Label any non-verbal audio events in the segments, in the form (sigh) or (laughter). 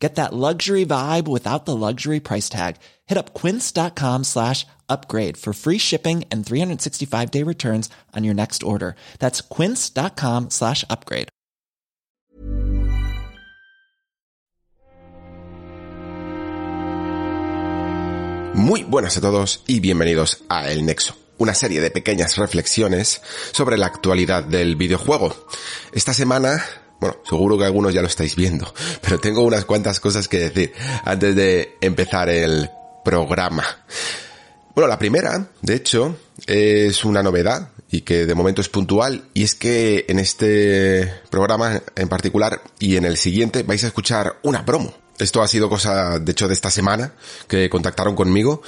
Get that luxury vibe without the luxury price tag. Hit up quince.com slash upgrade for free shipping and 365 day returns on your next order. That's quince.com slash upgrade. Muy buenas a todos y bienvenidos a El Nexo, una serie de pequeñas reflexiones sobre la actualidad del videojuego. Esta semana bueno, seguro que algunos ya lo estáis viendo, (laughs) pero tengo unas cuantas cosas que decir antes de empezar el programa. Bueno, la primera, de hecho, es una novedad y que de momento es puntual y es que en este programa en particular y en el siguiente vais a escuchar una promo. Esto ha sido cosa, de hecho, de esta semana que contactaron conmigo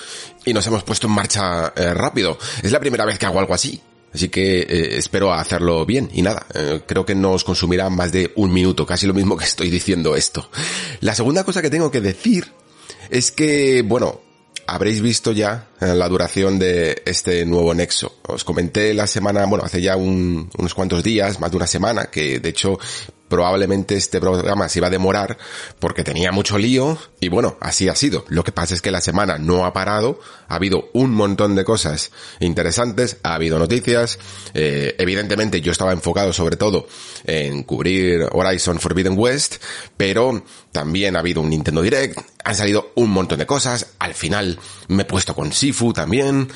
y nos hemos puesto en marcha eh, rápido. Es la primera vez que hago algo así. Así que eh, espero hacerlo bien y nada, eh, creo que no os consumirá más de un minuto, casi lo mismo que estoy diciendo esto. La segunda cosa que tengo que decir es que, bueno, habréis visto ya eh, la duración de este nuevo nexo. Os comenté la semana, bueno, hace ya unos cuantos días, más de una semana, que de hecho probablemente este programa se iba a demorar porque tenía mucho lío y bueno, así ha sido. Lo que pasa es que la semana no ha parado, ha habido un montón de cosas interesantes, ha habido noticias, eh, evidentemente yo estaba enfocado sobre todo en cubrir Horizon Forbidden West, pero también ha habido un Nintendo Direct, han salido un montón de cosas, al final me he puesto con Sifu también,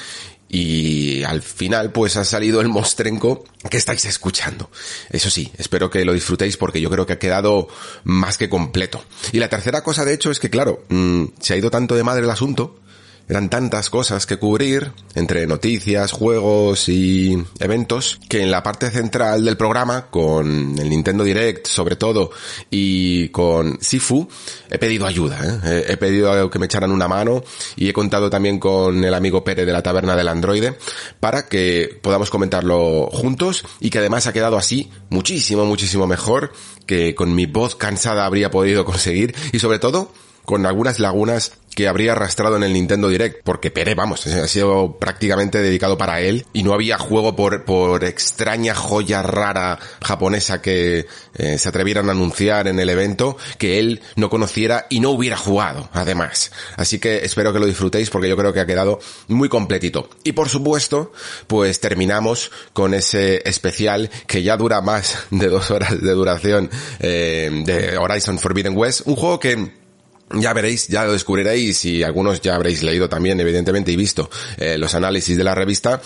y al final pues ha salido el mostrenco que estáis escuchando. Eso sí, espero que lo disfrutéis porque yo creo que ha quedado más que completo. Y la tercera cosa de hecho es que claro, mm, se ha ido tanto de madre el asunto eran tantas cosas que cubrir, entre noticias, juegos y eventos, que en la parte central del programa, con el Nintendo Direct sobre todo, y con Sifu, he pedido ayuda, ¿eh? he pedido que me echaran una mano y he contado también con el amigo Pérez de la Taberna del Androide para que podamos comentarlo juntos y que además ha quedado así muchísimo, muchísimo mejor que con mi voz cansada habría podido conseguir y sobre todo con algunas lagunas que habría arrastrado en el Nintendo Direct, porque Pere, vamos, ha sido prácticamente dedicado para él y no había juego por, por extraña joya rara japonesa que eh, se atrevieran a anunciar en el evento que él no conociera y no hubiera jugado, además. Así que espero que lo disfrutéis porque yo creo que ha quedado muy completito. Y por supuesto, pues terminamos con ese especial que ya dura más de dos horas de duración eh, de Horizon Forbidden West, un juego que ya veréis, ya lo descubriréis y algunos ya habréis leído también, evidentemente, y visto eh, los análisis de la revista.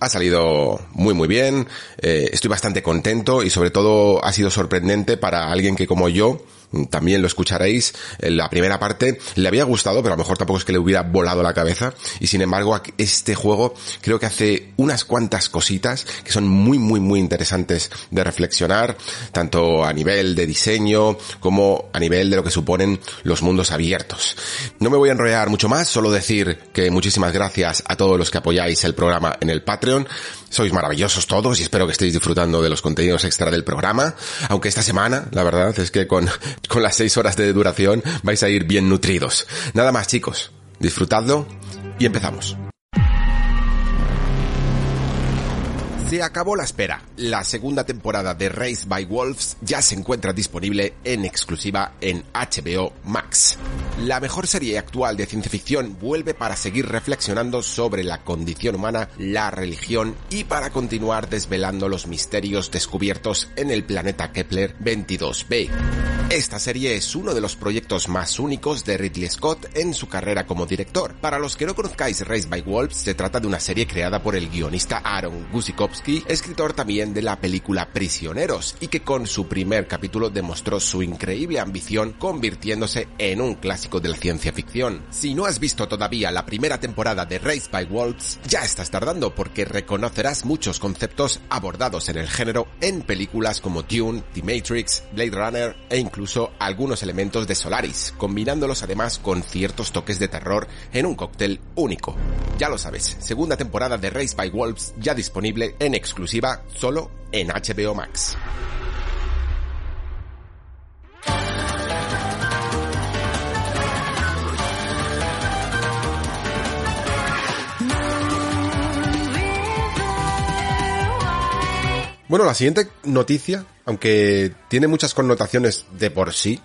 Ha salido muy muy bien, eh, estoy bastante contento y sobre todo ha sido sorprendente para alguien que como yo también lo escucharéis, en la primera parte le había gustado, pero a lo mejor tampoco es que le hubiera volado la cabeza, y sin embargo este juego creo que hace unas cuantas cositas que son muy muy muy interesantes de reflexionar, tanto a nivel de diseño como a nivel de lo que suponen los mundos abiertos. No me voy a enrollar mucho más, solo decir que muchísimas gracias a todos los que apoyáis el programa en el Patreon, sois maravillosos todos y espero que estéis disfrutando de los contenidos extra del programa, aunque esta semana, la verdad es que con (laughs) con las seis horas de duración vais a ir bien nutridos. Nada más chicos, disfrutadlo y empezamos. Se acabó la espera. La segunda temporada de Race by Wolves ya se encuentra disponible en exclusiva en HBO Max. La mejor serie actual de ciencia ficción vuelve para seguir reflexionando sobre la condición humana, la religión y para continuar desvelando los misterios descubiertos en el planeta Kepler 22b. Esta serie es uno de los proyectos más únicos de Ridley Scott en su carrera como director. Para los que no conozcáis Race by Wolves, se trata de una serie creada por el guionista Aaron Gusikov escritor también de la película Prisioneros, y que con su primer capítulo demostró su increíble ambición convirtiéndose en un clásico de la ciencia ficción. Si no has visto todavía la primera temporada de Race by Wolves, ya estás tardando porque reconocerás muchos conceptos abordados en el género en películas como Dune, The Matrix, Blade Runner e incluso algunos elementos de Solaris, combinándolos además con ciertos toques de terror en un cóctel único. Ya lo sabes, segunda temporada de Race by Wolves ya disponible en exclusiva solo en HBO Max. Bueno, la siguiente noticia, aunque tiene muchas connotaciones de por sí,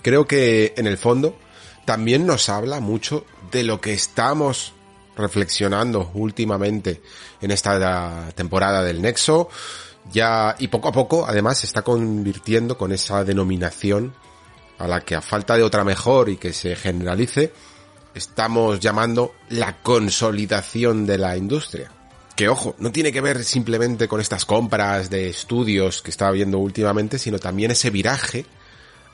creo que en el fondo también nos habla mucho de lo que estamos reflexionando últimamente en esta temporada del Nexo. Ya, y poco a poco, además, se está convirtiendo con esa denominación a la que a falta de otra mejor y que se generalice, estamos llamando la consolidación de la industria. Que ojo, no tiene que ver simplemente con estas compras de estudios que estaba viendo últimamente, sino también ese viraje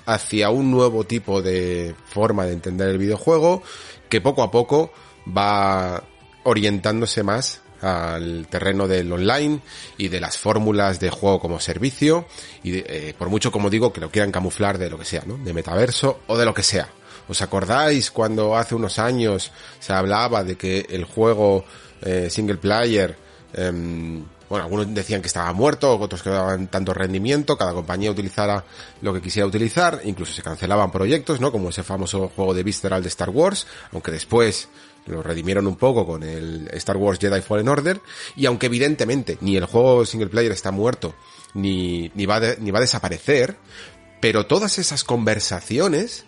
hacia un nuevo tipo de forma de entender el videojuego que poco a poco va orientándose más al terreno del online y de las fórmulas de juego como servicio y eh, por mucho como digo que lo quieran camuflar de lo que sea, ¿no? De metaverso o de lo que sea. ¿Os acordáis cuando hace unos años se hablaba de que el juego eh, single player, em, bueno, algunos decían que estaba muerto, otros que daban tanto rendimiento, cada compañía utilizara lo que quisiera utilizar, incluso se cancelaban proyectos, ¿no? Como ese famoso juego de Visceral de Star Wars, aunque después lo redimieron un poco con el Star Wars Jedi Fallen Order, y aunque evidentemente ni el juego single player está muerto, ni, ni, va, ni va a desaparecer, pero todas esas conversaciones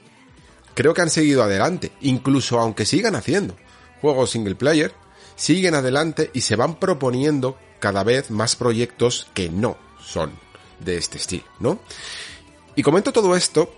creo que han seguido adelante, incluso aunque sigan haciendo juegos single player, siguen adelante y se van proponiendo cada vez más proyectos que no son de este estilo, ¿no? Y comento todo esto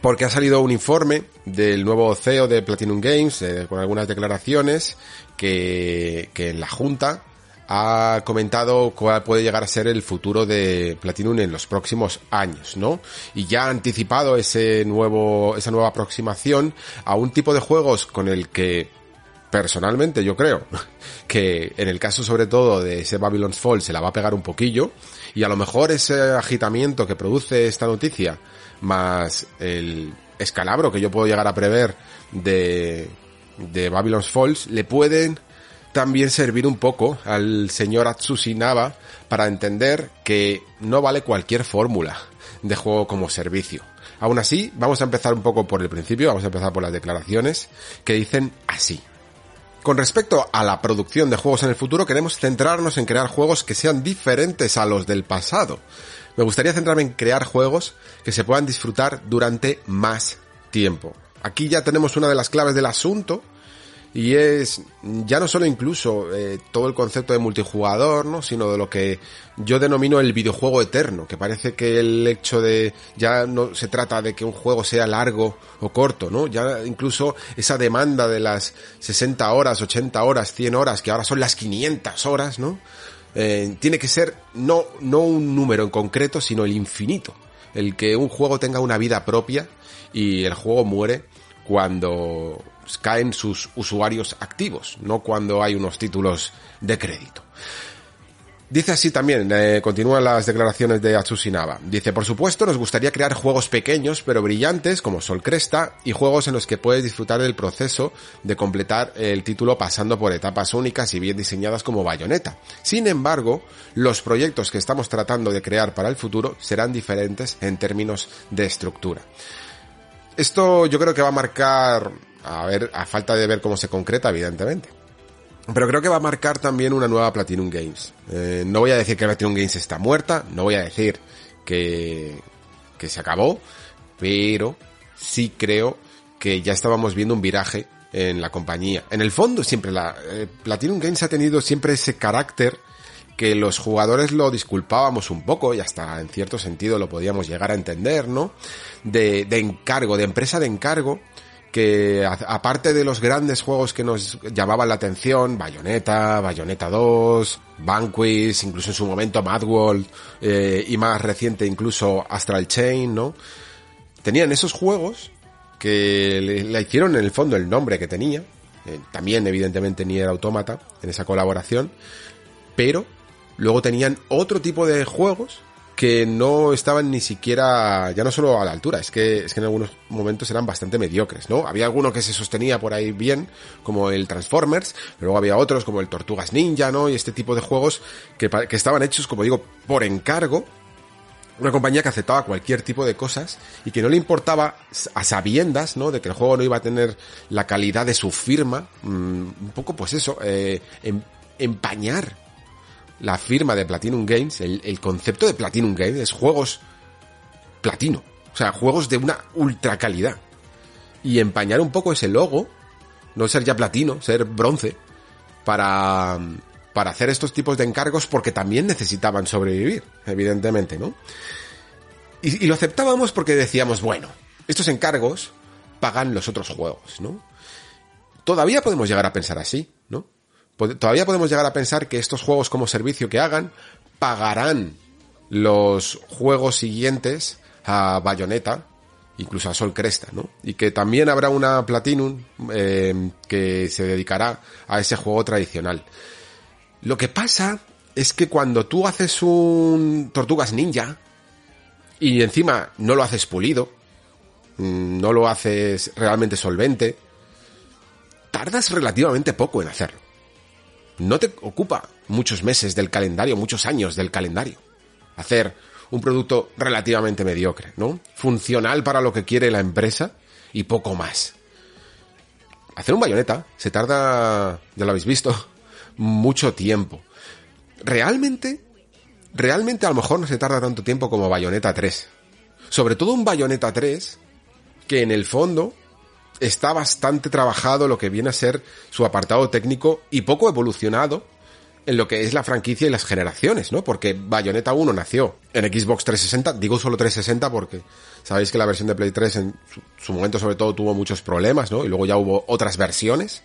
porque ha salido un informe del nuevo CEO de Platinum Games eh, con algunas declaraciones que, que en la Junta ha comentado cuál puede llegar a ser el futuro de Platinum en los próximos años, ¿no? Y ya ha anticipado ese nuevo, esa nueva aproximación a un tipo de juegos con el que personalmente yo creo (laughs) que en el caso sobre todo de ese Babylon's Fall se la va a pegar un poquillo y a lo mejor ese agitamiento que produce esta noticia más el escalabro que yo puedo llegar a prever de, de Babylon's Falls le pueden también servir un poco al señor Atsushi Naba para entender que no vale cualquier fórmula de juego como servicio. Aún así, vamos a empezar un poco por el principio, vamos a empezar por las declaraciones que dicen así. Con respecto a la producción de juegos en el futuro, queremos centrarnos en crear juegos que sean diferentes a los del pasado. Me gustaría centrarme en crear juegos que se puedan disfrutar durante más tiempo. Aquí ya tenemos una de las claves del asunto, y es ya no solo incluso eh, todo el concepto de multijugador, ¿no? sino de lo que yo denomino el videojuego eterno, que parece que el hecho de ya no se trata de que un juego sea largo o corto, ¿no? Ya incluso esa demanda de las 60 horas, 80 horas, 100 horas, que ahora son las 500 horas, ¿no? Eh, tiene que ser no, no un número en concreto, sino el infinito. El que un juego tenga una vida propia y el juego muere cuando caen sus usuarios activos, no cuando hay unos títulos de crédito. Dice así también, eh, continúan las declaraciones de Atsushi Naba. Dice, por supuesto, nos gustaría crear juegos pequeños pero brillantes como Sol Cresta y juegos en los que puedes disfrutar del proceso de completar el título pasando por etapas únicas y bien diseñadas como Bayonetta. Sin embargo, los proyectos que estamos tratando de crear para el futuro serán diferentes en términos de estructura. Esto yo creo que va a marcar a ver, a falta de ver cómo se concreta, evidentemente. Pero creo que va a marcar también una nueva Platinum Games. Eh, no voy a decir que Platinum Games está muerta, no voy a decir que, que se acabó, pero sí creo que ya estábamos viendo un viraje en la compañía. En el fondo siempre la eh, Platinum Games ha tenido siempre ese carácter que los jugadores lo disculpábamos un poco y hasta en cierto sentido lo podíamos llegar a entender, ¿no? De, de encargo, de empresa de encargo que aparte de los grandes juegos que nos llamaban la atención, Bayonetta, Bayonetta 2, Banquist, incluso en su momento Mad World, eh, y más reciente incluso Astral Chain, ¿no? Tenían esos juegos que le, hicieron en el fondo el nombre que tenía, eh, también evidentemente ni era autómata en esa colaboración, pero luego tenían otro tipo de juegos que no estaban ni siquiera, ya no solo a la altura, es que, es que en algunos momentos eran bastante mediocres, ¿no? Había alguno que se sostenía por ahí bien, como el Transformers, pero luego había otros como el Tortugas Ninja, ¿no? Y este tipo de juegos que, que estaban hechos, como digo, por encargo, una compañía que aceptaba cualquier tipo de cosas y que no le importaba a sabiendas, ¿no? De que el juego no iba a tener la calidad de su firma, mm, un poco pues eso, eh, em, empañar la firma de Platinum Games, el, concepto de Platinum Games es juegos platino, o sea, juegos de una ultra calidad. Y empañar un poco ese logo, no ser ya platino, ser bronce, para, para hacer estos tipos de encargos porque también necesitaban sobrevivir, evidentemente, ¿no? Y, y, lo aceptábamos porque decíamos, bueno, estos encargos pagan los otros juegos, ¿no? Todavía podemos llegar a pensar así. Todavía podemos llegar a pensar que estos juegos como servicio que hagan pagarán los juegos siguientes a Bayonetta, incluso a Sol Cresta, ¿no? Y que también habrá una Platinum eh, que se dedicará a ese juego tradicional. Lo que pasa es que cuando tú haces un Tortugas Ninja y encima no lo haces pulido, mm, no lo haces realmente solvente, tardas relativamente poco en hacerlo no te ocupa muchos meses del calendario, muchos años del calendario. Hacer un producto relativamente mediocre, ¿no? Funcional para lo que quiere la empresa y poco más. Hacer un bayoneta se tarda, ya lo habéis visto, (laughs) mucho tiempo. Realmente, realmente a lo mejor no se tarda tanto tiempo como Bayonetta 3. Sobre todo un Bayonetta 3 que en el fondo está bastante trabajado lo que viene a ser su apartado técnico y poco evolucionado en lo que es la franquicia y las generaciones, ¿no? Porque Bayonetta 1 nació en Xbox 360, digo solo 360 porque sabéis que la versión de Play 3 en su, momento sobre todo tuvo muchos problemas, ¿no? Y luego ya hubo otras versiones.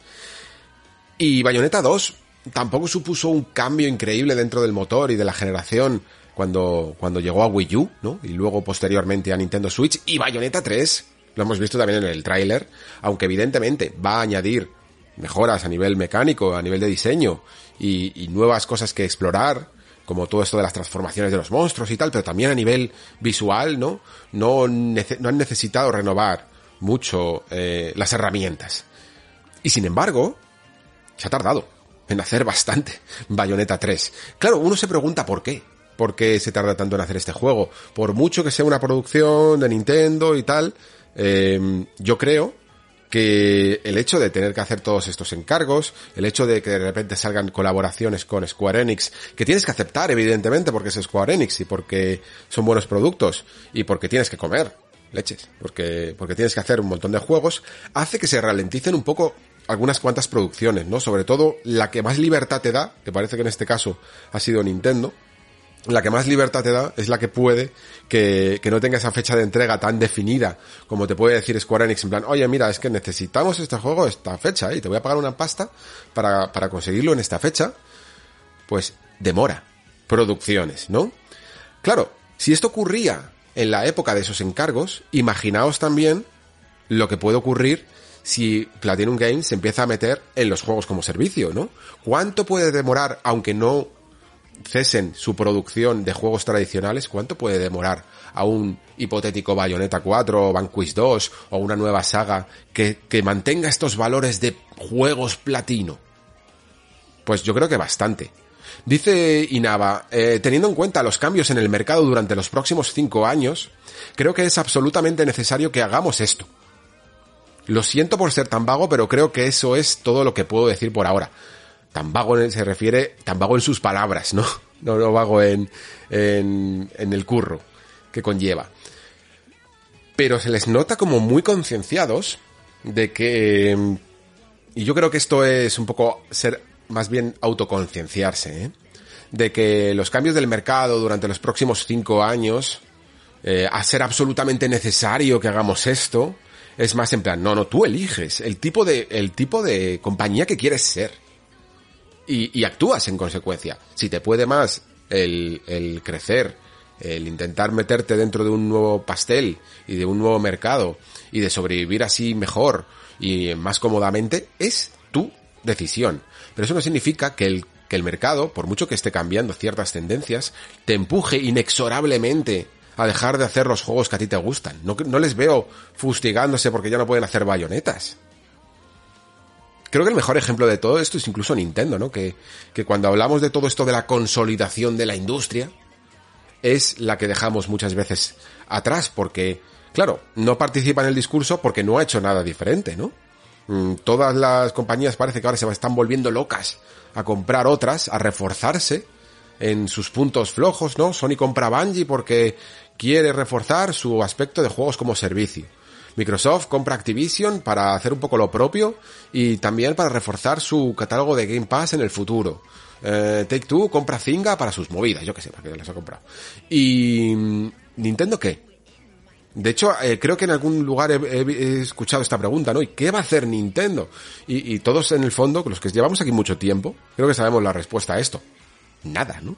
Y Bayonetta 2 tampoco supuso un cambio increíble dentro del motor y de la generación cuando, cuando llegó a Wii U, ¿no? Y luego posteriormente a Nintendo Switch. Y Bayonetta 3 lo hemos visto también en el tráiler, aunque evidentemente va a añadir mejoras a nivel mecánico, a nivel de diseño y, nuevas cosas que explorar, como todo esto de las transformaciones de los monstruos y tal, pero también a nivel visual, ¿no? No, han necesitado renovar mucho eh, las herramientas. Y sin embargo, se ha tardado en hacer bastante (laughs) Bayonetta 3. Claro, uno se pregunta por qué. ¿Por qué se tarda tanto en hacer este juego? Por mucho que sea una producción de Nintendo y tal, eh, yo creo que el hecho de tener que hacer todos estos encargos, el hecho de que de repente salgan colaboraciones con Square Enix, que tienes que aceptar evidentemente porque es Square Enix y porque son buenos productos y porque tienes que comer leches, porque, porque tienes que hacer un montón de juegos, hace que se ralenticen un poco algunas cuantas producciones, ¿no? Sobre todo la que más libertad te da, que parece que en este caso ha sido Nintendo, la que más libertad te da es la que puede que, que, no tenga esa fecha de entrega tan definida como te puede decir Square Enix en plan, oye mira, es que necesitamos este juego esta fecha y te voy a pagar una pasta para, para conseguirlo en esta fecha, pues demora producciones, ¿no? Claro, si esto ocurría en la época de esos encargos, imaginaos también lo que puede ocurrir si Platinum Games se empieza a meter en los juegos como servicio, ¿no? ¿Cuánto puede demorar, aunque no cesen su producción de juegos tradicionales, ¿cuánto puede demorar a un hipotético Bayonetta 4 o Vanquish 2 o una nueva saga que, que mantenga estos valores de juegos platino? Pues yo creo que bastante. Dice Inaba, eh, teniendo en cuenta los cambios en el mercado durante los próximos cinco años, creo que es absolutamente necesario que hagamos esto. Lo siento por ser tan vago, pero creo que eso es todo lo que puedo decir por ahora tan vago se refiere, tan vago en sus palabras, ¿no? (laughs) No, no vago en, en, en el curro que conlleva. Pero se les nota como muy concienciados de que, y yo creo que esto es un poco ser más bien autoconcienciarse, ¿eh? de que los cambios del mercado durante los próximos cinco años, eh, a ser absolutamente necesario que hagamos esto, es más en plan, no, no, tú eliges el tipo de, el tipo de compañía que quieres ser y, actúas en consecuencia. Si te puede más el, el crecer, el intentar meterte dentro de un nuevo pastel y de un nuevo mercado y de sobrevivir así mejor y más cómodamente, es tu decisión. Pero eso no significa que el que el mercado, por mucho que esté cambiando ciertas tendencias, te empuje inexorablemente a dejar de hacer los juegos que a ti te gustan. No, no les veo fustigándose porque ya no pueden hacer bayonetas. Creo que el mejor ejemplo de todo esto es incluso Nintendo, ¿no? Que, que cuando hablamos de todo esto de la consolidación de la industria, es la que dejamos muchas veces atrás porque, claro, no participa en el discurso porque no ha hecho nada diferente, ¿no? Mm, todas las compañías parece que ahora se están volviendo locas a comprar otras, a reforzarse en sus puntos flojos, ¿no? Sony compra Bungie porque quiere reforzar su aspecto de juegos como servicio. Microsoft compra Activision para hacer un poco lo propio y también para reforzar su catálogo de Game Pass en el futuro. Eh, Take Two compra Zynga para sus movidas, yo que sé, para que las ha comprado. ¿Y mm, Nintendo qué? De hecho, eh, creo que en algún lugar he, escuchado esta pregunta, ¿no? ¿Y qué va a hacer Nintendo? Y, y, todos en el fondo, los que llevamos aquí mucho tiempo, creo que sabemos la respuesta a esto. Nada, ¿no?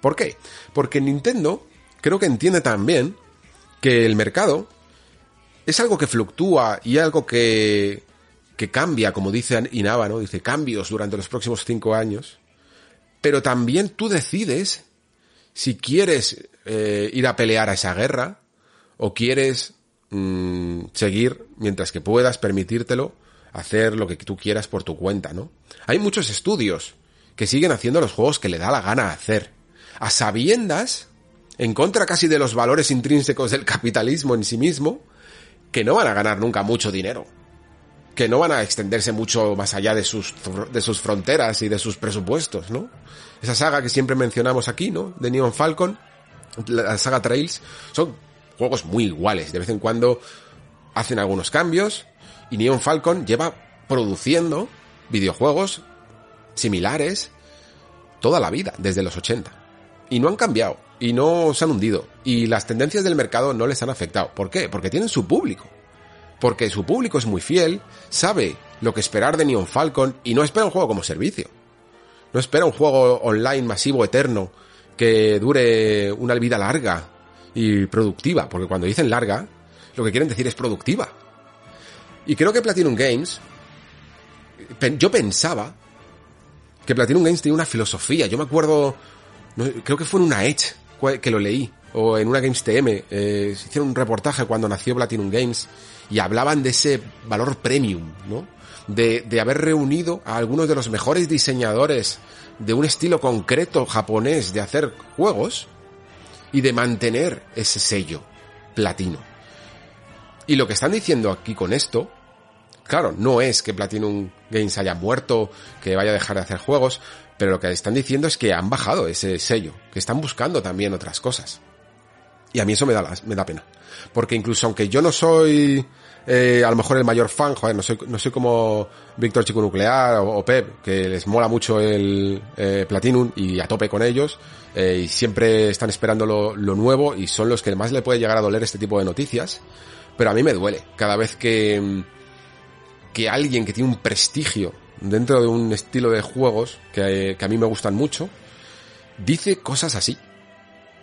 ¿Por qué? Porque Nintendo creo que entiende también que el mercado es algo que fluctúa y algo que, que cambia, como dice Inaba, ¿no? Dice cambios durante los próximos cinco años. Pero también tú decides si quieres eh, ir a pelear a esa guerra o quieres mmm, seguir mientras que puedas permitírtelo hacer lo que tú quieras por tu cuenta, ¿no? Hay muchos estudios que siguen haciendo los juegos que le da la gana hacer, a sabiendas, en contra casi de los valores intrínsecos del capitalismo en sí mismo, que no van a ganar nunca mucho dinero, que no van a extenderse mucho más allá de sus, de sus fronteras y de sus presupuestos, ¿no? Esa saga que siempre mencionamos aquí, ¿no? De Neon Falcon, la saga Trails, son juegos muy iguales. De vez en cuando hacen algunos cambios y Neon Falcon lleva produciendo videojuegos similares toda la vida, desde los 80. Y no han cambiado y no se han hundido. Y las tendencias del mercado no les han afectado. ¿Por qué? Porque tienen su público. Porque su público es muy fiel, sabe lo que esperar de Neon Falcon y no espera un juego como servicio. No espera un juego online masivo eterno que dure una vida larga y productiva, porque cuando dicen larga, lo que quieren decir es productiva. Y creo que Platinum Games, yo pensaba que Platinum Games tenía una filosofía. Yo me acuerdo, creo que fue en una Edge que lo leí, o en una Games TM, eh, se hicieron un reportaje cuando nació Platinum Games y hablaban de ese valor premium, ¿no? De, de haber reunido a algunos de los mejores diseñadores de un estilo concreto japonés de hacer juegos y de mantener ese sello platino. Y lo que están diciendo aquí con esto, claro, no es que Platinum Games haya muerto, que vaya a dejar de hacer juegos, pero lo que están diciendo es que han bajado ese sello, que están buscando también otras cosas. Y a mí eso me da, me da pena. Porque incluso aunque yo no soy eh, a lo mejor el mayor fan, joder, no soy, no como Víctor Chico Nuclear o, o, Pep, que les mola mucho el eh, Platinum y a tope con ellos, eh, y siempre están esperando lo, lo, nuevo y son los que más le puede llegar a doler este tipo de noticias. Pero a mí me duele cada vez que, que alguien que tiene un prestigio dentro de un estilo de juegos que, que a mí me gustan mucho, dice cosas así.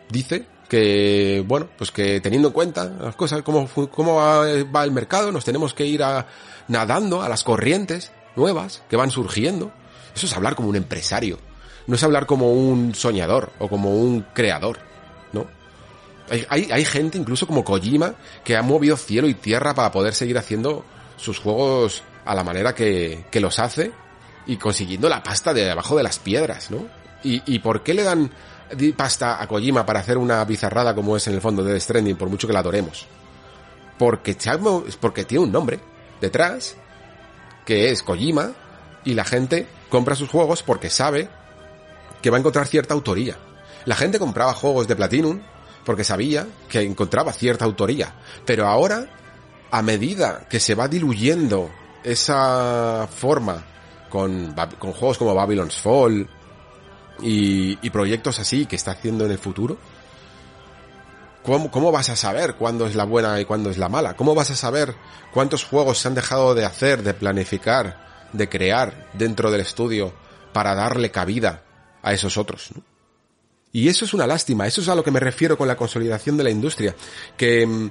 Dice que, bueno, pues que teniendo en cuenta las cosas, cómo, cómo va el mercado, nos tenemos que ir a, nadando a las corrientes nuevas que van surgiendo. Eso es hablar como un empresario. No es hablar como un soñador o como un creador, ¿no? Hay, hay, hay gente, incluso como Kojima, que ha movido cielo y tierra para poder seguir haciendo sus juegos a la manera que, que los hace y consiguiendo la pasta de abajo de las piedras, ¿no? ¿Y, y por qué le dan pasta a Kojima para hacer una bizarrada como es en el fondo de The Stranding, por mucho que la adoremos? Porque, porque tiene un nombre detrás, que es Kojima, y la gente compra sus juegos porque sabe que va a encontrar cierta autoría. La gente compraba juegos de Platinum porque sabía que encontraba cierta autoría. Pero ahora, a medida que se va diluyendo esa forma con, con juegos como Babylon's Fall y, y, proyectos así que está haciendo en el futuro, ¿cómo, ¿cómo vas a saber cuándo es la buena y cuándo es la mala? ¿Cómo vas a saber cuántos juegos se han dejado de hacer, de planificar, de crear dentro del estudio para darle cabida a esos otros? Y eso es una lástima, eso es a lo que me refiero con la consolidación de la industria, que,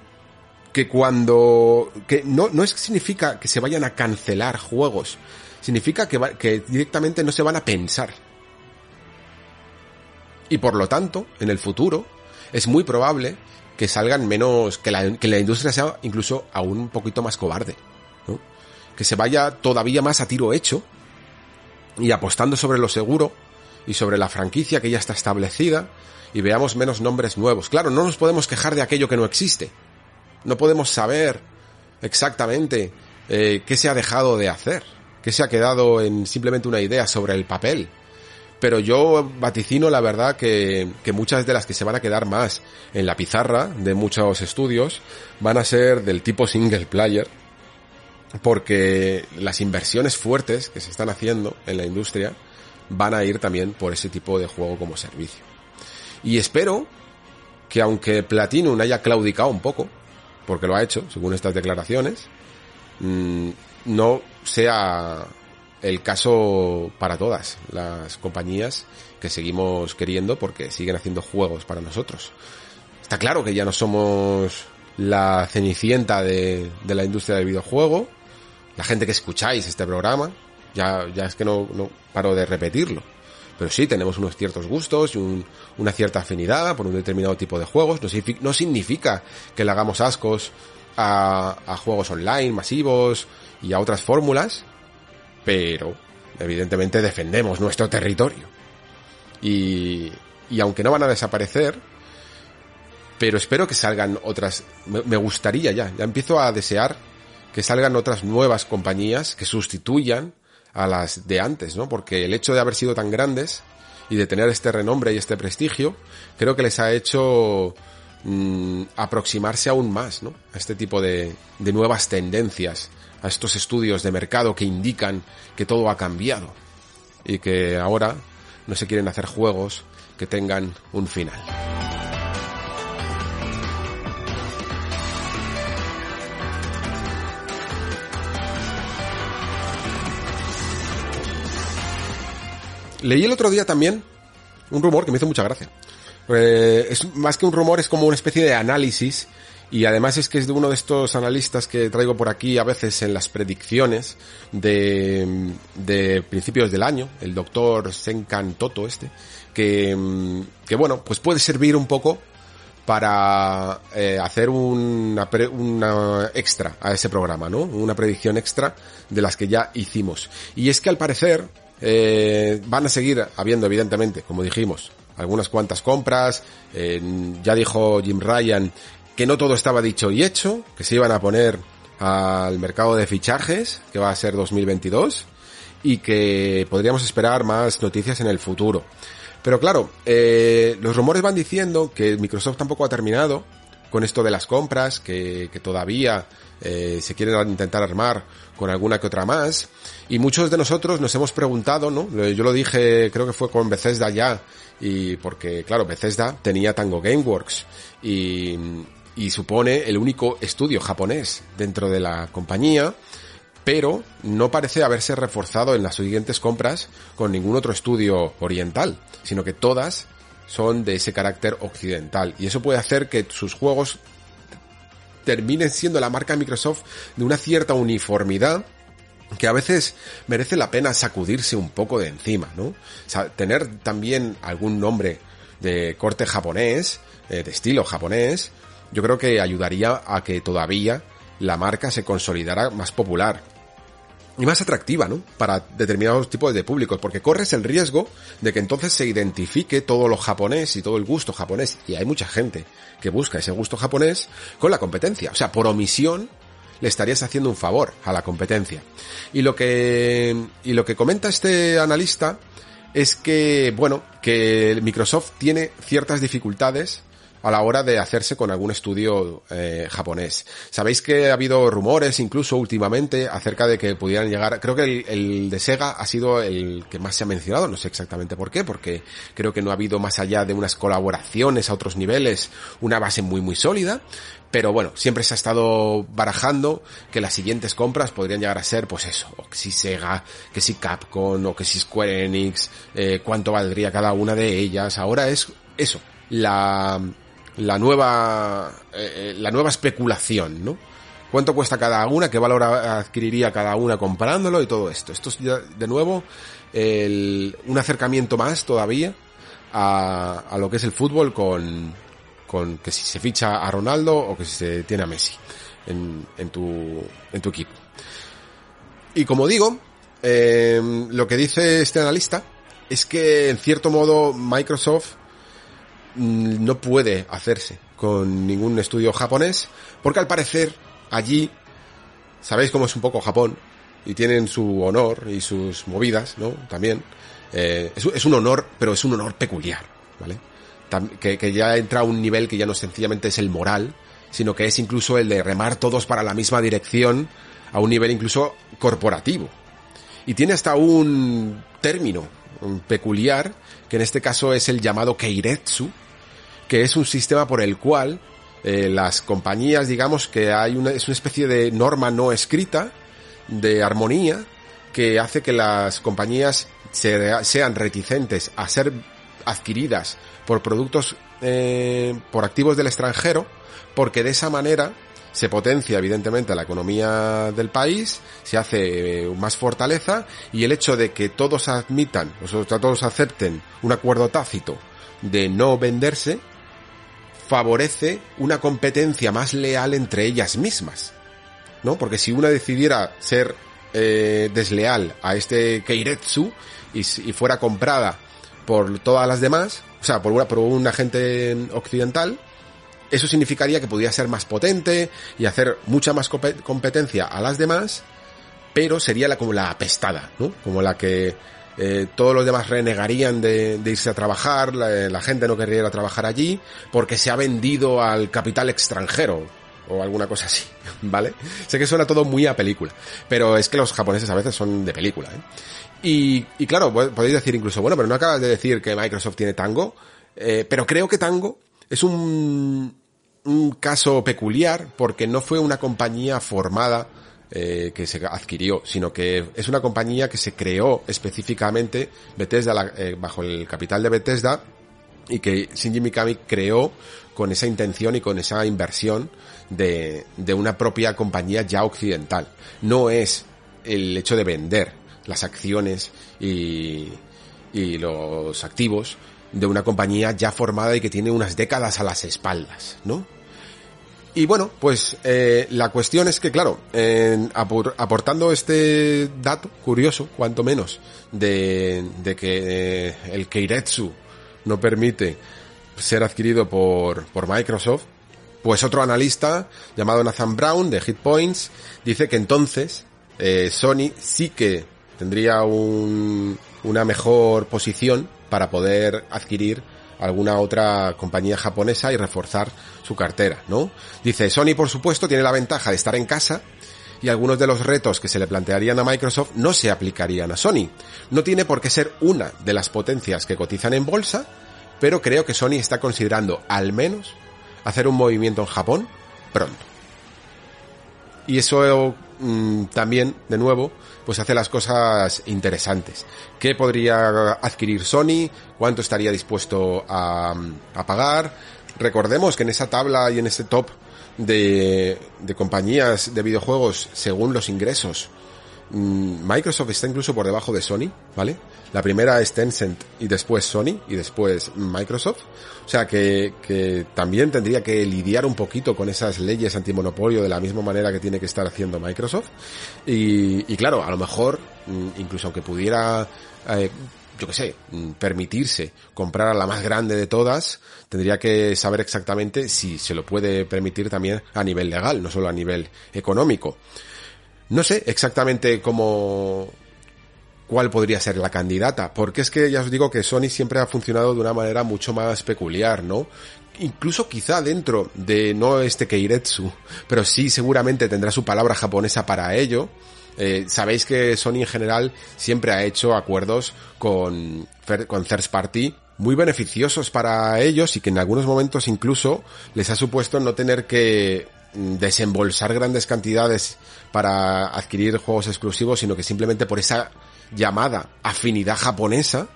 que cuando, que no, no es, significa que se vayan a cancelar juegos, significa que, va, que directamente no se van a pensar. Y por lo tanto, en el futuro, es muy probable que salgan menos, que la, que la industria sea incluso aún un poquito más cobarde. Que se vaya todavía más a tiro hecho y apostando sobre lo seguro y sobre la franquicia que ya está establecida y veamos menos nombres nuevos. Claro, no nos podemos quejar de aquello que no existe. No podemos saber exactamente eh, qué se ha dejado de hacer, qué se ha quedado en simplemente una idea sobre el papel. Pero yo vaticino la verdad que, que muchas de las que se van a quedar más en la pizarra de muchos estudios van a ser del tipo single player, porque las inversiones fuertes que se están haciendo en la industria van a ir también por ese tipo de juego como servicio. Y espero que aunque Platinum haya claudicado un poco, porque lo ha hecho, según estas declaraciones, mmm, no sea el caso para todas las compañías que seguimos queriendo porque siguen haciendo juegos para nosotros. Está claro que ya no somos la cenicienta de, de la industria del videojuego, la gente que escucháis este programa, ya, ya es que no, no paro de repetirlo. Pero sí, tenemos unos ciertos gustos y un, una cierta afinidad por un determinado tipo de juegos. No, significa que le hagamos ascos a, a juegos online masivos y a otras fórmulas, pero evidentemente defendemos nuestro territorio. Y, y aunque no van a desaparecer, pero espero que salgan otras, me gustaría ya, ya empiezo a desear que salgan otras nuevas compañías que sustituyan a las de antes, ¿no? Porque el hecho de haber sido tan grandes y de tener este renombre y este prestigio, creo que les ha hecho mmm, aproximarse aún más, ¿no? A este tipo de, de nuevas tendencias, a estos estudios de mercado que indican que todo ha cambiado y que ahora no se quieren hacer juegos que tengan un final. Leí el otro día también un rumor que me hizo mucha gracia. Eh, es más que un rumor, es como una especie de análisis y además es que es de uno de estos analistas que traigo por aquí a veces en las predicciones de, de principios del año, el doctor Senkan Toto este, que, que bueno, pues puede servir un poco para eh, hacer una, una extra a ese programa, ¿no? Una predicción extra de las que ya hicimos. Y es que al parecer eh, van a seguir habiendo, evidentemente, como dijimos, algunas cuantas compras. Eh, ya dijo Jim Ryan que no todo estaba dicho y hecho, que se iban a poner al mercado de fichajes, que va a ser 2022, y que podríamos esperar más noticias en el futuro. Pero claro, eh, los rumores van diciendo que Microsoft tampoco ha terminado con esto de las compras, que, que todavía eh, se quieren intentar armar con alguna que otra más. Y muchos de nosotros nos hemos preguntado, ¿no? Yo lo dije, creo que fue con Bethesda ya, y porque, claro, Bethesda tenía Tango Gameworks y, y supone el único estudio japonés dentro de la compañía, pero no parece haberse reforzado en las siguientes compras con ningún otro estudio oriental, sino que todas son de ese carácter occidental. Y eso puede hacer que sus juegos terminen siendo la marca Microsoft de una cierta uniformidad que a veces merece la pena sacudirse un poco de encima, ¿no? O sea, tener también algún nombre de corte japonés, eh, de estilo japonés, yo creo que ayudaría a que todavía la marca se consolidara más popular y más atractiva, ¿no? Para determinados tipos de públicos, porque corres el riesgo de que entonces se identifique todo lo japonés y todo el gusto japonés, y hay mucha gente que busca ese gusto japonés con la competencia. O sea, por omisión le estarías haciendo un favor a la competencia. Y lo que, y lo que comenta este analista es que, bueno, que Microsoft tiene ciertas dificultades a la hora de hacerse con algún estudio eh, japonés. Sabéis que ha habido rumores incluso últimamente acerca de que pudieran llegar, creo que el, el, de Sega ha sido el que más se ha mencionado, no sé exactamente por qué, porque creo que no ha habido más allá de unas colaboraciones a otros niveles, una base muy muy sólida, pero bueno, siempre se ha estado barajando que las siguientes compras podrían llegar a ser, pues eso, o que si Sega, que si Capcom, o que si Square Enix, eh, cuánto valdría cada una de ellas. Ahora es eso, la, la nueva, eh, la nueva especulación, ¿no? ¿Cuánto cuesta cada una? ¿Qué valor adquiriría cada una comprándolo? Y todo esto. Esto es ya, de nuevo el, un acercamiento más todavía a, a lo que es el fútbol con, con que si se ficha a Ronaldo o que si se tiene a Messi en, en, tu, en tu equipo. Y como digo, eh, lo que dice este analista es que en cierto modo Microsoft no puede hacerse con ningún estudio japonés porque al parecer allí sabéis cómo es un poco Japón y tienen su honor y sus movidas, ¿no? También eh, es, es, un honor, pero es un honor peculiar, ¿vale? Que, que ya entra a un nivel que ya no sencillamente es el moral, sino que es incluso el de remar todos para la misma dirección a un nivel incluso corporativo. Y tiene hasta un término peculiar, que en este caso es el llamado Keiretsu, que es un sistema por el cual eh, las compañías, digamos que hay una, es una especie de norma no escrita de armonía que hace que las compañías se, sean reticentes a ser adquiridas por productos, eh, por activos del extranjero, porque de esa manera se potencia evidentemente la economía del país, se hace eh, más fortaleza y el hecho de que todos admitan, o sea, todos acepten un acuerdo tácito de no venderse, favorece una competencia más leal entre ellas mismas. ¿No? Porque si una decidiera ser eh, desleal a este Keiretsu y, fuera comprada por todas las demás, o sea, por, una, por un agente occidental, eso significaría que podría ser más potente y hacer mucha más competencia a las demás, pero sería la, como la apestada, ¿no? Como la que eh, todos los demás renegarían de, irse a trabajar, la, la, gente no querría trabajar allí, porque se ha vendido al capital extranjero, o alguna cosa así, (laughs) ¿vale? Sé que suena todo muy a película, pero es que los japoneses a veces son de película, ¿eh? Y, y claro, podéis decir incluso, bueno, pero no acabas de decir que Microsoft tiene Tango, eh, pero creo que Tango es un, un caso peculiar porque no fue una compañía formada eh, que se adquirió, sino que es una compañía que se creó específicamente Bethesda la, eh, bajo el capital de Bethesda y que Shinji Mikami creó con esa intención y con esa inversión de, de una propia compañía ya occidental. No es el hecho de vender las acciones y, y los activos de una compañía ya formada y que tiene unas décadas a las espaldas, ¿no? Y bueno, pues eh, la cuestión es que, claro, eh, aportando este dato curioso, cuanto menos, de, de que eh, el Keiretsu no permite ser adquirido por, por Microsoft, pues otro analista llamado Nathan Brown de Hitpoints dice que entonces eh, Sony sí que tendría un, una mejor posición para poder adquirir alguna otra compañía japonesa y reforzar su cartera, ¿no? Dice, Sony por supuesto tiene la ventaja de estar en casa y algunos de los retos que se le plantearían a Microsoft no se aplicarían a Sony. No tiene por qué ser una de las potencias que cotizan en bolsa, pero creo que Sony está considerando al menos hacer un movimiento en Japón pronto. Y eso mmm, también, de nuevo, pues hace las cosas interesantes. ¿Qué podría adquirir Sony? ¿Cuánto estaría dispuesto a, a pagar? Recordemos que en esa tabla y en ese top de, de compañías de videojuegos según los ingresos, mmm, Microsoft está incluso por debajo de Sony, ¿vale? La primera es Tencent y después Sony y después Microsoft. O sea que, que también tendría que lidiar un poquito con esas leyes antimonopolio de la misma manera que tiene que estar haciendo Microsoft. Y, y claro, a lo mejor, incluso aunque pudiera, eh, yo qué sé, permitirse comprar a la más grande de todas, tendría que saber exactamente si se lo puede permitir también a nivel legal, no solo a nivel económico. No sé exactamente cómo, cuál podría ser la candidata, porque es que ya os digo que Sony siempre ha funcionado de una manera mucho más peculiar, ¿no? Incluso quizá dentro de no este Keiretsu, pero sí seguramente tendrá su palabra japonesa para ello. Eh, sabéis que Sony en general siempre ha hecho acuerdos con, con Third Party muy beneficiosos para ellos y que en algunos momentos incluso les ha supuesto no tener que desembolsar grandes cantidades para adquirir juegos exclusivos, sino que simplemente por esa llamada afinidad japonesa,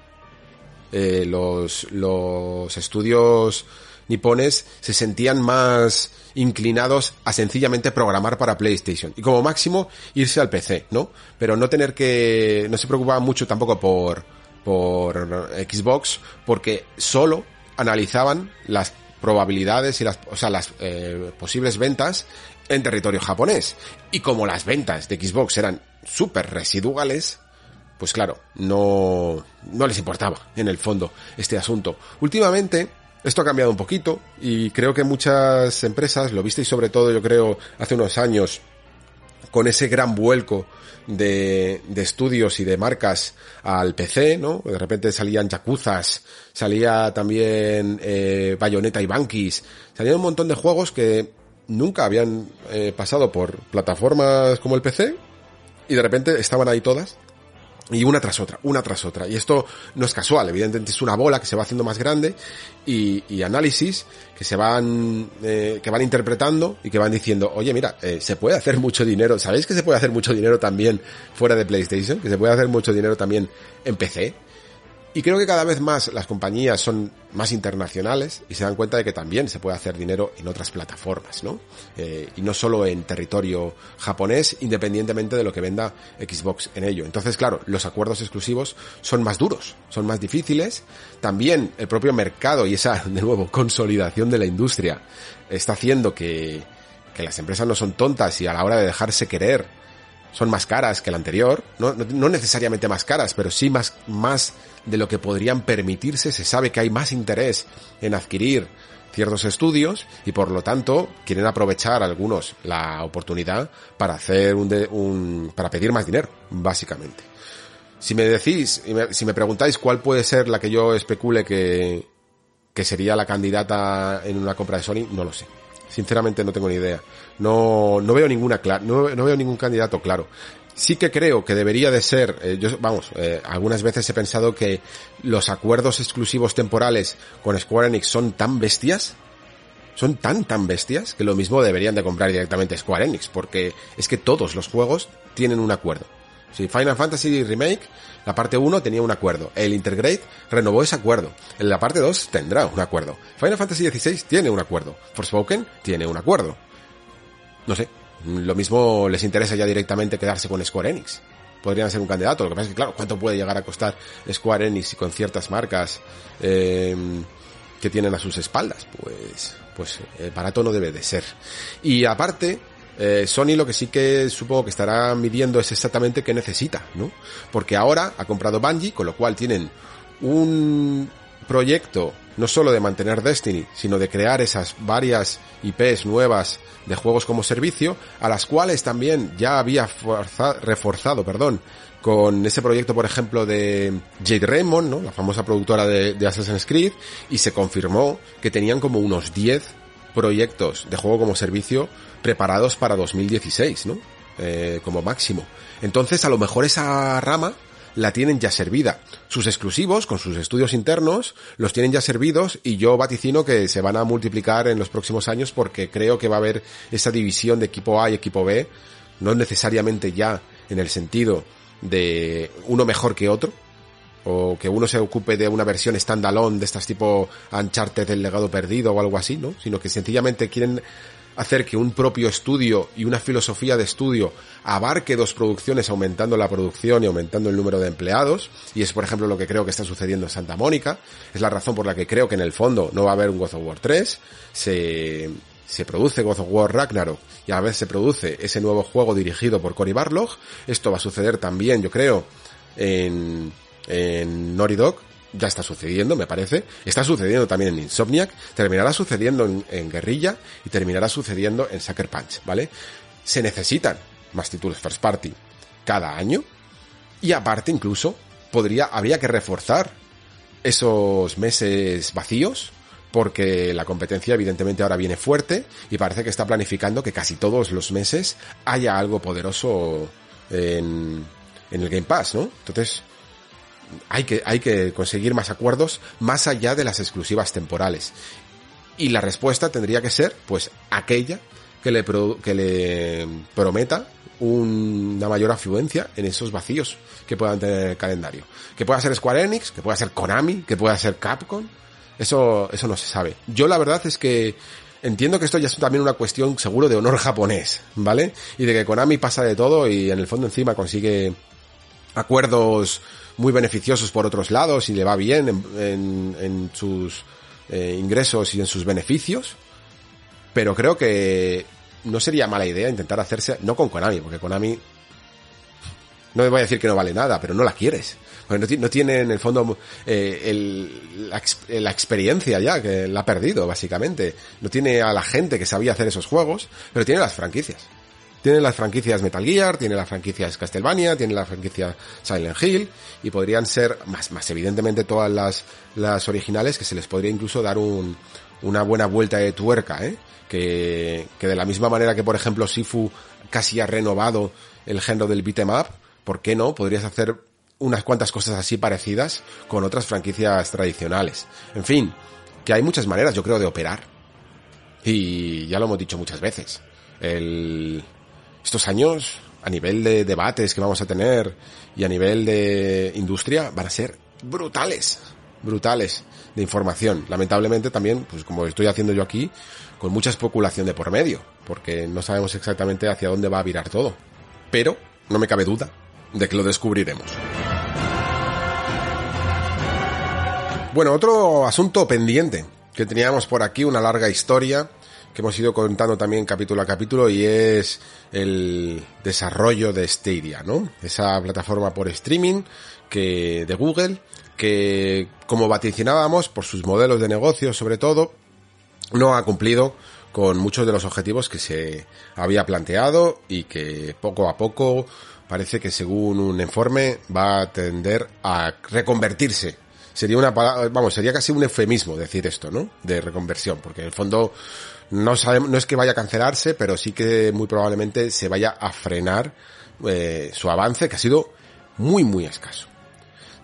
eh, los, los estudios nipones se sentían más inclinados a sencillamente programar para PlayStation y como máximo irse al PC, ¿no? Pero no tener que, no se preocupaban mucho tampoco por, por Xbox porque solo analizaban las probabilidades y las, o sea, las eh, posibles ventas en territorio japonés. Y como las ventas de Xbox eran súper residuales, pues claro, no, no les importaba en el fondo este asunto. Últimamente, esto ha cambiado un poquito y creo que muchas empresas, lo visteis sobre todo yo creo hace unos años, con ese gran vuelco de, de estudios y de marcas al PC, ¿no? De repente salían Yakuzas, salía también eh, Bayonetta y Bankis, salían un montón de juegos que nunca habían eh, pasado por plataformas como el PC y de repente estaban ahí todas y una tras otra, una tras otra. Y esto no es casual, evidentemente es una bola que se va haciendo más grande y, y análisis que se van, eh, que van interpretando y que van diciendo, oye mira, eh, se puede hacer mucho dinero, ¿sabéis que se puede hacer mucho dinero también fuera de PlayStation? Que se puede hacer mucho dinero también en PC. Y creo que cada vez más las compañías son más internacionales y se dan cuenta de que también se puede hacer dinero en otras plataformas, ¿no? Eh, y no solo en territorio japonés, independientemente de lo que venda Xbox en ello. Entonces, claro, los acuerdos exclusivos son más duros, son más difíciles. También el propio mercado y esa, de nuevo, consolidación de la industria está haciendo que, que las empresas no son tontas y a la hora de dejarse querer son más caras que la anterior, no, no, no, necesariamente más caras, pero sí más, más de lo que podrían permitirse, se sabe que hay más interés en adquirir ciertos estudios y por lo tanto quieren aprovechar algunos la oportunidad para hacer un, de, un para pedir más dinero, básicamente. Si me decís, si me preguntáis cuál puede ser la que yo especule que, que sería la candidata en una compra de Sony, no lo sé. Sinceramente no tengo ni idea. No, no veo ninguna no, no veo ningún candidato claro. Sí que creo que debería de ser, eh, vamos, eh, algunas veces he pensado que los acuerdos exclusivos temporales con Square Enix son tan bestias, son tan tan bestias, que lo mismo deberían de comprar directamente Square Enix, porque es que todos los juegos tienen un acuerdo. Si Final Fantasy Remake, la parte 1 tenía un acuerdo. El Intergrade renovó ese acuerdo. En la parte 2 tendrá un acuerdo. Final Fantasy XVI tiene un acuerdo. Forspoken tiene un acuerdo. No sé. Lo mismo les interesa ya directamente quedarse con Square Enix. Podrían ser un candidato. Lo que pasa es que, claro, ¿cuánto puede llegar a costar Square Enix con ciertas marcas eh, que tienen a sus espaldas? Pues, pues eh, barato no debe de ser. Y aparte, eh, Sony lo que sí que supongo que estará midiendo es exactamente qué necesita, ¿no? Porque ahora ha comprado Bungie, con lo cual tienen un proyecto no solo de mantener Destiny, sino de crear esas varias IPs nuevas de juegos como servicio, a las cuales también ya había forza, reforzado, perdón, con ese proyecto, por ejemplo, de Jade Raymond, ¿no? La famosa productora de, de Assassin's Creed, y se confirmó que tenían como unos 10 proyectos de juego como servicio preparados para 2016, ¿no? Eh, como máximo. Entonces, a lo mejor esa rama la tienen ya servida. Sus exclusivos, con sus estudios internos, los tienen ya servidos y yo vaticino que se van a multiplicar en los próximos años porque creo que va a haber esa división de equipo A y equipo B, no necesariamente ya en el sentido de uno mejor que otro, o que uno se ocupe de una versión standalone de estas tipo Uncharted del legado perdido o algo así, ¿no? Sino que sencillamente quieren hacer que un propio estudio y una filosofía de estudio abarque dos producciones aumentando la producción y aumentando el número de empleados, y es por ejemplo lo que creo que está sucediendo en Santa Mónica, es la razón por la que creo que en el fondo no va a haber un God of War 3, se, se produce God of War Ragnarok y a la vez se produce ese nuevo juego dirigido por Cory Barlog, esto va a suceder también yo creo en, en Naughty Dog, ya está sucediendo, me parece. Está sucediendo también en Insomniac, terminará sucediendo en, Guerrilla y terminará sucediendo en Sucker Punch, ¿vale? Se necesitan más títulos first party cada año y aparte incluso podría, habría que reforzar esos meses vacíos porque la competencia evidentemente ahora viene fuerte y parece que está planificando que casi todos los meses haya algo poderoso en, en el Game Pass, ¿no? Entonces, hay que, hay que conseguir más acuerdos más allá de las exclusivas temporales. Y la respuesta tendría que ser, pues, aquella que le, pro, que le prometa un, una mayor afluencia en esos vacíos que puedan tener el calendario. Que pueda ser Square Enix, que pueda ser Konami, que pueda ser Capcom. Eso, eso no se sabe. Yo la verdad es que entiendo que esto ya es también una cuestión seguro de honor japonés, ¿vale? Y de que Konami pasa de todo y en el fondo encima consigue acuerdos muy beneficiosos por otros lados y le va bien en, sus eh, ingresos y en sus beneficios. Pero creo que no sería mala idea intentar hacerse, no con Konami, porque Konami, no me voy a decir que no vale nada, pero no la quieres. No, tiene en el fondo eh, el, la, la, experiencia ya, que la ha perdido, básicamente. No tiene a la gente que sabía hacer esos juegos, pero tiene las franquicias. Tiene las franquicias Metal Gear, tiene las franquicias Castlevania, tiene la franquicia Silent Hill, y podrían ser, más, más evidentemente todas las, las originales, que se les podría incluso dar un, una buena vuelta de tuerca, ¿eh? Que, que de la misma manera que, por ejemplo, Sifu casi ha renovado el género del beat'em up, ¿por qué no? Podrías hacer unas cuantas cosas así parecidas con otras franquicias tradicionales. En fin, que hay muchas maneras, yo creo, de operar. Y ya lo hemos dicho muchas veces. El... Estos años, a nivel de debates que vamos a tener y a nivel de industria, van a ser brutales. Brutales de información. Lamentablemente también, pues como estoy haciendo yo aquí, con mucha especulación de por medio, porque no sabemos exactamente hacia dónde va a virar todo. Pero, no me cabe duda de que lo descubriremos. Bueno, otro asunto pendiente que teníamos por aquí, una larga historia que hemos ido contando también capítulo a capítulo y es el desarrollo de Stadia, ¿no? Esa plataforma por streaming que de Google que como vaticinábamos por sus modelos de negocio sobre todo no ha cumplido con muchos de los objetivos que se había planteado y que poco a poco parece que según un informe va a tender a reconvertirse sería una vamos, sería casi un eufemismo decir esto, ¿no? De reconversión, porque en el fondo no sabemos, no es que vaya a cancelarse, pero sí que muy probablemente se vaya a frenar eh, su avance, que ha sido muy, muy escaso.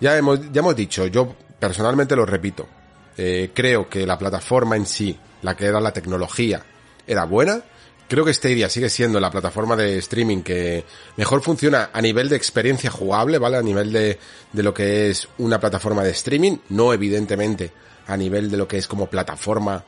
Ya hemos, ya hemos dicho, yo personalmente lo repito, eh, creo que la plataforma en sí, la que era la tecnología, era buena, Creo que Stadia sigue siendo la plataforma de streaming que mejor funciona a nivel de experiencia jugable, ¿vale? A nivel de, de lo que es una plataforma de streaming, no evidentemente a nivel de lo que es como plataforma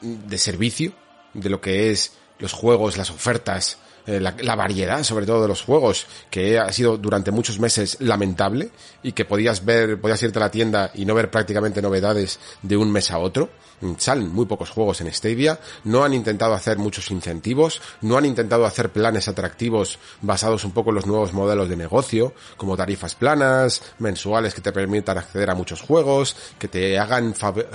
de servicio, de lo que es los juegos, las ofertas, eh, la, variedad sobre todo de los juegos, que ha sido durante muchos meses lamentable y que podías ver, podías irte a la tienda y no ver prácticamente novedades de un mes a otro. Mm, salen muy pocos juegos en Stadia, no han intentado hacer muchos incentivos, no han intentado hacer planes atractivos basados un poco en los nuevos modelos de negocio, como tarifas planas, mensuales que te permitan acceder a muchos juegos, que te hagan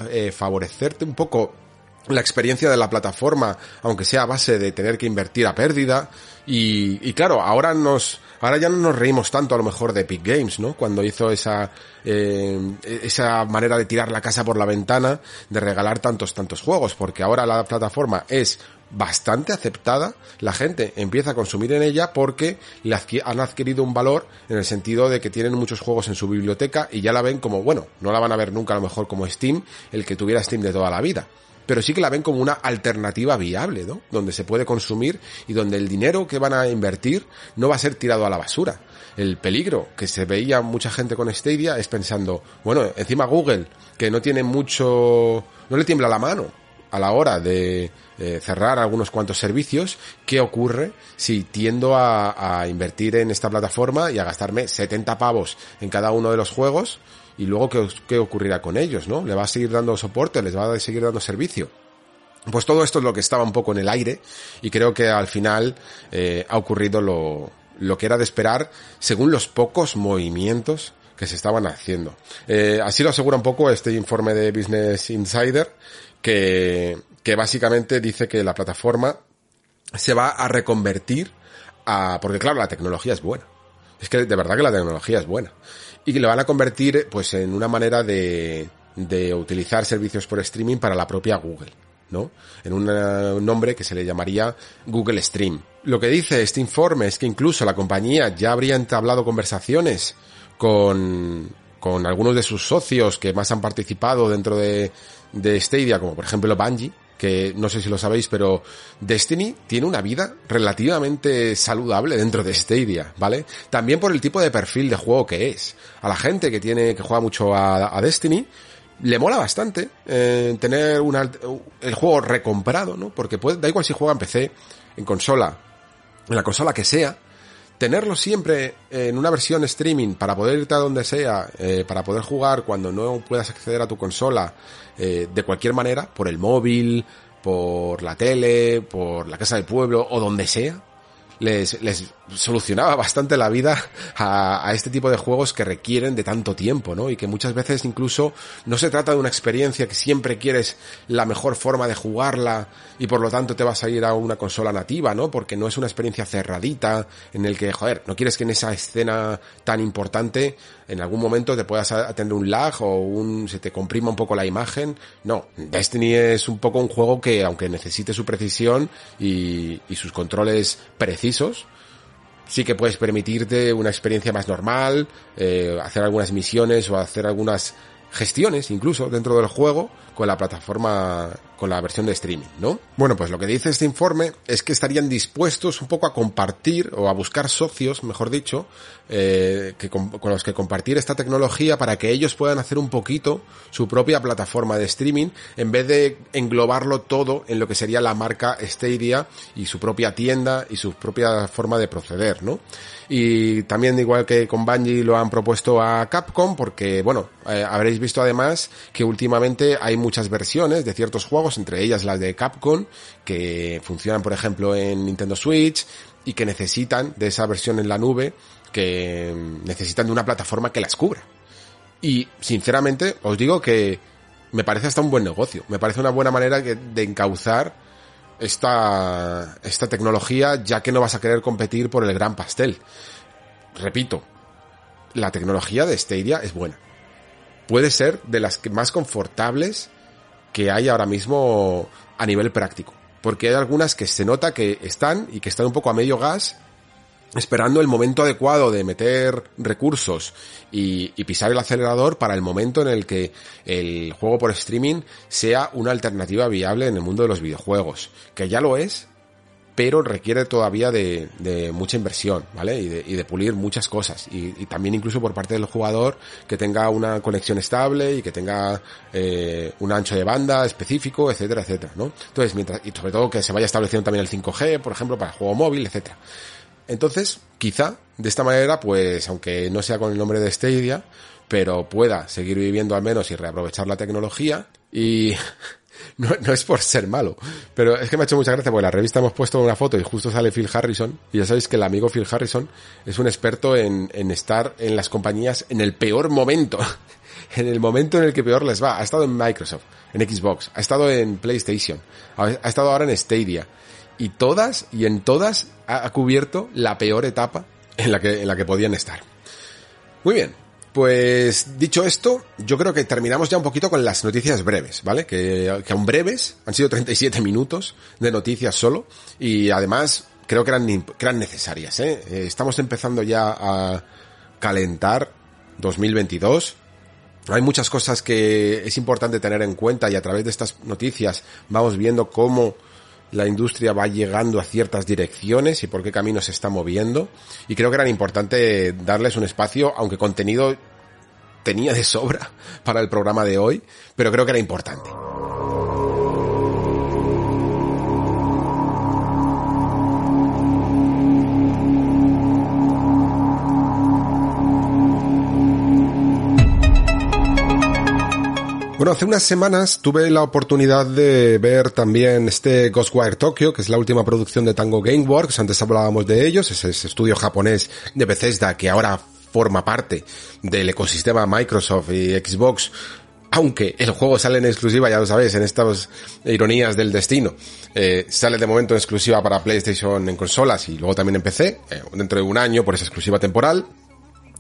eh, favorecerte un poco la experiencia de la plataforma, aunque sea a base de tener que invertir a pérdida. Y, y, claro, ahora nos, ahora ya no nos reímos tanto a lo mejor de Epic Games, ¿no? Cuando hizo esa, eh, esa manera de tirar la casa por la ventana, de regalar tantos, tantos juegos, porque ahora la plataforma es bastante aceptada, la gente empieza a consumir en ella porque le han adquirido un valor en el sentido de que tienen muchos juegos en su biblioteca y ya la ven como, bueno, no la van a ver nunca a lo mejor como Steam, el que tuviera Steam de toda la vida pero sí que la ven como una alternativa viable, ¿no? Donde se puede consumir y donde el dinero que van a invertir no va a ser tirado a la basura. El peligro que se veía mucha gente con Stadia es pensando, bueno, encima Google, que no tiene mucho, no le tiembla la mano a la hora de eh, cerrar algunos cuantos servicios, ¿qué ocurre si tiendo a, a invertir en esta plataforma y a gastarme 70 pavos en cada uno de los juegos? Y luego ¿qué, qué ocurrirá con ellos, ¿no? ¿Le va a seguir dando soporte? ¿Les va a seguir dando servicio? Pues todo esto es lo que estaba un poco en el aire y creo que al final eh, ha ocurrido lo, lo que era de esperar según los pocos movimientos que se estaban haciendo. Eh, así lo asegura un poco este informe de Business Insider que, que básicamente dice que la plataforma se va a reconvertir a, porque claro, la tecnología es buena. Es que de verdad que la tecnología es buena y que le van a convertir pues en una manera de, de utilizar servicios por streaming para la propia Google. ¿no? En un nombre que se le llamaría Google Stream. Lo que dice este informe es que incluso la compañía ya habría entablado conversaciones con, con algunos de sus socios que más han participado dentro de, de Stadia, como por ejemplo Bungie, que no sé si lo sabéis, pero Destiny tiene una vida relativamente saludable dentro de Stadia, ¿vale? También por el tipo de perfil de juego que es. A la gente que tiene, que juega mucho a, Destiny, le mola bastante eh, tener una, el juego recomprado, ¿no? Porque puede, da igual si juega en PC, en consola, en la consola que sea, tenerlo siempre en una versión streaming para poder irte a donde sea, eh, para poder jugar cuando no puedas acceder a tu consola eh, de cualquier manera, por el móvil, por la tele, por la casa del pueblo o donde sea, les, les solucionaba bastante la vida a, a, este tipo de juegos que requieren de tanto tiempo, ¿no? Y que muchas veces incluso no se trata de una experiencia que siempre quieres la mejor forma de jugarla y por lo tanto te vas a ir a una consola nativa, ¿no? Porque no es una experiencia cerradita en el que, joder, no quieres que en esa escena tan importante en algún momento te puedas tener un lag o un, se te comprima un poco la imagen. No, Destiny es un poco un juego que aunque necesite su precisión y, y sus controles precisos, sí que puedes permitirte una experiencia más normal, eh, hacer algunas misiones o hacer algunas gestiones incluso dentro del juego con la plataforma, con la versión de streaming, ¿no? Bueno, pues lo que dice este informe es que estarían dispuestos un poco a compartir o a buscar socios, mejor dicho, eh, que con, los que compartir esta tecnología para que ellos puedan hacer un poquito su propia plataforma de streaming en vez de englobarlo todo en lo que sería la marca Stadia y su propia tienda y su propia forma de proceder, ¿no? Y también igual que con Bungie lo han propuesto a Capcom porque, bueno, eh, habréis visto además que últimamente hay muchas versiones de ciertos juegos, entre ellas las de Capcom, que funcionan por ejemplo en Nintendo Switch y que necesitan de esa versión en la nube, que necesitan de una plataforma que las cubra. Y sinceramente os digo que me parece hasta un buen negocio, me parece una buena manera de encauzar esta, esta tecnología ya que no vas a querer competir por el gran pastel. Repito, la tecnología de Stadia es buena. Puede ser de las más confortables que hay ahora mismo a nivel práctico. Porque hay algunas que se nota que están y que están un poco a medio gas esperando el momento adecuado de meter recursos y, pisar el acelerador para el momento en el que el juego por streaming sea una alternativa viable en el mundo de los videojuegos, que ya lo es, pero requiere todavía de, de mucha inversión, ¿vale? Y de, y de pulir muchas cosas. Y, y, también incluso por parte del jugador que tenga una conexión estable y que tenga eh, un ancho de banda específico, etcétera, etcétera, ¿no? Entonces, mientras, y sobre todo que se vaya estableciendo también el 5G, por ejemplo, para el juego móvil, etcétera. Entonces, quizá, de esta manera, pues, aunque no sea con el nombre de Stadia, pero pueda seguir viviendo al menos y reaprovechar la tecnología y (laughs) (laughs) no, es por ser malo, pero es que me ha hecho mucha gracia porque en la revista hemos puesto una foto y justo sale Phil Harrison y ya sabéis que el amigo Phil Harrison es un experto en, estar en las compañías en el peor momento, (laughs) en el momento en el que peor les va. Ha estado en Microsoft, en Xbox, ha estado en PlayStation, ha, ha estado ahora en Stadia y todas y en todas ha, cubierto la peor etapa en la que, en la que podían estar. Muy bien, pues dicho esto, yo creo que terminamos ya un poquito con las noticias breves, ¿vale? Que, que aún breves, han sido 37 minutos de noticias solo y además creo que eran, que eran necesarias, ¿eh? Estamos empezando ya a calentar 2022. Hay muchas cosas que es importante tener en cuenta y a través de estas noticias vamos viendo cómo la industria va llegando a ciertas direcciones y por qué camino se está moviendo. Y creo que era importante darles un espacio, aunque contenido tenía de sobra (laughs) para el programa de hoy, pero creo que era importante. Bueno, hace unas semanas tuve la oportunidad de ver también este Ghostwire Tokyo, que es la última producción de Tango Gameworks, antes hablábamos de ellos, es ese estudio japonés de Bethesda que ahora forma parte del ecosistema Microsoft y Xbox, aunque el juego sale en exclusiva, ya lo sabéis, en estas ironías del destino, eh, sale de momento en exclusiva para PlayStation en consolas y luego también en PC, eh, dentro de un año por esa exclusiva temporal,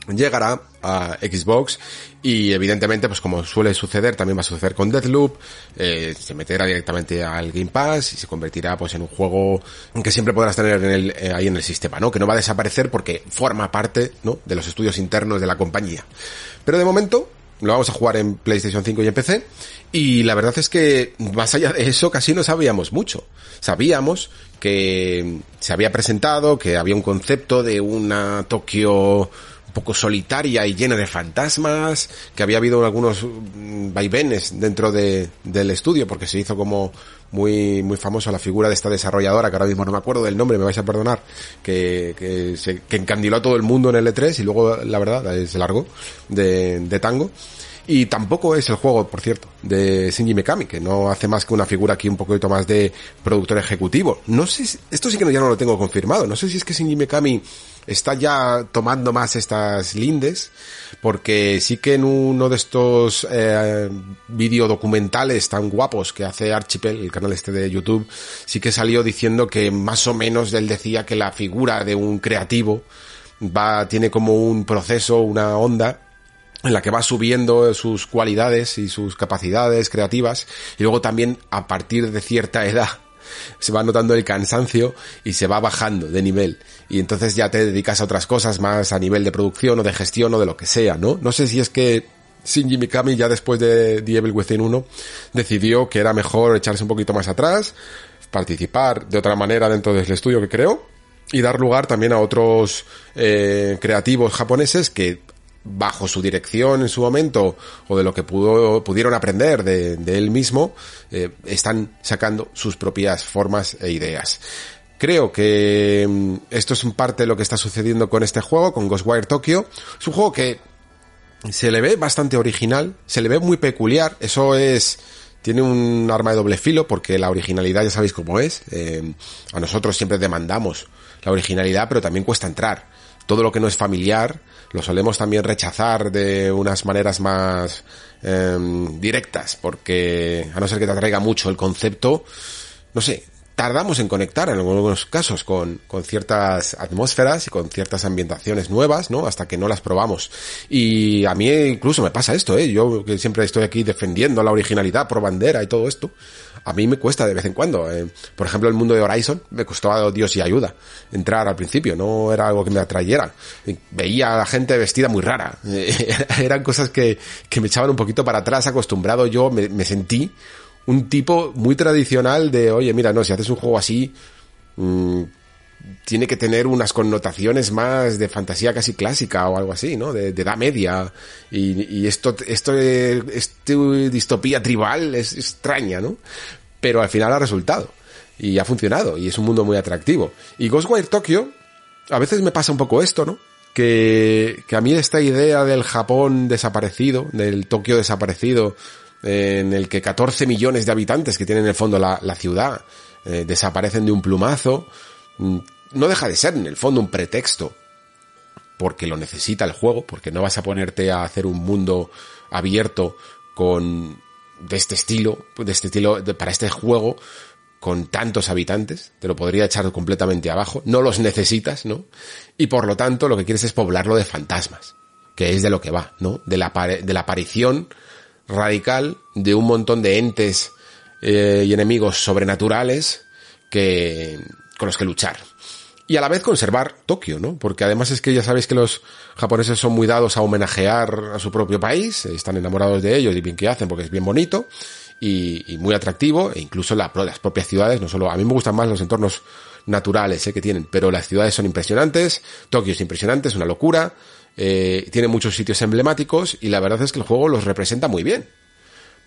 llegará a Xbox y evidentemente pues como suele suceder también va a suceder con Deathloop eh, se meterá directamente al Game Pass y se convertirá pues en un juego que siempre podrás tener en el, eh, ahí en el sistema no que no va a desaparecer porque forma parte no de los estudios internos de la compañía. Pero de momento lo vamos a jugar en PlayStation 5 y en PC y la verdad es que más allá de eso casi no sabíamos mucho. Sabíamos que se había presentado que había un concepto de una Tokio poco solitaria y llena de fantasmas, que había habido algunos mm, vaivenes dentro de, del estudio, porque se hizo como muy, muy famosa la figura de esta desarrolladora, que ahora mismo no me acuerdo del nombre, me vais a perdonar, que, que, se, que encandiló a todo el mundo en el E3 y luego, la verdad, se largó de, de tango. Y tampoco es el juego, por cierto, de Shinji Mikami, que no hace más que una figura aquí un poquito más de productor ejecutivo. No sé, si, esto sí que ya no lo tengo confirmado. No sé si es que Shinji Mikami está ya tomando más estas lindes, porque sí que en uno de estos eh, documentales tan guapos que hace Archipel, el canal este de YouTube, sí que salió diciendo que más o menos él decía que la figura de un creativo va, tiene como un proceso, una onda, en la que va subiendo sus cualidades y sus capacidades creativas y luego también a partir de cierta edad se va notando el cansancio y se va bajando de nivel y entonces ya te dedicas a otras cosas más a nivel de producción o de gestión o de lo que sea, ¿no? No sé si es que Shinji Mikami ya después de The Evil Within 1 decidió que era mejor echarse un poquito más atrás, participar de otra manera dentro del estudio que creó y dar lugar también a otros eh, creativos japoneses que bajo su dirección en su momento o de lo que pudo, pudieron aprender de, de él mismo, eh, están sacando sus propias formas e ideas. Creo que mm, esto es un parte de lo que está sucediendo con este juego, con Ghostwire Tokyo. Es un juego que se le ve bastante original, se le ve muy peculiar, eso es tiene un arma de doble filo porque la originalidad ya sabéis cómo es. Eh, a nosotros siempre demandamos la originalidad, pero también cuesta entrar. Todo lo que no es familiar lo solemos también rechazar de unas maneras más em, directas, porque a no ser que te atraiga mucho el concepto, no sé, tardamos en conectar en algunos casos con, con, ciertas atmósferas y con ciertas ambientaciones nuevas, ¿no? Hasta que no las probamos. Y a mí incluso me pasa esto, ¿eh? Yo que siempre estoy aquí defendiendo la originalidad por bandera y todo esto, a mí me cuesta de vez en cuando. Eh. Por ejemplo, el mundo de Horizon me costó Dios y ayuda entrar al principio, no era algo que me atrayera. Veía a la gente vestida muy rara. (laughs) Eran cosas que, que me echaban un poquito para atrás, acostumbrado yo, me sentí un tipo muy tradicional de, oye, mira, no, si haces un juego así, mmm, tiene que tener unas connotaciones más de fantasía casi clásica o algo así, ¿no? De, de edad media. Y, y esto, esto, este distopía tribal es extraña, ¿no? Pero al final ha resultado. Y ha funcionado. Y es un mundo muy atractivo. Y Ghostwire Tokyo, a veces me pasa un poco esto, ¿no? Que, que a mí esta idea del Japón desaparecido, del Tokio desaparecido, en el que 14 millones de habitantes que tiene en el fondo la, ciudad eh, desaparecen de un plumazo, mm, no deja de ser en el fondo un pretexto porque lo necesita el juego, porque no vas a ponerte a hacer un mundo abierto con de este estilo, de este estilo para este juego con tantos habitantes, te lo podría echar completamente abajo, no los necesitas, ¿no? Y por lo tanto lo que quieres es poblarlo de fantasmas, que es de lo que va, ¿no? De la, de la aparición radical de un montón de entes eh, y enemigos sobrenaturales que, con los que luchar. Y a la vez conservar Tokio, ¿no? Porque además es que ya sabéis que los japoneses son muy dados a homenajear a su propio país, están enamorados de ellos y bien que hacen porque es bien bonito y, muy atractivo, e incluso la, las propias ciudades, no solo, a mí me gustan más los entornos naturales ¿eh? que tienen, pero las ciudades son impresionantes, Tokio es impresionante, es una locura, eh, tiene muchos sitios emblemáticos y la verdad es que el juego los representa muy bien.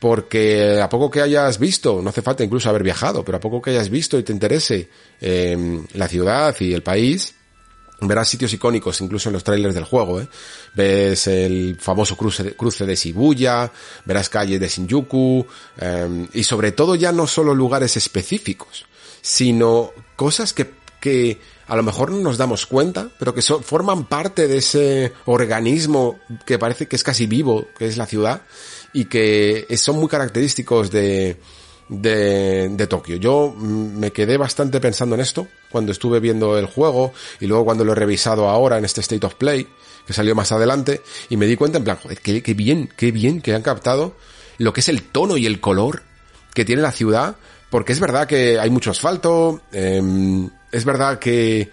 Porque a poco que hayas visto, no hace falta incluso haber viajado, pero a poco que hayas visto y te interese eh, la ciudad y el país, verás sitios icónicos incluso en los trailers del juego, ¿eh? Ves el famoso cruce de, cruce Shibuya, verás calles de Shinjuku, eh, y sobre todo ya no solo lugares específicos, sino cosas que, que a lo mejor no nos damos cuenta, pero que forman parte de ese organismo que parece que es casi vivo, que es la ciudad, y que son muy característicos de, de, Tokio. Yo me quedé bastante pensando en esto cuando estuve viendo el juego y luego cuando lo he revisado ahora en este State of Play, que salió más adelante, y me di cuenta en plan, joder, qué, qué bien, qué bien que han captado lo que es el tono y el color que tiene la ciudad, porque es verdad que hay mucho asfalto, eh, es verdad que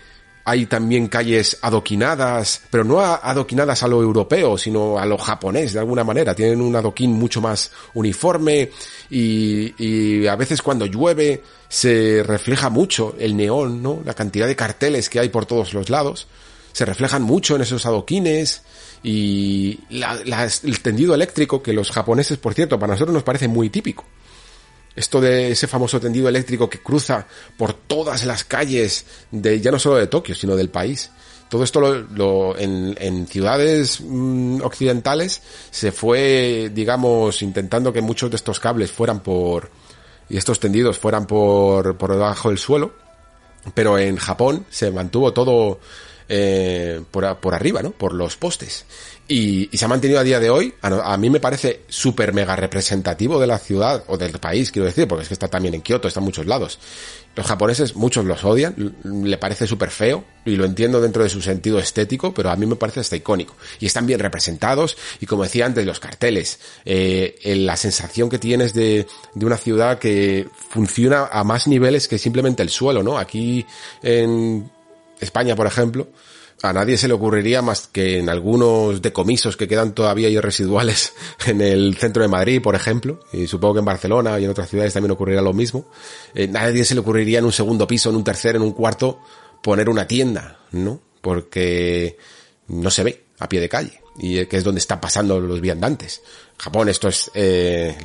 hay también calles adoquinadas, pero no adoquinadas a lo europeo, sino a lo japonés de alguna manera. Tienen un adoquín mucho más uniforme y, y, a veces cuando llueve se refleja mucho el neón, ¿no? La cantidad de carteles que hay por todos los lados. se reflejan mucho en esos adoquines y el tendido eléctrico, que los japoneses, por cierto, para nosotros nos parece muy típico. Esto de ese famoso tendido eléctrico que cruza por todas las calles de, ya no solo de Tokio, sino del país. Todo esto lo, en, ciudades mm, occidentales se fue, digamos, intentando que muchos de estos cables fueran por, y estos tendidos fueran por, por debajo del suelo, pero en Japón se mantuvo todo eh, por, por, arriba, ¿no? Por los postes. Y, y, se ha mantenido a día de hoy. A, mí me parece súper mega representativo de la ciudad o del país, quiero decir, porque es que está también en Kioto, está en muchos lados. Los japoneses, muchos los odian, le parece súper feo, y lo entiendo dentro de su sentido estético, pero a mí me parece hasta icónico. Y están bien representados, y como decía antes, los carteles, eh, la sensación que tienes de, de una ciudad que funciona a más niveles que simplemente el suelo, ¿no? Aquí en España, por ejemplo, a nadie se le ocurriría más que en algunos decomisos que quedan todavía ahí residuales (laughs) en el centro de Madrid, por ejemplo, y supongo que en Barcelona y en otras ciudades también ocurrirá lo mismo, eh, nadie se le ocurriría en un segundo piso, en un tercer, en un cuarto, poner una tienda, ¿no? Porque no se ve a pie de calle y que es donde están pasando los viandantes. Japón esto es, eh,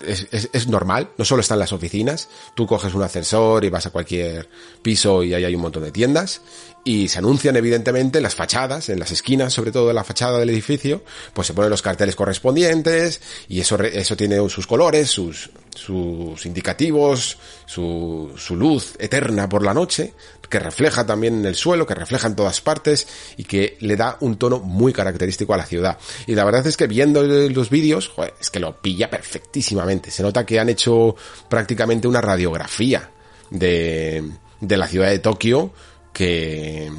es, normal, no solo están las oficinas, tú coges un ascensor y vas a cualquier piso y ahí hay un montón de tiendas y se anuncian evidentemente en las fachadas, en las esquinas, sobre todo en la fachada del edificio, pues se ponen los carteles correspondientes y eso, eso tiene sus colores, sus, sus indicativos, su, su luz eterna por la noche, que refleja también en el suelo, que refleja en todas partes y que le da un tono muy característico a la ciudad. Y la verdad es que viendo los vídeos, es que lo pilla perfectísimamente. Se nota que han hecho prácticamente una radiografía de, de la ciudad de Tokio que,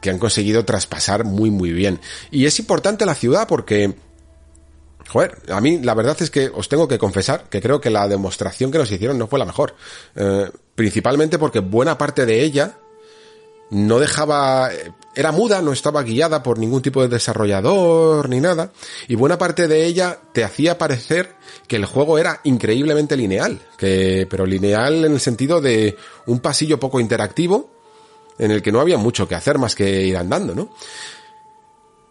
que han conseguido traspasar muy muy bien. Y es importante la ciudad porque Joder, a mí la verdad es que os tengo que confesar que creo que la demostración que nos hicieron no fue la mejor. Eh, principalmente porque buena parte de ella no dejaba, era muda, no estaba guiada por ningún tipo de desarrollador ni nada, y buena parte de ella te hacía parecer que el juego era increíblemente lineal, que, pero lineal en el sentido de un pasillo poco interactivo, en el que no había mucho que hacer más que ir andando, ¿no?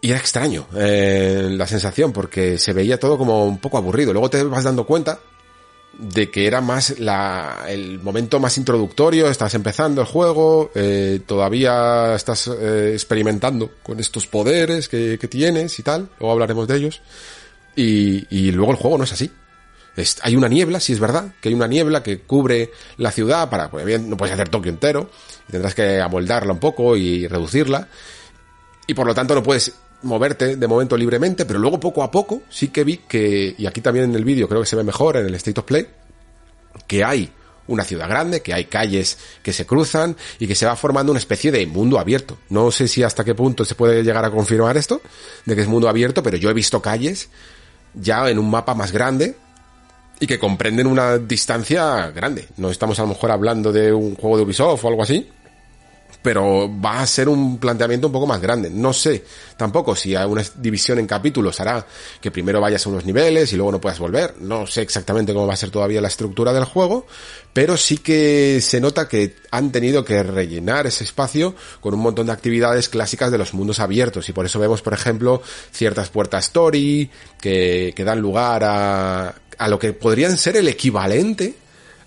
Y era extraño eh, la sensación porque se veía todo como un poco aburrido. Luego te vas dando cuenta de que era más la, el momento más introductorio, estás empezando el juego, eh, todavía estás eh, experimentando con estos poderes que, que, tienes y tal, luego hablaremos de ellos, y, y luego el juego no es así. Hay una niebla, si es verdad, que hay una niebla que cubre la ciudad para, pues bien, no puedes hacer Tokio entero, tendrás que amoldarla un poco y reducirla, y por lo tanto no puedes moverte de momento libremente, pero luego poco a poco sí que vi que, y aquí también en el vídeo creo que se ve mejor en el State of Play, que hay una ciudad grande, que hay calles que se cruzan y que se va formando una especie de mundo abierto. No sé si hasta qué punto se puede llegar a confirmar esto, de que es mundo abierto, pero yo he visto calles ya en un mapa más grande y que comprenden una distancia grande. No estamos a lo mejor hablando de un juego de Ubisoft o algo así, pero va a ser un planteamiento un poco más grande. No sé tampoco si hay una división en capítulos hará que primero vayas a unos niveles y luego no puedas volver. No sé exactamente cómo va a ser todavía la estructura del juego, pero sí que se nota que han tenido que rellenar ese espacio con un montón de actividades clásicas de los mundos abiertos y por eso vemos, por ejemplo, ciertas puertas story que, que dan lugar a, a lo que podrían ser el equivalente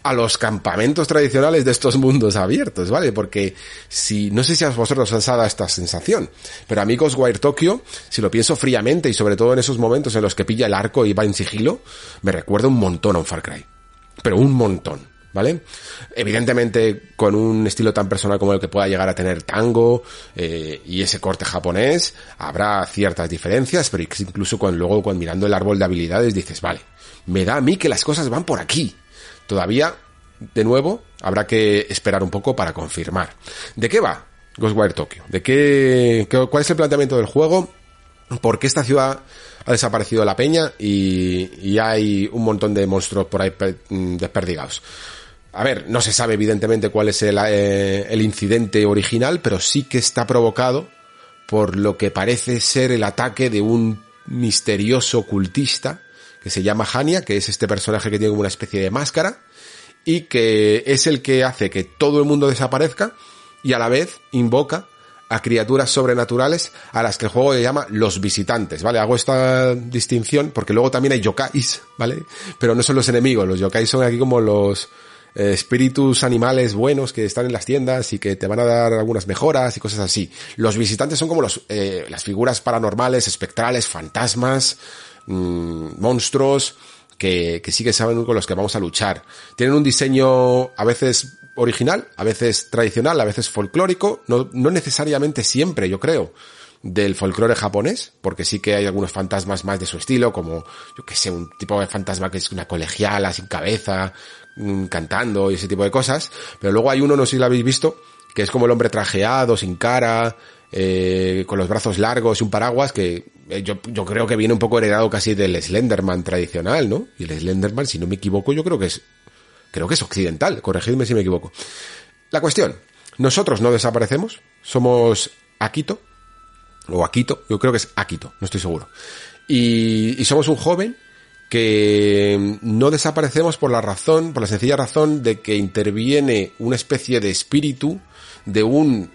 a los campamentos tradicionales de estos mundos abiertos, ¿vale? Porque si, no sé si a vosotros os ha dado esta sensación, pero a mí Ghostwire Tokyo, si lo pienso fríamente y sobre todo en esos momentos en los que pilla el arco y va en sigilo, me recuerda un montón a un Far Cry. Pero un montón. ¿Vale? Evidentemente con un estilo tan personal como el que pueda llegar a tener Tango eh, y ese corte japonés habrá ciertas diferencias, pero incluso cuando luego cuando mirando el árbol de habilidades dices, vale, me da a mí que las cosas van por aquí, Todavía, de nuevo, habrá que esperar un poco para confirmar. ¿De qué va Ghostwire Tokyo? ¿De qué, cuál es el planteamiento del juego? ¿Por qué esta ciudad ha desaparecido de la peña y, hay un montón de monstruos por ahí mm, desperdigados? A ver, no se sabe evidentemente cuál es el, eh, el incidente original, pero sí que está provocado por lo que parece ser el ataque de un misterioso cultista que se llama Hania, que es este personaje que tiene como una especie de máscara, y que es el que hace que todo el mundo desaparezca y a la vez invoca a criaturas sobrenaturales a las que el juego le llama los visitantes, ¿vale? Hago esta distinción porque luego también hay yokais, ¿vale? Pero no son los enemigos, los yokais son aquí como los eh, espíritus animales buenos que están en las tiendas y que te van a dar algunas mejoras y cosas así. Los visitantes son como los, eh, las figuras paranormales, espectrales, fantasmas, mmm, monstruos, que, que sí que saben con los que vamos a luchar. Tienen un diseño a veces original, a veces tradicional, a veces folclórico, no, no necesariamente siempre, yo creo, del folclore japonés, porque sí que hay algunos fantasmas más de su estilo, como, yo que sé, un tipo de fantasma que es una colegiala sin cabeza, mm, cantando y ese tipo de cosas, pero luego hay uno, no sé si lo habéis visto, que es como el hombre trajeado, sin cara, eh, con los brazos largos y un paraguas, que eh, yo, creo que viene un poco heredado casi del Slenderman tradicional, ¿no? Y el Slenderman, si no me equivoco, yo creo que es creo que es occidental, corregidme si me equivoco. La cuestión, nosotros no desaparecemos, somos Akito, o Akito, yo creo que es Akito, no estoy seguro. Y somos un joven que no desaparecemos por la razón, por la sencilla razón de que interviene una especie de espíritu de un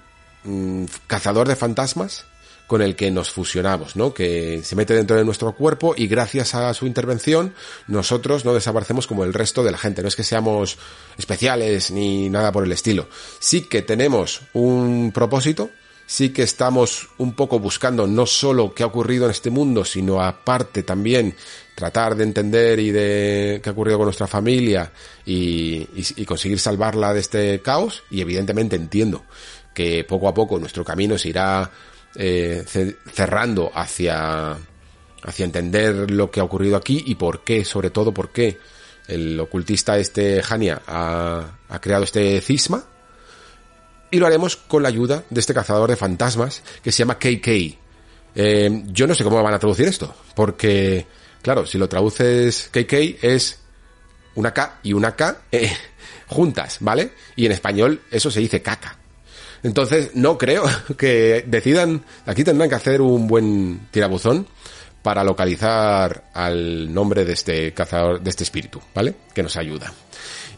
mm, cazador de fantasmas con el que nos fusionamos, ¿no? Que se mete dentro de nuestro cuerpo y gracias a su intervención nosotros no desaparecemos como el resto de la gente. No es que seamos especiales ni nada por el estilo. Sí que tenemos un propósito, sí que estamos un poco buscando no solo qué ha ocurrido en este mundo, sino aparte también tratar de entender y de qué ha ocurrido con nuestra familia y, y, y conseguir salvarla de este caos. Y evidentemente entiendo que poco a poco nuestro camino se irá eh, cerrando hacia, hacia entender lo que ha ocurrido aquí y por qué, sobre todo por qué el ocultista este Hania ha, ha creado este cisma. Y lo haremos con la ayuda de este cazador de fantasmas que se llama KK. Eh, yo no sé cómo van a traducir esto, porque, claro, si lo traduces KK es una K y una K eh, juntas, ¿vale? Y en español eso se dice caca. Entonces, no creo (laughs) que decidan, aquí tendrán que hacer un buen tirabuzón para localizar al nombre de este cazador, de este espíritu, ¿vale? Que nos ayuda.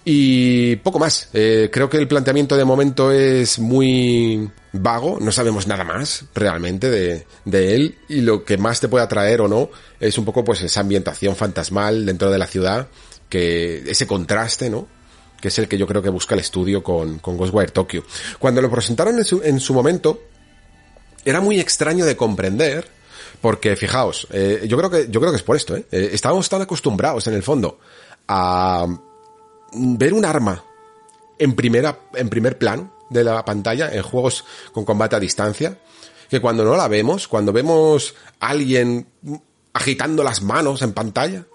Y poco más. Eh, creo que el planteamiento de momento es muy vago, no sabemos nada más realmente de, de, él y lo que más te puede atraer o no es un poco pues esa ambientación fantasmal dentro de la ciudad, que ese contraste, ¿no? Que es el que yo creo que busca el estudio con, con Ghostwire Tokyo. Cuando lo presentaron en su, en su momento, era muy extraño de comprender, porque fijaos, eh, yo creo que, yo creo que es por esto, ¿eh? eh estábamos tan acostumbrados en el fondo a ver un arma en primera, en primer plano de la pantalla en juegos con combate a distancia, que cuando no la vemos, cuando vemos a alguien agitando las manos en pantalla,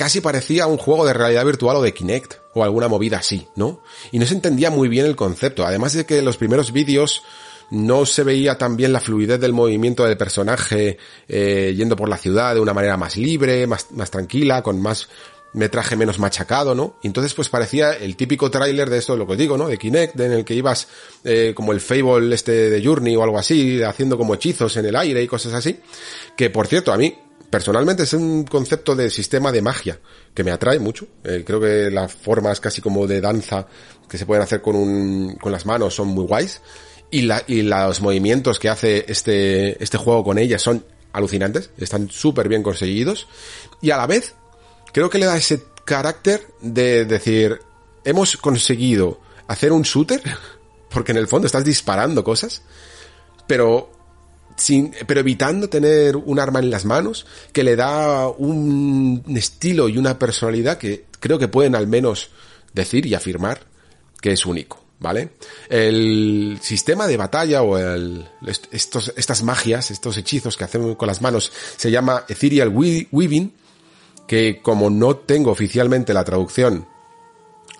casi parecía un juego de realidad virtual o de Kinect o alguna movida así, ¿no? Y no se entendía muy bien el concepto, además de que en los primeros vídeos no se veía tan bien la fluidez del movimiento del personaje eh, yendo por la ciudad de una manera más libre, más, más tranquila, con más metraje menos machacado, ¿no? Y entonces pues parecía el típico tráiler de esto, lo que os digo, ¿no? De Kinect, en el que ibas eh, como el Fable este de Journey o algo así, haciendo como hechizos en el aire y cosas así. Que por cierto, a mí personalmente es un concepto de sistema de magia que me atrae mucho. Eh, creo que las formas casi como de danza que se pueden hacer con, un, con las manos son muy guays. Y, la, y los movimientos que hace este, este juego con ellas son alucinantes, están súper bien conseguidos. Y a la vez, creo que le da ese carácter de decir, hemos conseguido hacer un shooter, (laughs) porque en el fondo estás disparando cosas, pero sin, pero evitando tener un arma en las manos que le da un estilo y una personalidad que creo que pueden al menos decir y afirmar que es único, ¿vale? El sistema de batalla o el, estos, estas magias, estos hechizos que hacemos con las manos se llama Ethereal Weaving, que como no tengo oficialmente la traducción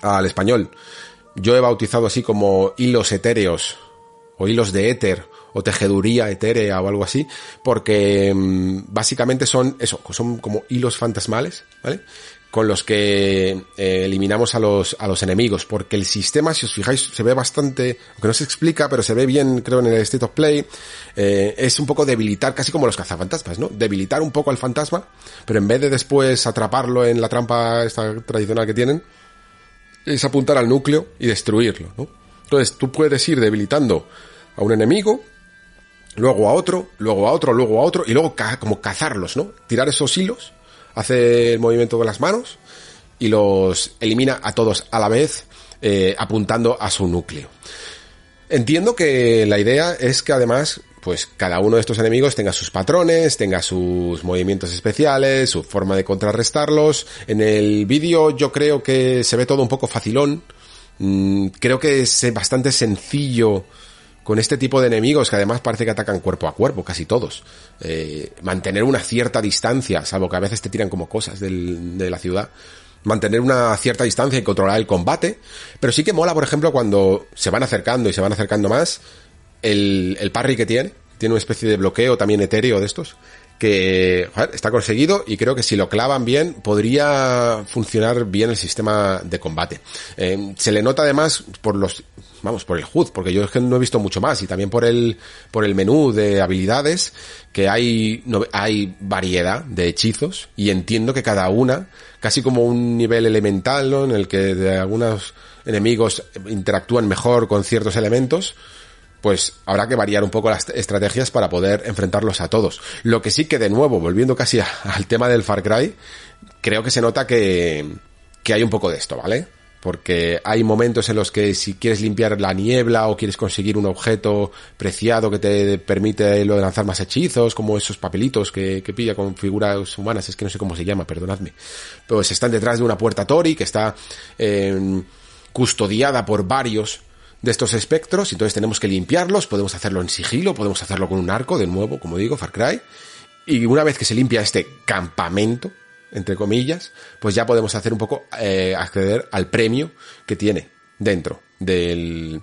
al español, yo he bautizado así como hilos etéreos o hilos de éter o tejeduría etérea o algo así, porque mmm, básicamente son eso, son como hilos fantasmales, ¿vale? Con los que eh, eliminamos a los, a los enemigos, porque el sistema, si os fijáis, se ve bastante, aunque no se explica, pero se ve bien, creo, en el State of Play, eh, es un poco debilitar, casi como los cazafantasmas, ¿no? Debilitar un poco al fantasma, pero en vez de después atraparlo en la trampa esta tradicional que tienen, es apuntar al núcleo y destruirlo, ¿no? Entonces tú puedes ir debilitando a un enemigo, luego a otro, luego a otro, luego a otro, y luego como cazarlos, ¿no? Tirar esos hilos, hace el movimiento con las manos y los elimina a todos a la vez, eh, apuntando a su núcleo. Entiendo que la idea es que además, pues cada uno de estos enemigos tenga sus patrones, tenga sus movimientos especiales, su forma de contrarrestarlos. En el vídeo yo creo que se ve todo un poco facilón. Mm, creo que es bastante sencillo con este tipo de enemigos que además parece que atacan cuerpo a cuerpo, casi todos. Eh, mantener una cierta distancia, salvo que a veces te tiran como cosas de la ciudad mantener una cierta distancia y controlar el combate. Pero sí que mola, por ejemplo, cuando se van acercando y se van acercando más, el, el parry que tiene. Tiene una especie de bloqueo también etéreo de estos. Que está conseguido y creo que si lo clavan bien podría funcionar bien el sistema de combate. Eh, se le nota además por los vamos, por el HUD, porque yo es que no he visto mucho más, y también por el, por el menú de habilidades, que hay, no, hay variedad de hechizos, y entiendo que cada una, casi como un nivel elemental, ¿no? En el que de algunos enemigos interactúan mejor con ciertos elementos, pues habrá que variar un poco las estrategias para poder enfrentarlos a todos. Lo que sí que de nuevo, volviendo casi al tema del Far Cry, creo que se nota que, que hay un poco de esto, ¿vale? porque hay momentos en los que si quieres limpiar la niebla o quieres conseguir un objeto preciado que te permite lo de lanzar más hechizos, como esos papelitos que, que pilla con figuras humanas, es que no sé cómo se llama, perdonadme, pues están detrás de una puerta Tori que está eh, custodiada por varios de estos espectros, entonces tenemos que limpiarlos, podemos hacerlo en sigilo, podemos hacerlo con un arco, de nuevo, como digo, Far Cry, y una vez que se limpia este campamento, entre comillas, pues ya podemos hacer un poco eh, acceder al premio que tiene dentro del,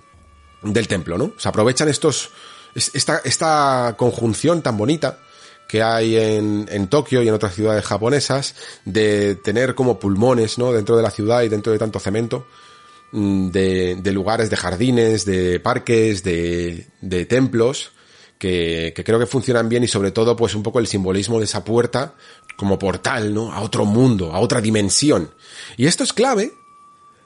del templo, ¿no? Se aprovechan estos, esta, esta conjunción tan bonita que hay en, en Tokio y en otras ciudades japonesas de tener como pulmones, ¿no? Dentro de la ciudad y dentro de tanto cemento, de, de lugares, de jardines, de parques, de, de templos, que, que, creo que funcionan bien y sobre todo pues un poco el simbolismo de esa puerta como portal, ¿no? A otro mundo, a otra dimensión. Y esto es clave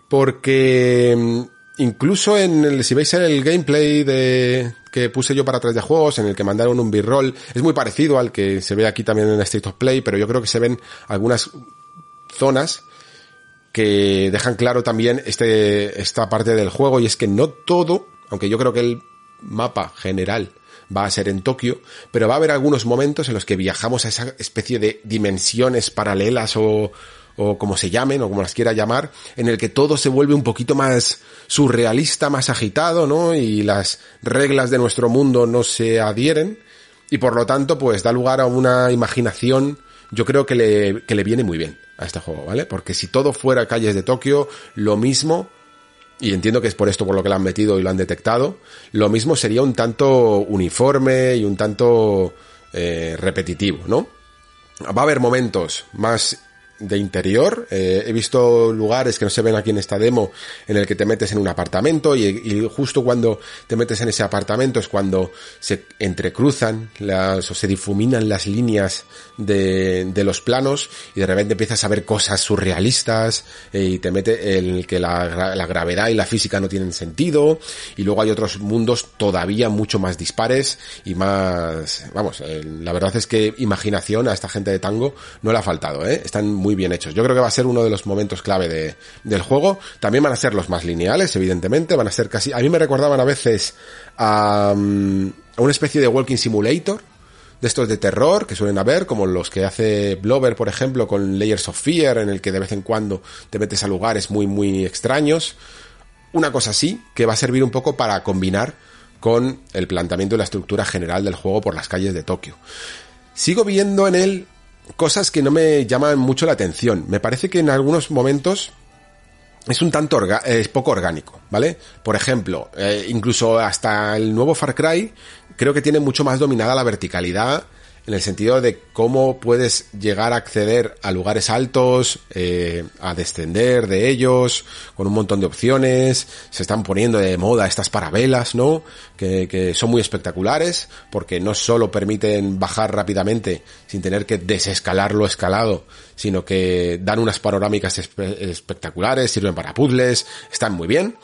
porque mm, incluso en el, si veis el gameplay de, que puse yo para atrás de juegos, en el que mandaron un b-roll, es muy parecido al que se ve aquí también en State of Play, pero yo creo que se ven algunas zonas que dejan claro también este, esta parte del juego y es que no todo, aunque yo creo que el mapa general va a ser en Tokio, pero va a haber algunos momentos en los que viajamos a esa especie de dimensiones paralelas o, o como se llamen o como las quiera llamar, en el que todo se vuelve un poquito más surrealista, más agitado, ¿no? Y las reglas de nuestro mundo no se adhieren y por lo tanto pues da lugar a una imaginación yo creo que le, que le viene muy bien a este juego, ¿vale? Porque si todo fuera calles de Tokio, lo mismo y entiendo que es por esto por lo que lo han metido y lo han detectado, lo mismo sería un tanto uniforme y un tanto eh, repetitivo, ¿no? Va a haber momentos más de interior. Eh, he visto lugares que no se ven aquí en esta demo en el que te metes en un apartamento y, justo cuando te metes en ese apartamento es cuando se entrecruzan las, o se difuminan las líneas de, de los planos y de repente empiezas a ver cosas surrealistas eh, y te mete en el que la, la gravedad y la física no tienen sentido y luego hay otros mundos todavía mucho más dispares y más, vamos, eh, la verdad es que imaginación a esta gente de tango no le ha faltado, ¿eh? Están muy bien hechos. Yo creo que va a ser uno de los momentos clave de, del juego. También van a ser los más lineales, evidentemente. Van a ser casi, a mí me recordaban a veces a, mm, a una especie de walking simulator de estos de terror que suelen haber, como los que hace Blover, por ejemplo, con Layers of Fear, en el que de vez en cuando te metes a lugares muy, muy extraños. Una cosa así, que va a servir un poco para combinar con el planteamiento y la estructura general del juego por las calles de Tokio. Sigo viendo en él cosas que no me llaman mucho la atención. Me parece que en algunos momentos es un tanto es poco orgánico, ¿vale? Por ejemplo, eh, incluso hasta el nuevo Far Cry creo que tiene mucho más dominada la verticalidad en el sentido de cómo puedes llegar a acceder a lugares altos, eh, a descender de ellos, con un montón de opciones, se están poniendo de moda estas parabelas, ¿no? Que, que son muy espectaculares, porque no solo permiten bajar rápidamente sin tener que desescalar lo escalado, sino que dan unas panorámicas espectaculares, sirven para puzzles, están muy bien.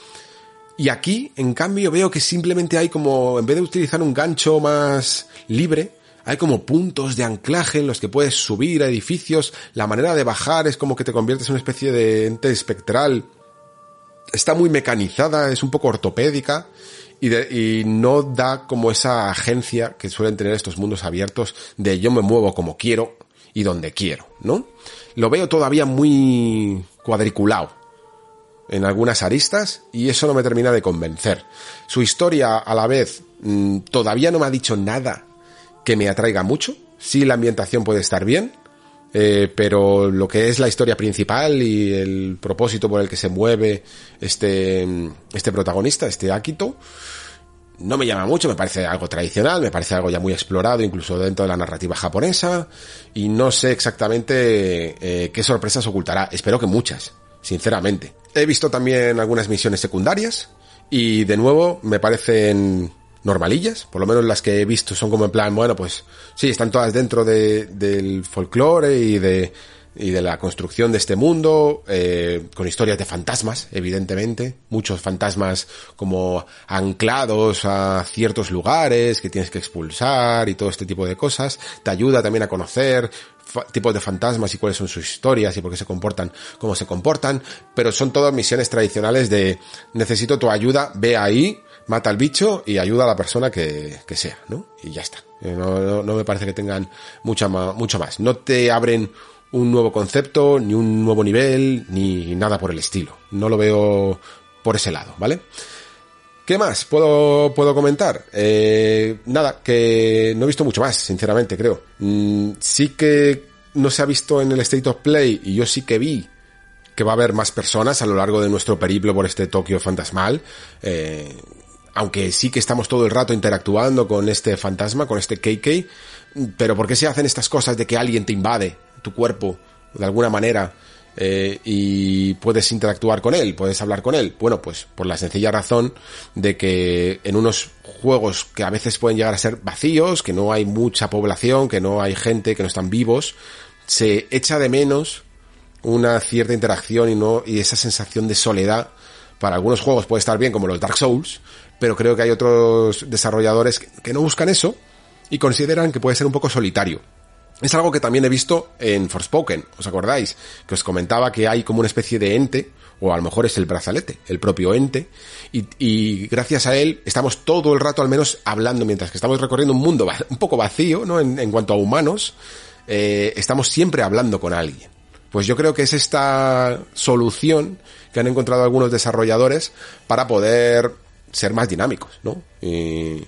Y aquí, en cambio, veo que simplemente hay como, en vez de utilizar un gancho más libre, hay como puntos de anclaje en los que puedes subir a edificios, la manera de bajar es como que te conviertes en una especie de ente espectral. Está muy mecanizada, es un poco ortopédica y, y no da como esa agencia que suelen tener estos mundos abiertos de yo me muevo como quiero y donde quiero, ¿no? Lo veo todavía muy cuadriculado en algunas aristas y eso no me termina de convencer. Su historia a la vez mm, todavía no me ha dicho nada que me atraiga mucho. Sí, la ambientación puede estar bien, eh, pero lo que es la historia principal y el propósito por el que se mueve este, este protagonista, este Akito, no me llama mucho, me parece algo tradicional, me parece algo ya muy explorado, incluso dentro de la narrativa japonesa, y no sé exactamente eh, qué sorpresas ocultará. Espero que muchas, sinceramente. He visto también algunas misiones secundarias, y de nuevo me parecen normalillas, por lo menos las que he visto son como en plan, bueno, pues sí, están todas dentro de, del folclore y de, y de la construcción de este mundo, eh, con historias de fantasmas, evidentemente, muchos fantasmas como anclados a ciertos lugares que tienes que expulsar y todo este tipo de cosas, te ayuda también a conocer tipos de fantasmas y cuáles son sus historias y por qué se comportan como se comportan, pero son todas misiones tradicionales de necesito tu ayuda, ve ahí, mata al bicho y ayuda a la persona que, que sea, ¿no? Y ya está. Eh, no, no, me parece que tengan mucha mucho más. No te abren un nuevo concepto, ni un nuevo nivel, ni nada por el estilo. No lo veo por ese lado, ¿vale? ¿Qué más puedo, puedo comentar? Eh, nada, que no he visto mucho más, sinceramente, creo. Mm, sí que no se ha visto en el State of Play y yo sí que vi que va a haber más personas a lo largo de nuestro periplo por este Tokio fantasmal. Eh, aunque sí que estamos todo el rato interactuando con este fantasma, con este KK, pero ¿por qué se hacen estas cosas de que alguien te invade tu cuerpo de alguna manera eh, y puedes interactuar con él, puedes hablar con él? Bueno, pues por la sencilla razón de que en unos juegos que a veces pueden llegar a ser vacíos, que no hay mucha población, que no hay gente, que no están vivos, se echa de menos una cierta interacción y no y esa sensación de soledad para algunos juegos puede estar bien como los Dark Souls, pero creo que hay otros desarrolladores que no buscan eso y consideran que puede ser un poco solitario. Es algo que también he visto en Forspoken, ¿os acordáis? Que os comentaba que hay como una especie de ente, o a lo mejor es el brazalete, el propio ente, y, gracias a él estamos todo el rato al menos hablando, mientras que estamos recorriendo un mundo (laughs) un poco vacío, ¿no? En, cuanto a humanos, eh, estamos siempre hablando con alguien. Pues yo creo que es esta solución que han encontrado algunos desarrolladores para poder ser más dinámicos, ¿no? Y,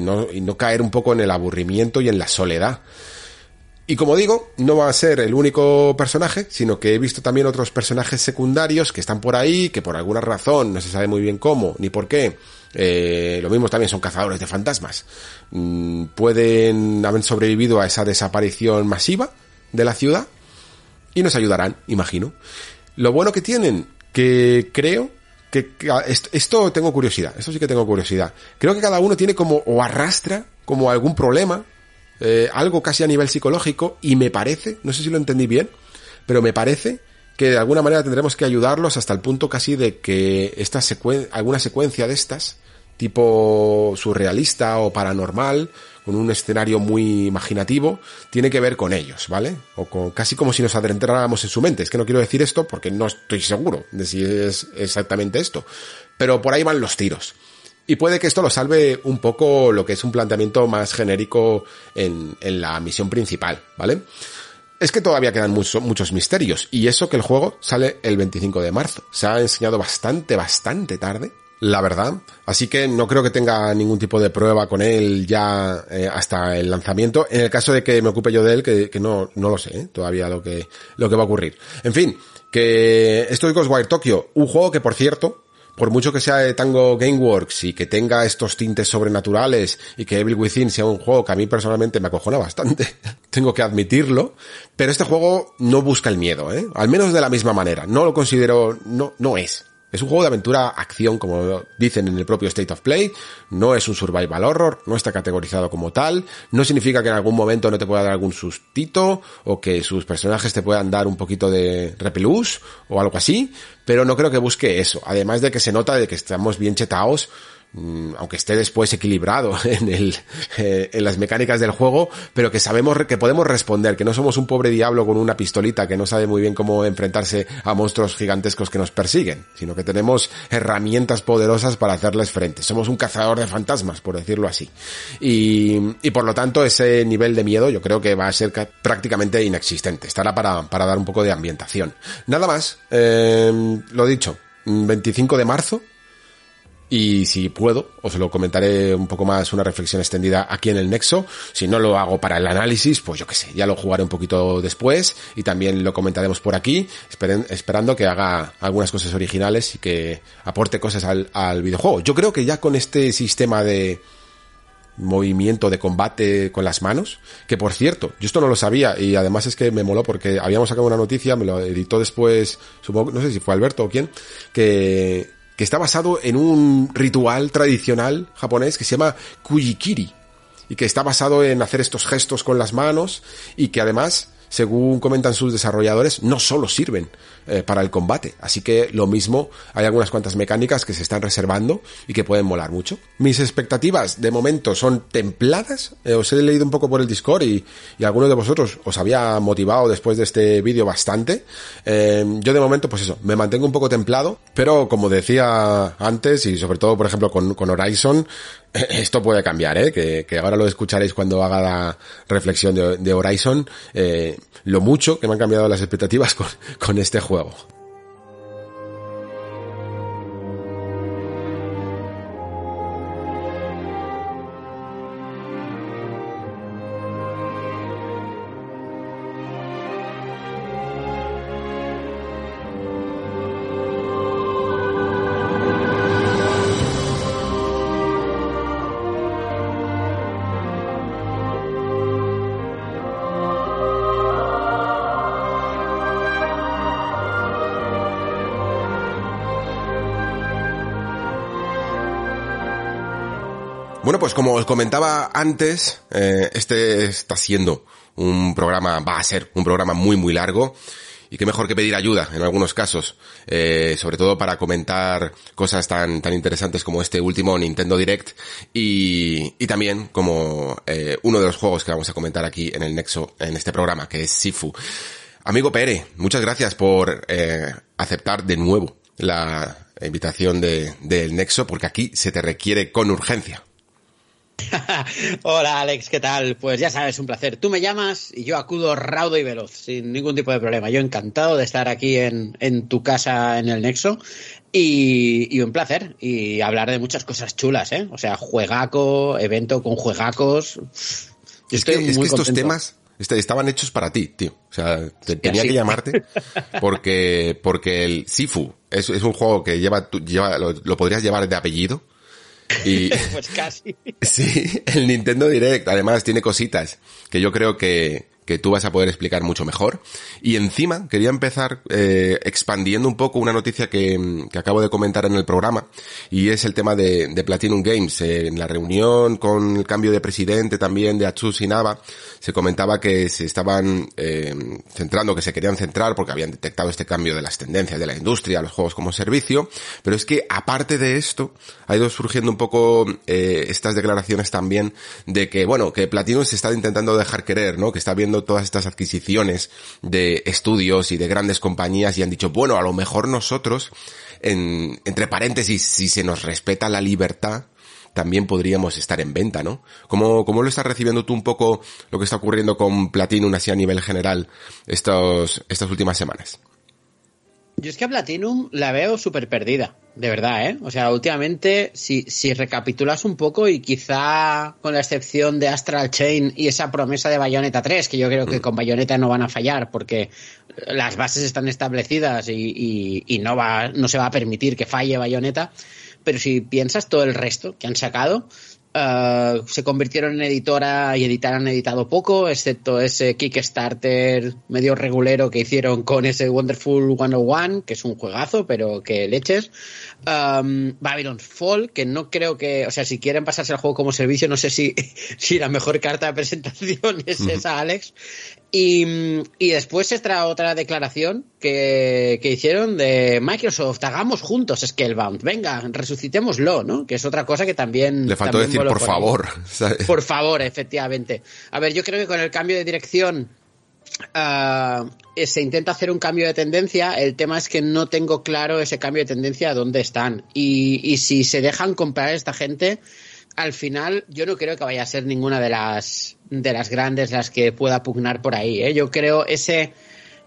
no, y no caer un poco en el aburrimiento y en la soledad. Y como digo, no va a ser el único personaje, sino que he visto también otros personajes secundarios que están por ahí, que por alguna razón, no se sabe muy bien cómo ni por qué, eh, lo mismo también son cazadores de fantasmas, mm, pueden haber sobrevivido a esa desaparición masiva de la ciudad y nos ayudarán, imagino. Lo bueno que tienen, que creo que, esto, tengo curiosidad, esto sí que tengo curiosidad. Creo que cada uno tiene como o arrastra como algún problema, eh, algo casi a nivel psicológico y me parece, no sé si lo entendí bien, pero me parece que de alguna manera tendremos que ayudarlos hasta el punto casi de que esta alguna secuencia de estas, tipo surrealista o paranormal, con un escenario muy imaginativo, tiene que ver con ellos, ¿vale? O con, casi como si nos adentráramos en su mente. Es que no quiero decir esto porque no estoy seguro de si es exactamente esto. Pero por ahí van los tiros. Y puede que esto lo salve un poco lo que es un planteamiento más genérico en, la misión principal, ¿vale? Es que todavía quedan muchos misterios, y eso que el juego sale el 25 de marzo. Se ha enseñado bastante, bastante tarde, la verdad. Así que no creo que tenga ningún tipo de prueba con él ya eh, hasta el lanzamiento. En el caso de que me ocupe yo de él, que, no, no lo sé ¿eh? todavía lo que, lo que va a ocurrir. En fin, que esto es Ghostwire Tokyo, un juego que por cierto, por mucho que sea de Tango Gameworks y que tenga estos tintes sobrenaturales y que Evil Within sea un juego que a mí personalmente me acojona bastante, (laughs) tengo que admitirlo, pero este juego no busca el miedo, ¿eh? Al menos de la misma manera. No lo considero, no, no es Es un juego de aventura acción, como dicen en el propio State of Play. No es un survival horror, no está categorizado como tal. No significa que en algún momento no te pueda dar algún sustito o que sus personajes te puedan dar un poquito de repelús o algo así. Pero no creo que busque eso. Además de que se nota de que estamos bien chetaos aunque esté después equilibrado (laughs) en, el, eh, en las mecánicas del juego, pero que sabemos que podemos responder, que no somos un pobre diablo con una pistolita que no sabe muy bien cómo enfrentarse a monstruos gigantescos que nos persiguen, sino que tenemos herramientas poderosas para hacerles frente. Somos un cazador de fantasmas, por decirlo así. Y, y por lo tanto ese nivel de miedo yo creo que va a ser prácticamente inexistente. Estará para, para dar un poco de ambientación. Nada más, eh, lo dicho, 25 de marzo, y si puedo, os lo comentaré un poco más, una reflexión extendida aquí en el Nexo. Si no lo hago para el análisis, pues yo qué sé, ya lo jugaré un poquito después y también lo comentaremos por aquí, esperando que haga algunas cosas originales y que aporte cosas al, al videojuego. Yo creo que ya con este sistema de movimiento de combate con las manos, que por cierto, yo esto no lo sabía y además es que me moló porque habíamos sacado una noticia, me lo editó después, supongo, no sé si fue Alberto o quién, que que está basado en un ritual tradicional japonés que se llama Kujikiri y que está basado en hacer estos gestos con las manos y que además según comentan sus desarrolladores, no solo sirven eh, para el combate. Así que lo mismo, hay algunas cuantas mecánicas que se están reservando y que pueden molar mucho. Mis expectativas de momento son templadas. Eh, os he leído un poco por el Discord y, y algunos de vosotros os había motivado después de este vídeo bastante. Eh, yo de momento, pues eso, me mantengo un poco templado, pero como decía antes y sobre todo, por ejemplo, con, Horizon, esto puede cambiar, ¿eh? que, ahora lo escucharéis cuando haga la reflexión de, Horizon, lo mucho que me han cambiado las expectativas (laughs) con este juego. Bueno, pues como os comentaba antes, eh, este está siendo un programa, va a ser un programa muy muy largo y qué mejor que pedir ayuda en algunos casos, eh, sobre todo para comentar cosas tan, tan interesantes como este último Nintendo Direct y, también como eh, uno de los juegos que vamos a comentar aquí en el Nexo, en este programa, que es Sifu. Amigo Pere, muchas gracias por eh, aceptar de nuevo la invitación de, del Nexo, porque aquí se te requiere con urgencia. (laughs) Hola Alex, ¿qué tal? Pues ya sabes, un placer. Tú me llamas y yo acudo raudo y veloz, sin ningún tipo de problema. Yo encantado de estar aquí en, en tu casa en el Nexo y, y, un placer. Y hablar de muchas cosas chulas, ¿eh? O sea, juegaco, evento con juegacos. Yo es que, es que estos temas estaban hechos para ti, tío. O sea, te, tenía que llamarte porque, porque el Sifu es, es un juego que lleva, lleva lo, lo podrías llevar de apellido y, (laughs) pues casi. Sí, el Nintendo Direct además tiene cositas que yo creo que, que tú vas a poder explicar mucho mejor. Y encima quería empezar eh, expandiendo un poco una noticia que, que, acabo de comentar en el programa y es el tema de, de Platinum Games. En la reunión con el cambio de presidente también de Atsus y Nava se comentaba que se estaban eh, centrando, que se querían centrar porque habían detectado este cambio de las tendencias de la industria, los juegos como servicio, pero es que aparte de esto ha ido surgiendo un poco eh, estas declaraciones también de que, bueno, que Platinum se está intentando dejar querer, ¿no? Que está viendo todas estas adquisiciones de estudios y de grandes compañías y han dicho, bueno, a lo mejor nosotros, en, entre paréntesis, si se nos respeta la libertad, también podríamos estar en venta, ¿no? ¿Cómo, cómo lo estás recibiendo tú un poco lo que está ocurriendo con Platinum así a nivel general estos, estas últimas semanas? Yo es que a Platinum la veo súper perdida, de verdad, ¿eh? O sea, últimamente, si, si recapitulas un poco y quizá con la excepción de Astral Chain y esa promesa de Bayonetta 3, que yo creo que con Bayonetta no van a fallar porque las bases están establecidas y, y, y no, va, no se va a permitir que falle Bayonetta, pero si piensas todo el resto que han sacado, Uh, se convirtieron en editora y editar han editado poco, excepto ese Kickstarter medio regulero que hicieron con ese Wonderful 101, que es un juegazo, pero que leches. Um, Babylon's Fall, que no creo que, o sea, si quieren pasarse el juego como servicio, no sé si, (laughs) si la mejor carta de presentación es esa, Alex. Y, y después extra otra declaración que, que, hicieron de Microsoft, hagamos juntos Scalebound, venga, resucitémoslo, ¿no? Que es otra cosa que también... Le faltó también decir por favor. (laughs) Por favor, efectivamente. A ver, yo creo que con el cambio de dirección Uh, se intenta hacer un cambio de tendencia. El tema es que no tengo claro ese cambio de tendencia a dónde están. Y, y, si se dejan comprar esta gente, al final yo no creo que vaya a ser ninguna de las de las grandes las que pueda pugnar por ahí. ¿eh? Yo creo ese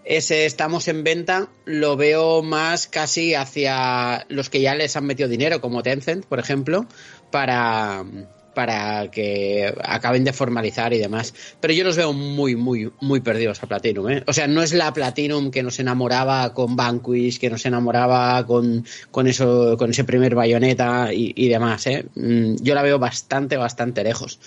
ese estamos en venta lo veo más casi hacia los que ya les han metido dinero, como Tencent, por ejemplo, para para que acaben de formalizar y demás. Pero yo los veo muy, muy, muy perdidos a Platinum. ¿eh? O sea, no es la Platinum que nos enamoraba con Vanquish, que nos enamoraba con, con, eso, con ese primer bayoneta y, demás. ¿eh? Mm, yo la veo bastante, bastante lejos.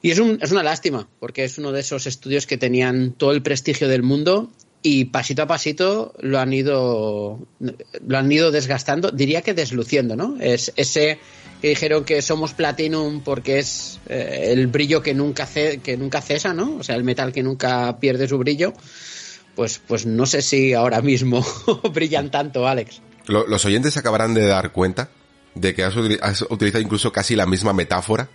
Y es, un, es una lástima, porque es uno de esos estudios que tenían todo el prestigio del mundo y pasito a pasito lo han ido lo han ido desgastando, diría que desluciendo, ¿no? Es ese que dijeron que somos Platinum porque es eh, el brillo que nunca que nunca cesa, ¿no? O sea, el metal que nunca pierde su brillo. Pues pues no sé si ahora mismo (laughs) brillan tanto, Alex. Los oyentes acabarán de dar cuenta de que has, has utilizado incluso casi la misma metáfora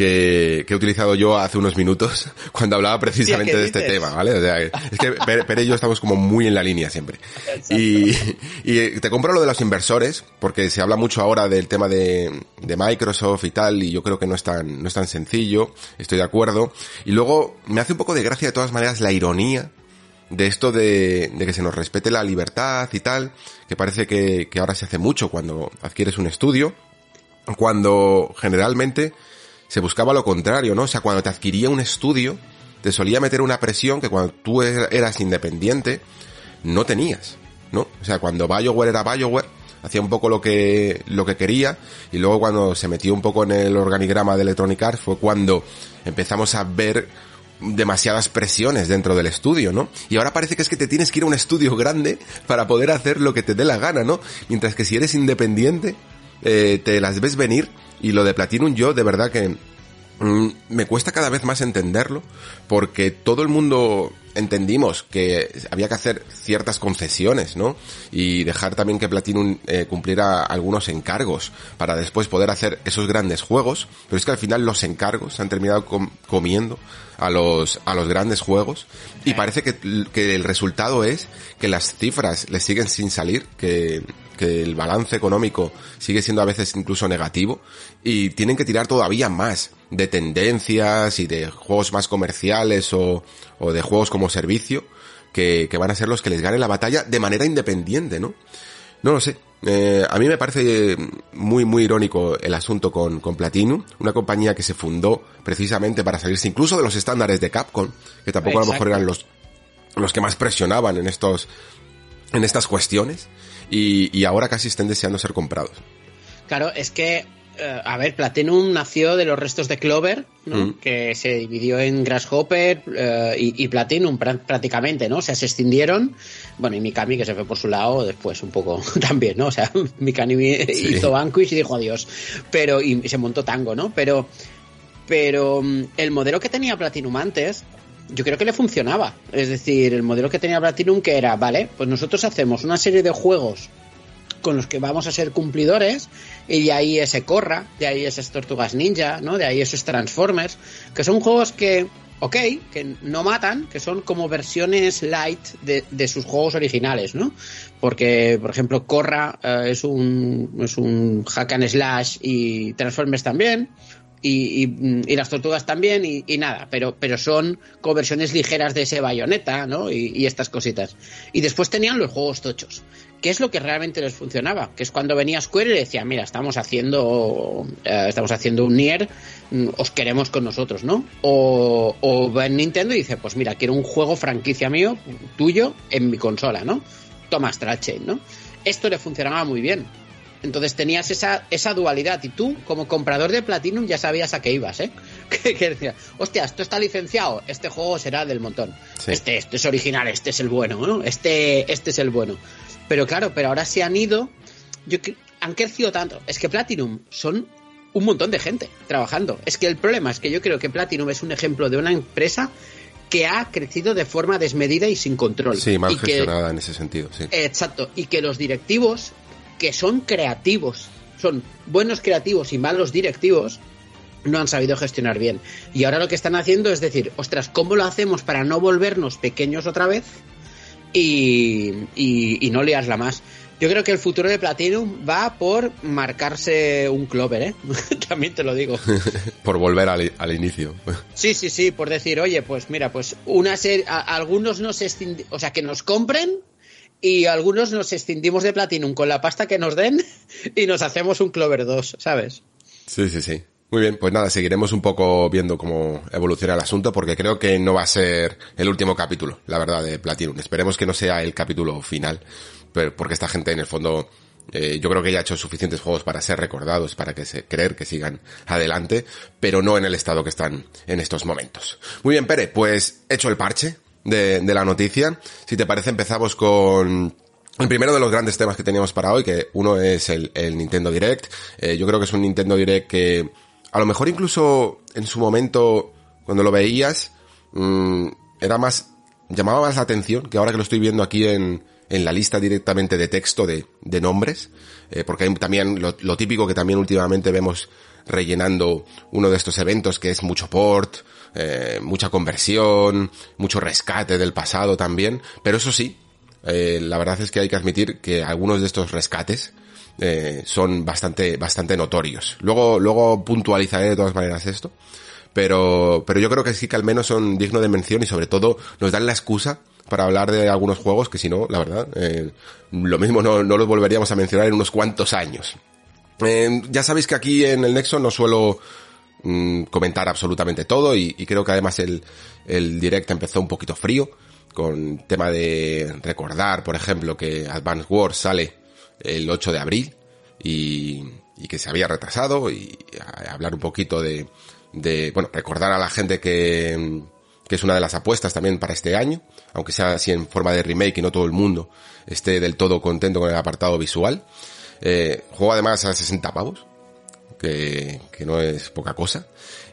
que, que, he utilizado yo hace unos minutos (laughs) cuando hablaba precisamente de este tema, ¿vale? O sea, es que Pere y yo estamos como muy en la línea siempre. Y, y, te compro lo de los inversores, porque se habla mucho ahora del tema de, de, Microsoft y tal, y yo creo que no es tan, no es tan sencillo, estoy de acuerdo. Y luego me hace un poco de gracia de todas maneras la ironía de esto de, de que se nos respete la libertad y tal, que parece que, que ahora se hace mucho cuando adquieres un estudio, cuando generalmente se buscaba lo contrario, ¿no? O sea, cuando te adquiría un estudio, te solía meter una presión que cuando tú er-, eras independiente no tenías, ¿no? O sea, cuando BioWare era BioWare, hacía un poco lo que, lo que quería, y luego cuando se metió un poco en el organigrama de Electronic Arts fue cuando empezamos a ver demasiadas presiones dentro del estudio, ¿no? Y ahora parece que es que te tienes que ir a un estudio grande para poder hacer lo que te dé la gana, ¿no? Mientras que si eres independiente, eh, te las ves venir y lo de Platinum yo de verdad que mm, me cuesta cada vez más entenderlo porque todo el mundo entendimos que había que hacer ciertas concesiones, ¿no? Y dejar también que Platinum eh, cumpliera algunos encargos para después poder hacer esos grandes juegos, pero es que al final los encargos han terminado com comiendo a los, a los grandes juegos. Y parece que, que el resultado es que las cifras le siguen sin salir, que, que el balance económico sigue siendo a veces incluso negativo y tienen que tirar todavía más de tendencias y de juegos más comerciales o, o de juegos como servicio que, que, van a ser los que les ganen la batalla de manera independiente, ¿no? No lo sé. Eh, a mí me parece muy, muy irónico el asunto con, con Platinum, una compañía que se fundó precisamente para salirse incluso de los estándares de Capcom, que tampoco Exacto. a lo mejor eran los, los que más presionaban en estos, en estas cuestiones, y, y ahora casi estén deseando ser comprados. Claro, es que uh, a ver, Platinum nació de los restos de Clover, ¿no? mm. que se dividió en Grasshopper uh, y, y, Platinum pr prácticamente, ¿no? O sea, se extendieron. Bueno, y Mikami, que se fue por su lado después un poco (laughs) también, ¿no? O sea, (laughs) Mikami sí. hizo Vanquish y dijo adiós. Pero, y se montó Tango, ¿no? Pero, pero mm, el modelo que tenía Platinum antes, yo creo que le funcionaba. Es decir, el modelo que tenía Platinum que era, vale, pues nosotros hacemos una serie de juegos con los que vamos a ser cumplidores y de ahí ese Corra, de ahí esas Tortugas Ninja, ¿no? De ahí esos Transformers, que son juegos que, ok, que no matan, que son como versiones light de, de sus juegos originales, ¿no? Porque, por ejemplo, Corra uh, es, un, es un hack and slash y Transformers también, y, y, y, las tortugas también y, y, nada, pero, pero son conversiones ligeras de ese bayoneta, ¿no? Y, estas cositas. Y después tenían los juegos tochos. ¿Qué es lo que realmente les funcionaba? Que es cuando venía Square y decía, mira, estamos haciendo, eh, estamos haciendo un Nier, mm, os queremos con nosotros, ¿no? O, o va en Nintendo y dice, pues mira, quiero un juego franquicia mío, tuyo, en mi consola, ¿no? Toma Astral Chain, ¿no? Esto le funcionaba muy bien Entonces tenías esa, esa dualidad y tú, como comprador de Platinum, ya sabías a qué ibas, ¿eh? (laughs) que, que decías, hostia, esto está licenciado, este juego será del montón. Sí. Este, este es original, este es el bueno, ¿no? Este, este es el bueno. Pero claro, pero ahora se han ido, yo, han crecido tanto. Es que Platinum son un montón de gente trabajando. Es que el problema es que yo creo que Platinum es un ejemplo de una empresa que ha crecido de forma desmedida y sin control. Sí, mal y que, gestionada en ese sentido, sí. Exacto, y que los directivos, que son creativos, son buenos creativos y malos directivos, no han sabido gestionar bien. Y ahora lo que están haciendo es decir, ostras, ¿cómo lo hacemos para no volvernos pequeños otra vez y, y, y no liarla más? Yo creo que el futuro de Platinum va por marcarse un Clover, ¿eh? (laughs) También te lo digo. (laughs) Por volver al, al inicio. (laughs) Sí, sí, sí, por decir, oye, pues mira, pues una serie, a- algunos nos o sea, que nos compren y algunos nos escindimos de Platinum con la pasta que nos den y nos hacemos un Clover 2, ¿sabes? Sí, sí, sí. Muy bien, pues nada, seguiremos un poco viendo cómo evoluciona el asunto porque creo que no va a ser el último capítulo, la verdad, de Platinum. Esperemos que no sea el capítulo final, pero porque esta gente en el fondo eh, yo creo que ya ha hecho suficientes juegos para ser recordados, para que se creer que sigan adelante, pero no en el estado que están en estos momentos. Muy bien, Pere, pues hecho el parche de, de la noticia. Si te parece, empezamos con el primero de los grandes temas que teníamos para hoy, que uno es el, el Nintendo Direct. Eh, yo creo que es un Nintendo Direct que a lo mejor incluso en su momento, cuando lo veías, mm, era más, llamaba más la atención que ahora que lo estoy viendo aquí en, en la lista directamente de texto de, de nombres, eh, porque hay también lo, típico que también últimamente vemos rellenando uno de estos eventos que es mucho port, eh, mucha conversión, mucho rescate del pasado también, pero eso sí, eh, la verdad es que hay que admitir que algunos de estos rescates eh, son bastante, bastante notorios. Luego, luego puntualizaré de todas maneras esto, pero, pero yo creo que sí que al menos son dignos de mención y sobre todo nos dan la excusa para hablar de algunos juegos que si no, la verdad, eh, lo mismo no, no los volveríamos a mencionar en unos cuantos años. Eh, ya sabéis que aquí en el Nexo no suelo mm, comentar absolutamente todo y, y creo que además el, el direct empezó un poquito frío con tema de recordar, por ejemplo, que Advance Wars sale el 8 de abril y, y que se había retrasado y a- hablar un poquito de, de, bueno, recordar a la gente que, que es una de las apuestas también para este año, aunque sea así en forma de remake y no todo el mundo esté del todo contento con el apartado visual. Eh, juego además a 60 pavos, que, que no es poca cosa.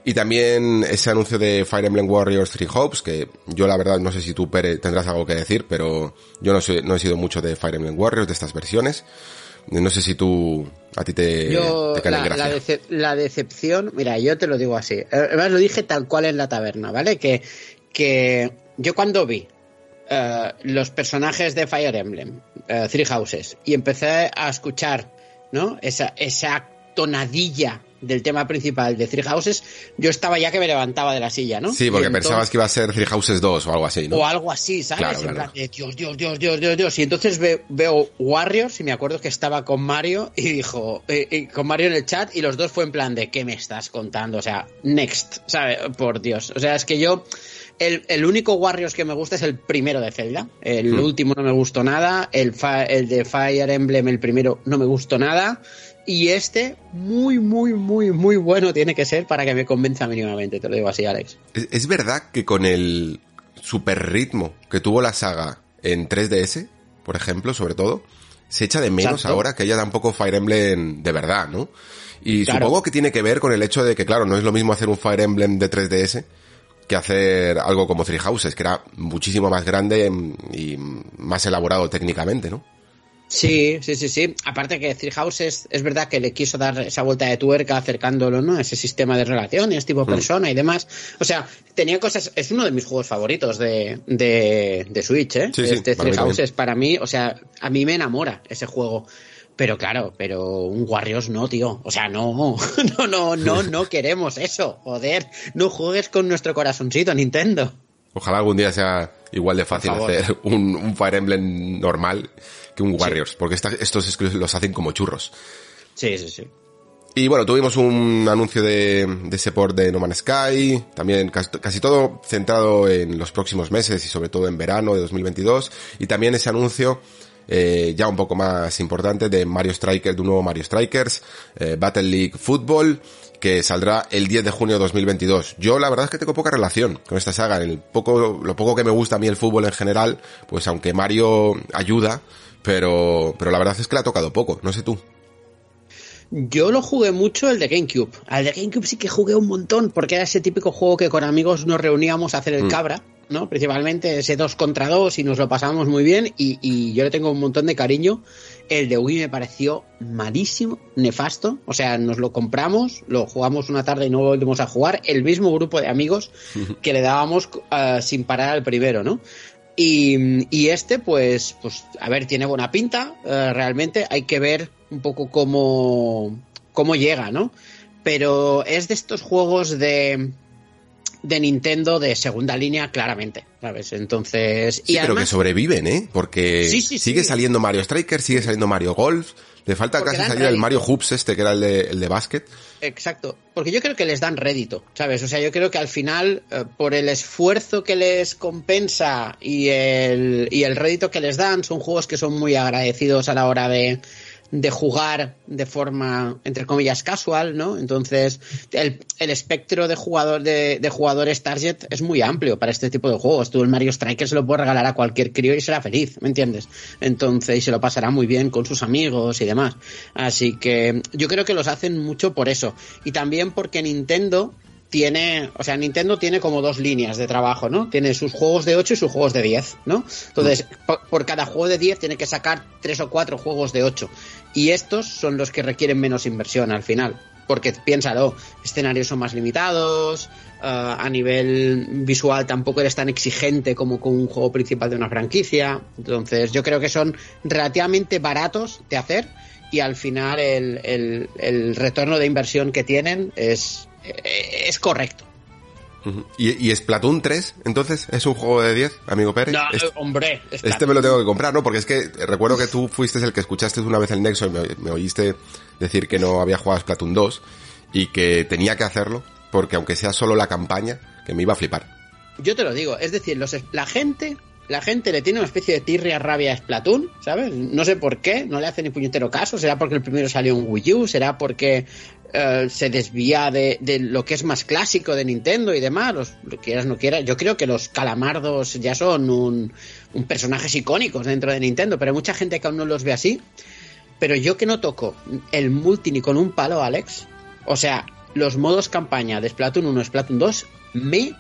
Y también ese anuncio de Fire Emblem Warriors Three Hopes, que yo la verdad no sé si tú, Pere, tendrás algo que decir, pero yo no, soy, no he sido mucho de Fire Emblem Warriors, de estas versiones. No sé si tú, a ti te, Yo, te la, decepción, mira, yo te lo digo así. Además lo dije tal cual en la taberna, ¿vale? Que, que yo cuando vi eh, los personajes de Fire Emblem, eh, Three Houses, y empecé a escuchar, ¿no? Esa, esa tonadilla del tema principal de Three Houses, yo estaba ya que me levantaba de la silla, ¿no? Sí, porque entonces- pensabas que iba a ser Three Houses 2 o algo así, ¿no? o algo así, ¿sabes? Claro, en claro. plan de Dios, Dios, Dios, Dios, Dios, Dios. Y entonces ve- veo Warriors y me acuerdo que estaba con Mario y dijo, eh, eh, con Mario en el chat y los dos fue en plan de, ¿qué me estás contando? O sea, next, ¿sabes? Por Dios. O sea, es que yo, el, el único Warriors que me gusta es el primero de Zelda. El Hmm. último no me gustó nada. El, fa- el de Fire Emblem, el primero, no me gustó nada. Y este, muy, muy, muy, muy bueno tiene que ser para que me convenza mínimamente, te lo digo así, Alex. Es, es verdad que con el super ritmo que tuvo la saga en 3DS, por ejemplo, sobre todo, se echa de menos Exacto. ahora que haya tampoco Fire Emblem de verdad, ¿no? Y Claro. supongo que tiene que ver con el hecho de que, claro, no es lo mismo hacer un Fire Emblem de 3DS que hacer algo como Three Houses, que era muchísimo más grande y más elaborado técnicamente, ¿no? Sí, sí, sí, sí. Aparte que Three Houses es verdad que le quiso dar esa vuelta de tuerca acercándolo, ¿no? A ese sistema de relaciones tipo persona y demás. O sea, tenía cosas. Es uno de mis juegos favoritos de, de, de Switch, ¿eh? Sí, sí, este Three. Houses para mí, o sea, a mí me enamora ese juego. Pero claro, pero un Warriors no, tío. O sea, no, (laughs) no, no, no, no queremos eso. Joder, no juegues con nuestro corazoncito, Nintendo. Ojalá algún día sea igual de fácil hacer (laughs) un, un Fire Emblem normal que un Warriors, porque esta- estos los hacen como churros. Sí, sí, sí. Y bueno, tuvimos un anuncio de, de ese port de No Man's Sky, también casi, casi todo centrado en los próximos meses y sobre todo en verano de 2022, y también ese anuncio eh, ya un poco más importante de Mario Strikers, de un nuevo Mario Strikers, eh, Battle League Football, que saldrá el 10 de junio de 2022. Yo la verdad es que tengo poca relación con esta saga. El poco, lo poco que me gusta a mí el fútbol en general, pues aunque Mario ayuda, pero, pero la verdad es que le ha tocado poco. No sé tú. Yo lo jugué mucho el de GameCube. Al de GameCube sí que jugué un montón, porque era ese típico juego que con amigos nos reuníamos a hacer el Mm. cabra, ¿no? Principalmente ese 2 contra 2 y nos lo pasábamos muy bien y, y yo le tengo un montón de cariño. El de Wii me pareció malísimo, nefasto. O sea, nos lo compramos, lo jugamos una tarde y no volvimos a jugar. El mismo grupo de amigos (laughs) que le dábamos eh, sin parar al primero, ¿no? Y, y este, pues, pues, a ver, tiene buena pinta, eh, realmente. Hay que ver un poco cómo, cómo llega, ¿no? Pero es de estos juegos de, de Nintendo de segunda línea, claramente, ¿sabes? Entonces. Sí, y pero que además, sobreviven, ¿eh? Porque Sí, sí, sigue saliendo Mario Strikers, sigue saliendo Mario Golf. Le falta Porque casi salir el. Mario Hoops este, que era el de, el de básquet. Exacto, porque yo creo que les dan rédito, ¿sabes? O sea, yo creo que al final, eh, por el esfuerzo que les compensa y el, y el rédito que les dan, son juegos que son muy agradecidos a la hora de, de jugar de forma, entre comillas, casual, ¿no? Entonces, el, el espectro de, jugador, de, de jugadores target es muy amplio para este tipo de juegos. Tú el Mario Strikers se lo puedes regalar a cualquier crío y será feliz, ¿me entiendes? Entonces, y se lo pasará muy bien con sus amigos y demás. Así que yo creo que los hacen mucho por eso. Y también porque Nintendo tiene, o sea, Nintendo tiene como dos líneas de trabajo, ¿no? Tiene sus juegos de 8 y sus juegos de 10, ¿no? Entonces, por, por cada juego de 10 tiene que sacar tres o cuatro juegos de 8. Y estos son los que requieren menos inversión al final. Porque piénsalo, escenarios son más limitados, eh, a nivel visual tampoco eres tan exigente como con un juego principal de una franquicia. Entonces, yo creo que son relativamente baratos de hacer y al final el, el- el retorno de inversión que tienen es, es correcto. ¿Y, y Splatoon 3, entonces, es un juego de 10, amigo Pérez? No, Este- eh, hombre, Este me lo tengo que comprar, ¿no? Porque es que recuerdo que tú fuiste el que escuchaste una vez el Nexo y me, me oíste decir que no había jugado a Splatoon 2 y que tenía que hacerlo porque aunque sea solo la campaña, que me iba a flipar. Yo te lo digo, es decir, los, la gente, la gente le tiene una especie de tirria rabia a Splatoon, ¿sabes? No sé por qué, no le hace ni puñetero caso, será porque el primero salió en Wii U, será porque eh, se desvía de, lo que es más clásico de Nintendo y demás, los, lo quieras no quieras. Yo creo que los calamardos ya son un, un personajes icónicos dentro de Nintendo, pero hay mucha gente que aún no los ve así. Pero yo que no toco el multi ni con un palo, Alex, o sea, los modos campaña de Splatoon 1 y Splatoon 2 me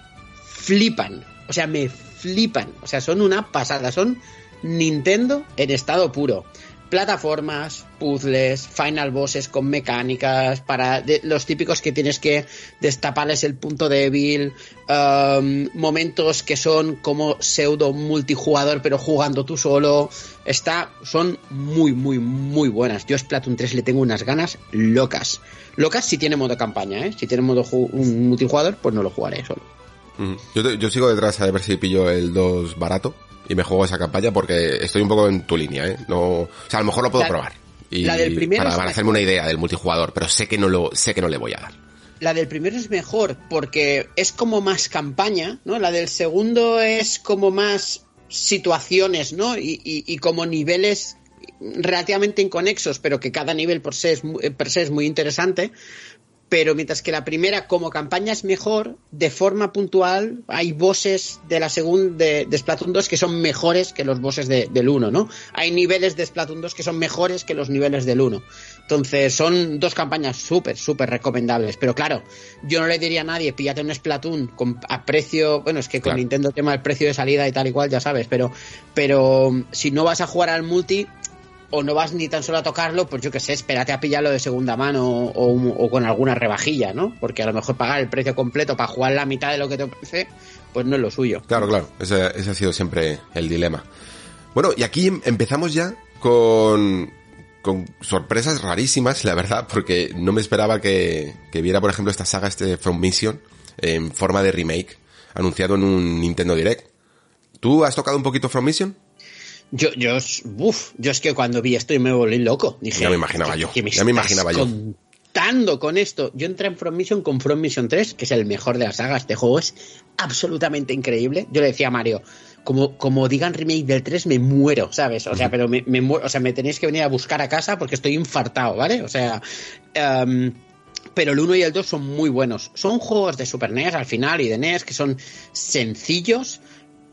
flipan. O sea, me flipan. O sea, son una pasada. Son Nintendo en estado puro. Plataformas, puzzles, final bosses con mecánicas, para de- los típicos que tienes que destaparles el punto débil, um, momentos que son como pseudo multijugador pero jugando tú solo. Está, son muy, muy, muy buenas. Yo Splatoon 3 le tengo unas ganas locas. Locas si tiene modo campaña, ¿eh? Si tiene modo multijugador, pues no lo jugaré solo. Ujú. Yo, te- yo sigo detrás a ver si pillo el 2 barato y me juego esa campaña porque estoy un poco en tu línea, ¿eh? No, o sea, a lo mejor lo puedo La- probar. Y la del primero para, para hacerme una idea del multijugador, pero sé que no lo, sé que no le voy a dar. La del primero es mejor porque es como más campaña, ¿no? La del segundo es como más situaciones, ¿no? Y, y- y como niveles relativamente inconexos, pero que cada nivel por se es, eh, per se es muy interesante. Pero mientras que la primera como campaña es mejor, de forma puntual hay bosses de la segunda de, de Splatoon 2 que son mejores que los bosses de- del 1, ¿no? Hay niveles de Splatoon 2 que son mejores que los niveles del 1. Entonces son dos campañas súper, súper recomendables. Pero claro, yo no le diría a nadie, píllate un Splatoon con, a precio, bueno, es que con Claro. Nintendo el tema del precio de salida y tal y cual, ya sabes, pero, pero si no vas a jugar al multi, o no vas ni tan solo a tocarlo, pues yo qué sé, espérate a pillarlo de segunda mano o, con alguna rebajilla, ¿no? Porque a lo mejor pagar el precio completo para jugar la mitad de lo que te ofrece, pues no es lo suyo. Claro, claro, ese, ha sido siempre el dilema. Bueno, y aquí em- empezamos ya con, con sorpresas rarísimas, la verdad, porque no me esperaba que, que viera, por ejemplo, esta saga este From Mission en forma de remake, anunciado en un Nintendo Direct. ¿Tú has tocado un poquito From Mission? Yo, yo, uf, yo es que cuando vi esto y me volví loco. Dije, Ya me imaginaba ¿qué- yo, me ya me imaginaba yo. contando con esto. Yo entré en From Mission con From Mission 3, que es el mejor de la saga. Este juego es absolutamente increíble. Yo le decía a Mario, como, como digan remake del 3, me muero, ¿sabes? O sea, pero me, me muero, o sea, me tenéis que venir a buscar a casa porque estoy infartado, ¿vale? O sea, em, pero el 1 y el 2 son muy buenos. Son juegos de Super NES al final y de NES que son sencillos,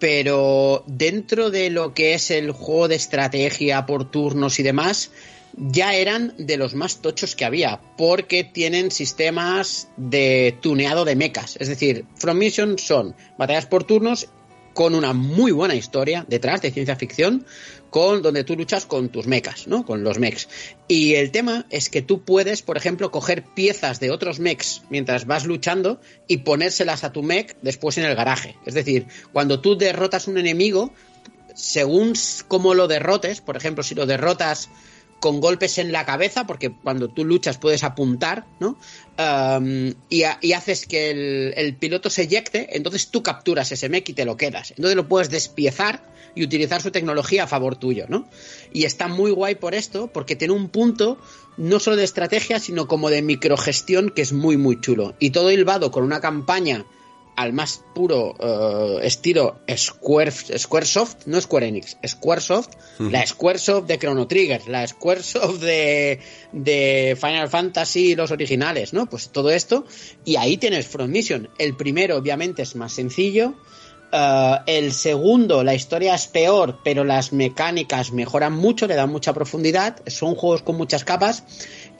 pero dentro de lo que es el juego de estrategia por turnos y demás, ya eran de los más tochos que había, porque tienen sistemas de tuneado de mechas. Es decir, From Mission son batallas por turnos con una muy buena historia detrás de ciencia ficción, con donde tú luchas con tus mechas, ¿no? Con los mechs. Y el tema es que tú puedes, por ejemplo, coger piezas de otros mechs mientras vas luchando y ponérselas a tu mech después en el garaje. Es decir, cuando tú derrotas un enemigo, según cómo lo derrotes, por ejemplo, si lo derrotas con golpes en la cabeza, porque cuando tú luchas puedes apuntar, ¿no? Y, y, haces que el, el, piloto se eyecte, entonces tú capturas ese mech y te lo quedas. Entonces lo puedes despiezar y utilizar su tecnología a favor tuyo, ¿no? Y está muy guay por esto, porque tiene un punto no solo de estrategia, sino como de microgestión que es muy, muy chulo. Y todo hilvado con una campaña al más puro uh, estilo Square, Squaresoft, no Square Enix, Squaresoft, la Squaresoft de Chrono Trigger, la Squaresoft de, de Final Fantasy, los originales, ¿no? Pues todo esto, y ahí tienes From Mission. El primero, obviamente, es más sencillo. Uh, el segundo, la historia es peor, pero las mecánicas mejoran mucho, le dan mucha profundidad. Son juegos con muchas capas.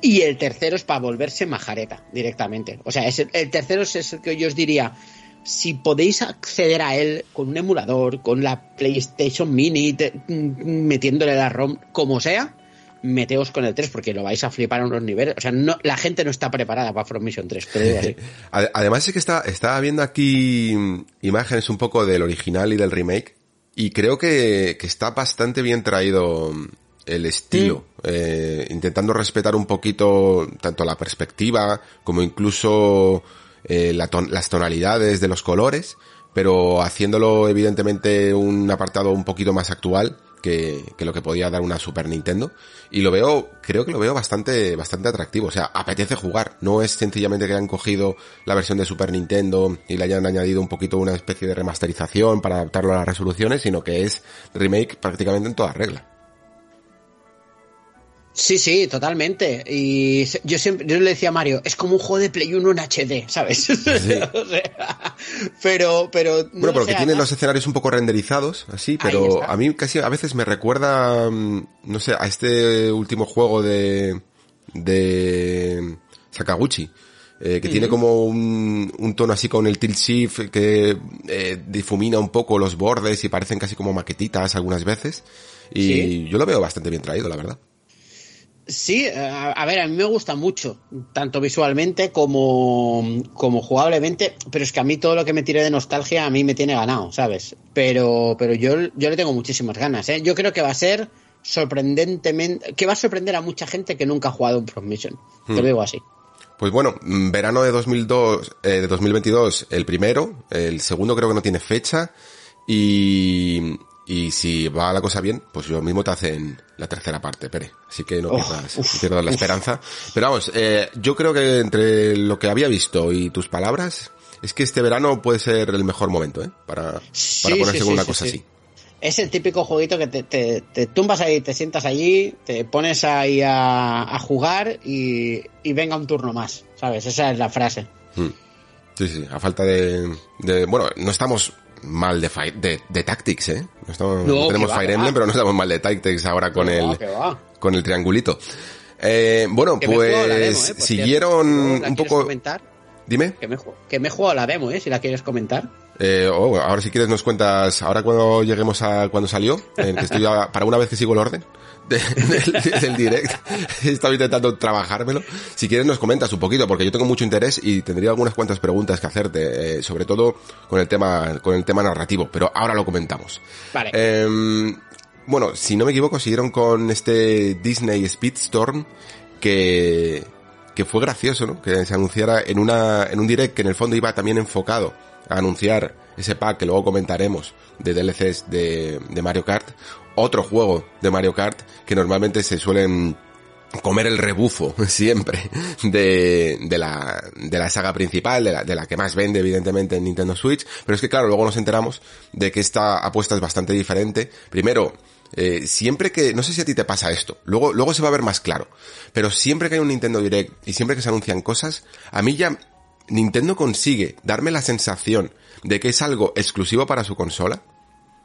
Y el tercero es para volverse majareta directamente. O sea, es el, el tercero es el que yo os diría si podéis acceder a él con un emulador, con la PlayStation Mini, te, metiéndole la ROM, como sea, meteos con el 3 porque lo vais a flipar a unos niveles. O sea, no, la gente no está preparada para From Mission 3. Pero así. (laughs) Además es que está, estaba viendo aquí imágenes un poco del original y del remake y creo que, que está bastante bien traído el estilo, mm. eh, intentando respetar un poquito tanto la perspectiva como incluso eh, la ton las tonalidades de los colores, pero haciéndolo evidentemente un apartado un poquito más actual que, que, lo que podía dar una Super Nintendo. Y lo veo, creo que lo veo bastante, bastante atractivo. O sea, apetece jugar. No es sencillamente que hayan cogido la versión de Super Nintendo y le hayan añadido un poquito una especie de remasterización para adaptarlo a las resoluciones, sino que es remake prácticamente en toda regla. Sí, sí, totalmente. Y yo siempre, yo le decía a Mario, es como un juego de Play 1 en HD, ¿sabes? Sí. (laughs) o sea, pero, pero. No bueno, porque tiene los escenarios un poco renderizados, así, pero a mí casi a veces me recuerda, no sé, a este último juego de, de Sakaguchi. Eh, que uh -huh. tiene como un, un, tono así con el tilt shift que eh, difumina un poco los bordes y parecen casi como maquetitas algunas veces. Y ¿Sí? yo lo veo bastante bien traído, la verdad. Sí, a, a, ver, a mí me gusta mucho, tanto visualmente como, como jugablemente, pero es que a mí todo lo que me tire de nostalgia a mí me tiene ganado, ¿sabes? Pero, pero yo, yo le tengo muchísimas ganas, ¿eh? Yo creo que va a ser sorprendentemente, que va a sorprender a mucha gente que nunca ha jugado un From Mission, hmm. te lo digo así. Pues bueno, verano de 2002, eh, de 2022 el primero, el segundo creo que no tiene fecha y, y si va la cosa bien, pues yo mismo te hacen la tercera parte, Pere. Así que no oh, pierdas, uf, pierdas la uf. esperanza. Pero vamos, eh, yo creo que entre lo que había visto y tus palabras, es que este verano puede ser el mejor momento, ¿eh? Para, sí, para ponerse sí, con una sí, cosa así. Es el típico jueguito que te, te, te, tumbas ahí, te sientas allí, te pones ahí a, a jugar y, y, venga un turno más, ¿sabes? Esa es la frase. Hmm. Sí, sí, a falta de, de, bueno, no estamos mal de, de, de Tactics, ¿eh? No, estamos, no, no tenemos va, Fire Emblem, pero no estamos mal de Tactics ahora con el, con el triangulito. Eh, bueno, que pues demo, ¿eh? siguieron un poco... Comentar? Dime. Que me, que me jugado la demo, ¿eh? Si la quieres comentar. Eh, oh, ahora si quieres nos cuentas, ahora cuando lleguemos a cuando salió, en que estoy a, para una vez que sigo el orden de, (laughs) del, del direct, (laughs) estaba intentando trabajármelo. Si quieres nos comentas un poquito, porque yo tengo mucho interés y tendría algunas cuantas preguntas que hacerte, eh, sobre todo con el tema, con el tema narrativo, pero ahora lo comentamos. Vale. Eh, bueno, si no me equivoco, siguieron con este Disney Speedstorm que, que fue gracioso, ¿no? Que se anunciara en una, en un direct que en el fondo iba también enfocado a anunciar ese pack que luego comentaremos de DLCs de, de Mario Kart, otro juego de Mario Kart que normalmente se suelen comer el rebufo (laughs) siempre de, de, la, de la saga principal, de la, de la que más vende evidentemente en Nintendo Switch, pero es que claro, luego nos enteramos de que esta apuesta es bastante diferente. Primero, eh, siempre que, no sé si a ti te pasa esto, luego, luego se va a ver más claro, pero siempre que hay un Nintendo Direct y siempre que se anuncian cosas, a mí ya Nintendo consigue darme la sensación de que es algo exclusivo para su consola,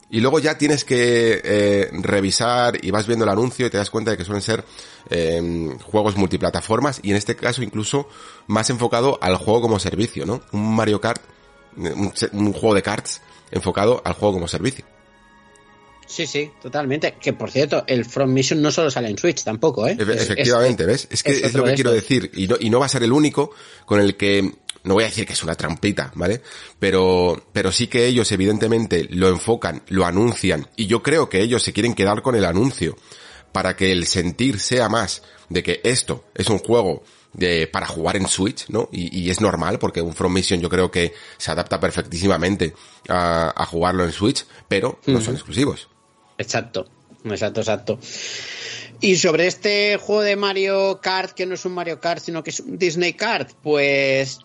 y luego ya tienes que eh, revisar y vas viendo el anuncio y te das cuenta de que suelen ser eh, juegos multiplataformas y en este caso incluso más enfocado al juego como servicio, ¿no? Un Mario Kart, un, un juego de karts enfocado al juego como servicio. Sí, sí, totalmente. Que por cierto, el Front Mission no solo sale en Switch tampoco, ¿eh? Efectivamente, ¿ves? Es que es, lo que quiero decir. Y no, y no va a ser el único con el que no voy a decir que es una trampita, ¿vale? Pero, pero sí que ellos evidentemente lo enfocan, lo anuncian, y yo creo que ellos se quieren quedar con el anuncio para que el sentir sea más de que esto es un juego de, para jugar en Switch, ¿no? Y, y, es normal porque un From Mission yo creo que se adapta perfectísimamente a, a jugarlo en Switch, pero no son exclusivos. Exacto, exacto, exacto. Y sobre este juego de Mario Kart, que no es un Mario Kart, sino que es un Disney Kart, pues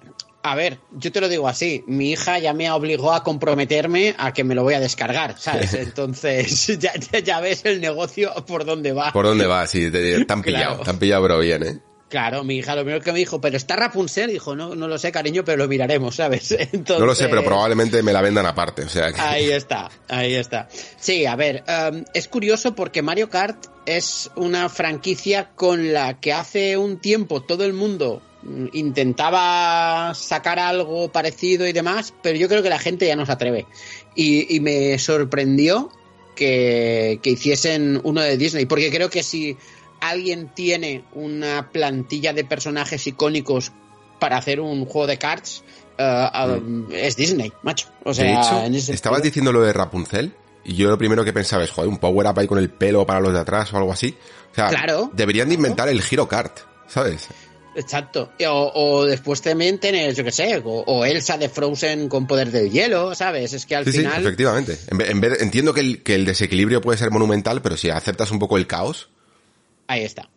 a ver, yo te lo digo así, mi hija ya me obligó a comprometerme a que me lo voy a descargar, ¿sabes? (laughs) Entonces, (laughs) ya, ya, ves el negocio por dónde va. Por dónde va, sí, te, han (laughs) pillado, claro. te han pillado, pero bien, ¿eh? Claro, mi hija lo primero que me dijo, pero está Rapunzel, dijo, no, no lo sé, cariño, pero lo miraremos, ¿sabes? Entonces... (laughs) No lo sé, pero probablemente me la vendan aparte, o sea que... Ahí (laughs) está, ahí está. Sí, a ver, um, es curioso porque Mario Kart es una franquicia con la que hace un tiempo todo el mundo intentaba sacar algo parecido y demás, pero yo creo que la gente ya no se atreve. Y, y me sorprendió que, que, hiciesen uno de Disney, porque creo que si alguien tiene una plantilla de personajes icónicos para hacer un juego de cards, uh, uh, es Disney, macho. O sea, de hecho, estabas diciendo lo de Rapunzel. Y yo lo primero que pensaba es, joder, un power up ahí con el pelo para los de atrás o algo así. O sea, claro, deberían de inventar el Giro Kart, ¿sabes? Exacto. O, o, después también tienes, yo qué sé, o, o, Elsa de Frozen con poder del hielo, ¿sabes? Es que al sí, final. Sí, efectivamente. En vez, en vez, entiendo que el, que el desequilibrio puede ser monumental, pero si aceptas un poco el caos. Ahí está.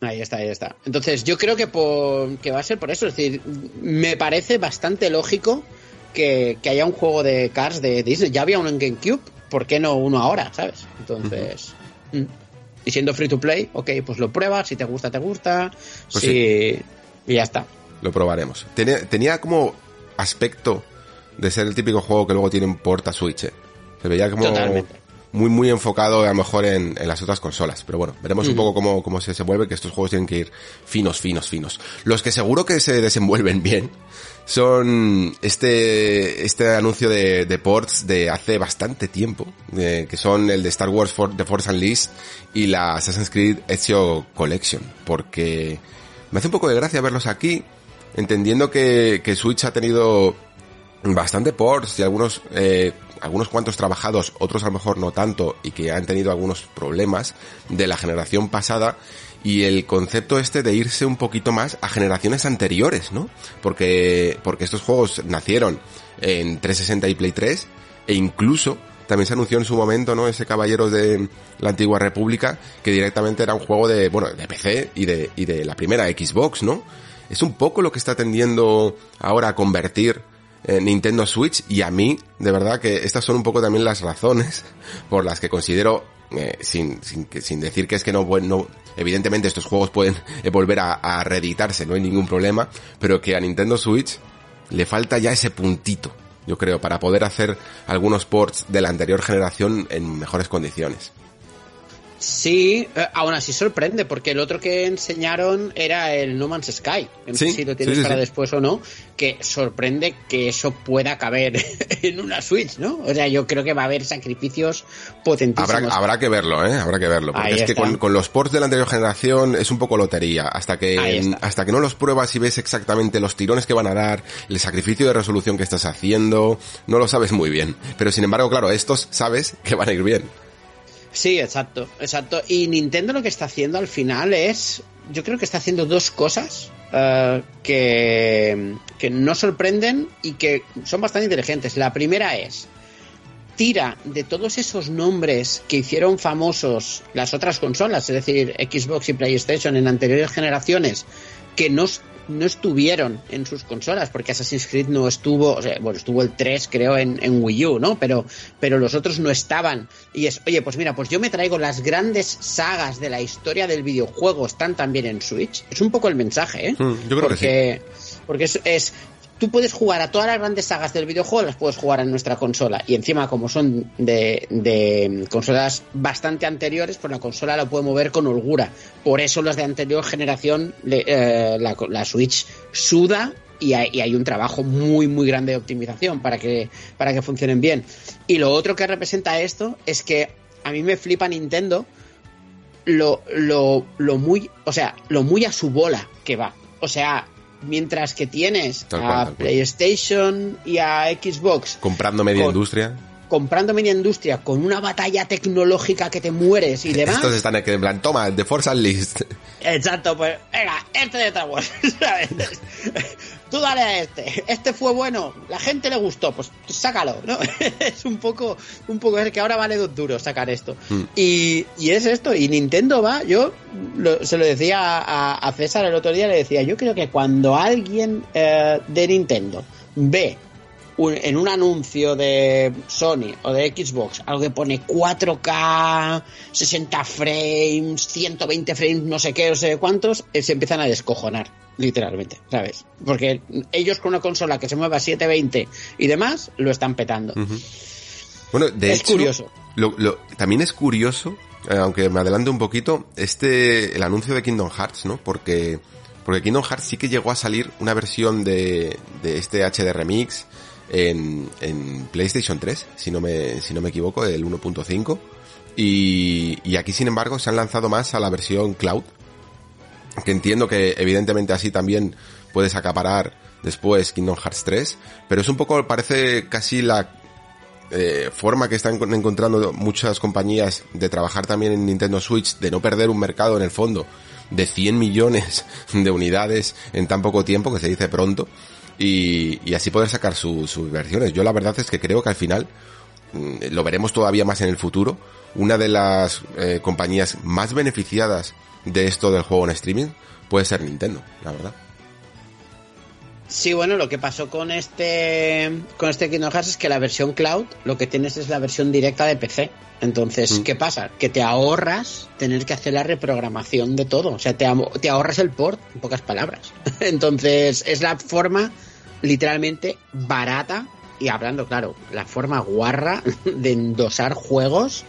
Ahí está, ahí está. Entonces, yo creo que, por, que va a ser por eso. Es decir, me parece bastante lógico que, que haya un juego de Cars de Disney. Ya había uno en GameCube, ¿por qué no uno ahora, ¿sabes? Entonces. Uh -huh. Y siendo free to play, ok, pues lo pruebas, si te gusta, te gusta. Pues si... sí. Y ya está. Lo probaremos. Tenía, tenía como aspecto de ser el típico juego que luego tienen porta Switch. ¿eh? Se veía como Totalmente. Muy, muy enfocado a lo mejor en, en las otras consolas. Pero bueno, veremos mm. un poco cómo, cómo se desenvuelve, que estos juegos tienen que ir finos, finos, finos. Los que seguro que se desenvuelven (laughs) bien son este, este anuncio de, de ports de hace bastante tiempo, de, que son el de Star Wars For, The Force Unleashed y la Assassin's Creed Ezio Collection, porque me hace un poco de gracia verlos aquí, entendiendo que, que Switch ha tenido bastante ports y algunos, eh, algunos cuantos trabajados, otros a lo mejor no tanto, y que han tenido algunos problemas de la generación pasada, y el concepto este de irse un poquito más a generaciones anteriores, ¿no? Porque, porque estos juegos nacieron en 360 y Play 3, e incluso también se anunció en su momento, ¿no? Ese Caballeros de la Antigua República, que directamente era un juego de, bueno, de PC y de, y de la primera Xbox, ¿no? Es un poco lo que está tendiendo ahora a convertir eh, Nintendo Switch y a mí, de verdad que estas son un poco también las razones (laughs) por las que considero, eh, sin, sin, sin decir que es que no, no evidentemente estos juegos pueden (laughs) eh, volver a, a reeditarse, no hay ningún problema, pero que a Nintendo Switch le falta ya ese puntito, yo creo, para poder hacer algunos ports de la anterior generación en mejores condiciones. Sí, eh, aún así sorprende, porque el otro que enseñaron era el No Man's Sky. No sí, sé si lo tienes sí, sí, para sí. después o no, que sorprende que eso pueda caber (laughs) en una Switch, ¿no? O sea, yo creo que va a haber sacrificios potentísimos. Habrá, habrá que verlo, ¿eh? Habrá que verlo. Porque Ahí es que con, con, los ports de la anterior generación es un poco lotería. Hasta que, hasta que no los pruebas y ves exactamente los tirones que van a dar, el sacrificio de resolución que estás haciendo, no lo sabes muy bien. Pero sin embargo, claro, estos sabes que van a ir bien. Sí, exacto, exacto. Y Nintendo lo que está haciendo al final es, yo creo que está haciendo dos cosas uh, que, que no sorprenden y que son bastante inteligentes. La primera es, tira de todos esos nombres que hicieron famosos las otras consolas, es decir, Xbox y PlayStation en anteriores generaciones, que no, no estuvieron en sus consolas, porque Assassin's Creed no estuvo, o sea, bueno, estuvo el 3 creo en, en, Wii U, ¿no? Pero, pero los otros no estaban. Y es, oye, pues mira, pues yo me traigo las grandes sagas de la historia del videojuego, están también en Switch. Es un poco el mensaje, ¿eh? Mm, yo creo porque, que sí. Porque es, es tú puedes jugar a todas las grandes sagas del videojuego, las puedes jugar en nuestra consola. Y encima, como son de, de, consolas bastante anteriores, pues la consola la puede mover con holgura. Por eso los de anterior generación, eh, la, la, Switch suda y hay, y hay, un trabajo muy, muy grande de optimización para que, para que funcionen bien. Y lo otro que representa esto es que a mí me flipa Nintendo lo, lo, lo muy, o sea, lo muy a su bola que va. O sea, mientras que tienes a. PlayStation y a Xbox Comprando media Con- industria. Comprando media industria con una batalla tecnológica que te mueres y demás. Estos están aquí en plan, toma, de Force List. Exacto, pues venga, este de Star Wars, (laughs) ¿sabes? Tú dale a este, este fue bueno, la gente le gustó, pues sácalo, ¿no? (laughs) es un poco, un poco, es que ahora vale dos duros sacar esto. Mm. Y, y es esto, y Nintendo va, yo lo- se lo decía a, a César el otro día, le decía, yo creo que cuando alguien eh, de Nintendo ve un- en un anuncio de Sony o de Xbox algo que pone 4K, 60 frames, 120 frames, no sé qué, no sé cuántos, eh, se empiezan a descojonar, literalmente, ¿sabes? Porque ellos con una consola que se mueva a 720 y demás, lo están petando. Bueno, de Es hecho, curioso. Lo, lo- también es curioso, eh, aunque me adelante un poquito, este, el anuncio de Kingdom Hearts, ¿no? Porque, porque Kingdom Hearts sí que llegó a salir una versión de, de este HD Remix en, en PlayStation 3, si no me, si no me equivoco, el 1.5. Y, y aquí, sin embargo, se han lanzado más a la versión cloud, que entiendo que evidentemente así también puedes acaparar después Kingdom Hearts 3, pero es un poco, parece casi la eh, forma que están encon- encontrando muchas compañías de trabajar también en Nintendo Switch, de no perder un mercado en el fondo de 100 millones de unidades en tan poco tiempo, que se dice pronto, y, y así poder sacar su- sus versiones. Yo la verdad es que creo que al final, mm, lo veremos todavía más en el futuro, una de las eh, compañías más beneficiadas de esto del juego en streaming puede ser Nintendo, la verdad. Sí, bueno, lo que pasó con este con este Kingdom Hearts es que la versión cloud lo que tienes es la versión directa de PC. Entonces, Mm. ¿qué pasa? Que te ahorras tener que hacer la reprogramación de todo. O sea, te, te ahorras el port, en pocas palabras. (laughs) Entonces, es la forma literalmente barata y hablando, claro, la forma guarra (laughs) de endosar juegos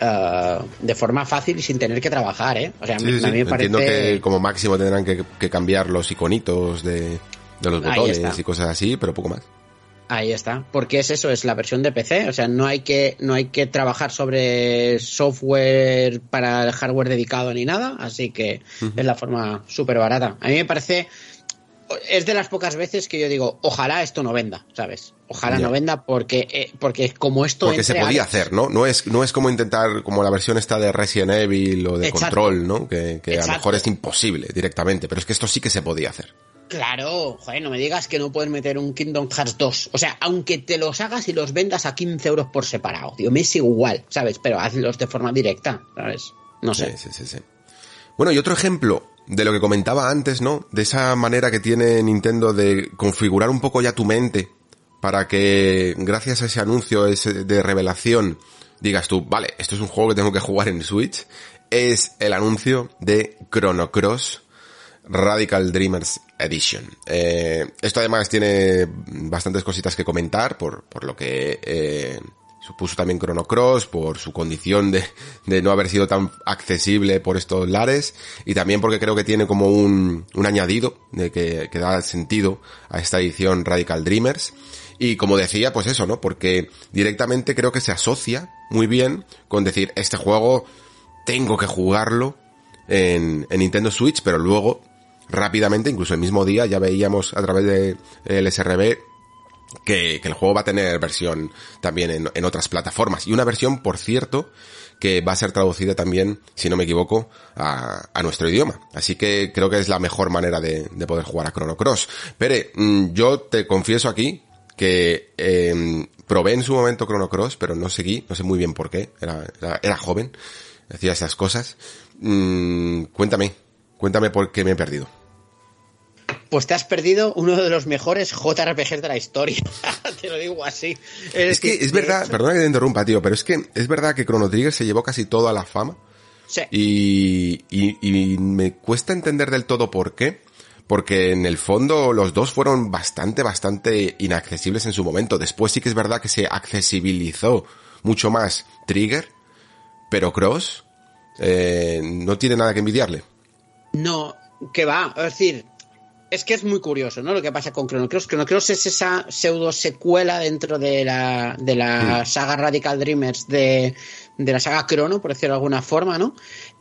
eh, de forma fácil y sin tener que trabajar, ¿eh? O sea, a mí, Sí, a mí me Entiendo parece... que como máximo tendrán que, que cambiar los iconitos de, de los botones y cosas así, pero poco más. Ahí está, porque es eso, es la versión de PC, o sea, no hay que no hay que trabajar sobre software para el hardware dedicado ni nada, así que es la forma súper barata. A mí me parece es de las pocas veces que yo digo, ojalá esto no venda, ¿sabes? Ojalá Ya. no venda porque eh, porque como esto Porque se podía a- hacer, ¿no? No es, no es como intentar, como la versión esta de Resident Evil o de Exacto. Control, ¿no? Que, que a lo mejor es imposible directamente, pero es que esto sí que se podía hacer. Claro, joder, no me digas que no puedes meter un Kingdom Hearts 2. O sea, aunque te los hagas y los vendas a 15 euros por separado, tío, me es igual, ¿sabes? Pero hazlos de forma directa, ¿sabes? No sé. Sí, sí, sí, sí. Bueno, y otro ejemplo de lo que comentaba antes, ¿no? De esa manera que tiene Nintendo de configurar un poco ya tu mente para que gracias a ese anuncio de revelación digas tú, vale, esto es un juego que tengo que jugar en Switch, es el anuncio de Chrono Cross Radical Dreamers Edition. Eh, esto además tiene bastantes cositas que comentar por, por lo que eh, supuso también Chrono Cross, por su condición de, de no haber sido tan accesible por estos lares y también porque creo que tiene como un, un añadido de que, que da sentido a esta edición Radical Dreamers. Y como decía, pues eso, ¿no? Porque directamente creo que se asocia muy bien con decir, este juego tengo que jugarlo en, en Nintendo Switch, pero luego rápidamente, incluso el mismo día, ya veíamos a través de el SRB que, el juego va a tener versión también en, en otras plataformas. Y una versión, por cierto, que va a ser traducida también, si no me equivoco, a, a nuestro idioma. Así que creo que es la mejor manera de, de poder jugar a Chrono Cross. Pere, mm, yo te confieso aquí que eh, probé en su momento Chrono Cross, pero no seguí, no sé muy bien por qué, era, era, era joven, hacía esas cosas. Mm, cuéntame, cuéntame por qué me he perdido. Pues te has perdido uno de los mejores JRPGs de la historia. (laughs) te lo digo así. Es, que es verdad, perdona que te interrumpa, tío, pero es que es verdad que Chrono Trigger se llevó casi todo a la fama. Sí. Y, y, y me cuesta entender del todo por qué. Porque en el fondo los dos fueron bastante, bastante inaccesibles en su momento. Después sí que es verdad que se accesibilizó mucho más Trigger, pero Cross eh, no tiene nada que envidiarle. No, que va, es decir, es que es muy curioso, ¿no? Lo que pasa con Chrono Cross. Chrono Cross es esa pseudo secuela dentro de la, de la saga Radical Dreamers de, de la saga Chrono, por decirlo de alguna forma, ¿no?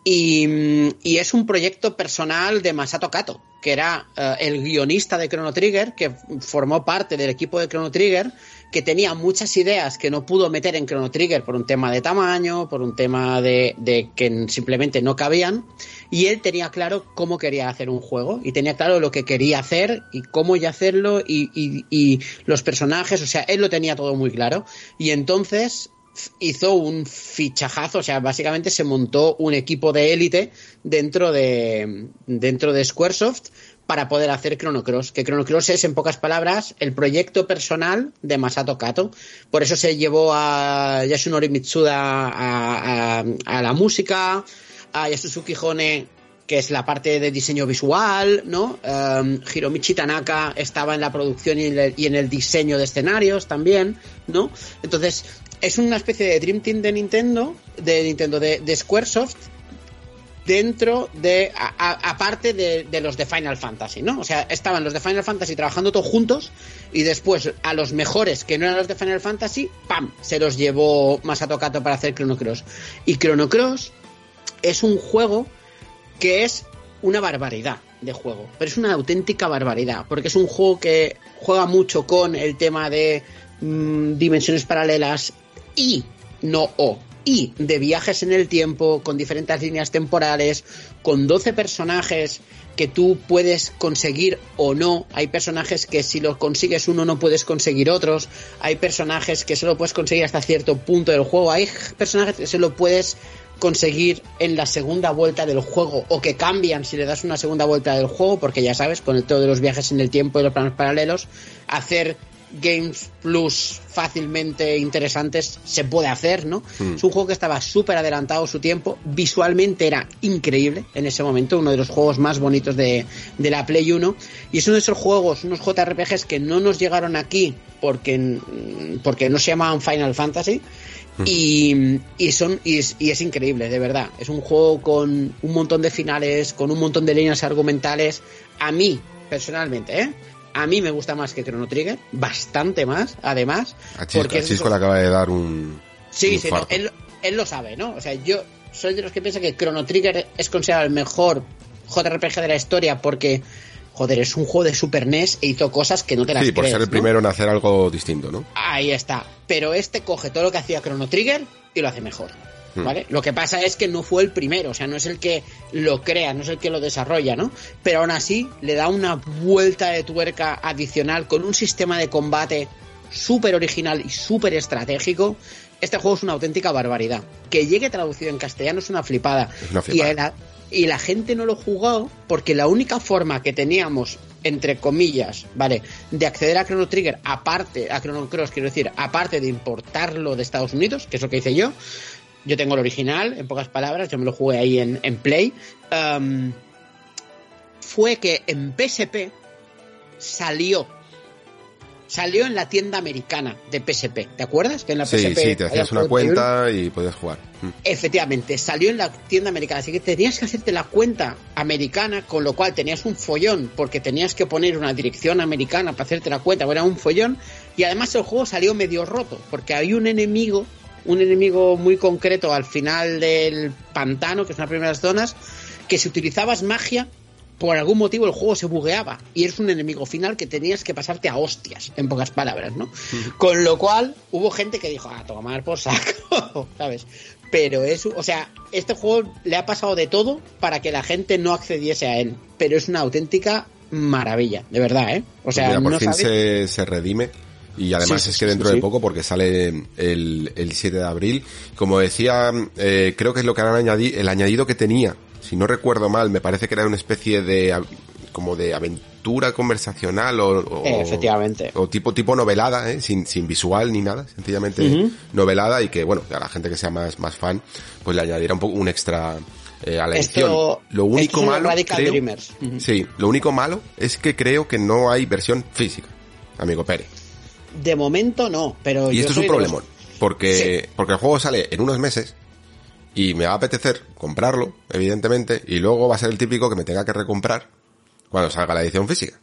Y, y es un proyecto personal de Masato Kato, que era uh, el guionista de Chrono Trigger, que formó parte del equipo de Chrono Trigger, que tenía muchas ideas que no pudo meter en Chrono Trigger por un tema de tamaño, por un tema de, de que simplemente no cabían, y él tenía claro cómo quería hacer un juego, y tenía claro lo que quería hacer, y cómo ya hacerlo, y, y, y los personajes, o sea, él lo tenía todo muy claro, y entonces hizo un fichajazo, o sea, básicamente se montó un equipo de élite dentro de dentro de Squaresoft para poder hacer Chrono Cross, que Chrono Cross es en pocas palabras el proyecto personal de Masato Kato. Por eso se llevó a Yasunori Mitsuda a, a la música, a Yasusuki Hone que es la parte de diseño visual, ¿no? Um, Hiromichi Tanaka estaba en la producción y en, el, y en, el, diseño de escenarios también, ¿no? Entonces, es una especie de Dream Team de Nintendo, de Nintendo, de, de Squaresoft, dentro de, aparte de, de, los de Final Fantasy, ¿no? O sea, estaban los de Final Fantasy trabajando todos juntos y después a los mejores que no eran los de Final Fantasy, ¡pam! Se los llevó Masato Kato para hacer Chrono Cross. Y Chrono Cross es un juego que es una barbaridad de juego, pero es una auténtica barbaridad, porque es un juego que juega mucho con el tema de mmm, dimensiones paralelas y no o y de viajes en el tiempo con diferentes líneas temporales, con 12 personajes que tú puedes conseguir o no. Hay personajes que si los consigues uno no puedes conseguir otros. Hay personajes que solo puedes conseguir hasta cierto punto del juego. Hay personajes que solo puedes conseguir en la segunda vuelta del juego o que cambian si le das una segunda vuelta del juego, porque ya sabes, con el todo de los viajes en el tiempo y los planos paralelos, hacer Games Plus fácilmente interesantes se puede hacer, ¿no? Mm. Es un juego que estaba súper adelantado su tiempo, visualmente era increíble en ese momento, uno de los juegos más bonitos de, de la Play 1, y es uno de esos juegos, unos JRPGs que no nos llegaron aquí porque, porque no se llamaban Final Fantasy, y, y, son, y es, y, es, increíble, de verdad. Es un juego con un montón de finales, con un montón de líneas argumentales. A mí, personalmente, ¿eh? A mí me gusta más que Chrono Trigger, bastante más, además. A Chisco, porque a Chisco le acaba de dar un. Sí, un sí, no, él, él, lo sabe, ¿no? O sea, yo soy de los que piensa que Chrono Trigger es considerado el mejor JRPG de la historia porque joder, es un juego de Super NES e hizo cosas que no te las Sí, por crees, ser el ¿no? primero en hacer algo distinto, ¿no? Ahí está. Pero este coge todo lo que hacía Chrono Trigger y lo hace mejor. ¿Vale? Hmm. Lo que pasa es que no fue el primero, o sea, no es el que lo crea, no es el que lo desarrolla, ¿no? Pero aún así le da una vuelta de tuerca adicional con un sistema de combate súper original y súper estratégico. Este juego es una auténtica barbaridad. Que llegue traducido en castellano es una flipada. Es una flipada. Y, la, y la gente no lo jugó porque la única forma que teníamos entre comillas, ¿vale? De acceder a Chrono Trigger, aparte, a Chrono Cross, quiero decir, aparte de importarlo de Estados Unidos, que es lo que hice yo. Yo tengo el original, en pocas palabras, yo me lo jugué ahí en, Play. Um, fue que en PSP salió. Salió en la tienda americana de PSP. ¿Te acuerdas? Que en la sí, PSP sí, te hacías una cuenta y podías jugar. Mm. Efectivamente, salió en la tienda americana, así que tenías que hacerte la cuenta americana, con lo cual tenías un follón, porque tenías que poner una dirección americana para hacerte la cuenta, era un follón, y además el juego salió medio roto, porque hay un enemigo, un enemigo muy concreto al final del pantano, que es una de las primeras zonas, que si utilizabas magia, por algún motivo el juego se bugueaba y eres un enemigo final que tenías que pasarte a hostias, en pocas palabras, ¿no? Con lo cual hubo gente que dijo, a tomar por saco, (laughs) ¿sabes? Pero es, o sea, este juego le ha pasado de todo para que la gente no accediese a él, pero es una auténtica maravilla, de verdad, ¿eh? O sea, Mira, por no fin se, se redime Y además Sí, es que dentro sí, de poco, porque sale el, el 7 de abril, como decía, eh, creo que es lo que han añadido, el añadido que tenía, si no recuerdo mal, me parece que era una especie de, como de aventura conversacional o, o- Eh, efectivamente. o tipo tipo novelada, ¿eh? sin, sin visual ni nada, sencillamente novelada y que bueno, a la gente que sea más, más fan, pues le añadirá un poco un extra eh, a la Esto- edición. Lo único malo, Radical creo- Dreamers. Sí, lo único malo es que creo que no hay versión física, amigo Pérez. De momento no, pero Y yo esto es un los- problemón, porque, porque el juego sale en unos meses y me va a apetecer comprarlo, evidentemente, y luego va a ser el típico que me tenga que recomprar cuando salga la edición física.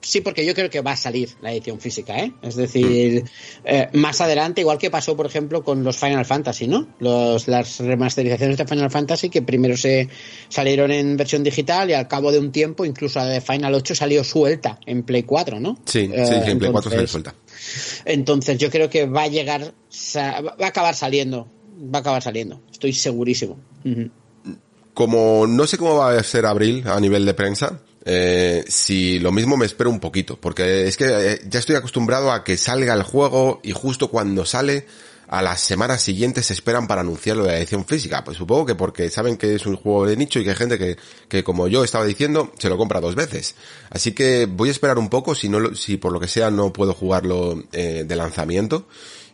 Sí, porque yo creo que va a salir la edición física, ¿eh? Es decir, eh, más adelante, igual que pasó, por ejemplo, con los Final Fantasy, ¿no? Los, las remasterizaciones de Final Fantasy que primero se salieron en versión digital y al cabo de un tiempo, incluso la de Final 8 salió suelta en Play 4, ¿no? Sí, sí, sí, en Play 4 se le entonces- suelta. Entonces yo creo que va a llegar, va a acabar saliendo, va a acabar saliendo, estoy segurísimo. Como no sé cómo va a ser abril a nivel de prensa, eh, si lo mismo me espero un poquito, porque es que eh, ya estoy acostumbrado a que salga el juego y justo cuando sale, a las semanas siguientes se esperan para anunciarlo de la edición física. Pues supongo que porque saben que es un juego de nicho y que hay gente que, que como yo estaba diciendo, se lo compra dos veces. Así que voy a esperar un poco, si no, si por lo que sea no puedo jugarlo eh, de lanzamiento.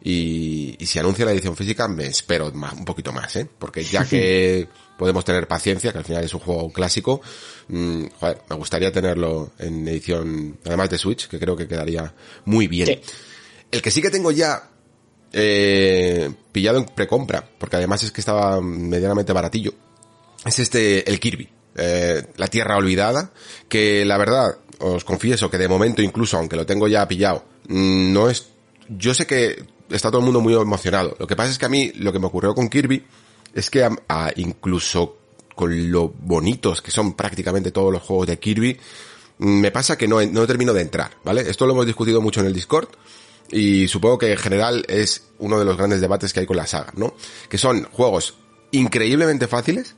Y, y si anuncia la edición física, me espero más, un poquito más, ¿eh? Porque ya que podemos tener paciencia, que al final es un juego clásico, mm, joder, me gustaría tenerlo en edición, además de Switch, que creo que quedaría muy bien. Sí. El que sí que tengo ya eh, pillado en precompra, porque además es que estaba medianamente baratillo, es este, el Kirby. eh, la Tierra Olvidada, que la verdad, os confieso que de momento incluso, aunque lo tengo ya pillado, mm, no es, yo sé que está todo el mundo muy emocionado. Lo que pasa es que a mí, lo que me ocurrió con Kirby, es que a- a- incluso con lo bonitos que son prácticamente todos los juegos de Kirby, mm, me pasa que no, no termino de entrar, ¿vale? Esto lo hemos discutido mucho en el Discord, y supongo que en general es uno de los grandes debates que hay con la saga, ¿no? Que son juegos increíblemente fáciles,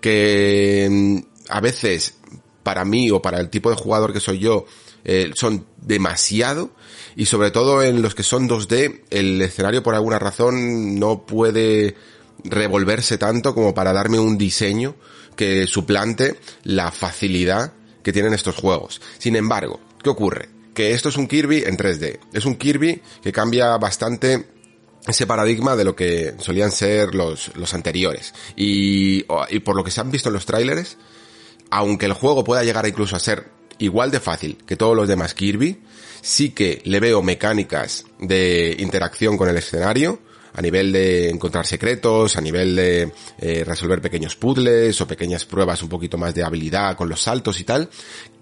que mm, a veces para mí o para el tipo de jugador que soy yo eh, son demasiado y sobre todo en los que son 2D el escenario por alguna razón no puede revolverse tanto como para darme un diseño que suplante la facilidad que tienen estos juegos. Sin embargo, ¿qué ocurre? Que esto es un Kirby en 3D. Es un Kirby que cambia bastante ese paradigma de lo que solían ser los, los anteriores. Y, y por lo que se han visto en los tráileres, aunque el juego pueda llegar incluso a ser igual de fácil que todos los demás Kirby, sí que le veo mecánicas de interacción con el escenario, a nivel de encontrar secretos, a nivel de eh, resolver pequeños puzzles o pequeñas pruebas un poquito más de habilidad con los saltos y tal,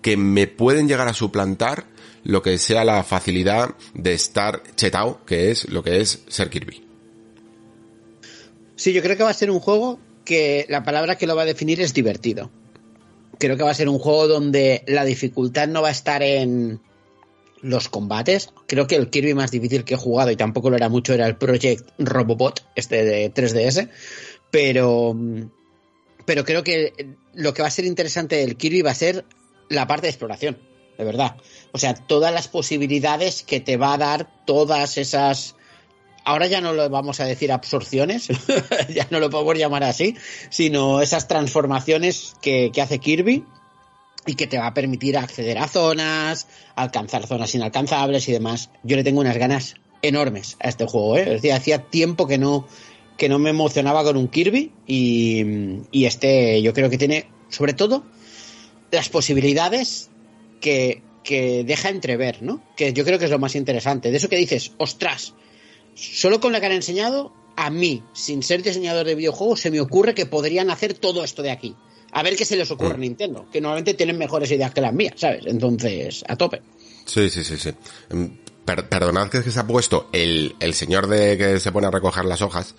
que me pueden llegar a suplantar lo que sea la facilidad de estar chetao, que es lo que es ser Kirby. Sí, yo creo que va a ser un juego que la palabra que lo va a definir es divertido. Creo que va a ser un juego donde la dificultad no va a estar en los combates. Creo que el Kirby más difícil que he jugado, y tampoco lo era mucho, era el Project Robobot, este de 3DS. Pero, pero creo que lo que va a ser interesante del Kirby va a ser la parte de exploración, de verdad. O sea, todas las posibilidades que te va a dar todas esas ahora ya no lo vamos a decir absorciones, (laughs) ya no lo podemos llamar así, sino esas transformaciones que, hace Kirby y que te va a permitir acceder a zonas, alcanzar zonas inalcanzables y demás. Yo le tengo unas ganas enormes a este juego, ¿eh? Es decir, hacía tiempo que no, que no me emocionaba con un Kirby y, y este yo creo que tiene, sobre todo, las posibilidades que, que deja entrever, ¿no? Que yo creo que es lo más interesante. De eso que dices, ostras, solo con lo que han enseñado, a mí, sin ser diseñador de videojuegos, se me ocurre que podrían hacer todo esto de aquí. A ver qué se les ocurre a Nintendo, que normalmente tienen mejores ideas que las mías, ¿sabes? Entonces, a tope. Sí, sí, sí, sí. Mm, per- perdonad que es que se ha puesto el, el señor de que se pone a recoger las hojas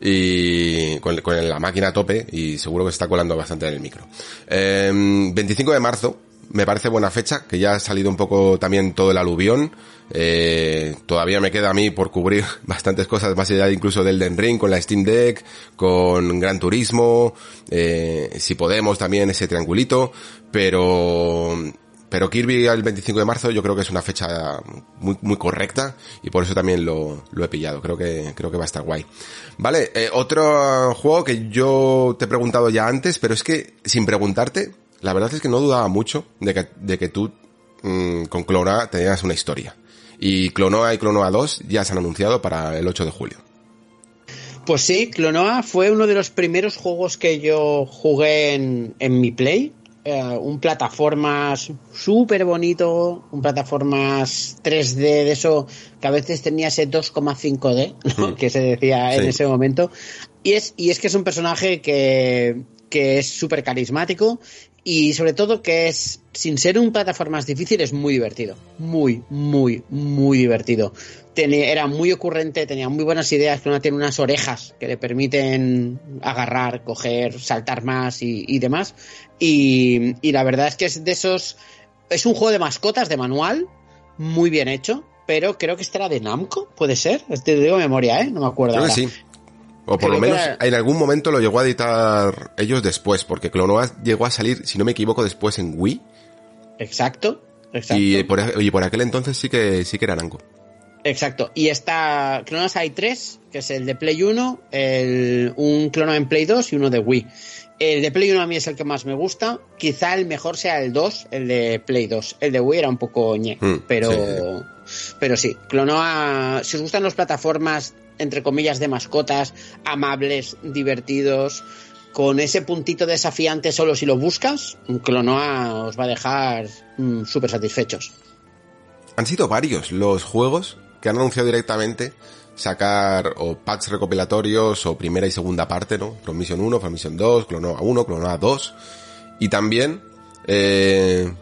y con, con la máquina a tope y seguro que se está colando bastante en el micro. Eh, 25 de marzo, me parece buena fecha, que ya ha salido un poco también todo el aluvión. Eh, todavía me queda a mí por cubrir (laughs) bastantes cosas más allá incluso del Den Ring con la Steam Deck, con Gran Turismo, eh, si podemos también ese triangulito, pero pero Kirby el 25 de marzo yo creo que es una fecha muy, muy correcta y por eso también lo, lo he pillado. Creo que, creo que va a estar guay. Vale, eh, otro juego que yo te he preguntado ya antes, pero es que sin preguntarte, la verdad es que no dudaba mucho de que, de que tú mmm, con Clonoa tenías una historia. Y Clonoa y Clonoa 2 ya se han anunciado para el 8 de julio. Pues sí, Clonoa fue uno de los primeros juegos que yo jugué en, en mi Play. Eh, un plataformas súper bonito, un plataformas 3D de eso que a veces tenía ese 2,5D, (laughs) ¿no? mm. que se decía en ese momento. Y es, y es que es un personaje que, que es súper carismático y sobre todo que es, sin ser un plataformas difícil, es muy divertido. Muy, muy, muy divertido. Tenía, era muy ocurrente, tenía muy buenas ideas, que uno tiene unas orejas que le permiten agarrar, coger, saltar más y, y demás. Y, y, la verdad es que es de esos... Es un juego de mascotas de manual, muy bien hecho, pero creo que este era de Namco, puede ser. Te digo memoria, ¿eh? No me acuerdo. Creo ahora. que sí. O por Creo lo menos era... en algún momento lo llegó a editar ellos después, porque Clonoa llegó a salir, si no me equivoco, después en Wii. Exacto, exacto. Y por, y por aquel entonces sí que sí que era Namco. Exacto. Y está Clonoa hay tres, que es el de Play 1, el, un Clonoa en Play 2 y uno de Wii. El de Play 1 a mí es el que más me gusta. Quizá el mejor sea el 2, el de Play 2. El de Wii era un poco ñe, mm, pero... Sí. Pero sí, Clonoa, si os gustan las plataformas entre comillas, de mascotas, amables, divertidos, con ese puntito desafiante solo si lo buscas, Clonoa os va a dejar mmm, súper satisfechos. Han sido varios los juegos que han anunciado directamente sacar o packs recopilatorios o primera y segunda parte, ¿no? From Mission 1, From Mission 2, Clonoa 1, Clonoa 2 y también eh,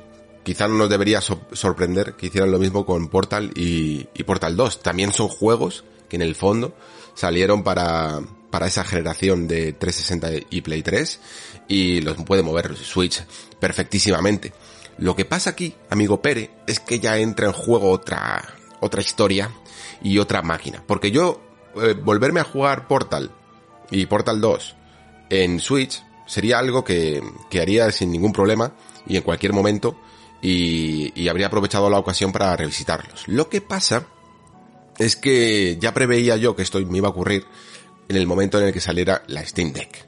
quizá no nos debería so sorprender que hicieran lo mismo con Portal y, y Portal 2. También son juegos que en el fondo salieron para, para esa generación de 360 y Play 3 y los puede mover Switch perfectísimamente. Lo que pasa aquí, amigo Pere, es que ya entra en juego otra, otra historia y otra máquina. Porque yo, eh, volverme a jugar Portal y Portal 2 en Switch sería algo que, que haría sin ningún problema y en cualquier momento y, y habría aprovechado la ocasión para revisitarlos. Lo que pasa es que ya preveía yo que esto me iba a ocurrir en el momento en el que saliera la Steam Deck.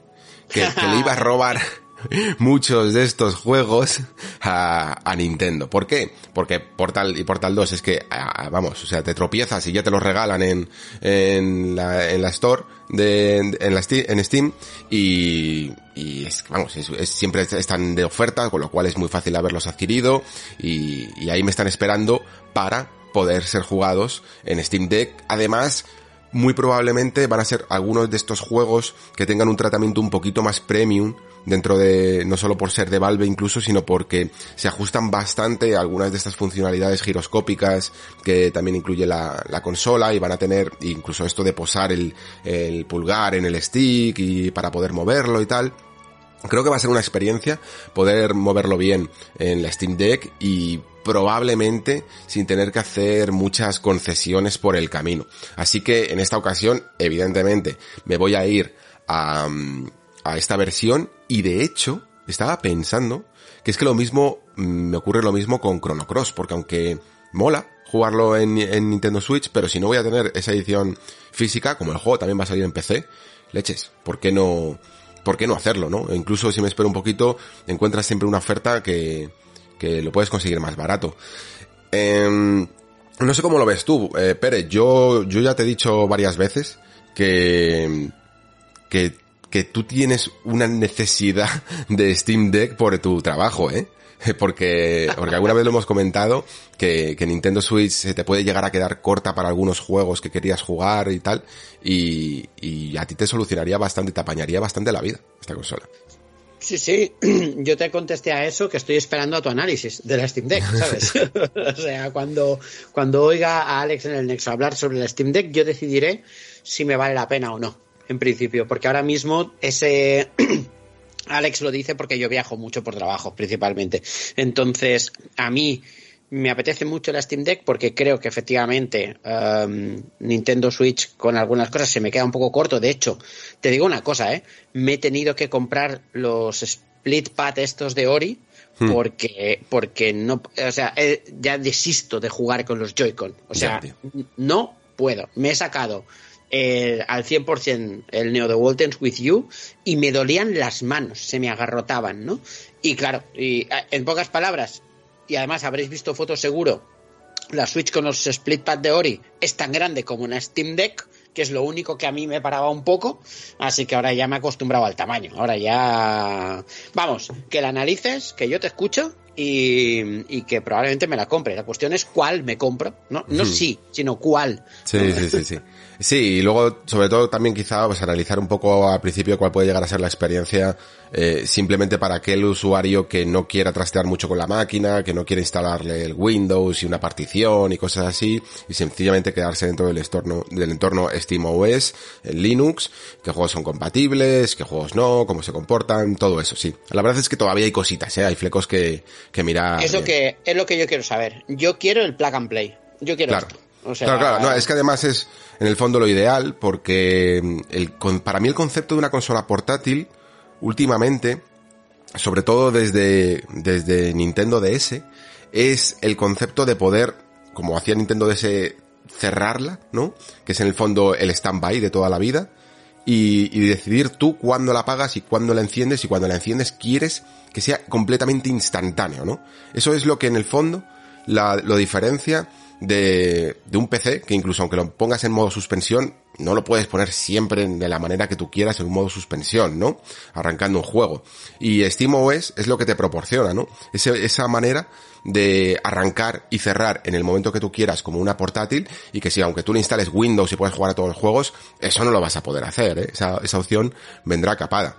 Que, le iba a robar (laughs) muchos de estos juegos a, a, Nintendo. ¿Por qué? Porque Portal y Portal 2 es que, vamos, o sea, te tropiezas y ya te los regalan en, en, la, en la Store, de, en, la Steam, en Steam y, y es, vamos, siempre están de oferta, con lo cual es muy fácil haberlos adquirido y ahí me están esperando para poder ser jugados en Steam Deck. Además, muy probablemente van a ser algunos de estos juegos que tengan un tratamiento un poquito más premium dentro de, no solo por ser de Valve incluso, sino porque se ajustan bastante algunas de estas funcionalidades giroscópicas que también incluye la, la consola y van a tener incluso esto de posar el, el pulgar en el stick y para poder moverlo y tal. Creo que va a ser una experiencia poder moverlo bien en la Steam Deck y probablemente sin tener que hacer muchas concesiones por el camino. Así que en esta ocasión, evidentemente, me voy a ir a, a esta versión y de hecho estaba pensando que es que lo mismo, me ocurre lo mismo con Chrono Cross, porque aunque mola jugarlo en, en Nintendo Switch, pero si no voy a tener esa edición física, como el juego también va a salir en PC, leches, ¿por qué no, por qué no hacerlo, no? E incluso si me espero un poquito, encuentras siempre una oferta que, que lo puedes conseguir más barato. Eh, no sé cómo lo ves tú, eh, Pérez, yo, yo ya te he dicho varias veces que, que, que tú tienes una necesidad (laughs) de Steam Deck por tu trabajo, ¿eh? (laughs) Porque, porque alguna vez lo hemos comentado, que, que Nintendo Switch se te puede llegar a quedar corta para algunos juegos que querías jugar y tal, y, y a ti te solucionaría bastante, te apañaría bastante la vida esta consola. Sí, sí, (clears throat) yo te contesté a eso que estoy esperando a tu análisis de la Steam Deck, ¿sabes? (laughs) (laughs) o sea, cuando, cuando oiga a Alex en el Nexo hablar sobre la Steam Deck, yo decidiré si me vale la pena o no, en principio, porque ahora mismo ese... (clears throat) Alex lo dice porque yo viajo mucho por trabajo, principalmente. Entonces, a mí me apetece mucho la Steam Deck porque creo que efectivamente um, Nintendo Switch con algunas cosas se me queda un poco corto. De hecho, te digo una cosa, ¿eh? Me he tenido que comprar los split pad estos de Ori Hmm. Porque, porque no, o sea, ya desisto de jugar con los Joy-Con. O sea, no puedo. Me he sacado eh, al 100% el Neo de Waltons With You y me dolían las manos, se me agarrotaban, ¿no? Y claro, y, eh, en pocas palabras, y además habréis visto fotos seguro, la Switch con los split pad de Ori es tan grande como una Steam Deck, que es lo único que a mí me paraba un poco, así que ahora ya me he acostumbrado al tamaño. Ahora ya... Vamos, que la analices, que yo te escucho y, que probablemente me la compre. La cuestión es cuál me compro, ¿no? No sí, sino cuál. Sí, sí, sí, sí. Sí, y luego, sobre todo, también quizá pues, analizar un poco al principio cuál puede llegar a ser la experiencia eh, simplemente para aquel usuario que no quiera trastear mucho con la máquina, que no quiere instalarle el Windows y una partición y cosas así, y sencillamente quedarse dentro del entorno, del entorno SteamOS, en Linux, qué juegos son compatibles, qué juegos no, cómo se comportan, todo eso, sí. La verdad es que todavía hay cositas, ¿eh? hay flecos que, que mirar. Eso que es lo que yo quiero saber. Yo quiero el plug and play. Yo quiero claro. Claro, claro, no, es que además es en el fondo lo ideal porque mm, el, para mí el concepto de una consola portátil últimamente, sobre todo desde, desde Nintendo DS, es el concepto de poder, como hacía Nintendo DS, cerrarla, ¿no? Que es en el fondo el stand-by de toda la vida. Y, y, decidir tú cuándo la apagas y cuándo la enciendes y cuando la enciendes quieres que sea completamente instantáneo, ¿no? Eso es lo que en el fondo la, lo diferencia de, de un PC que incluso aunque lo pongas en modo suspensión, no lo puedes poner siempre de la manera que tú quieras en un modo suspensión, ¿no? Arrancando un juego. Y SteamOS es lo que te proporciona, ¿no? esa manera de arrancar y cerrar en el momento que tú quieras como una portátil y que si aunque tú le instales Windows y puedes jugar a todos los juegos, eso no lo vas a poder hacer, ¿eh? esa, esa opción vendrá capada.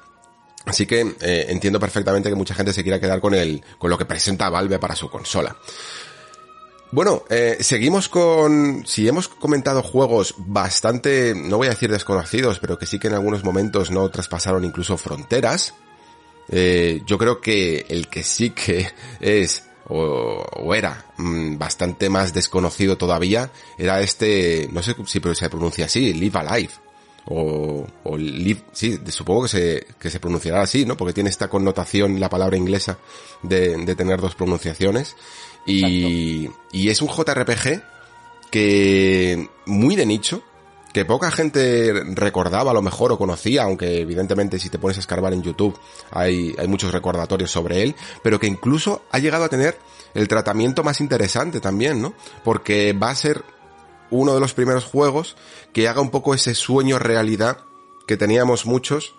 Así que eh, entiendo perfectamente que mucha gente se quiera quedar con el, con lo que presenta Valve para su consola. Bueno, eh, seguimos con... Si hemos comentado juegos bastante, no voy a decir desconocidos, pero que sí que en algunos momentos no traspasaron incluso fronteras, eh, yo creo que el que sí que es o, era mm, bastante más desconocido todavía era este, no sé si se pronuncia así, Live Alive. O, o live, sí, supongo que se, que se pronunciará así, ¿no? Porque tiene esta connotación la palabra inglesa de, de tener dos pronunciaciones. Y, y es un JRPG que muy de nicho, que poca gente recordaba a lo mejor o conocía, aunque evidentemente si te pones a escarbar en YouTube hay, hay muchos recordatorios sobre él, pero que incluso ha llegado a tener el tratamiento más interesante también, ¿no? Porque va a ser uno de los primeros juegos que haga un poco ese sueño realidad que teníamos muchos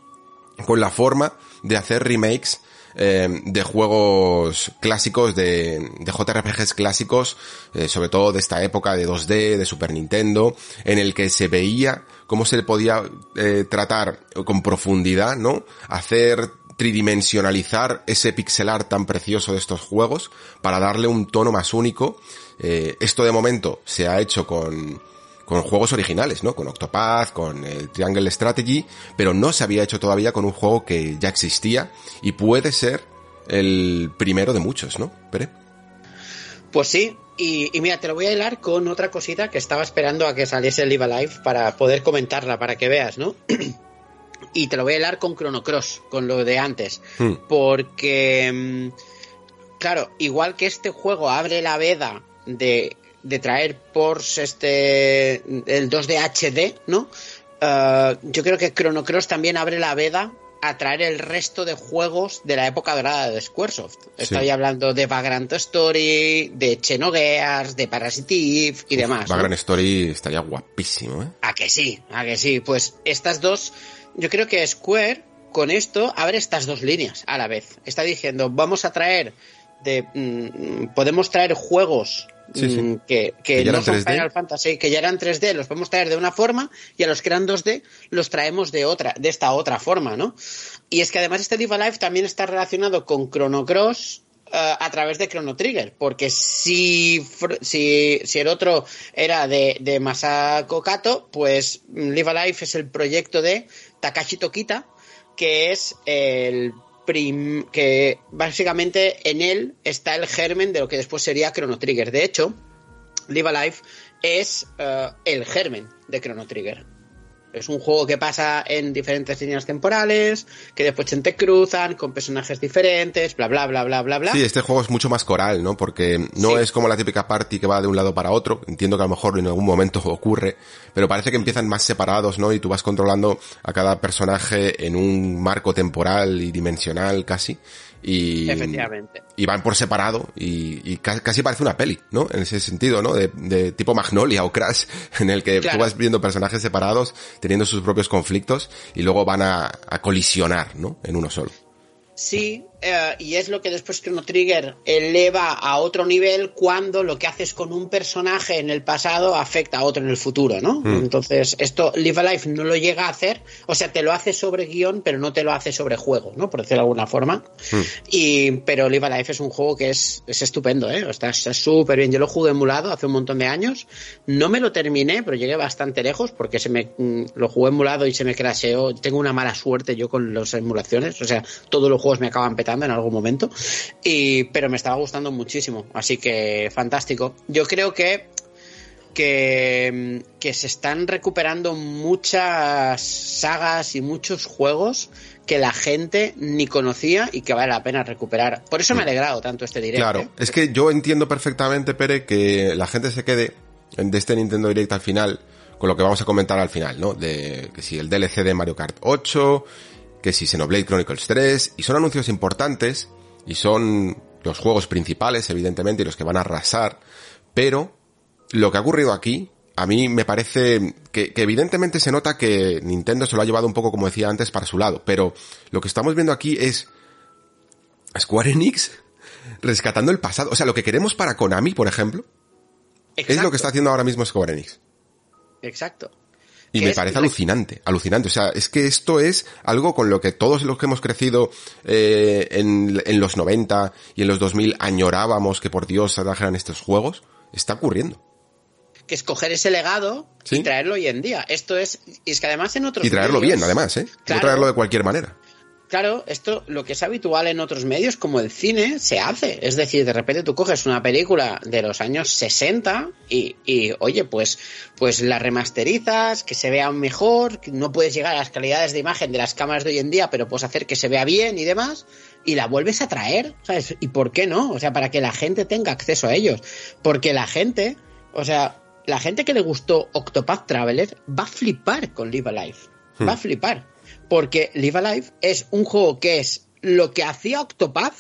con la forma de hacer remakes eh, de juegos clásicos, de, de JRPGs clásicos, eh, sobre todo de esta época de 2D, de Super Nintendo, en el que se veía cómo se le podía eh, tratar con profundidad, ¿no? Hacer tridimensionalizar ese pixelar tan precioso de estos juegos para darle un tono más único. esto de momento se ha hecho con, con juegos originales, ¿no? Con Octopath, con el Triangle Strategy, pero no se había hecho todavía con un juego que ya existía y puede ser el primero de muchos, ¿no? Pere. Pues sí, y, mira, te lo voy a hilar con otra cosita que estaba esperando a que saliese el Live Alive para poder comentarla, para que veas, ¿no? (clears throat) y te lo voy a hilar con Chrono Cross, con lo de antes, hmm. porque, mm, claro, igual que este juego abre la veda de de traer Porsche este el 2D HD, ¿no? Uh, yo creo que Chrono Cross también abre la veda a traer el resto de juegos de la época dorada de Squaresoft. Estoy hablando de Vagrant Story, de Xenogears, de Parasitive y demás. Vagrant Story estaría guapísimo, ¿eh? A que sí, a que sí. Pues estas dos, yo creo que Square con esto abre estas dos líneas a la vez. Está diciendo, vamos a traer de, mm, podemos traer juegos Mm, que, que, no son Final Fantasy, que ya eran 3D, los podemos traer de una forma y a los que eran 2D los traemos de otra, de esta otra forma, ¿no? Y es que además este Diva Life también está relacionado con Chrono Cross eh, a través de Chrono Trigger, porque si, si, si el otro era de, de Masako Kato, pues Live Life es el proyecto de Takashi Tokita, que es el que básicamente en él está el germen de lo que después sería Chrono Trigger. De hecho, Live Alive es eh, el germen de Chrono Trigger. Es un juego que pasa en diferentes líneas temporales, que después se entrecruzan con personajes diferentes, bla, bla, bla, bla, bla, bla. Sí, este juego es mucho más coral, ¿no? Porque no Sí. es como la típica party que va de un lado para otro. Entiendo que a lo mejor en algún momento ocurre, pero parece que empiezan más separados, ¿no? Y tú vas controlando a cada personaje en un marco temporal y dimensional casi. Y, Efectivamente. y van por separado y, y ca- casi parece una peli, ¿no? En ese sentido, ¿no? De, de tipo Magnolia o Crash, (laughs) en el que Claro. tú vas viendo personajes separados, teniendo sus propios conflictos y luego van a, a colisionar, ¿no? En uno solo. Sí, eh, y es lo que después Chrono Trigger eleva a otro nivel cuando lo que haces con un personaje en el pasado afecta a otro en el futuro, ¿no? Entonces, esto Live Alive no lo llega a hacer, o sea, te lo hace sobre guion, pero no te lo hace sobre juego, ¿no? Por decirlo de alguna forma. Y, pero Live Alive es un juego que es, es estupendo, ¿eh? Está está súper bien. Yo lo jugué emulado hace un montón de años. No me lo terminé, pero llegué bastante lejos porque se me mm, lo jugué emulado y se me crasheó. Tengo una mala suerte yo con las emulaciones. O sea, todos los juegos me acaban petando en algún momento. Y, pero me estaba gustando muchísimo. Así que fantástico. Yo creo que que, que se están recuperando muchas sagas y muchos juegos que la gente ni conocía y que vale la pena recuperar. Por eso me ha alegrado tanto este directo. Claro, es que yo entiendo perfectamente, Pere, que la gente se quede de este Nintendo Direct al final con lo que vamos a comentar al final, ¿no? De que si el DLC de Mario Kart 8, que si Xenoblade Chronicles 3, y son anuncios importantes, y son los juegos principales, evidentemente, y los que van a arrasar, pero lo que ha ocurrido aquí, a mí me parece que, que evidentemente se nota que Nintendo se lo ha llevado un poco, como decía antes, para su lado, pero lo que estamos viendo aquí es Square Enix (laughs) rescatando el pasado. O sea, lo que queremos para Konami, por ejemplo, es lo que está haciendo ahora mismo Square Enix. Exacto. Y me parece alucinante, alucinante. O sea, es que esto es algo con lo que todos los que hemos crecido eh, en, en los 90 y en los 2000 añorábamos que por Dios se trajeran estos juegos, está ocurriendo. Que escoger ese legado Sí. y traerlo hoy en día. Esto es. Y es que además en otros Y traerlo medios- bien, además, ¿eh? Claro. No traerlo de cualquier manera. Claro, esto lo que es habitual en otros medios como el cine se hace. Es decir, de repente tú coges una película de los años 60 y, y, oye, pues, pues la remasterizas, que se vea mejor, que no puedes llegar a las calidades de imagen de las cámaras de hoy en día, pero puedes hacer que se vea bien y demás, y la vuelves a traer, ¿sabes? ¿Y por qué no? O sea, para que la gente tenga acceso a ellos. Porque la gente, o sea, la gente que le gustó Octopath Traveler va a flipar con Live Alive. Va a flipar. Porque Live Alive es un juego que es lo que hacía Octopath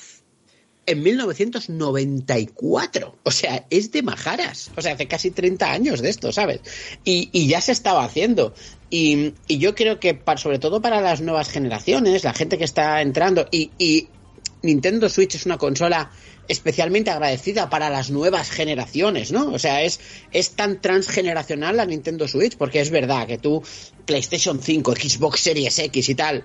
en 1994. O sea, es de majaras. O sea, hace casi 30 años de esto, ¿sabes? Y, ya se estaba haciendo. Y, yo creo que, sobre todo para las nuevas generaciones, la gente que está entrando, y, Nintendo Switch es una consola especialmente agradecida para las nuevas generaciones, ¿no? O sea, es tan transgeneracional la Nintendo Switch, porque es verdad que tú, PlayStation 5, Xbox Series X y tal,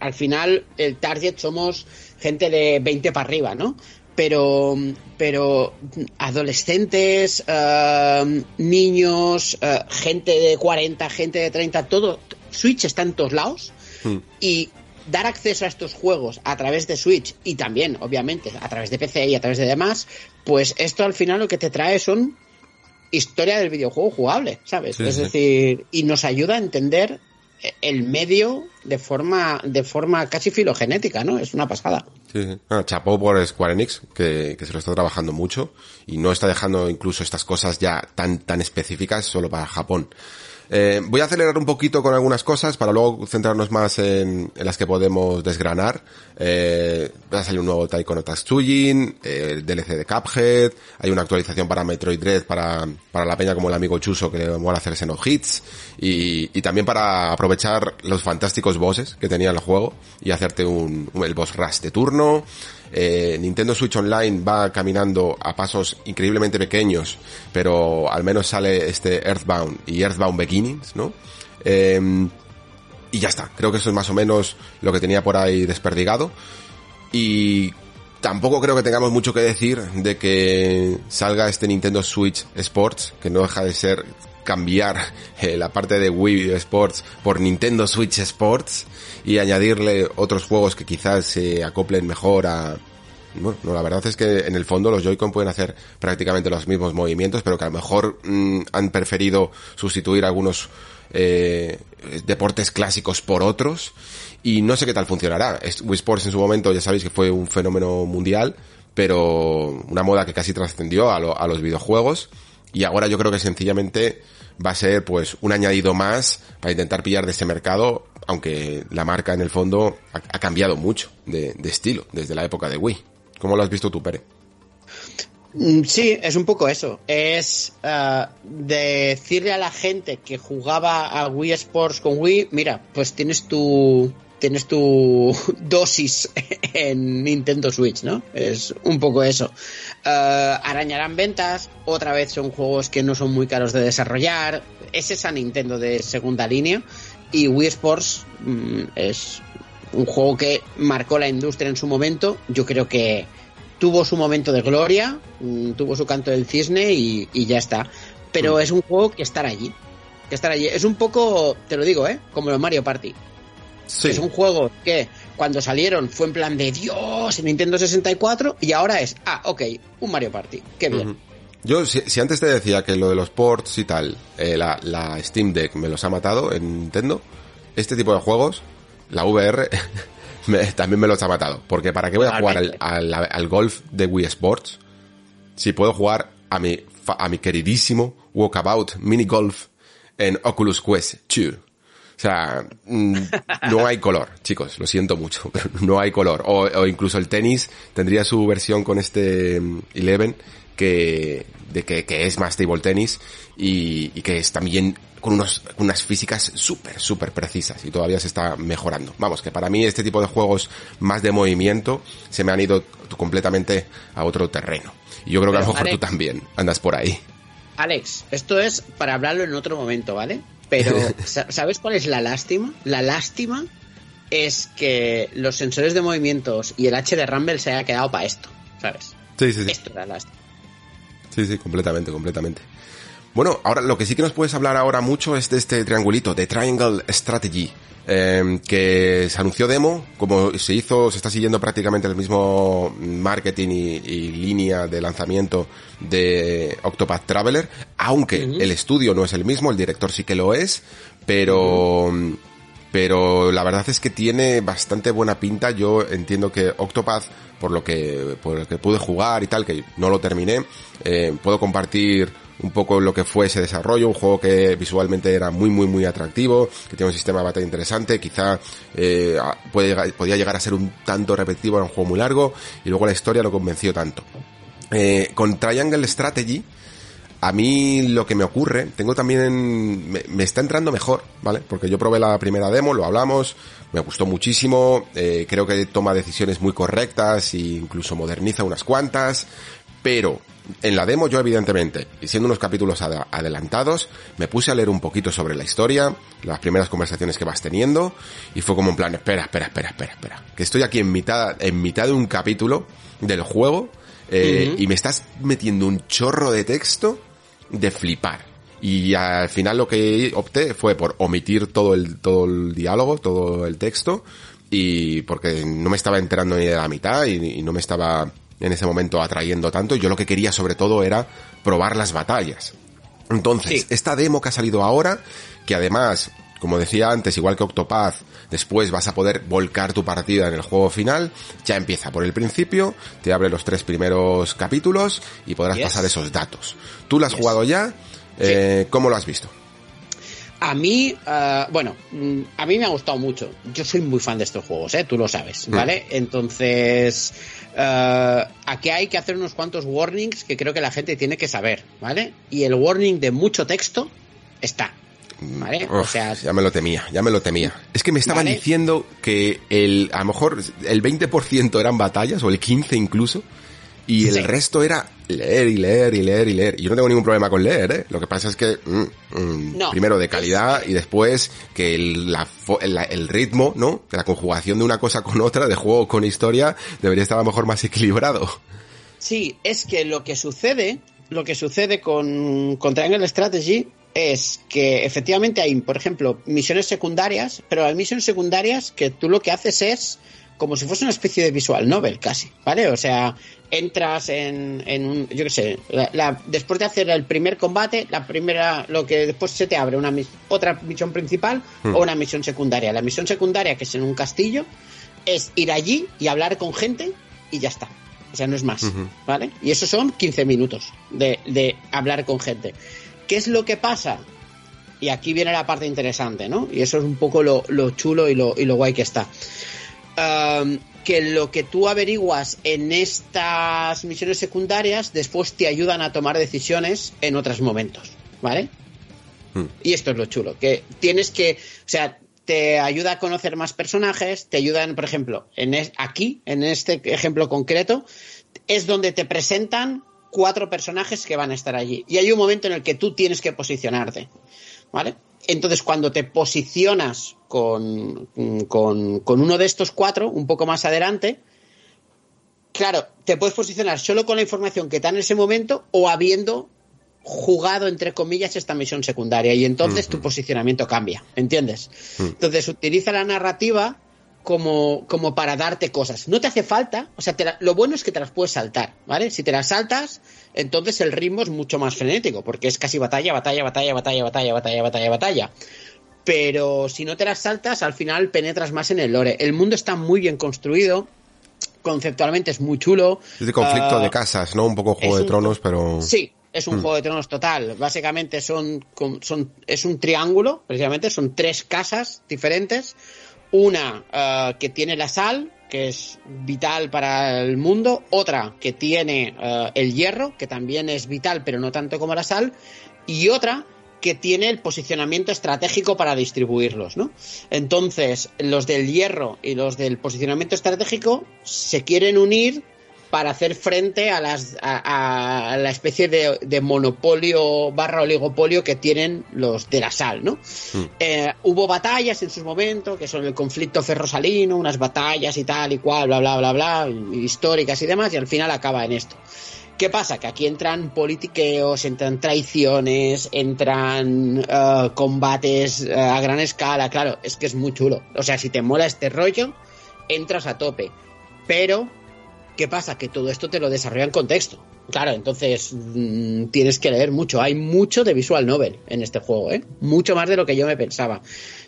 al final el target somos gente de 20 para arriba, ¿no? Pero, pero adolescentes, eh, niños, eh, gente de 40, gente de 30, todo, Switch está en todos lados. Y dar acceso a estos juegos a través de Switch y también, obviamente, a través de PC y a través de demás, pues esto al final lo que te trae son historia del videojuego jugable, ¿sabes? Sí, es sí. decir, y nos ayuda a entender el medio de forma de forma casi filogenética, ¿no? Es una pasada. Sí, sí. Chapó por Square Enix, que, que se lo está trabajando mucho y no está dejando incluso estas cosas ya tan, tan específicas solo para Japón. Eh, voy a acelerar un poquito con algunas cosas para luego centrarnos más en, las que podemos desgranar. Eh, va a salir un nuevo Taiko no Tatsujin, el DLC de Cuphead, hay una actualización para Metroid Dread para, para la peña como el amigo Chuso que le mola hacerse no hits y, y también para aprovechar los fantásticos bosses que tenía el juego y hacerte un, un- el boss rush de turno. Eh, Nintendo Switch Online va caminando a pasos increíblemente pequeños, pero al menos sale este Earthbound y Earthbound Beginnings, ¿no? Eh, y ya está, creo que eso es más o menos lo que tenía por ahí desperdigado. Y tampoco creo que tengamos mucho que decir de que salga este Nintendo Switch Sports, que no deja de ser cambiar eh, la parte de Wii Sports por Nintendo Switch Sports y añadirle otros juegos que quizás se acoplen mejor a, bueno, no, la verdad es que en el fondo los Joy-Con pueden hacer prácticamente los mismos movimientos, pero que a lo mejor mm, han preferido sustituir algunos eh, deportes clásicos por otros y no sé qué tal funcionará. Wii Sports en su momento ya sabéis que fue un fenómeno mundial, pero una moda que casi trascendió a, a los videojuegos y ahora yo creo que sencillamente va a ser pues un añadido más para intentar pillar de ese mercado, aunque la marca en el fondo ha, cambiado mucho de, estilo desde la época de Wii. ¿Cómo lo has visto tú, Pere? Mm, sí, es un poco eso. Es uh, decirle a la gente que jugaba a Wii Sports con Wii, mira, pues tienes tu, tienes tu (laughs) dosis en Nintendo Switch, ¿no? Es un poco eso. Eh, arañarán ventas, otra vez son juegos que no son muy caros de desarrollar, es esa Nintendo de segunda línea y Wii Sports mm, es un juego que marcó la industria en su momento, yo creo que tuvo su momento de gloria, mm, tuvo su canto del cisne y, ya está. Pero mm. es un juego que estar allí. Que estar allí. Es un poco, te lo digo, ¿eh? Como los Mario Party. Es un juego que cuando salieron fue en plan de Dios en Nintendo 64 y ahora es, ah, ok, un Mario Party. Qué bien. Yo, si, antes te decía que lo de los ports y tal, eh, la, Steam Deck me los ha matado en Nintendo, este tipo de juegos, la VR, (laughs) también me los ha matado. Porque ¿para qué voy a jugar al, golf de Wii Sports si puedo jugar a mi, a mi queridísimo Walkabout Mini Golf en Oculus Quest 2? O sea, mm, no hay color, chicos, lo siento mucho, pero (laughs) no hay color. O, incluso el tenis tendría su versión con este mm, Eleven que, de que, es más table tenis y, que es también con unos, unas físicas súper, súper precisas y todavía se está mejorando. Vamos, que para mí este tipo de juegos más de movimiento se me han ido completamente a otro terreno. Y yo creo que a lo mejor tú también andas por ahí. Alex, esto es para hablarlo en otro momento, ¿vale? Pero, (laughs) ¿sabes cuál es la lástima? La lástima es que los sensores de movimientos y el H de Rumble se haya quedado para esto, ¿sabes? Sí, sí, sí. Esto era lástima. Sí, sí, completamente, completamente. Bueno, ahora lo que sí que nos puedes hablar ahora mucho es de este triangulito, de Triangle Strategy. Em, que se anunció demo, como se hizo, se está siguiendo prácticamente el mismo marketing y, línea de lanzamiento de Octopath Traveler, aunque el estudio no es el mismo, el director sí que lo es, pero... Pero la verdad es que tiene bastante buena pinta. Yo entiendo que Octopath, por lo que, por lo que pude jugar y tal, que no lo terminé, eh, puedo compartir un poco lo que fue ese desarrollo, un juego que visualmente era muy muy muy atractivo, que tiene un sistema de batalla interesante, quizá eh, podía llegar a ser un tanto repetitivo, era un juego muy largo, y luego la historia lo convenció tanto. Eh, con Triangle Strategy, a mí lo que me ocurre, tengo también, me, está entrando mejor, ¿vale? Porque yo probé la primera demo, lo hablamos, me gustó muchísimo, eh, creo que toma decisiones muy correctas e incluso moderniza unas cuantas, pero en la demo yo evidentemente, y siendo unos capítulos adelantados, me puse a leer un poquito sobre la historia, las primeras conversaciones que vas teniendo, y fue como en plan, espera, espera, espera, espera, espera, que estoy aquí en mitad, en mitad de un capítulo del juego, eh, y me estás metiendo un chorro de texto de flipar. Y al final lo que opté fue por omitir todo el, todo el diálogo, todo el texto, y porque no me estaba enterando ni de la mitad y no me estaba en ese momento atrayendo tanto. Yo lo que quería sobre todo era probar las batallas. Entonces, esta demo que ha salido ahora, que además, como decía antes, igual que Octopath, después vas a poder volcar tu partida en el juego final, ya empieza por el principio, te abre los tres primeros capítulos y podrás pasar esos datos. ¿Tú lo has jugado ya? Eh, ¿Cómo lo has visto? A mí, uh, bueno, mm, a mí me ha gustado mucho. Yo soy muy fan de estos juegos, ¿eh? Tú lo sabes, mm. ¿vale? Entonces, uh, aquí hay que hacer unos cuantos warnings que creo que la gente tiene que saber, ¿vale? Y el warning de mucho texto está. ¿Vale? o sea, ya me lo temía, ya me lo temía. Es que me estaban diciendo que el, a lo mejor el 20% eran batallas, o el 15 incluso, y el resto era leer y leer y leer y leer. Y yo no tengo ningún problema con leer, ¿eh? Lo que pasa es que, mm, mm, primero de calidad y después que el, la, el, ritmo, ¿no? La conjugación de una cosa con otra, de juego con historia, debería estar a lo mejor más equilibrado. Sí, es que lo que sucede, lo que sucede con, con Triangle Strategy es que efectivamente hay, por ejemplo, misiones secundarias, pero hay misiones secundarias que tú lo que haces es como si fuese una especie de visual novel casi, ¿vale? O sea, entras en, en un, yo qué sé, la, después de hacer el primer combate, la primera, lo que después se te abre una otra misión principal hmm. o una misión secundaria. La misión secundaria, que es en un castillo, es ir allí y hablar con gente y ya está. O sea, no es más, ¿vale? Y eso son 15 minutos de, de hablar con gente. ¿Qué es lo que pasa? Y aquí viene la parte interesante, ¿no? Y eso es un poco lo, lo chulo y lo, y lo guay que está que lo que tú averiguas en estas misiones secundarias después te ayudan a tomar decisiones en otros momentos, ¿vale? Hmm. Y esto es lo chulo, que tienes que, o sea, te ayuda a conocer más personajes, te ayudan, por ejemplo, en aquí, en este ejemplo concreto, es donde te presentan cuatro personajes que van a estar allí. Y hay un momento en el que tú tienes que posicionarte, ¿vale? Entonces, cuando te posicionas con, uno de estos cuatro, un poco más adelante, claro, te puedes posicionar solo con la información que está en ese momento o habiendo jugado, entre comillas, esta misión secundaria. Y entonces tu posicionamiento cambia, ¿entiendes? Mm. Entonces, utiliza la narrativa como, como para darte cosas. No te hace falta, o sea, lo bueno es que te las puedes saltar, ¿vale? Si te las saltas, entonces el ritmo es mucho más frenético, porque es casi batalla, batalla, batalla, batalla, batalla, batalla, batalla, batalla. Pero si no te las saltas, al final penetras más en el lore. El mundo está muy bien construido, conceptualmente es muy chulo. Es de conflicto de ah, casas, ¿no? Un poco Juego de Tronos, pero... Sí, es un mm. Juego de Tronos total. Básicamente son, son, es un triángulo, precisamente, son tres casas diferentes una eh, que tiene la sal, que es vital para el mundo, otra que tiene eh, el hierro, que también es vital, pero no tanto como la sal, y otra que tiene el posicionamiento estratégico para distribuirlos, ¿no? Entonces, los del hierro y los del posicionamiento estratégico se quieren unir para hacer frente a, las, a, la especie de, monopolio barra oligopolio que tienen los de la sal, ¿no? Mm. Eh, hubo batallas en su momento, que son el conflicto ferrosalino, unas batallas y tal y cual, bla, bla, bla, bla, históricas y demás, y al final acaba en esto. ¿Qué pasa? Que aquí entran politiqueos, entran traiciones, entran eh, combates eh, a gran escala, claro, es que es muy chulo. O sea, si te mola este rollo, entras a tope. Pero ¿Qué pasa? Que todo esto te lo desarrolla en contexto. Claro, entonces mm, tienes que leer mucho. Hay mucho de visual novel en este juego, ¿eh? Mucho más de lo que yo me pensaba.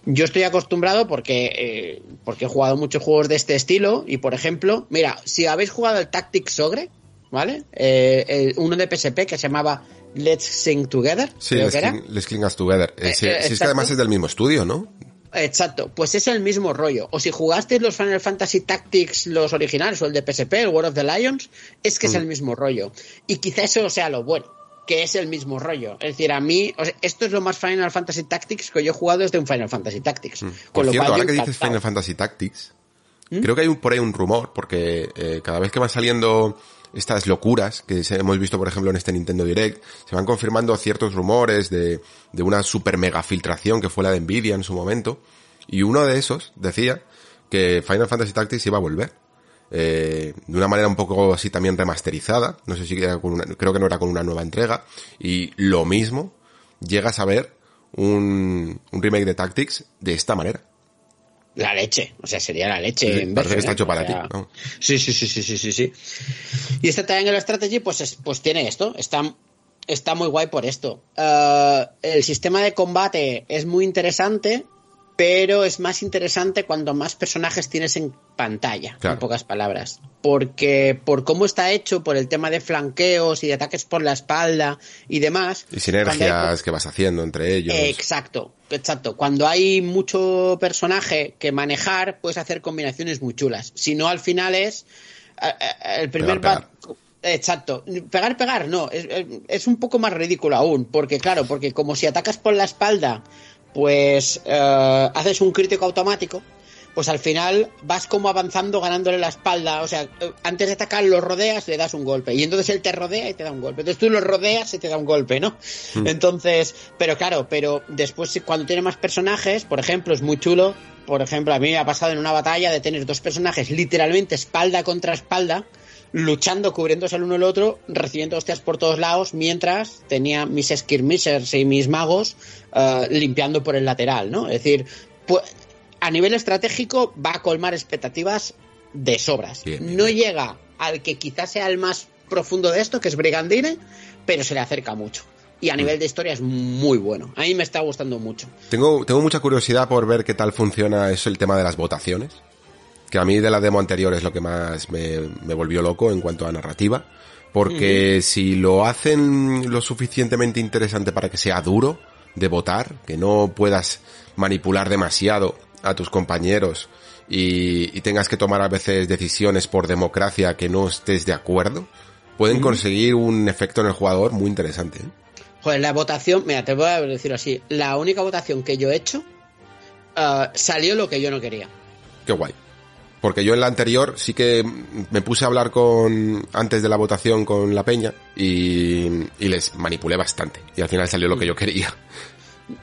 Yo estoy acostumbrado porque, eh, porque he jugado muchos juegos de este estilo y, por ejemplo, mira, si habéis jugado el Tactics Ogre, ¿vale? Eh, uno de PSP que se llamaba Let's Sing Together. Sí, Let's, Sing Us Together. Eh, si es que además es del mismo estudio, ¿no? Exacto, pues es el mismo rollo. O si jugaste los Final Fantasy Tactics, los originales, o el de PSP, el World of the Lions, es que es mm. el mismo rollo. Y quizá eso sea lo bueno, que es el mismo rollo. Es decir, a mí, esto es lo más Final Fantasy Tactics que yo he jugado desde un Final Fantasy Tactics. Mm. Por cierto, ahora que dices Final Fantasy Tactics, ¿Mm? creo que hay un, por ahí un rumor, porque eh, cada vez que van saliendo estas locuras que hemos visto, por ejemplo, en este Nintendo Direct, se van confirmando ciertos rumores de, de una super mega filtración que fue la de Nvidia en su momento. Y uno de esos decía que Final Fantasy Tactics iba a volver. Eh, de una manera un poco así también remasterizada. No sé si era con una, creo que no era con una nueva entrega. Y lo mismo, llegas a ver un, un remake de Tactics de esta manera la leche, o sea, sería la leche. en parece que está hecho para ti. Sí, sí, sí, sí, sí, sí, sí. Y este Triangle Strategy, pues, pues tiene esto, está, está muy guay por esto. Eh, el sistema de combate es muy interesante, pero es más interesante cuando más personajes tienes en pantalla, en pocas palabras. Porque por cómo está hecho, por el tema de flanqueos y de ataques por la espalda y demás. Y sinergias que vas haciendo entre ellos. exacto, exacto. Cuando hay mucho personaje que manejar, puedes hacer combinaciones muy chulas. Si no, al final es eh, eh, el primer pegar, Exacto. Pegar, pegar, no. Es, es, un poco más ridículo aún. Porque, claro, porque como si atacas por la espalda pues eh, haces un crítico automático, pues al final vas como avanzando ganándole la espalda. O sea, antes de atacar lo rodeas, le das un golpe. Y entonces él te rodea y te da un golpe. Entonces tú lo rodeas y te da un golpe, ¿no? Mm. Entonces, pero claro, pero después cuando tiene más personajes, por ejemplo, es muy chulo. Por ejemplo, a mí me ha pasado en una batalla de tener dos personajes literalmente espalda contra espalda luchando, cubriéndose el uno el otro, recibiendo hostias por todos lados, mientras tenía mis skirmishers y mis magos eh, limpiando por el lateral, ¿no? Es decir, pues, a nivel estratégico va a colmar expectativas de sobras. Bien, bien, no llega al que quizás sea el más profundo de esto, que es Brigandine, pero se le acerca mucho. Y a Mm. nivel de historia es muy bueno. A mí me está gustando mucho. Tengo, tengo mucha curiosidad por ver qué tal funciona eso, el tema de las votaciones. Que a mí de la demo anterior es lo que más me, me volvió loco en cuanto a narrativa. Porque si lo hacen lo suficientemente interesante para que sea duro de votar, que no puedas manipular demasiado a tus compañeros y, y tengas que tomar a veces decisiones por democracia que no estés de acuerdo, pueden conseguir un efecto en el jugador muy interesante. ¿eh? Joder, la votación, mira, te voy a decir así, la única votación que yo he hecho ah, salió lo que yo no quería. Qué guay. Porque yo en la anterior sí que me puse a hablar con, antes de la votación con la peña y, y les manipulé bastante. Y al final salió lo que yo quería.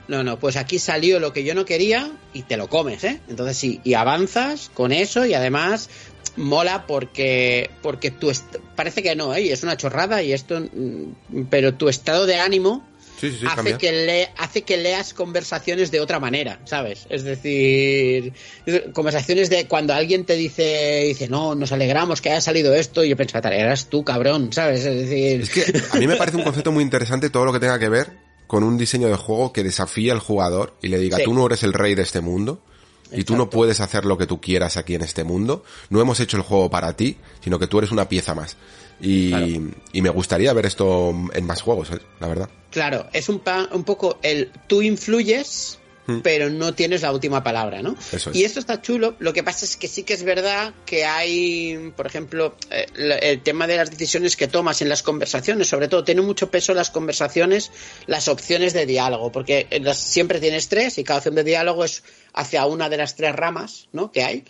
No, no, pues aquí salió lo que yo no quería y te lo comes, ¿eh? Entonces sí, y avanzas con eso y además mola porque porque est- parece que no, ¿eh? Es una chorrada y esto mm, pero tu estado de ánimo Sí, sí, sí, hace cambia. que le, hace que leas conversaciones de otra manera, ¿sabes? Es decir, conversaciones de cuando alguien te dice dice, "No, nos alegramos que haya salido esto" y yo pensaba, "Te alegras tú, cabrón", ¿sabes? Es decir, Es que a mí me parece un (laughs) concepto muy interesante todo lo que tenga que ver con un diseño de juego que desafíe al jugador y le diga, tú no eres el rey de este mundo. Y tú no puedes hacer lo que tú quieras aquí en este mundo. No hemos hecho el juego para ti, sino que tú eres una pieza más. Y, Claro. y me gustaría ver esto en más juegos, ¿eh? la verdad. Claro, es un, pa- un poco el tú influyes, Hmm. pero no tienes la última palabra, ¿no? Eso es. Y esto está chulo. Lo que pasa es que sí que es verdad que hay, por ejemplo, eh, el tema de las decisiones que tomas en las conversaciones, sobre todo, tiene mucho peso las conversaciones, las opciones de diálogo, porque las- siempre tienes tres y cada opción de diálogo es hacia una de las tres ramas, ¿no? Que hay.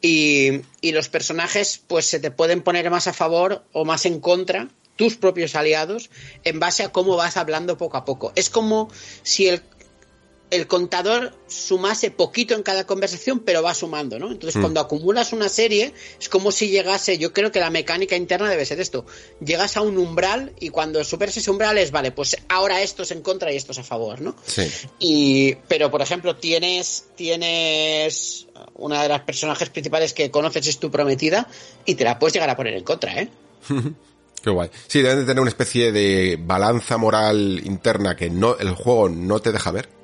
Y, y los personajes, pues se te pueden poner más a favor o más en contra tus propios aliados en base a cómo vas hablando poco a poco. Es como si el, el contador sumase poquito en cada conversación, pero va sumando, ¿no? Entonces, Mm. cuando acumulas una serie, es como si llegase, yo creo que la mecánica interna debe ser esto, llegas a un umbral y cuando superes ese umbral es, vale, pues ahora esto es en contra y esto es a favor, ¿no? Sí. Y, pero por ejemplo, tienes, tienes una de las personajes principales que conoces es tu prometida y te la puedes llegar a poner en contra, ¿eh? (laughs) Qué guay. Sí, deben de tener una especie de balanza moral interna que no, el juego no te deja ver.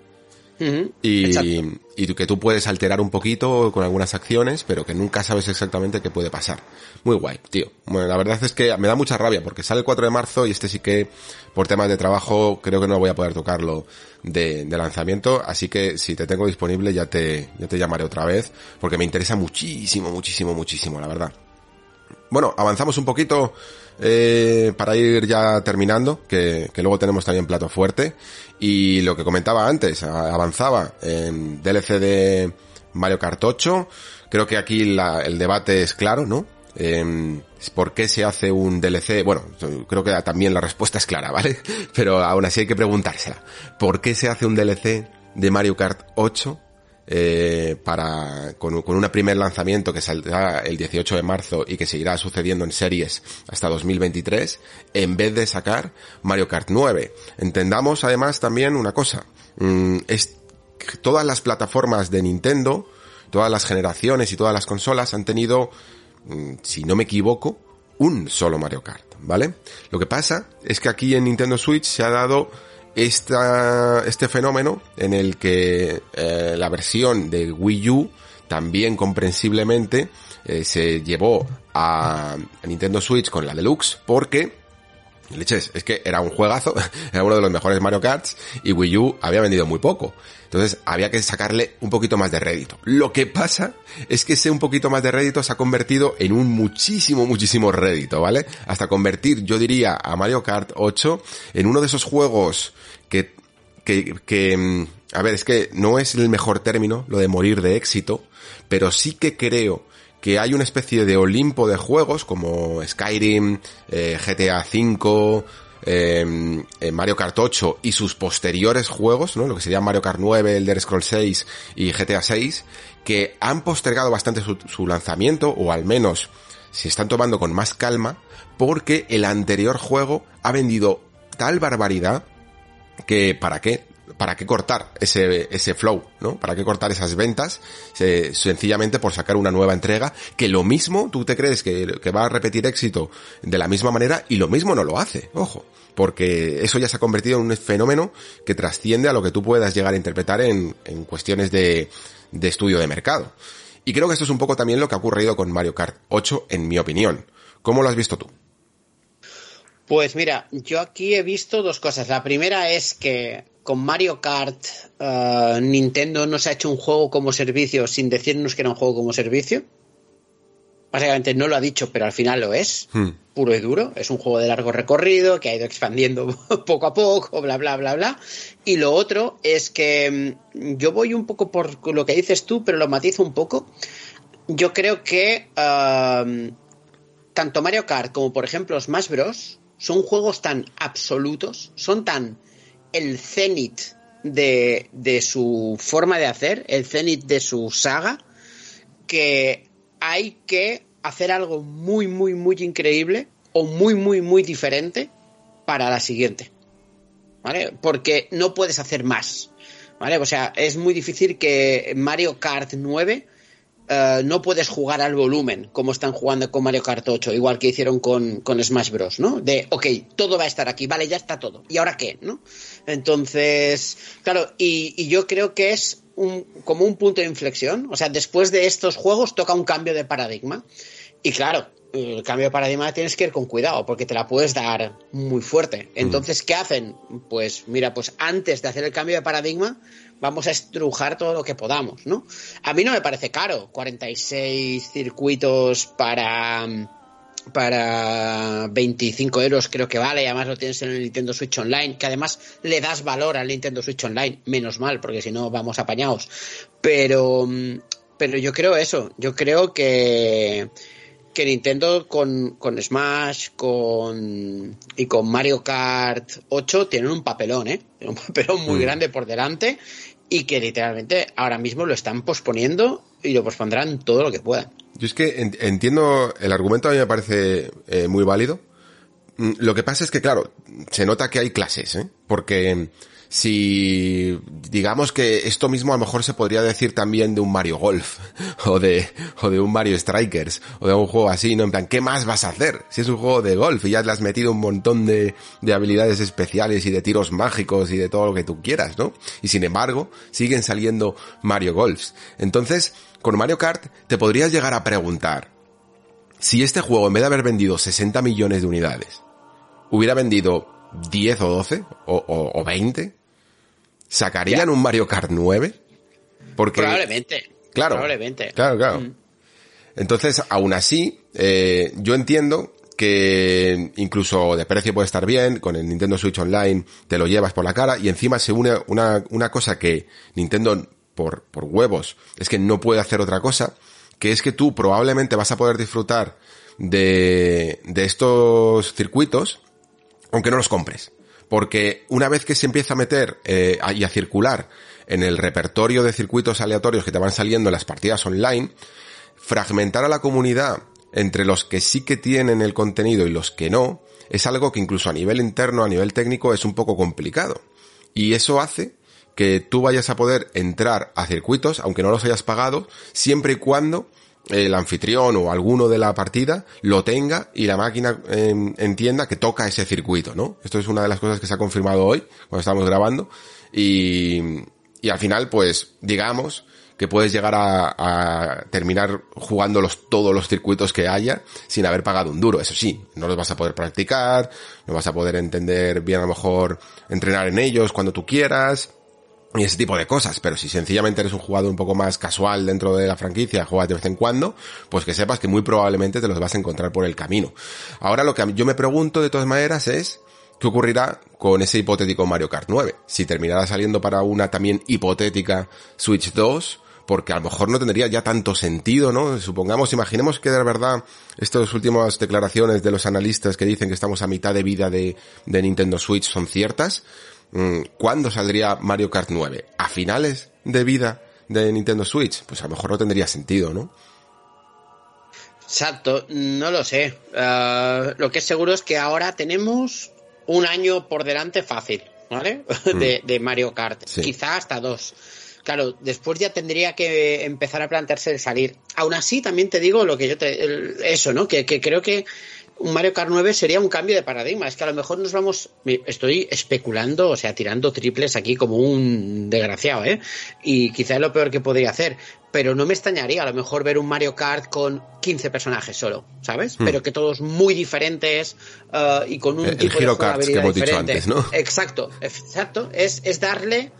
Y, y que tú puedes alterar un poquito con algunas acciones, pero que nunca sabes exactamente qué puede pasar. Muy guay, tío. Bueno, la verdad es que me da mucha rabia porque sale el 4 de marzo y este sí que, por temas de trabajo, creo que no voy a poder tocarlo de, de lanzamiento. Así que si te tengo disponible ya te, ya te llamaré otra vez porque me interesa muchísimo, muchísimo, muchísimo, la verdad. Bueno, avanzamos un poquito eh, para ir ya terminando, que, que luego tenemos también plato fuerte. Y lo que comentaba antes, avanzaba en DLC de Mario Kart 8. Creo que aquí la- el debate es claro, ¿no? Em, ¿Por qué se hace un DLC? Bueno, creo que también la respuesta es clara, (laughs) ¿vale? Pero aún así hay que preguntársela. ¿Por qué se hace un DLC de Mario Kart 8 eh, para con, con un primer lanzamiento que saldrá el 18 de marzo y que seguirá sucediendo en series hasta 2023 en vez de sacar Mario Kart 9. Entendamos además también una cosa, mm, es todas las plataformas de Nintendo, todas las generaciones y todas las consolas han tenido, mm, si no me equivoco, un solo Mario Kart, ¿vale? Lo que pasa es que aquí en Nintendo Switch se ha dado esta, este fenómeno en el que eh, la versión de Wii U también comprensiblemente eh, se llevó a, a Nintendo Switch con la Deluxe porque Leches, es que era un juegazo, (laughs) era uno de los mejores Mario Karts y Wii U había vendido muy poco. Entonces había que sacarle un poquito más de rédito. Lo que pasa es que ese un poquito más de rédito se ha convertido en un muchísimo, muchísimo rédito, ¿vale? Hasta convertir, yo diría, a Mario Kart 8 en uno de esos juegos que, que, que, mm, a ver, es que no es el mejor término lo de morir de éxito, pero sí que creo que hay una especie de Olimpo de juegos como Skyrim, eh, GTA V, eh, eh, Mario Kart 8 y sus posteriores juegos, ¿no? Lo que sería Mario Kart 9, Elder Scrolls 6 y GTA 6, que han postergado bastante su lanzamiento, o al menos se están tomando con más calma, porque el anterior juego ha vendido tal barbaridad que, ¿para qué? ¿Para qué cortar ese, ese flow, ¿no? ¿Para qué cortar esas ventas? sencillamente por sacar una nueva entrega, que lo mismo, tú te crees que, va a repetir éxito de la misma manera y lo mismo no lo hace, ojo porque eso ya se ha convertido en un fenómeno que trasciende a lo que tú puedas llegar a interpretar en, en cuestiones de, de estudio de mercado. Y creo que esto es un poco también lo que ha ocurrido con Mario Kart 8, en mi opinión. ¿Cómo lo has visto tú? Pues mira, yo aquí he visto dos cosas. La primera es que con Mario Kart uh, Nintendo no se ha hecho un juego como servicio sin decirnos que era un juego como servicio. Básicamente no lo ha dicho, pero al final lo es, hmm. puro y duro. Es un juego de largo recorrido que ha ido expandiendo (laughs) poco a poco, bla, bla, bla, bla. Y lo otro es que mm, yo voy un poco por lo que dices tú, pero lo matizo un poco. Yo creo que uh, tanto Mario Kart como, por ejemplo, Smash Bros. son juegos tan absolutos, son tan el cenit de, de su forma de hacer, el cenit de su saga, que hay que hacer algo muy, muy, muy increíble o muy, muy, muy diferente para la siguiente. ¿Vale? Porque no puedes hacer más. ¿Vale? O sea, es muy difícil que Mario Kart 9 eh, no puedes jugar al volumen como están jugando con Mario Kart 8, igual que hicieron con, con, Smash Bros, ¿no? De, ok, todo va a estar aquí, vale, ya está todo. ¿Y ahora qué? ¿No? Entonces, claro, y, y yo creo que es un, como un punto de inflexión. O sea, después de estos juegos toca un cambio de paradigma. Y claro, el cambio de paradigma tienes que ir con cuidado porque te la puedes dar muy fuerte. Entonces, ¿qué hacen? Pues mira, pues antes de hacer el cambio de paradigma, vamos a estrujar todo lo que podamos, ¿no? A mí no me parece caro, 46 circuitos para para 25 euros creo que vale, y además lo tienes en el Nintendo Switch Online, que además le das valor al Nintendo Switch Online, menos mal, porque si no vamos apañados. Pero, pero yo creo eso, yo creo que, que Nintendo con, con Smash con, y con Mario Kart 8 tienen un papelón, ¿eh? Un papelón muy mm. grande por delante y que literalmente ahora mismo lo están posponiendo y lo pospondrán todo lo que puedan. Yo es que entiendo, el argumento a mí me parece eh, muy válido. Mm, lo que pasa es que, claro, se nota que hay clases, ¿eh? Porque si digamos que esto mismo a lo mejor se podría decir también de un Mario Golf (laughs) o de o de un Mario Strikers o de un juego así, no en plan, ¿qué más vas a hacer? Si es un juego de golf y ya le has metido un montón de, de habilidades especiales y de tiros mágicos y de todo lo que tú quieras, ¿no? Y sin embargo, siguen saliendo Mario Golfs. Entonces, con Mario Kart te podrías llegar a preguntar si este juego en vez de haber vendido 60 millones de unidades hubiera vendido 10 o 12 o, o, 20, ¿sacarían un Mario Kart 9? Porque, probablemente. Claro. Probablemente. Claro, claro. Mm. Entonces, aún así, eh, yo entiendo que incluso de precio puede estar bien, con el Nintendo Switch Online te lo llevas por la cara y encima se une una, una cosa que Nintendo por, por huevos es que no puede hacer otra cosa, que es que tú probablemente vas a poder disfrutar de, de estos circuitos aunque no los compres. Porque una vez que se empieza a meter eh, y a circular en el repertorio de circuitos aleatorios que te van saliendo en las partidas online, fragmentar a la comunidad entre los que sí que tienen el contenido y los que no, es algo que incluso a nivel interno, a nivel técnico, es un poco complicado. Y eso hace que tú vayas a poder entrar a circuitos, aunque no los hayas pagado, siempre y cuando el anfitrión o alguno de la partida lo tenga y la máquina em, entienda que toca ese circuito, ¿no? Esto es una de las cosas que se ha confirmado hoy, cuando estamos grabando, y, y al final, pues, digamos que puedes llegar a, a terminar jugando los, todos los circuitos que haya sin haber pagado un duro. Eso sí, no los vas a poder practicar, no vas a poder entender bien a lo mejor entrenar en ellos cuando tú quieras, y ese tipo de cosas, pero si sencillamente eres un jugador un poco más casual dentro de la franquicia, juegas de vez en cuando, pues que sepas que muy probablemente te los vas a encontrar por el camino. Ahora lo que yo me pregunto de todas maneras es, ¿qué ocurrirá con ese hipotético Mario Kart 9? Si terminara saliendo para una también hipotética Switch 2, porque a lo mejor no tendría ya tanto sentido, ¿no? Supongamos, imaginemos que de verdad estas últimas declaraciones de los analistas que dicen que estamos a mitad de vida de, de Nintendo Switch son ciertas, ¿Cuándo saldría Mario Kart 9? ¿A finales de vida de Nintendo Switch? Pues a lo mejor no tendría sentido, ¿no? Exacto, no lo sé. Ah, lo que es seguro es que ahora tenemos un año por delante fácil. ¿vale? De, de Mario Kart. Sí. Quizá hasta dos. Claro, después ya tendría que empezar a plantearse el salir. Aún así, también te digo lo que yo te. el- eso, ¿no? Que, que creo que un Mario Kart 9 sería un cambio de paradigma. Es que a lo mejor nos vamos. Estoy especulando, o sea, tirando triples aquí como un desgraciado, ¿eh? Y quizá es lo peor que podría hacer. Pero no me extrañaría a lo mejor ver un Mario Kart con 15 personajes solo, ¿sabes? Pero que todos muy diferentes eh, y con un Hmm. El- el tipo de que hemos dicho diferente. antes, ¿no? Exacto, exacto. Es, es darle.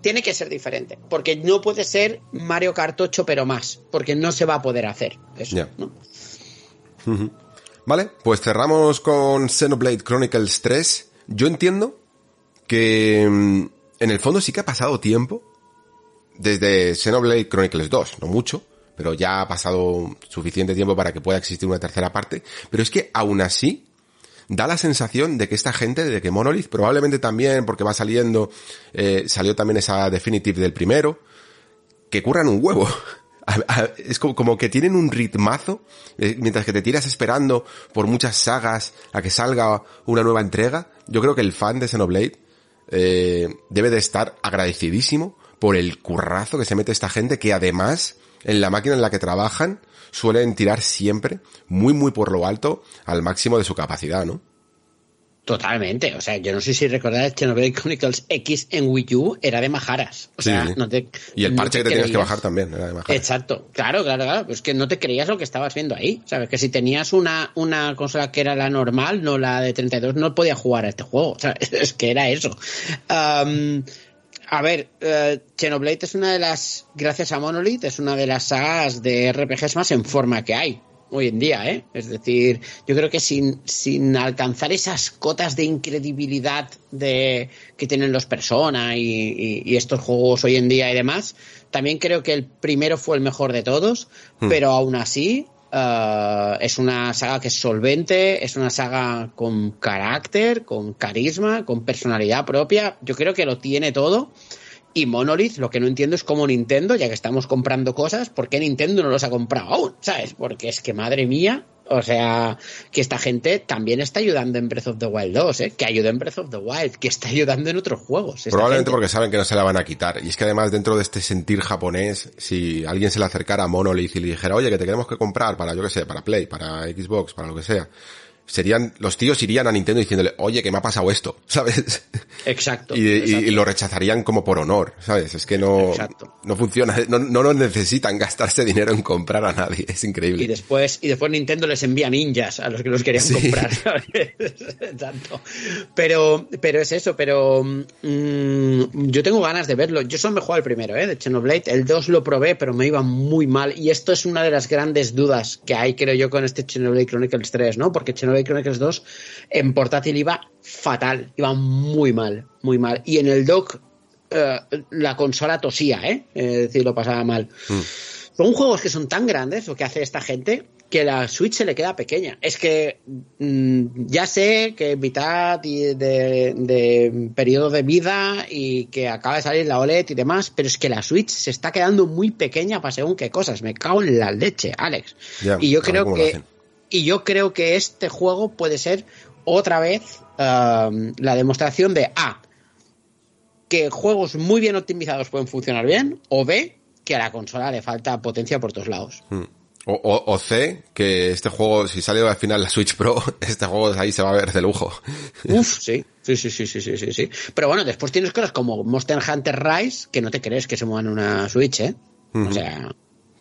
Tiene que ser diferente. Porque no puede ser Mario Kart 8, pero más. Porque no se va a poder hacer eso. Vale, pues cerramos con Xenoblade Chronicles 3. Yo entiendo que mm, en el fondo sí que ha pasado tiempo desde Xenoblade Chronicles 2, no mucho, pero ya ha pasado suficiente tiempo para que pueda existir una tercera parte, pero es que aún así da la sensación de que esta gente, de que Monolith, probablemente también porque va saliendo, eh, salió también esa definitive del primero, que curran un huevo. (laughs) Es como, como que tienen un ritmazo, eh, mientras que te tiras esperando por muchas sagas a que salga una nueva entrega. Yo creo que el fan de Xenoblade eh, debe de estar agradecidísimo por el currazo que se mete esta gente, que además, en la máquina en la que trabajan, suelen tirar siempre muy, muy por lo alto al máximo de su capacidad, ¿no? Totalmente. O sea, yo no sé si recordáis Xenoblade Chronicles X en Wii U era de majaras. O sea, Sí. no te. Y el no parche que te tienes que bajar también, era de bajar. Exacto, claro, claro, claro. Pues que no te creías lo que estabas viendo ahí. Sabes que si tenías una, una consola que era la normal, no la de 32, no podía jugar a este juego. O sea, (laughs) es que era eso. A ver, Xenoblade es una de las, gracias a Monolith, es una de las sagas de RPGs más en forma que hay hoy en día, ¿eh? Es decir, yo creo que sin, sin alcanzar esas cotas de incredibilidad de, que tienen los Persona y, y- y estos juegos hoy en día y demás, también creo que el primero fue el mejor de todos, pero aún así eh, es una saga que es solvente, es una saga con carácter, con carisma, con personalidad propia. Yo creo que lo tiene todo. Y Monolith, lo que no entiendo es cómo Nintendo, ya que estamos comprando cosas, ¿por qué Nintendo no los ha comprado aún? ¿Sabes? Porque es que madre mía, o sea, que esta gente también está ayudando en Breath of the Wild 2, ¿eh? Que ayuda en Breath of the Wild, que está ayudando en otros juegos. Probablemente gente. porque saben que no se la van a quitar. Y es que además dentro de este sentir japonés, si alguien se le acercara a Monolith y le dijera, oye, que te queremos que comprar para, yo que sé, para Play, para Xbox, para lo que sea, serían, los tíos irían a Nintendo diciéndole, oye, que me ha pasado esto, (laughs) ¿sabes? Exacto. Y, y- exacto. y lo rechazarían como por honor, ¿sabes? Es que no, Exacto. no funciona, no, no necesitan gastarse dinero en comprar a nadie, es increíble. Y después, y después Nintendo les envía ninjas a los que los querían Sí. comprar. (laughs) ¿sabes? (laughs) Exacto. Pero, pero es eso, pero mm, yo tengo ganas de verlo. Yo solo me he jugado el primero, ¿eh? De Xenoblade. El 2 lo probé, pero me iba muy mal. Y esto es una de las grandes dudas que hay, creo yo, con este Xenoblade Chronicles 3, ¿no? Porque Xenoblade Chronicles 2 en portátil iba fatal, iba muy mal, muy mal. Y en el dock eh, la consola tosía, ¿eh? Es decir, lo pasaba mal. Son juegos que son tan grandes, lo que hace esta gente, que la Switch se le queda pequeña. Es que mm, ya sé que mitad de, de periodo de vida y que acaba de salir la OLED y demás, pero es que la Switch se está quedando muy pequeña para según qué cosas. Me cago en la leche, Alex. Ya, y yo creo que. Y yo creo que este juego puede ser otra vez um, la demostración de A, que juegos muy bien optimizados pueden funcionar bien, o B, que a la consola le falta potencia por todos lados. Hmm. O, o, o, C, que este juego, si sale al final la Switch Pro, (laughs) este juego ahí se va a ver de lujo. (laughs) Uf, sí. Sí, sí, sí, sí, sí, sí, sí. Pero bueno, después tienes cosas como Monster Hunter Rise, que no te crees que se muevan una Switch, ¿eh? O sea...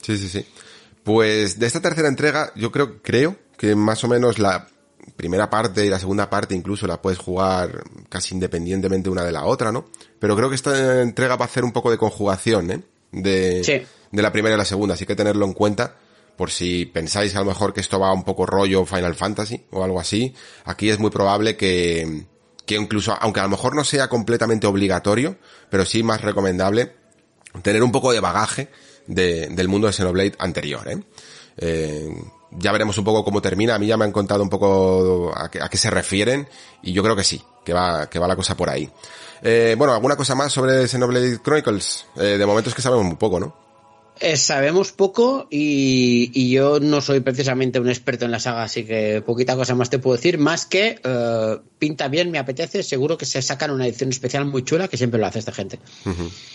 Sí, sí, sí. Pues de esta tercera entrega, yo creo, creo que más o menos la primera parte y la segunda parte incluso la puedes jugar casi independientemente una de la otra, ¿no? Pero creo que esta entrega va a hacer un poco de conjugación, ¿eh? De, Sí. de la primera y la segunda, así que tenerlo en cuenta por si pensáis a lo mejor que esto va un poco rollo Final Fantasy o algo así, aquí es muy probable que, que incluso, aunque a lo mejor no sea completamente obligatorio, pero sí más recomendable, tener un poco de bagaje de- del mundo de Xenoblade anterior, ¿eh? Eh, ya veremos un poco cómo termina. A mí ya me han contado un poco a qué, a qué se refieren y yo creo que sí, que va, que va la cosa por ahí. Eh, bueno, ¿alguna cosa más sobre Xenoblade Chronicles? Eh, de momento es que sabemos muy poco, ¿no? Eh, sabemos poco y, yo no soy precisamente un experto en la saga, así que poquita cosa más te puedo decir, más que uh, pinta bien, me apetece, seguro que se sacan una edición especial muy chula, que siempre lo hace esta gente.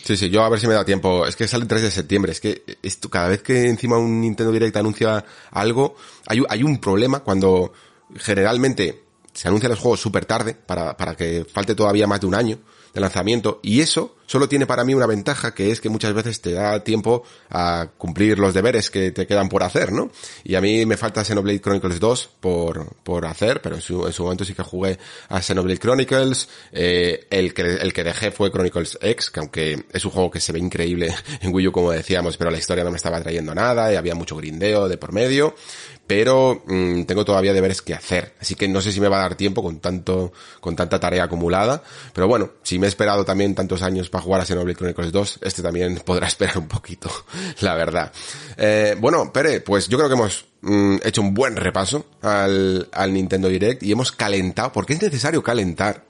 Sí, sí, yo a ver si me da tiempo, es que sale el 3 de septiembre, es que cada vez que encima un Nintendo Direct anuncia algo, hay, hay un problema cuando generalmente se anuncian los juegos súper tarde, para, para que falte todavía más de un año, de lanzamiento y eso solo tiene para mí una ventaja que es que muchas veces te da tiempo a cumplir los deberes que te quedan por hacer, ¿no? Y a mí me falta Xenoblade Chronicles 2 por, por hacer, pero en su, en su momento sí que jugué a Xenoblade Chronicles, eh, el que, el que dejé fue Chronicles X, que aunque es un juego que se ve increíble (laughs) en Wii U como decíamos, pero la historia no me estaba trayendo nada y había mucho grindeo de por medio, pero mmm, tengo todavía deberes que hacer, así que no sé si me va a dar tiempo con tanto, con tanta tarea acumulada, pero bueno, si me he esperado también tantos años para jugar a Xenoblade Chronicles 2, este también (laughs) podrá esperar un poquito, (laughs) la verdad. Eh, bueno, Pere, pues yo creo que hemos mmm, hecho un buen repaso al, al Nintendo Direct y hemos calentado, porque es necesario calentar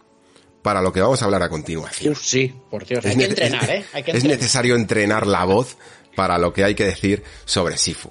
para lo que vamos a hablar a continuación. Sí, por Dios, hay que entrenar, ¿eh? Hay que (laughs) es necesario entrenar la voz para lo que hay que decir sobre Sifu.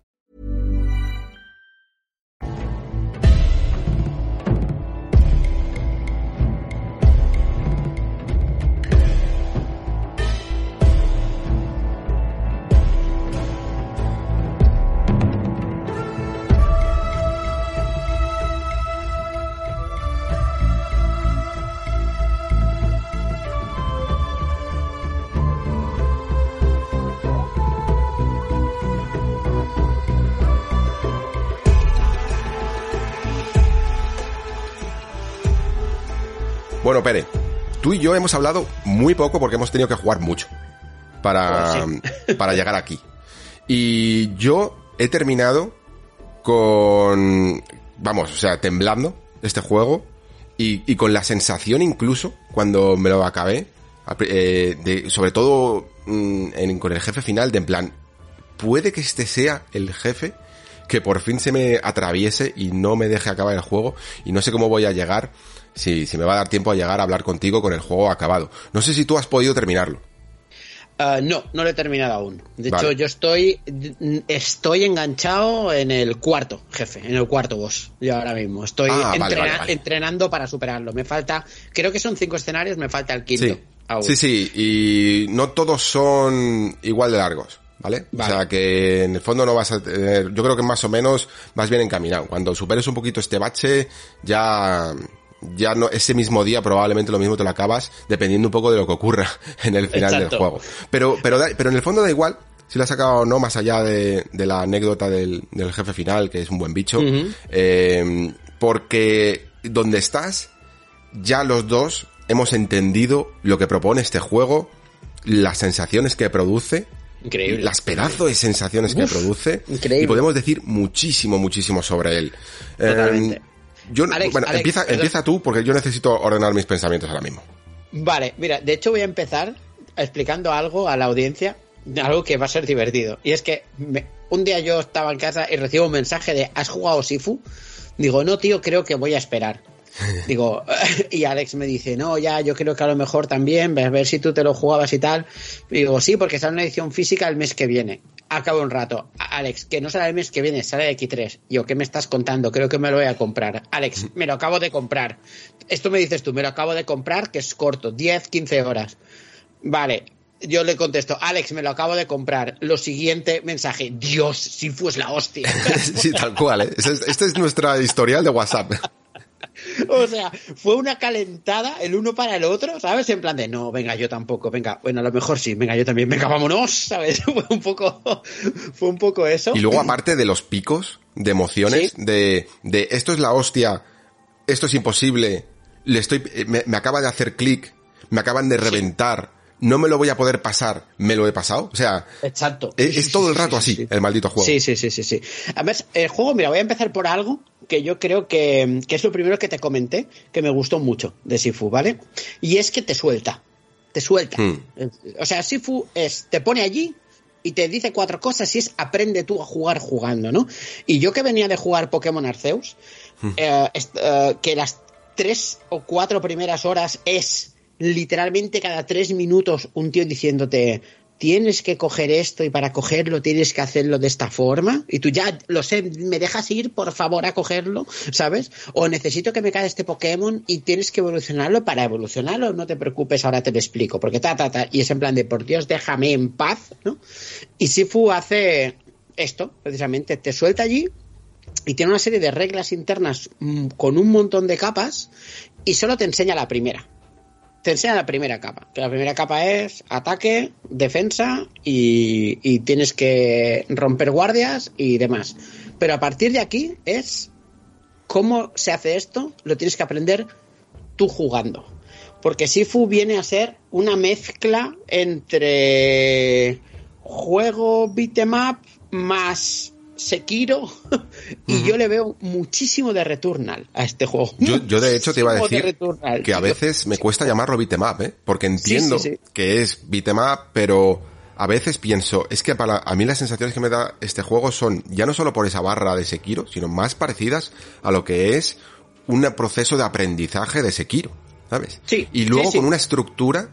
Bueno, Pere, tú y yo hemos hablado muy poco porque hemos tenido que jugar mucho para, Oh, sí. (laughs) para llegar aquí. Y yo he terminado con, vamos, o sea, temblando este juego y, y con la sensación incluso cuando me lo acabé, eh, de, sobre todo mm, en, con el jefe final, de en plan, puede que este sea el jefe que por fin se me atraviese y no me deje acabar el juego y no sé cómo voy a llegar, si, si me va a dar tiempo a llegar a hablar contigo con el juego acabado. No sé si tú has podido terminarlo. Uh, no, no lo he terminado aún. De Vale. hecho, yo estoy estoy enganchado en el cuarto jefe, en el cuarto boss. Yo ahora mismo estoy Ah, vale, entrena- vale, vale. entrenando para superarlo. Me falta, creo que son cinco escenarios, me falta el quinto. Sí, aún. sí, sí, y no todos son igual de largos, ¿vale? Vale. O sea que en el fondo no vas a tener, yo creo que más o menos vas bien encaminado. Cuando superes un poquito este bache, ya, ya no, ese mismo día probablemente lo mismo te lo acabas, dependiendo un poco de lo que ocurra (laughs) en el final Exacto. del juego. Pero, pero, da- pero en el fondo da igual. Si lo has sacado o no, más allá de, de la anécdota del, del jefe final, que es un buen bicho, eh, porque donde estás, ya los dos hemos entendido lo que propone este juego, las sensaciones que produce, Increíble. las pedazos de sensaciones que produce, increíble. y podemos decir muchísimo, muchísimo sobre él. Totalmente. Eh, yo, Alex, bueno, Alex, empieza, perdón. empieza tú, porque yo necesito ordenar mis pensamientos ahora mismo. Vale, mira, de hecho voy a empezar explicando algo a la audiencia, algo que va a ser divertido. Y es que me- un día yo estaba en casa y recibo un mensaje de ¿has jugado Sifu? Digo, no, tío, creo que voy a esperar. (laughs) Digo, (laughs) y Alex me dice, no, ya, yo creo que a lo mejor también, a ver si tú te lo jugabas y tal. Digo, sí, porque sale una edición física el mes que viene. A cabo de un rato. Alex, que no sale el mes que viene, sale de X3. Yo, ¿qué me estás contando? Creo que me lo voy a comprar. Alex, me lo acabo de comprar. Esto me dices tú, me lo acabo de comprar, que es corto, 10, 15 horas. Vale, yo le contesto, Alex, me lo acabo de comprar. Lo siguiente mensaje, Dios, si fues la hostia. (laughs) sí, tal cual, ¿eh? Este es nuestra historial de WhatsApp. (laughs) O sea, fue una calentada el uno para el otro, ¿sabes? En plan de, no, venga, yo tampoco, venga, bueno, a lo mejor sí, venga, yo también, venga, vámonos, (laughs) ¿sabes? (laughs) Fue un poco, fue un poco eso. Y luego, aparte de los picos de emociones, Sí. de, de esto es la hostia, esto es imposible, le estoy, me, me acaba de hacer clic, me acaban de reventar, no me lo voy a poder pasar, me lo he pasado. O sea, Exacto. es, todo el rato sí, así, sí. el maldito juego. Sí, sí, sí, sí, sí. Además, el juego, mira, voy a empezar por algo que yo creo que, que es lo primero que te comenté, que me gustó mucho de Sifu, ¿vale? Y es que te suelta. Te suelta. Hmm. O sea, Sifu es, te pone allí y te dice cuatro cosas y es aprende tú a jugar jugando, ¿no? Y yo que venía de jugar Pokémon Arceus, eh, est- eh, que las tres o cuatro primeras horas es literalmente cada tres minutos un tío diciéndote tienes que coger esto y para cogerlo tienes que hacerlo de esta forma y tú ya lo sé, me dejas ir por favor a cogerlo, ¿sabes? O necesito que me caiga este Pokémon y tienes que evolucionarlo para evolucionarlo, no te preocupes, ahora te lo explico, porque ta, ta, ta, y es en plan de por Dios déjame en paz, ¿no? Y Sifu hace esto, precisamente, te suelta allí y tiene una serie de reglas internas mm, con un montón de capas y solo te enseña la primera. Te la primera capa. Que la primera capa es ataque, defensa y, y tienes que romper guardias y demás. Pero a partir de aquí es cómo se hace esto, lo tienes que aprender tú jugando. Porque Sifu viene a ser una mezcla entre juego beat'em up más Sekiro (laughs) y yo le veo muchísimo de Returnal a este juego. Yo, yo de hecho te iba a de decir Returnal, que a veces me cuesta llamarlo beat'em up, ¿eh? Porque entiendo sí, sí. que es beat'em up, pero a veces pienso, es que para a mí las sensaciones que me da este juego son ya no solo por esa barra de Sekiro, sino más parecidas a lo que es un proceso de aprendizaje de Sekiro, ¿sabes? Sí, y luego con una estructura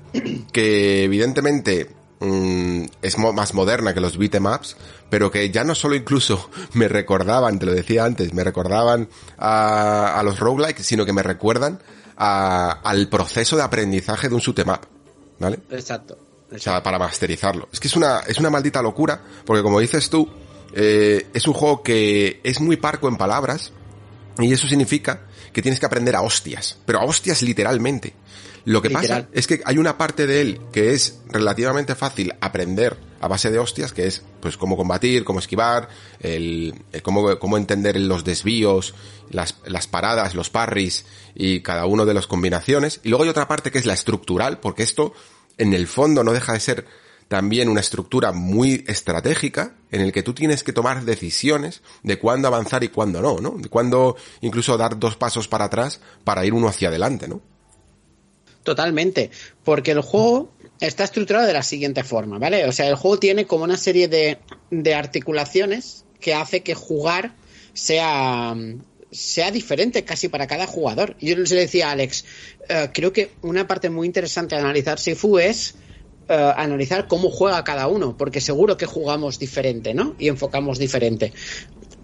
que evidentemente mm, es mo- más moderna que los beat'em ups, pero que ya no solo incluso (laughs) me recordaban, te lo decía antes, me recordaban a, a los roguelikes, sino que me recuerdan a- al proceso de aprendizaje de un shoot'em up, ¿vale? Exacto. O sea, para masterizarlo. Es que es una, es una maldita locura, porque como dices tú, eh, es un juego que es muy parco en palabras, y eso significa que tienes que aprender a hostias, pero a hostias literalmente. Lo que Literal. pasa es que hay una parte de él que es relativamente fácil aprender a base de hostias, que es pues cómo combatir, cómo esquivar, el, el cómo, cómo entender los desvíos, las, las paradas, los parries y cada uno de las combinaciones. Y luego hay otra parte que es la estructural, porque esto en el fondo no deja de ser también una estructura muy estratégica en el que tú tienes que tomar decisiones de cuándo avanzar y cuándo no, ¿no? De cuándo incluso dar dos pasos para atrás para ir uno hacia adelante, ¿no? Totalmente, porque el juego está estructurado de la siguiente forma, ¿vale? O sea, el juego tiene como una serie de, de articulaciones que hace que jugar sea, sea diferente casi para cada jugador. Yo les decía a Alex, eh, creo que una parte muy interesante de analizar Sifu es eh, analizar cómo juega cada uno, porque seguro que jugamos diferente, ¿no? Y enfocamos diferente.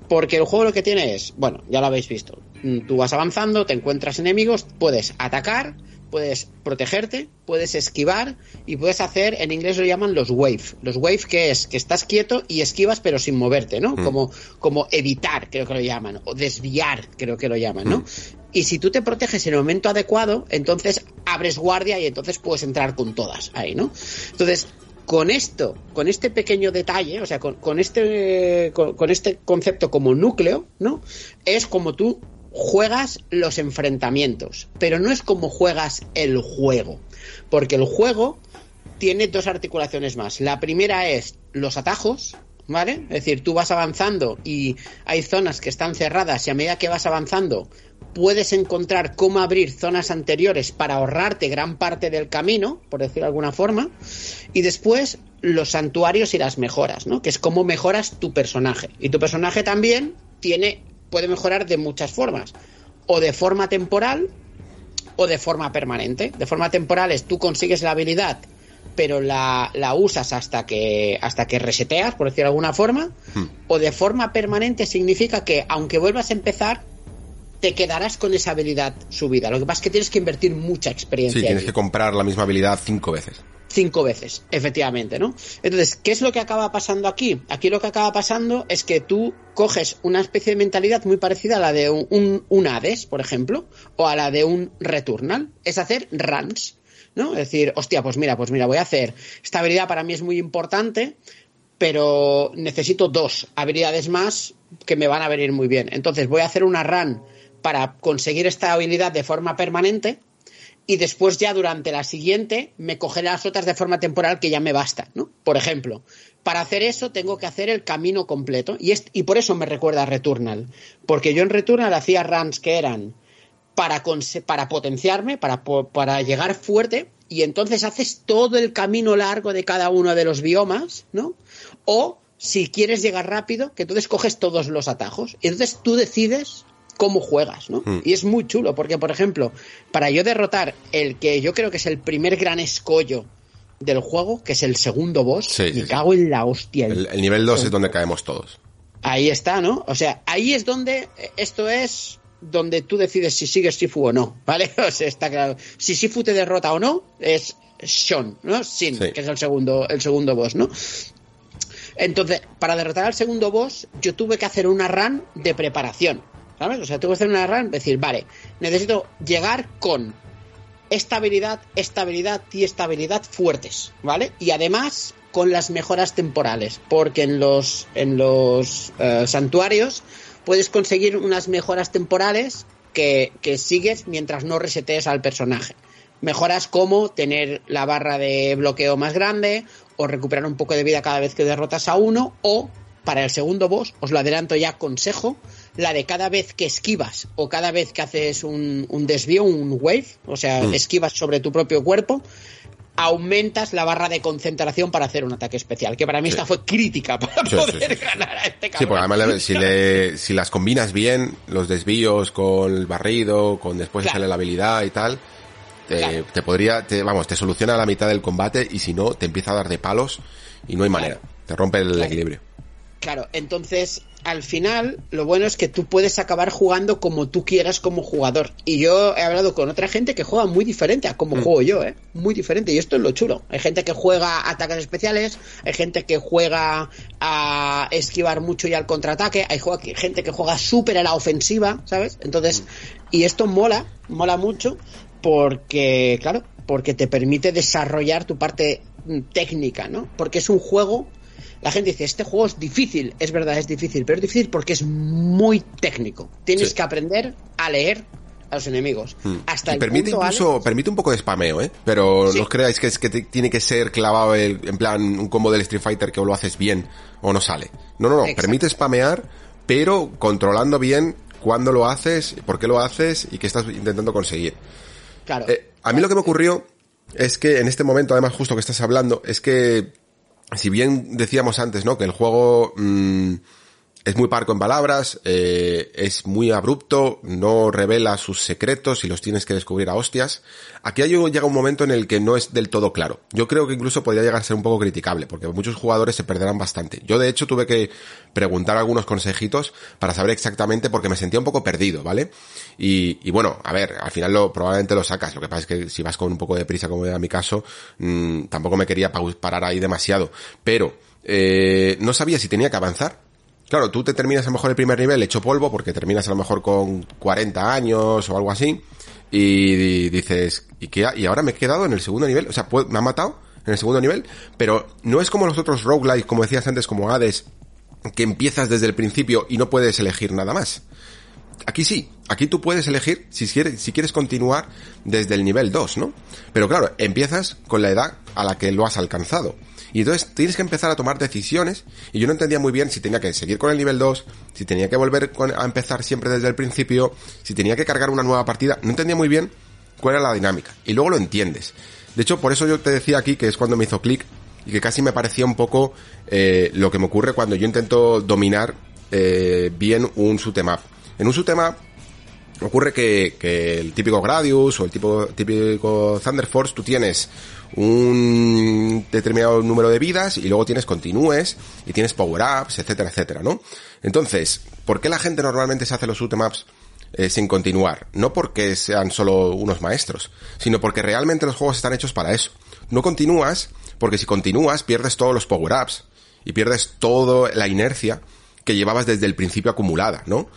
Porque el juego lo que tiene es, bueno, ya lo habéis visto. Mm, Tú vas avanzando, te encuentras enemigos, puedes atacar, puedes protegerte, puedes esquivar y puedes hacer, en inglés lo llaman los wave. Los wave que es que estás quieto y esquivas pero sin moverte, ¿no? Como, como evitar, creo que lo llaman, o desviar, creo que lo llaman, ¿no? Y si tú te proteges en el momento adecuado, entonces abres guardia y entonces puedes entrar con todas ahí, ¿no? Entonces, con esto, con este pequeño detalle, o sea, con, con este, con, con este concepto como núcleo, ¿no? Es como tú juegas los enfrentamientos, pero no es como juegas el juego, porque el juego tiene dos articulaciones más. La primera es los atajos, ¿vale? Es decir, tú vas avanzando y hay zonas que están cerradas y a medida que vas avanzando puedes encontrar cómo abrir zonas anteriores para ahorrarte gran parte del camino, por decirlo de alguna forma, y después los santuarios y las mejoras, ¿no? Que es cómo mejoras tu personaje. Y tu personaje también tiene puede mejorar de muchas formas, o de forma temporal o de forma permanente. De forma temporal es tú consigues la habilidad pero la, la usas hasta que, hasta que reseteas, por decirlo de alguna forma, o de forma permanente significa que aunque vuelvas a empezar, te quedarás con esa habilidad subida. Lo que pasa es que tienes que invertir mucha experiencia. Sí, tienes allí. que comprar la misma habilidad cinco veces. Cinco veces, efectivamente, ¿no? Entonces, ¿qué es lo que acaba pasando aquí? Aquí lo que acaba pasando es que tú coges una especie de mentalidad muy parecida a la de un, un, Hades, por ejemplo, o a la de un Returnal, es hacer runs, ¿no? Es decir, hostia, pues mira, pues mira, voy a hacer, esta habilidad para mí es muy importante, pero necesito dos habilidades más que me van a venir muy bien. Entonces voy a hacer una run para conseguir esta habilidad de forma permanente y después ya durante la siguiente me cogeré las otras de forma temporal que ya me basta, ¿no? Por ejemplo, para hacer eso tengo que hacer el camino completo y, es, y por eso me recuerda a Returnal, porque yo en Returnal hacía runs que eran para, para potenciarme, para, para llegar fuerte y entonces haces todo el camino largo de cada uno de los biomas, ¿no? O si quieres llegar rápido, que entonces coges todos los atajos y entonces tú decides cómo juegas, ¿no? Hmm. Y es muy chulo, porque, por ejemplo, para yo derrotar el que yo creo que es el primer gran escollo del juego, que es el segundo boss, Sí, me sí. cago en la hostia. El, el nivel 2 es donde caemos todos. Ahí está, ¿no? O sea, ahí es donde esto es donde tú decides si sigues Sifu o no, ¿vale? (laughs) O sea, está claro. Si Sifu te derrota o no, es Shon, ¿no? Sin, que es el segundo, el segundo boss, ¿no? Entonces, para derrotar al segundo boss, yo tuve que hacer una run de preparación, ¿sabes? O sea, tuve que hacer una run, decir, vale, necesito llegar con estabilidad, estabilidad y estabilidad fuertes, ¿vale? Y además con las mejoras temporales, porque en los, en los eh, santuarios puedes conseguir unas mejoras temporales que, que sigues mientras no resetees al personaje. Mejoras como tener la barra de bloqueo más grande o recuperar un poco de vida cada vez que derrotas a uno o para el segundo boss, os lo adelanto ya, consejo, la de cada vez que esquivas o cada vez que haces un, un desvío, un wave, o sea, Mm. esquivas sobre tu propio cuerpo, aumentas la barra de concentración para hacer un ataque especial, que para mí Sí. esta fue crítica (laughs) para Sí, sí, poder sí, sí. ganar a este Sí, cabrón. porque además si, le- si las combinas bien, los desvíos con el barrido, con después Claro. sale la habilidad y tal, te, Claro. te podría, te, vamos, te soluciona la mitad del combate y si no, te empieza a dar de palos y no hay manera. Te rompe el equilibrio. Claro, entonces al final lo bueno es que tú puedes acabar jugando como tú quieras como jugador. Y yo he hablado con otra gente que juega muy diferente a como juego yo, ¿eh? Muy diferente. Y esto es lo chulo. Hay gente que juega ataques especiales, hay gente que juega a esquivar mucho y al contraataque, hay gente que juega súper a la ofensiva, ¿sabes? Entonces, y esto mola, mola mucho porque, claro, porque te permite desarrollar tu parte mm, técnica, ¿no? Porque es un juego la gente dice, este juego es difícil, es verdad, es difícil, pero es difícil porque es muy técnico. Tienes Sí. que aprender a leer a los enemigos. Hasta Y el permite punto, incluso, Alex, permite un poco de spameo, ¿eh? Pero Sí. no os creáis que es que te- tiene que ser clavado el, en plan un combo del Street Fighter que o lo haces bien o no sale. No, no, no, Exacto. permite spamear, pero controlando bien cuándo lo haces, por qué lo haces y qué estás intentando conseguir. claro, Eh, a mí lo que me ocurrió es que en este momento, además justo que estás hablando, es que si bien decíamos antes, ¿no? Que el juego mm, es muy parco en palabras, eh, es muy abrupto, no revela sus secretos y los tienes que descubrir a hostias. Aquí hay llega un momento en el que no es del todo claro. Yo creo que incluso podría llegar a ser un poco criticable, porque muchos jugadores se perderán bastante. Yo de hecho tuve que preguntar algunos consejitos para saber exactamente, porque me sentía un poco perdido, ¿vale? Y, y bueno, a ver, al final lo, probablemente lo sacas. Lo que pasa es que si vas con un poco de prisa, como era mi caso, mm, tampoco me quería parar ahí demasiado. Pero, eh, no sabía si tenía que avanzar. Claro, tú te terminas a lo mejor el primer nivel hecho polvo, porque terminas a lo mejor con 40 años o algo así, y dices, ¿y ahora me he quedado en el segundo nivel, o sea, ¿puedo- me ha matado en el segundo nivel, pero no es como los otros roguelikes, como decías antes, como Hades, que empiezas desde el principio y no puedes elegir nada más. Aquí sí, aquí tú puedes elegir si quieres, si quieres continuar desde el nivel 2, ¿no? Pero claro, empiezas con la edad a la que lo has alcanzado. Y entonces tienes que empezar a tomar decisiones y yo no entendía muy bien si tenía que seguir con el nivel 2, si tenía que volver a empezar siempre desde el principio, si tenía que cargar una nueva partida. No entendía muy bien cuál era la dinámica. Y luego lo entiendes. De hecho, por eso yo te decía aquí que es cuando me hizo clic y que casi me parecía un poco eh, lo que me ocurre cuando yo intento dominar eh, bien un shoot 'em up. En un shoot 'em up ocurre que, que el típico Gradius o el tipo, típico Thunder Force, tú tienes un determinado número de vidas y luego tienes continúes y tienes power-ups, etcétera, etcétera, ¿no? Entonces, ¿por qué la gente normalmente se hace los shoot'em-ups eh, sin continuar? No porque sean solo unos maestros, sino porque realmente los juegos están hechos para eso. No continúas porque si continúas pierdes todos los power-ups y pierdes toda la inercia que llevabas desde el principio acumulada, ¿no?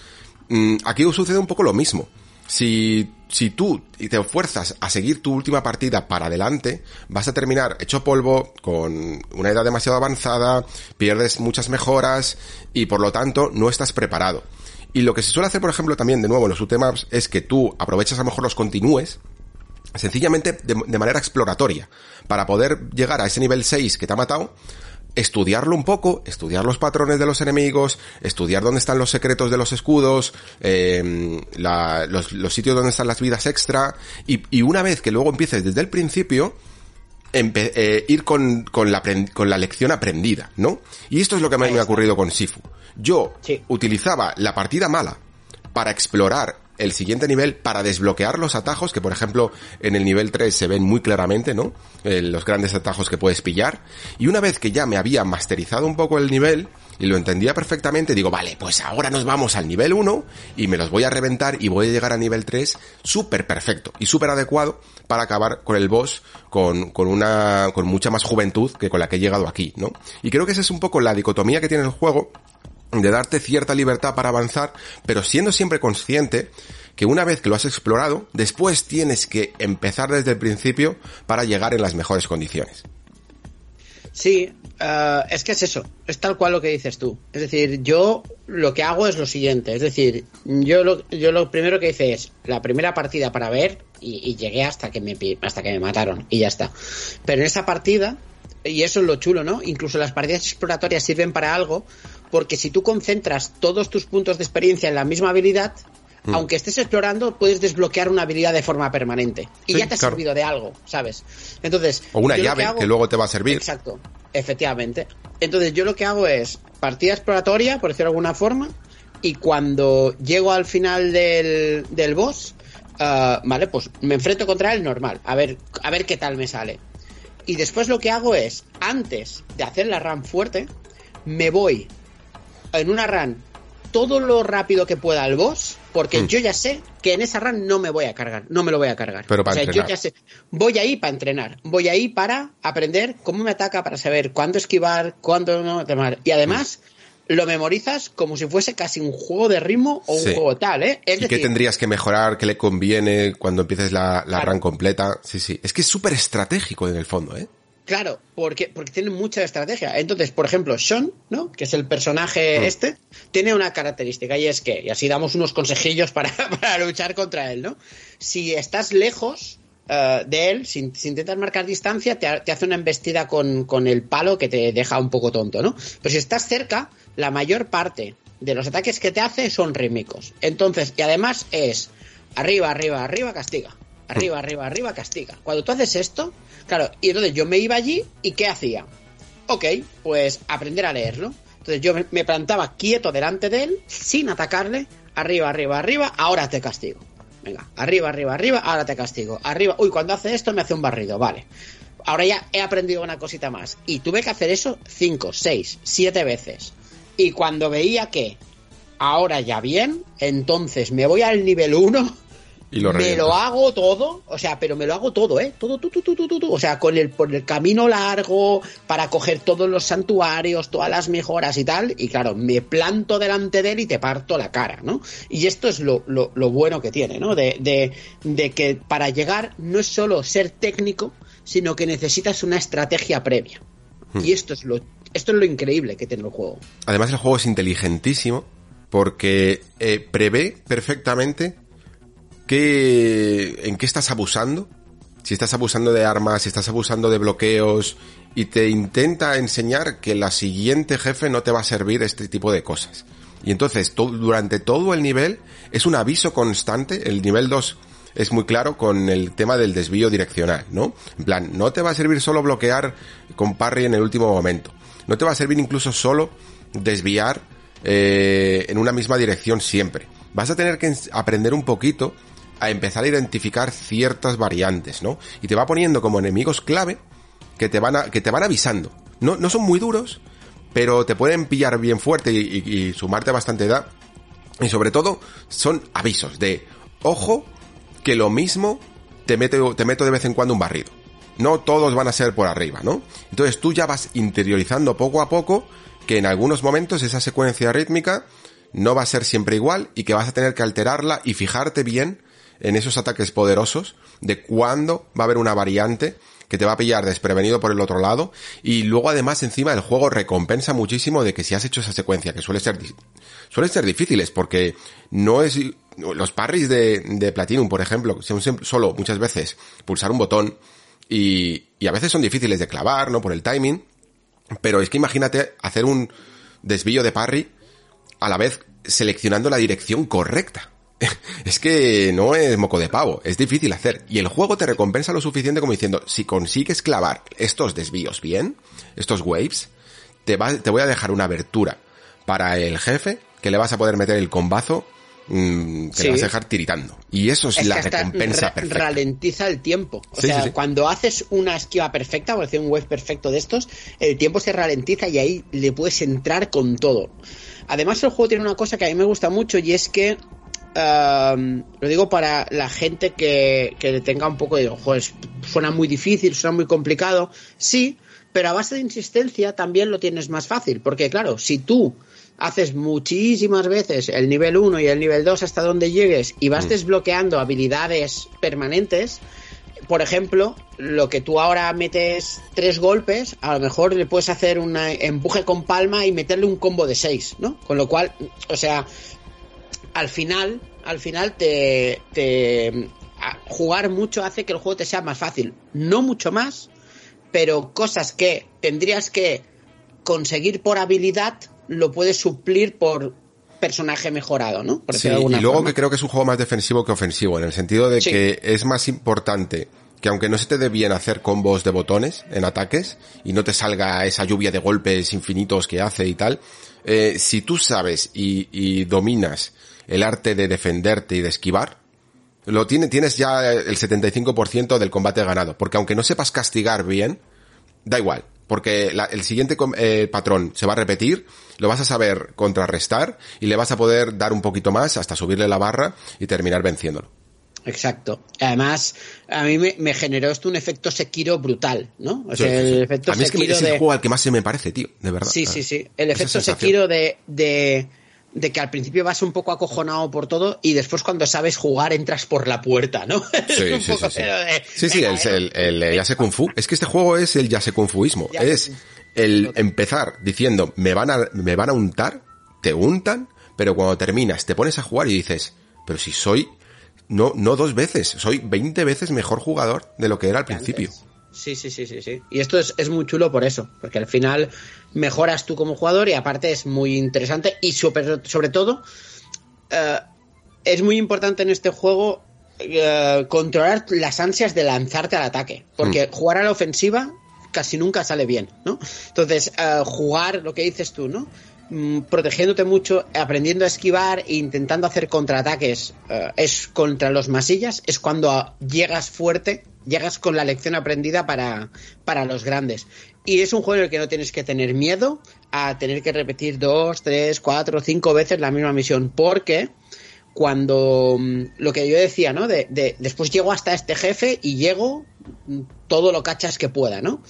Mm, aquí sucede un poco lo mismo. Si, si tú te fuerzas a seguir tu última partida para adelante, vas a terminar hecho polvo, con una edad demasiado avanzada, pierdes muchas mejoras y por lo tanto no estás preparado. Y lo que se suele hacer, por ejemplo, también de nuevo en los UTMAPs es que tú aprovechas a lo mejor los continúes, sencillamente de, de manera exploratoria, para poder llegar a ese nivel 6 que te ha matado, estudiarlo un poco, estudiar los patrones de los enemigos, estudiar dónde están los secretos de los escudos, eh, la, los, los, sitios donde están las vidas extra, y, y, una vez que luego empieces desde el principio, eh, ir con, con, la, con la lección aprendida, ¿no? Y esto es lo que a mí me ha ocurrido con Sifu. Yo sí. utilizaba la partida mala para explorar el siguiente nivel para desbloquear los atajos que por ejemplo en el nivel 3 se ven muy claramente, ¿no? Eh, los grandes atajos que puedes pillar. Y una vez que ya me había masterizado un poco el nivel y lo entendía perfectamente, digo, vale, pues ahora nos vamos al nivel 1 y me los voy a reventar y voy a llegar a nivel 3 súper perfecto y súper adecuado para acabar con el boss con, con una, con mucha más juventud que con la que he llegado aquí, ¿no? Y creo que esa es un poco la dicotomía que tiene el juego de darte cierta libertad para avanzar, pero siendo siempre consciente que una vez que lo has explorado, después tienes que empezar desde el principio para llegar en las mejores condiciones. Sí, uh, es que es eso, es tal cual lo que dices tú. Es decir, yo lo que hago es lo siguiente, es decir, yo lo, yo lo primero que hice es la primera partida para ver y, y llegué hasta que me hasta que me mataron y ya está. Pero en esa partida y eso es lo chulo, ¿no? Incluso las partidas exploratorias sirven para algo, porque si tú concentras todos tus puntos de experiencia en la misma habilidad, mm. aunque estés explorando, puedes desbloquear una habilidad de forma permanente. Y sí, ya te ha claro. servido de algo, ¿sabes? Entonces. O una llave que, hago... que, luego te va a servir. Exacto, efectivamente. Entonces, yo lo que hago es partida exploratoria, por decirlo de alguna forma, y cuando llego al final del, del boss, uh, vale, pues me enfrento contra él normal, a ver, a ver qué tal me sale. Y después lo que hago es, antes de hacer la run fuerte, me voy en una run todo lo rápido que pueda al boss, porque mm. yo ya sé que en esa run no me voy a cargar, no me lo voy a cargar. Pero para o sea, entrenar. yo ya sé, voy ahí para entrenar, voy ahí para aprender cómo me ataca, para saber cuándo esquivar, cuándo no, demás. Y además, mm. lo memorizas como si fuese casi un juego de ritmo o un juego tal, ¿eh? Es ¿Y decir, qué tendrías que mejorar? ¿Qué le conviene cuando empieces la, la Claro. run completa? Sí, sí. Es que es súper estratégico en el fondo, ¿eh? Claro, porque, porque tiene mucha estrategia. Entonces, por ejemplo, Sean, ¿no? Que es el personaje Mm. este, tiene una característica y es que, y así damos unos consejillos para, (laughs) para luchar contra él, ¿no? Si estás lejos eh, de él, si, si intentas marcar distancia, te, te hace una embestida con, con el palo que te deja un poco tonto, ¿no? Pero si estás cerca, la mayor parte de los ataques que te hace son rítmicos. Entonces, y además es arriba, arriba, arriba, castiga. Arriba, arriba, arriba, castiga. Cuando tú haces esto, claro, y entonces yo me iba allí y ¿qué hacía? Ok, pues aprender a leerlo. Entonces yo me, plantaba quieto delante de él, sin atacarle, arriba, arriba, arriba, ahora te castigo. Venga, arriba, arriba, arriba, ahora te castigo. Arriba, uy, cuando hace esto me hace un barrido, vale. Ahora ya he aprendido una cosita más. Y tuve que hacer eso cinco, seis, siete veces. Y cuando veía que ahora ya bien, entonces me voy al nivel 1 Y lo me lo hago todo, o sea, pero me lo hago todo, ¿eh? Todo, tú, tú, tú, tú, tú, tú. O sea, con el, por el camino largo, para coger todos los santuarios, todas las mejoras y tal. Y claro, me planto delante de él y te parto la cara, ¿no? Y esto es lo, lo, lo bueno que tiene, ¿no? De, de, de que para llegar no es solo ser técnico, sino que necesitas una estrategia previa. Hmm. Y esto es lo, esto es lo increíble que tiene el juego. Además el juego es inteligentísimo porque eh, prevé perfectamente qué, en qué estás abusando. Si estás abusando de armas, si estás abusando de bloqueos y te intenta enseñar que la siguiente jefe no te va a servir este tipo de cosas. Y entonces to- durante todo el nivel es un aviso constante. El nivel 2 es muy claro con el tema del desvío direccional, ¿no? En plan, no te va a servir solo bloquear con parry en el último momento. No te va a servir incluso solo desviar eh, en una misma dirección siempre. vas a tener que aprender un poquito a empezar a identificar ciertas variantes, ¿no? Y te va poniendo como enemigos clave que te van a, que te van avisando. No, no son muy duros, pero te pueden pillar bien fuerte y, y sumarte bastante edad. Y sobre todo, son avisos de, ojo, que lo mismo te meto, te meto de vez en cuando un barrido. No todos van a ser por arriba, ¿no? Entonces tú ya vas interiorizando poco a poco que en algunos momentos esa secuencia rítmica no va a ser siempre igual y que vas a tener que alterarla y fijarte bien en esos ataques poderosos de cuándo va a haber una variante que te va a pillar desprevenido por el otro lado y luego además encima el juego recompensa muchísimo de que si has hecho esa secuencia que suele ser suele ser difíciles porque no es los parries de, de Platinum por ejemplo son solo muchas veces pulsar un botón y, y a veces son difíciles de clavar no por el timing pero es que imagínate hacer un desvío de parry a la vez seleccionando la dirección correcta (laughs) es que no es moco de pavo, es difícil hacer. Y el juego te recompensa lo suficiente como diciendo, si consigues clavar estos desvíos bien, estos waves, te, va, te voy a dejar una abertura para el jefe que le vas a poder meter el combazo mmm, que le vas a dejar tiritando. Y eso es, la recompensa perfecta. Ralentiza el tiempo. O sí, sea, sí, sí. cuando haces una esquiva perfecta, o hacer un wave perfecto de estos, el tiempo se ralentiza y ahí le puedes entrar con todo. Además, el juego tiene una cosa que a mí me gusta mucho y es que Lo digo para la gente que, que tenga un poco de ojo, suena muy difícil, suena muy complicado, sí, pero a base de insistencia también lo tienes más fácil, porque claro, si tú haces muchísimas veces el nivel 1 y el nivel 2 hasta donde llegues y vas mm. desbloqueando habilidades permanentes, por ejemplo, lo que tú ahora metes tres golpes, a lo mejor le puedes hacer un empuje con palma y meterle un combo de seis, ¿no? Con lo cual, o sea, al final, al final te, te jugar mucho hace que el juego te sea más fácil. No mucho más, pero cosas que tendrías que conseguir por habilidad lo puedes suplir por personaje mejorado, ¿no? Por sí, y luego forma. que creo que es un juego más defensivo que ofensivo, en el sentido de sí. que es más importante que aunque no se te dé bien hacer combos de botones en ataques y no te salga esa lluvia de golpes infinitos que hace y tal, eh, si tú sabes y, y dominas el arte de defenderte y de esquivar, lo tiene, tienes ya el 75% del combate ganado. Porque aunque no sepas castigar bien, da igual. Porque la, el siguiente eh, patrón se va a repetir, lo vas a saber contrarrestar y le vas a poder dar un poquito más hasta subirle la barra y terminar venciéndolo. Exacto. Además, a mí me, me, generó esto un efecto Sekiro brutal, ¿no? O sea, sí, el sí. efecto a mí es que es el de... juego al que más se me parece, tío, de verdad. Sí, sí, sí. El efecto Sekiro de, de de que al principio vas un poco acojonado por todo y después cuando sabes jugar entras por la puerta, ¿no? (laughs) Sí, sí, sí, sí. De, sí, sí, el, el, el, el Yase Kung Fu. Es que este juego es el Yase Kung Fuismo. Es el empezar diciendo, me van a, me van a untar, te untan, pero cuando terminas te pones a jugar y dices, pero si soy, no, no dos veces, soy 20 veces mejor jugador de lo que era al principio. Sí, sí, sí, sí, sí. Y esto es, es, muy chulo por eso, porque al final mejoras tú como jugador y aparte es muy interesante y sobre, sobre todo uh, es muy importante en este juego uh, controlar las ansias de lanzarte al ataque, porque mm. jugar a la ofensiva casi nunca sale bien, ¿no? Entonces, uh, jugar lo que dices tú, ¿no? Mm, protegiéndote mucho, aprendiendo a esquivar e intentando hacer contraataques uh, es contra los masillas, es cuando llegas fuerte, llegas con la lección aprendida para, para los grandes. Y es un juego en el que no tienes que tener miedo a tener que repetir dos, tres, cuatro, cinco veces la misma misión, porque cuando mm, lo que yo decía, ¿no? De, de, después llego hasta este jefe y llego mm, todo lo cachas que pueda, ¿no?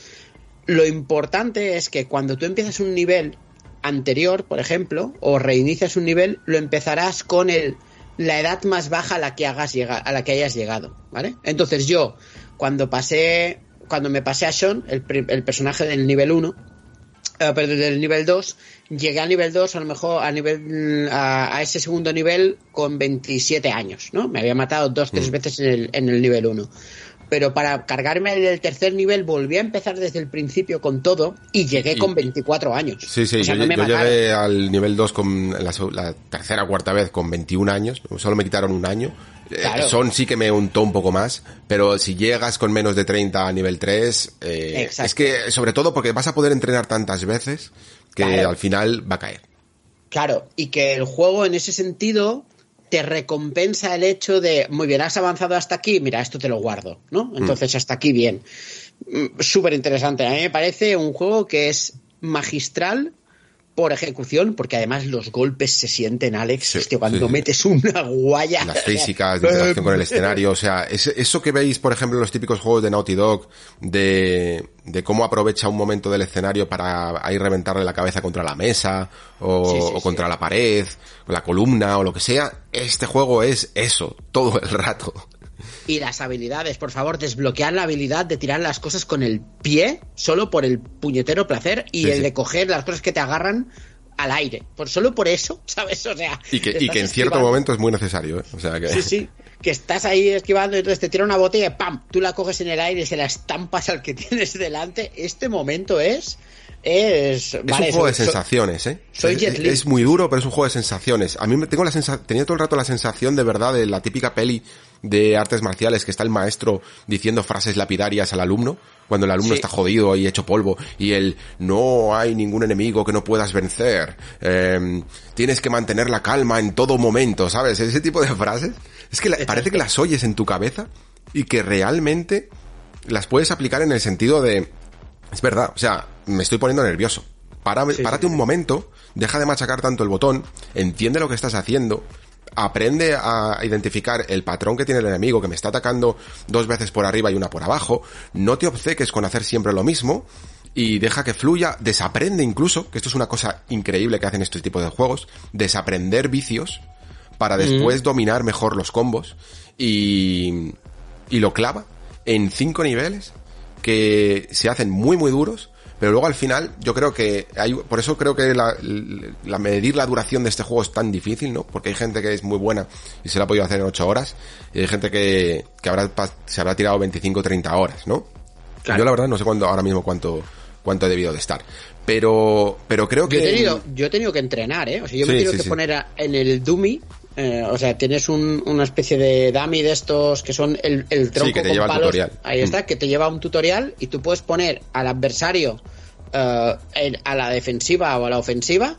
Lo importante es que cuando tú empiezas un nivel anterior, por ejemplo, o reinicias un nivel, lo empezarás con el, la edad más baja a la que hagas llegar, a la que hayas llegado, ¿vale? Entonces yo, cuando pasé, cuando me pasé a Sean, el, el personaje del nivel 1, uh, perdón, del nivel 2, llegué al nivel 2 a lo mejor a nivel a, a, ese segundo nivel con 27 años, ¿no? Me había matado dos, tres mm. veces en el, en el nivel 1 pero para cargarme el tercer nivel volví a empezar desde el principio con todo y llegué y, con 24 años. Sí, sí, o sea, yo, no yo llegué al nivel 2 con la, la, tercera o cuarta vez con 21 años, solo me quitaron un año. Claro. Eh, Son sí que me untó un poco más, pero si llegas con menos de 30 a nivel 3, eh, es que sobre todo porque vas a poder entrenar tantas veces que claro. al final va a caer. Claro, y que el juego en ese sentido te recompensa el hecho de, muy bien, has avanzado hasta aquí, mira, esto te lo guardo, ¿no? Entonces, hasta aquí bien. Mm, Súper interesante. A mí me parece un juego que es magistral por ejecución, porque además los golpes se sienten, Alex, Sí, hostia, cuando sí. metes una guaya. las físicas, de interacción con el escenario, o sea, es- eso que veis, por ejemplo, en los típicos juegos de Naughty Dog, de, de cómo aprovecha un momento del escenario para ahí reventarle la cabeza contra la mesa, o, Sí, o contra la pared, o la columna, o lo que sea, este juego es eso, todo el rato. Y las habilidades, por favor, desbloquear la habilidad de tirar las cosas con el pie, solo por el puñetero placer, y Sí, el sí. de coger las cosas que te agarran al aire. Por solo por eso, (laughs) ¿sabes? O sea. Y que, y que en cierto momento es muy necesario, ¿eh? O sea que... Sí, sí. Que estás ahí esquivando y entonces te tira una botella y ¡pam! Tú la coges en el aire y se la estampas al que (laughs) tienes delante. Este momento es. Es, Es vale, un juego soy- de sensaciones, ¿eh? soy es, Jet Li. es muy duro, pero es un juego de sensaciones. A mí me tengo la sensa tenía todo el rato la sensación de verdad de la típica peli de artes marciales que está el maestro diciendo frases lapidarias al alumno, cuando el alumno Sí. está jodido y hecho polvo, y el no hay ningún enemigo que no puedas vencer, em, tienes que mantener la calma en todo momento, ¿sabes? Ese tipo de frases. Es que la- parece que las oyes en tu cabeza y que realmente las puedes aplicar en el sentido de, es verdad, o sea, me estoy poniendo nervioso. Sí, párate sí, un momento, deja de machacar tanto el botón, entiende lo que estás haciendo, aprende a identificar el patrón que tiene el enemigo que me está atacando dos veces por arriba y una por abajo, no te obceques con hacer siempre lo mismo y deja que fluya, desaprende incluso, que esto es una cosa increíble que hacen este tipo de juegos, desaprender vicios para después dominar mejor los combos y, y lo clava en cinco niveles que se hacen muy muy duros, pero luego al final yo creo que hay, por eso creo que la, la medir la duración de este juego es tan difícil, ¿no? Porque hay gente que es muy buena y se la ha podido hacer en 8 horas y hay gente que, que habrá, se habrá tirado 25 o 30 horas, ¿no? Claro. Yo la verdad no sé cuándo, ahora mismo cuánto, cuánto he debido de estar. Pero, pero creo que... Yo he, tenido, yo he tenido que entrenar, ¿eh? O sea, yo me Sí, he tenido sí, que sí. poner a- en el dummy. Eh, o sea, tienes un- una especie de dummy de estos que son el, el tronco que te con lleva palos. tutorial. Ahí Mm. está, que te lleva un tutorial y tú puedes poner al adversario eh, en- a la defensiva o a la ofensiva.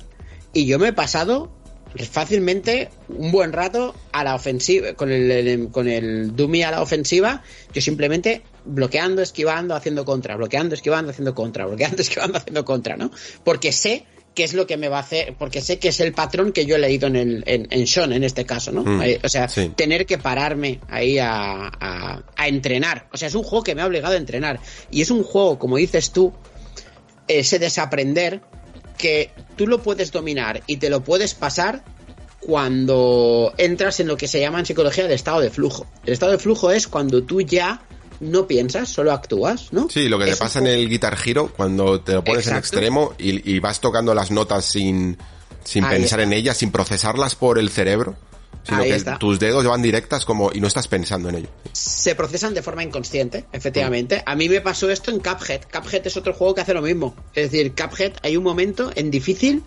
Y yo me he pasado fácilmente un buen rato a la ofensiva con el, el- con el dummy a la ofensiva yo simplemente bloqueando esquivando haciendo contra bloqueando esquivando haciendo contra bloqueando (laughs) esquivando haciendo contra no porque sé qué es lo que me va a hacer porque sé que es el patrón que yo he leído en el en, en Sean en este caso no Mm, Eh, o sea sí. tener que pararme ahí a, a, a entrenar o sea es un juego que me ha obligado a entrenar y es un juego como dices tú ese desaprender que tú lo puedes dominar y te lo puedes pasar cuando entras en lo que se llama en psicología el estado de flujo. El estado de flujo es cuando tú ya no piensas, solo actúas, ¿no? Sí, lo que te Es un pasa en el Guitar Hero cuando te lo pones en extremo y, y vas tocando las notas sin, sin Ahí pensar está. en ellas, sin procesarlas por el cerebro, sino Ahí que está. tus dedos van directas como y no estás pensando en ello. se procesan de forma inconsciente, efectivamente. A mí me pasó esto en Cuphead. Cuphead es otro juego que hace lo mismo. Es decir, Cuphead hay un momento en difícil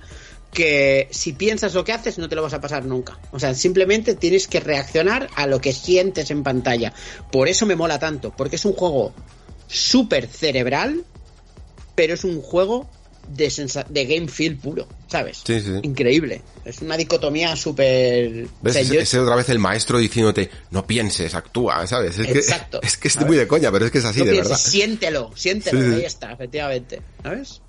que si piensas lo que haces no te lo vas a pasar nunca. O sea, simplemente tienes que reaccionar a lo que sientes en pantalla. Por eso me mola tanto, porque es un juego súper cerebral, pero es un juego de, de game feel puro, ¿sabes? Sí, sí. Increíble. Es una dicotomía súper... Ese otra vez el maestro diciéndote, no pienses, actúa, ¿sabes? Es Exacto. que (laughs) es que es muy de coña, pero es que es así, no de pienses, verdad. siéntelo, siéntelo, sí. ahí está, efectivamente, ¿sabes?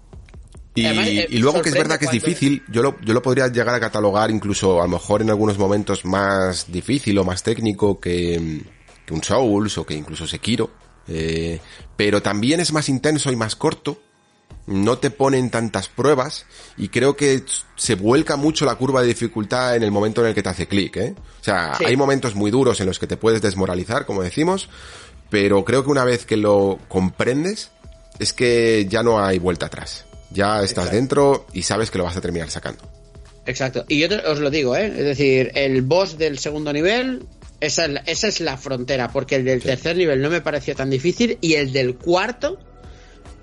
Y, Además, eh, y luego que es verdad que es difícil, yo lo, yo lo podría llegar a catalogar incluso a lo mejor en algunos momentos más difícil o más técnico que, que un Souls o que incluso Sekiro. Eh, pero también es más intenso y más corto. No te ponen tantas pruebas y creo que se vuelca mucho la curva de dificultad en el momento en el que te hace clic, ¿eh? O sea, Sí. hay momentos muy duros en los que te puedes desmoralizar, como decimos, pero creo que una vez que lo comprendes, es que ya no hay vuelta atrás. Ya estás dentro y sabes que lo vas a terminar sacando. Exacto. Y yo te- os lo digo, ¿eh? Es decir, el boss del segundo nivel, esa es la, esa es la frontera, porque el del tercer nivel no me pareció tan difícil y el del cuarto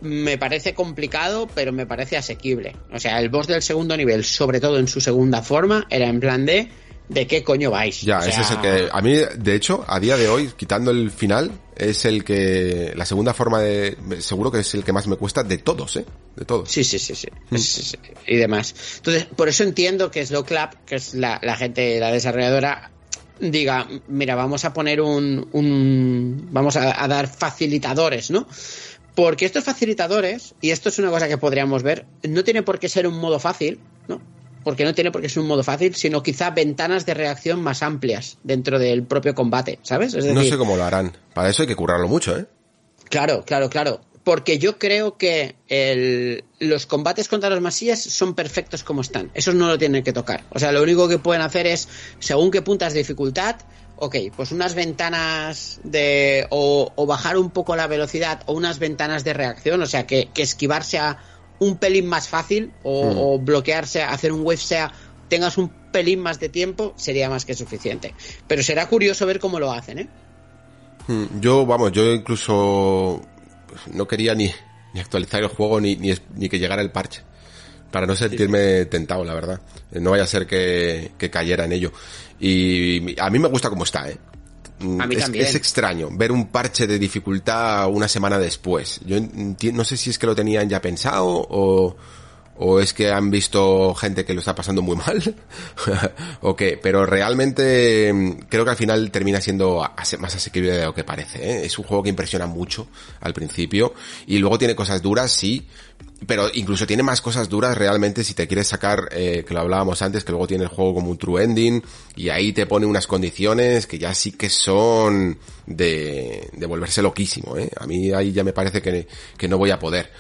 me parece complicado, pero me parece asequible. O sea, el boss del segundo nivel, sobre todo en su segunda forma, era en plan de ¿de qué coño vais? Ya, O sea, ese es el que, a mí, de hecho, a día de hoy, quitando el final, es el que, la segunda forma de, seguro que es el que más me cuesta de todos, ¿eh? De todos. Sí, sí, sí, sí. Es- y demás. Entonces, por eso entiendo que Slow Clap, que es la, la gente, la desarrolladora, diga, mira, vamos a poner un, un vamos a, a, dar facilitadores, ¿no? Porque estos facilitadores, y esto es una cosa que podríamos ver, no tiene por qué ser un modo fácil, ¿no? Porque no tiene por qué ser un modo fácil, sino quizá ventanas de reacción más amplias dentro del propio combate, ¿sabes? Es decir, no sé cómo lo harán. Para eso hay que currarlo mucho, ¿eh? Claro, claro, claro. Porque yo creo que el, los combates contra los masías son perfectos como están. Esos no lo tienen que tocar. O sea, lo único que pueden hacer es, según qué puntas de dificultad, ok, pues unas ventanas de. O, o, bajar un poco la velocidad o unas ventanas de reacción. O sea, que, que esquivar sea un pelín más fácil o, mm. o bloquearse, hacer un wave sea. tengas un pelín más de tiempo, sería más que suficiente. Pero será curioso ver cómo lo hacen, ¿eh? Hmm, yo, vamos, yo incluso no quería ni, (laughs) ni actualizar el juego ni, ni, ni, que llegara el parche. Para no sentirme tentado, la verdad. No vaya a ser que, que cayera en ello. Y a mí me gusta como está, ¿eh? A mí es, también. es, extraño ver un parche de dificultad una semana después. Yo no sé si es que lo tenían ya pensado o, o es que han visto gente que lo está pasando muy mal (laughs) o qué, pero realmente mm, creo que al final termina siendo más asequible de lo que parece. ¿eh? Es un juego que impresiona mucho al principio y luego tiene cosas duras, sí, pero incluso tiene más cosas duras realmente si te quieres sacar, eh, que lo hablábamos antes, que luego tiene el juego como un true ending y ahí te pone unas condiciones que ya sí que son de, de volverse loquísimo. ¿eh? A mí ahí ya me parece que, que no voy a poder.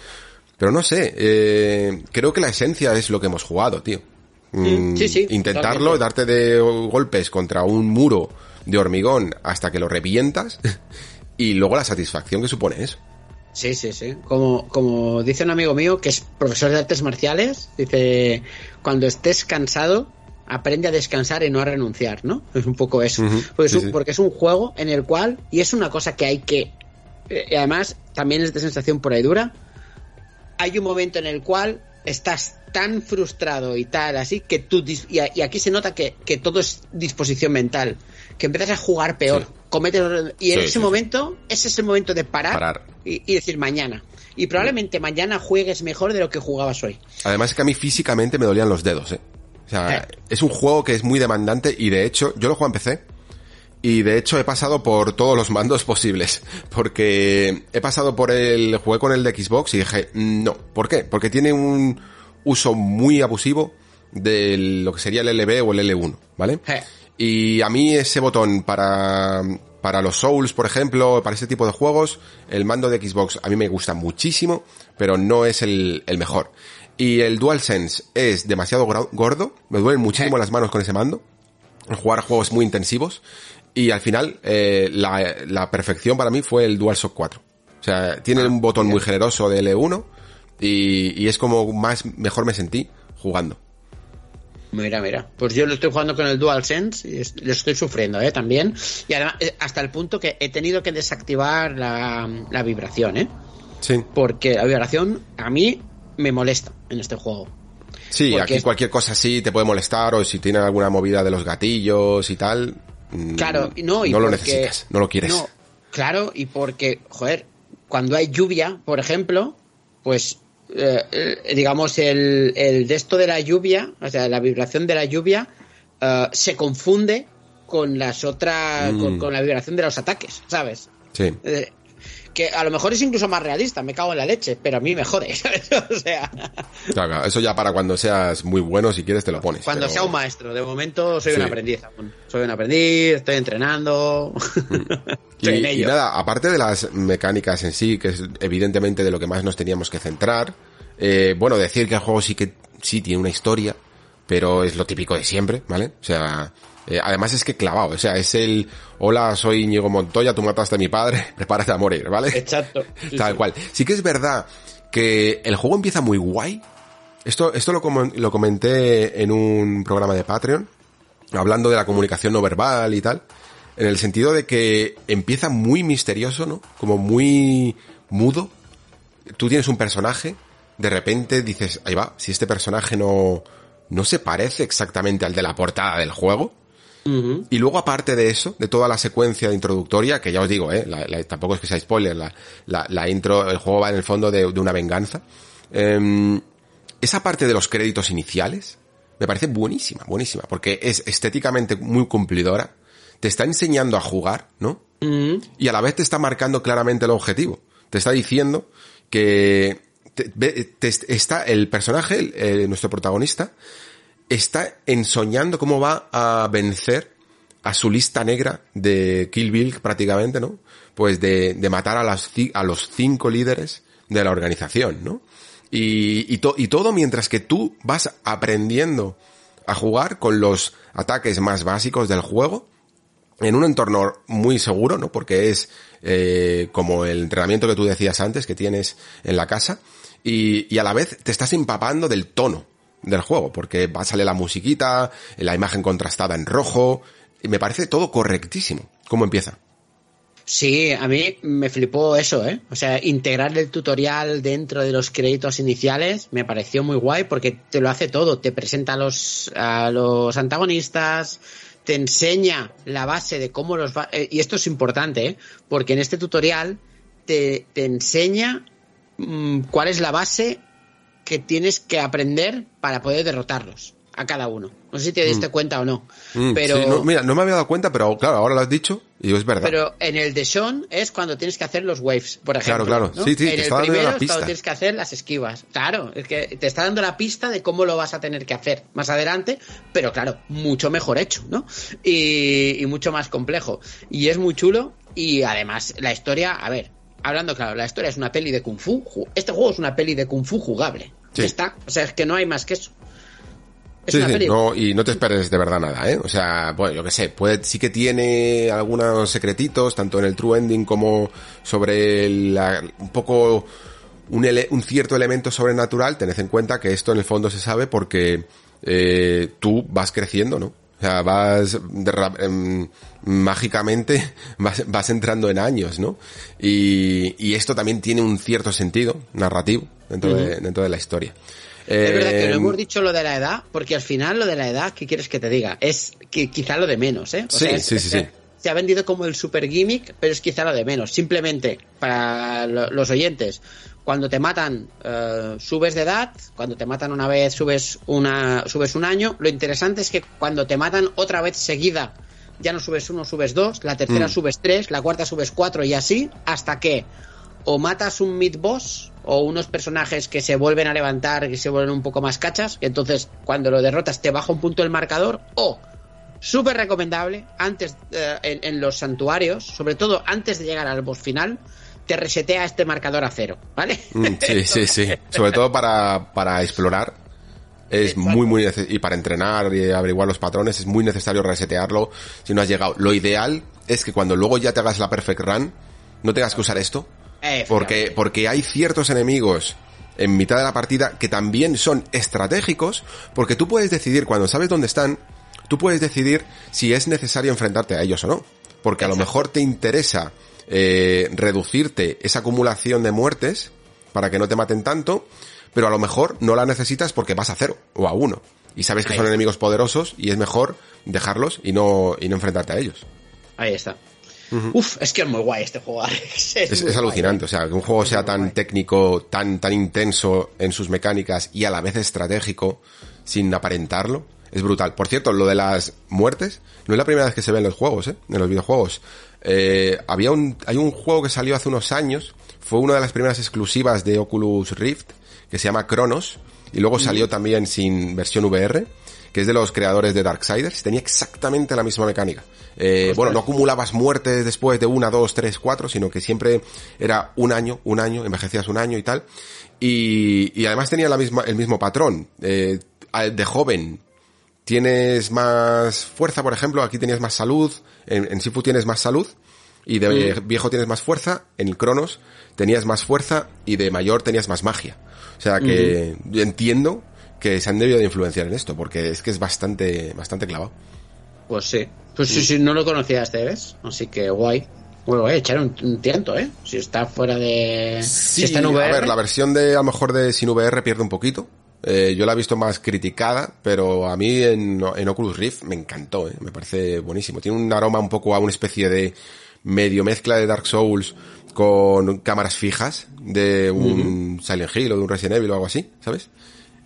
Pero no sé, eh, creo que la esencia es lo que hemos jugado, tío. Mm, sí, sí, Intentarlo, totalmente. darte de golpes contra un muro de hormigón hasta que lo revientas (laughs) y luego la satisfacción que supone eso. Sí, sí, sí. Como, como dice un amigo mío que es profesor de artes marciales, dice, cuando estés cansado, aprende a descansar y no a renunciar, ¿no? Es un poco eso. Uh -huh. porque, es un, sí. porque, es un, juego en el cual, y es una cosa que hay que, eh, además, también es de sensación por ahí dura, hay un momento en el cual estás tan frustrado y tal, así que tú, y, aquí se nota que, que, todo es disposición mental, que empiezas a jugar peor, sí. cometes, y en ese momento, ese es el momento de parar, parar. Y, y, decir mañana. Y probablemente mañana juegues mejor de lo que jugabas hoy. Además es que a mí físicamente me dolían los dedos, ¿eh? O sea, eh. es un juego que es muy demandante y de hecho, yo lo juego en PC, y de hecho he pasado por todos los mandos (laughs) posibles. Porque he pasado por el. Jugué con el de Xbox y dije, no. ¿Por qué? Porque tiene un uso muy abusivo de lo que sería el LB o el L1, ¿vale? Eh. Y a mí ese botón para. Para los Souls, por ejemplo, para ese tipo de juegos, el mando de Xbox a mí me gusta muchísimo, pero no es el, el mejor. Y el DualSense es demasiado gordo, me duelen muchísimo las manos con ese mando. Jugar juegos muy intensivos. Y al final, eh, la, la, perfección para mí fue el DualShock 4. O sea, tiene ah, un botón muy generoso de L1 y, y, es como más, mejor me sentí jugando. Mira, mira. Pues yo lo estoy jugando con el DualSense y lo estoy sufriendo, ¿eh? También. Y además, eh, hasta el punto que he tenido que desactivar la, la vibración, ¿eh? Sí. Porque la vibración a mí me molesta en este juego. Sí, Porque aquí cualquier cosa así te puede molestar o si tienen alguna movida de los gatillos y tal, Claro, no, y no porque, lo necesitas, no lo quieres. No, claro, y porque, joder, cuando hay lluvia, por ejemplo, pues eh, digamos el, el, de esto de la lluvia, o sea, la vibración de la lluvia uh, se confunde con las otras, mm. con, con, la vibración de los ataques, ¿sabes? Sí. Eh, que a lo mejor es incluso más realista, me cago en la leche, pero a mí me jode, (laughs) ¿sabes? o sea... Claro, eso ya para cuando seas muy bueno, si quieres te lo pones. Cuando pero... sea un maestro, de momento soy sí. un aprendiz aún. Soy un aprendiz, estoy entrenando. (laughs) y, y, nada, aparte de las mecánicas en sí, que es evidentemente de lo que más nos teníamos que centrar, eh, bueno, decir que el juego sí que sí tiene una historia, pero es lo típico de siempre, ¿vale? O sea, eh, además es que clavado, o sea, es el hola, soy Íñigo Montoya, tú mataste a mi padre, (laughs) prepárate a morir, ¿vale? Exacto. (laughs) Sí, Tal sí. cual. Sí que es verdad que el juego empieza muy guay. Esto, esto lo, com lo comenté en un programa de Patreon, hablando de la comunicación no verbal y tal, en el sentido de que empieza muy misterioso, ¿no? Como muy mudo. Tú tienes un personaje, de repente dices, ahí va, si este personaje no, no se parece exactamente al de la portada del juego, Uh -huh. Y luego, aparte de eso, de toda la secuencia introductoria, que ya os digo, eh, la, la, tampoco es que sea spoiler, la, la, intro, el juego va en el fondo de, de una venganza. Eh, esa parte de los créditos iniciales me parece buenísima, buenísima, porque es estéticamente muy cumplidora. te está enseñando a jugar, ¿no? Y a la vez te está marcando claramente el objetivo. Te está diciendo que te- ve- te- está el personaje, el- eh, nuestro protagonista, está ensoñando cómo va a vencer a su lista negra de Kill Bill prácticamente, ¿no? Pues de, de matar a, las, a los cinco líderes de la organización, ¿no? Y, y todo mientras que tú vas aprendiendo a jugar con los ataques más básicos del juego en un entorno muy seguro, ¿no? Porque es eh, como el entrenamiento que tú decías antes que tienes en la casa y, y a la vez te estás empapando del tono del juego porque salir la musiquita, la imagen contrastada en rojo y me parece todo correctísimo. ¿Cómo empieza? Sí, a mí me flipó eso, ¿eh? O sea, integrar el tutorial dentro de los créditos iniciales me pareció muy guay porque te lo hace todo. Te presenta a los, a los antagonistas, te enseña la base de cómo los va... eh, y esto es importante, ¿eh? Porque en este tutorial te, te enseña mm, cuál es la base que tienes que aprender para poder derrotarlos a cada uno. No sé si te diste cuenta o no. Mm, pero... sí, no, mira, no me había dado cuenta, pero claro, ahora lo has dicho y es verdad. Pero en el de Sean es cuando tienes que hacer los waves, por ejemplo. Claro, claro. ¿no? Sí, sí, te en el está dando primero es cuando tienes que hacer las esquivas. Claro, es que te está dando la pista de cómo lo vas a tener que hacer más adelante, pero claro, mucho mejor hecho, ¿no? Y, y mucho más complejo. Y es muy chulo y además la historia, a ver, hablando claro, la historia es una peli de Kung Fu. Este juego es una peli de Kung Fu jugable. Sí. Está. O sea, es que no hay más que eso. Es Sí, una sí, no, y no te esperes de verdad nada, ¿eh? O sea, bueno, yo que sé, puede, sí que tiene algunos secretitos, tanto en el True Ending como sobre la- un poco un, ele- un cierto elemento sobrenatural. Tened en cuenta que esto en el fondo se sabe porque eh, tú vas creciendo, ¿no? O sea, vas em, mágicamente (laughs) vas, vas entrando en años, ¿no? Y, y esto también tiene un cierto sentido narrativo dentro, de, dentro de la historia. Es verdad que no Eh, hemos dicho lo de la edad, porque al final lo de la edad, ¿qué quieres que te diga? Es que quizá lo de menos, ¿eh? O Sí, es- sí, sí, se, sí. se ha vendido como el super gimmick, pero es quizá lo de menos. Simplemente, para lo- los oyentes, cuando te matan, eh, subes de edad, cuando te matan una vez, subes, una, subes un año. Lo interesante es que cuando te matan otra vez seguida, ya no subes uno, subes dos, la tercera Mm. subes tres, la cuarta subes cuatro y así, hasta que o matas un mid boss o unos personajes que se vuelven a levantar, que se vuelven un poco más cachas, y entonces cuando lo derrotas te baja un punto el marcador, o súper recomendable, antes eh, en, en los santuarios, sobre todo antes de llegar al boss final, te resetea este marcador a cero, ¿vale? Mm, Sí, sí, (laughs) sí. Sobre todo para, para explorar. Es muy, muy y para entrenar y averiguar los patrones es muy necesario resetearlo si no has llegado. Lo ideal es que cuando luego ya te hagas la perfect run, no tengas que usar esto. Porque, porque hay ciertos enemigos en mitad de la partida que también son estratégicos, porque tú puedes decidir, cuando sabes dónde están, tú puedes decidir si es necesario enfrentarte a ellos o no. Porque a lo mejor te interesa eh, reducirte esa acumulación de muertes para que no te maten tanto, pero a lo mejor no la necesitas porque vas a cero o a uno. Y sabes que son enemigos poderosos y es mejor dejarlos y no, y no enfrentarte a ellos. Ahí está. Uf, es que es muy guay este juego. Alex. (laughs) Es, alucinante, o sea, que un juego sea tan técnico, tan, tan intenso en sus mecánicas y a la vez estratégico, sin aparentarlo, es brutal. Por cierto, lo de las muertes, no es la primera vez que se ve en los juegos, ¿eh? En los videojuegos. Eh, había un, hay un juego que salió hace unos años, fue una de las primeras exclusivas de Oculus Rift, que se llama Chronos, y luego salió también sin versión VR, que es de los creadores de Darksiders, tenía exactamente la misma mecánica. Eh, bueno, no acumulabas muertes después de una, dos, tres, cuatro, sino que siempre era un año, un año, envejecías un año y tal. Y, y además tenía la misma, el mismo patrón. Eh, de joven tienes más fuerza, por ejemplo, aquí tenías más salud, en, en Sifu tienes más salud, y de viejo tienes más fuerza, en Cronos tenías más fuerza y de mayor tenías más magia. O sea que entiendo que se han debido de influenciar en esto, porque es que es bastante, bastante clavado. Pues sí. Pues sí, sí, no lo conocía este, ¿ves? Así que guay. Bueno, eh, echar un, un tiento, ¿eh? Si está fuera de... si está en VR. a ver, la versión de, a lo mejor de sin VR pierde un poquito. Eh, yo la he visto más criticada, pero a mí en, en Oculus Rift me encantó, ¿eh? me parece buenísimo. Tiene un aroma un poco a una especie de medio mezcla de Dark Souls con cámaras fijas de un Silent Hill o de un Resident Evil o algo así, ¿sabes?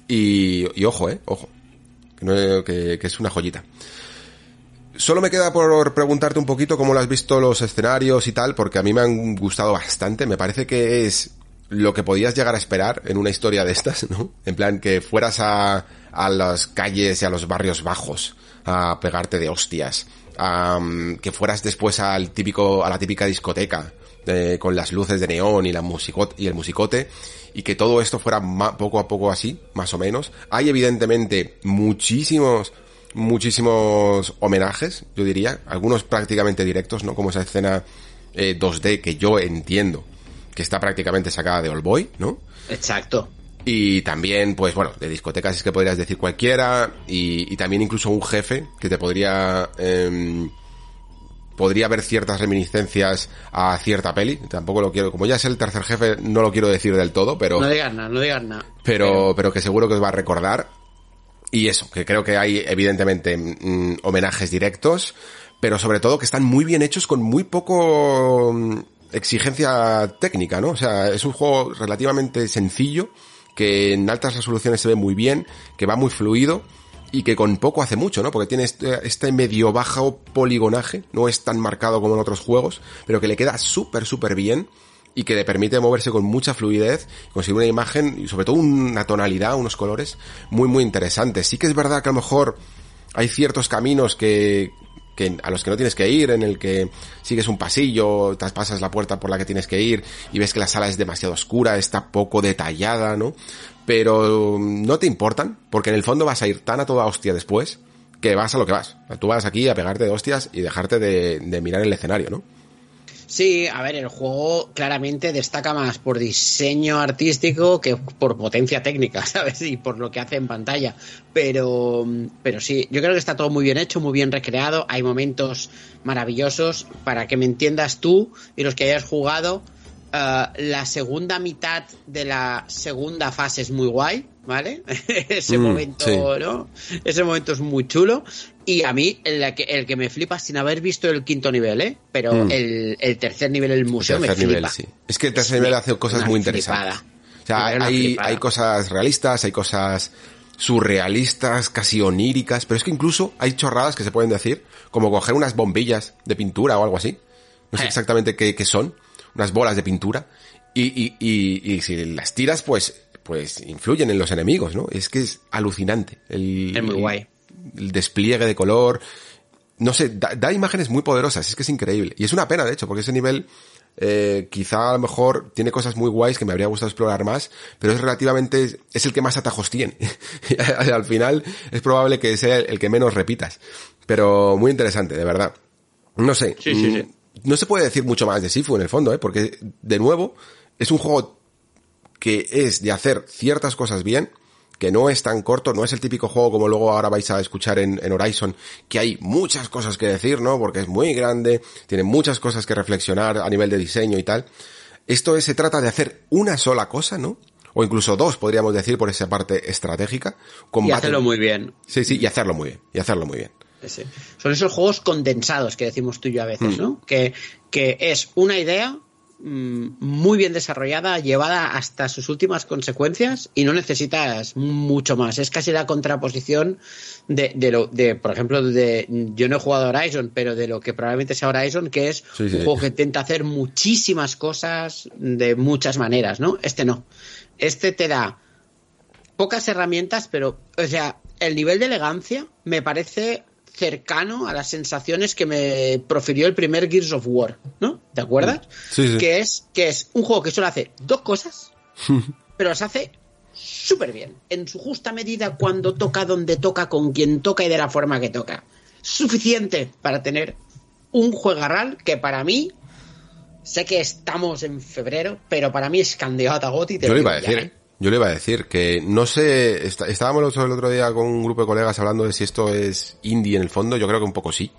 Y, y ojo, eh, ojo, que, no- que- que es una joyita. Solo me queda por preguntarte un poquito cómo lo has visto los escenarios y tal, porque a mí me han gustado bastante. Me parece que es lo que podías llegar a esperar en una historia de estas, ¿no? En plan, que fueras a, a las calles y a los barrios bajos a pegarte de hostias. A, que fueras después al típico, a la típica discoteca, eh, con las luces de neón y la musicote, y el musicote, y que todo esto fuera poco a poco así, más o menos. Hay evidentemente muchísimos, muchísimos homenajes, yo diría, algunos prácticamente directos, ¿no? Como esa escena eh, 2D que yo entiendo que está prácticamente sacada de All Boy, ¿no? Exacto. Y también, pues bueno, de discotecas es que podrías decir cualquiera, y, y también incluso un jefe que te podría... em, podría haber ciertas reminiscencias a cierta peli. Tampoco lo quiero, como ya es el tercer jefe, no lo quiero decir del todo, pero No digas nada, no digas nada. pero, pero que seguro que os va a recordar. Y eso, que creo que hay evidentemente mm, homenajes directos, pero sobre todo que están muy bien hechos con muy poco mm, exigencia técnica, ¿no? O sea, es un juego relativamente sencillo, que en altas resoluciones se ve muy bien, que va muy fluido y que con poco hace mucho, ¿no? Porque tiene este, este medio bajo poligonaje, no es tan marcado como en otros juegos, pero que le queda súper, súper bien y que le permite moverse con mucha fluidez, conseguir una imagen y sobre todo una tonalidad, unos colores muy muy interesantes. Sí que es verdad que a lo mejor hay ciertos caminos que, que a los que no tienes que ir, en el que sigues un pasillo, traspasas la puerta por la que tienes que ir y ves que la sala es demasiado oscura, está poco detallada, ¿no? Pero no te importan, porque en el fondo vas a ir tan a toda hostia después que vas a lo que vas. Tú vas aquí a pegarte de hostias y dejarte de, de mirar el escenario, ¿no? Sí, a ver, el juego claramente destaca más por diseño artístico que por potencia técnica, (laughs) ¿sabes? Y por lo que hace en pantalla. Pero, pero sí, yo creo que está todo muy bien hecho, muy bien recreado. Hay momentos maravillosos. Para que me entiendas tú y los que hayas jugado, eh, la segunda mitad de la segunda fase es muy guay, ¿vale? (laughs) Ese Mm, momento, sí. ¿no? Ese momento es muy chulo. Y a mí, el que, el que me flipa sin haber visto el quinto nivel, ¿eh? Pero Mm. el, el tercer nivel, el museo, tercer me nivel, flipa. sí. Es que el tercer nivel hace cosas muy interesantes. O sea, hay, cosas realistas, hay cosas surrealistas, casi oníricas, pero es que incluso hay chorradas que se pueden decir, como coger unas bombillas de pintura o algo así. No sé Eh. exactamente qué, qué son, unas bolas de pintura. Y, y, y, y si las tiras, pues, pues influyen en los enemigos, ¿no? Es que es alucinante. El, Es muy guay. el despliegue de color. No sé, da, da imágenes muy poderosas, es que es increíble. Y es una pena, de hecho, porque ese nivel eh, quizá a lo mejor tiene cosas muy guays que me habría gustado explorar más, pero es relativamente, es el que más atajos tiene. (laughs) Al final es probable que sea el que menos repitas. Pero muy interesante, de verdad. No sé. Sí, sí, mm, sí. No se puede decir mucho más de Sifu en el fondo, ¿eh? porque de nuevo es un juego que es de hacer ciertas cosas bien, que no es tan corto, no es el típico juego como luego ahora vais a escuchar en, en Horizon, que hay muchas cosas que decir, ¿no? Porque es muy grande, tiene muchas cosas que reflexionar a nivel de diseño y tal. Esto es, se trata de hacer una sola cosa, ¿no? O incluso dos, podríamos decir, por esa parte estratégica. Y hacerlo muy bien. Sí, sí, y hacerlo muy bien, y hacerlo muy bien. Sí. Son esos juegos condensados que decimos tú y yo a veces, ¿no? Que, que es una idea mm, muy bien desarrollada, llevada hasta sus últimas consecuencias y no necesitas mucho más. Es casi la contraposición de, de lo, de, por ejemplo, de, yo no he jugado a Horizon, pero de lo que probablemente sea Horizon, que es Sí, sí. un juego que intenta hacer muchísimas cosas de muchas maneras, ¿no? Este no. Este te da pocas herramientas, pero, o sea, el nivel de elegancia me parece cercano a las sensaciones que me profirió el primer Gears of War, ¿no? ¿Te acuerdas? Sí, sí. Que es, que es un juego que solo hace dos cosas, (laughs) pero las hace súper bien, en su justa medida, cuando toca, donde toca, con quien toca y de la forma que toca. Suficiente para tener un juegarral que para mí, sé que estamos en febrero, pero para mí es candidato a Goti. te Yo iba a decir, ¿eh? Yo le iba a decir que no sé, está- estábamos el otro- día con un grupo de colegas hablando de si esto es indie en el fondo, yo creo que un poco sí.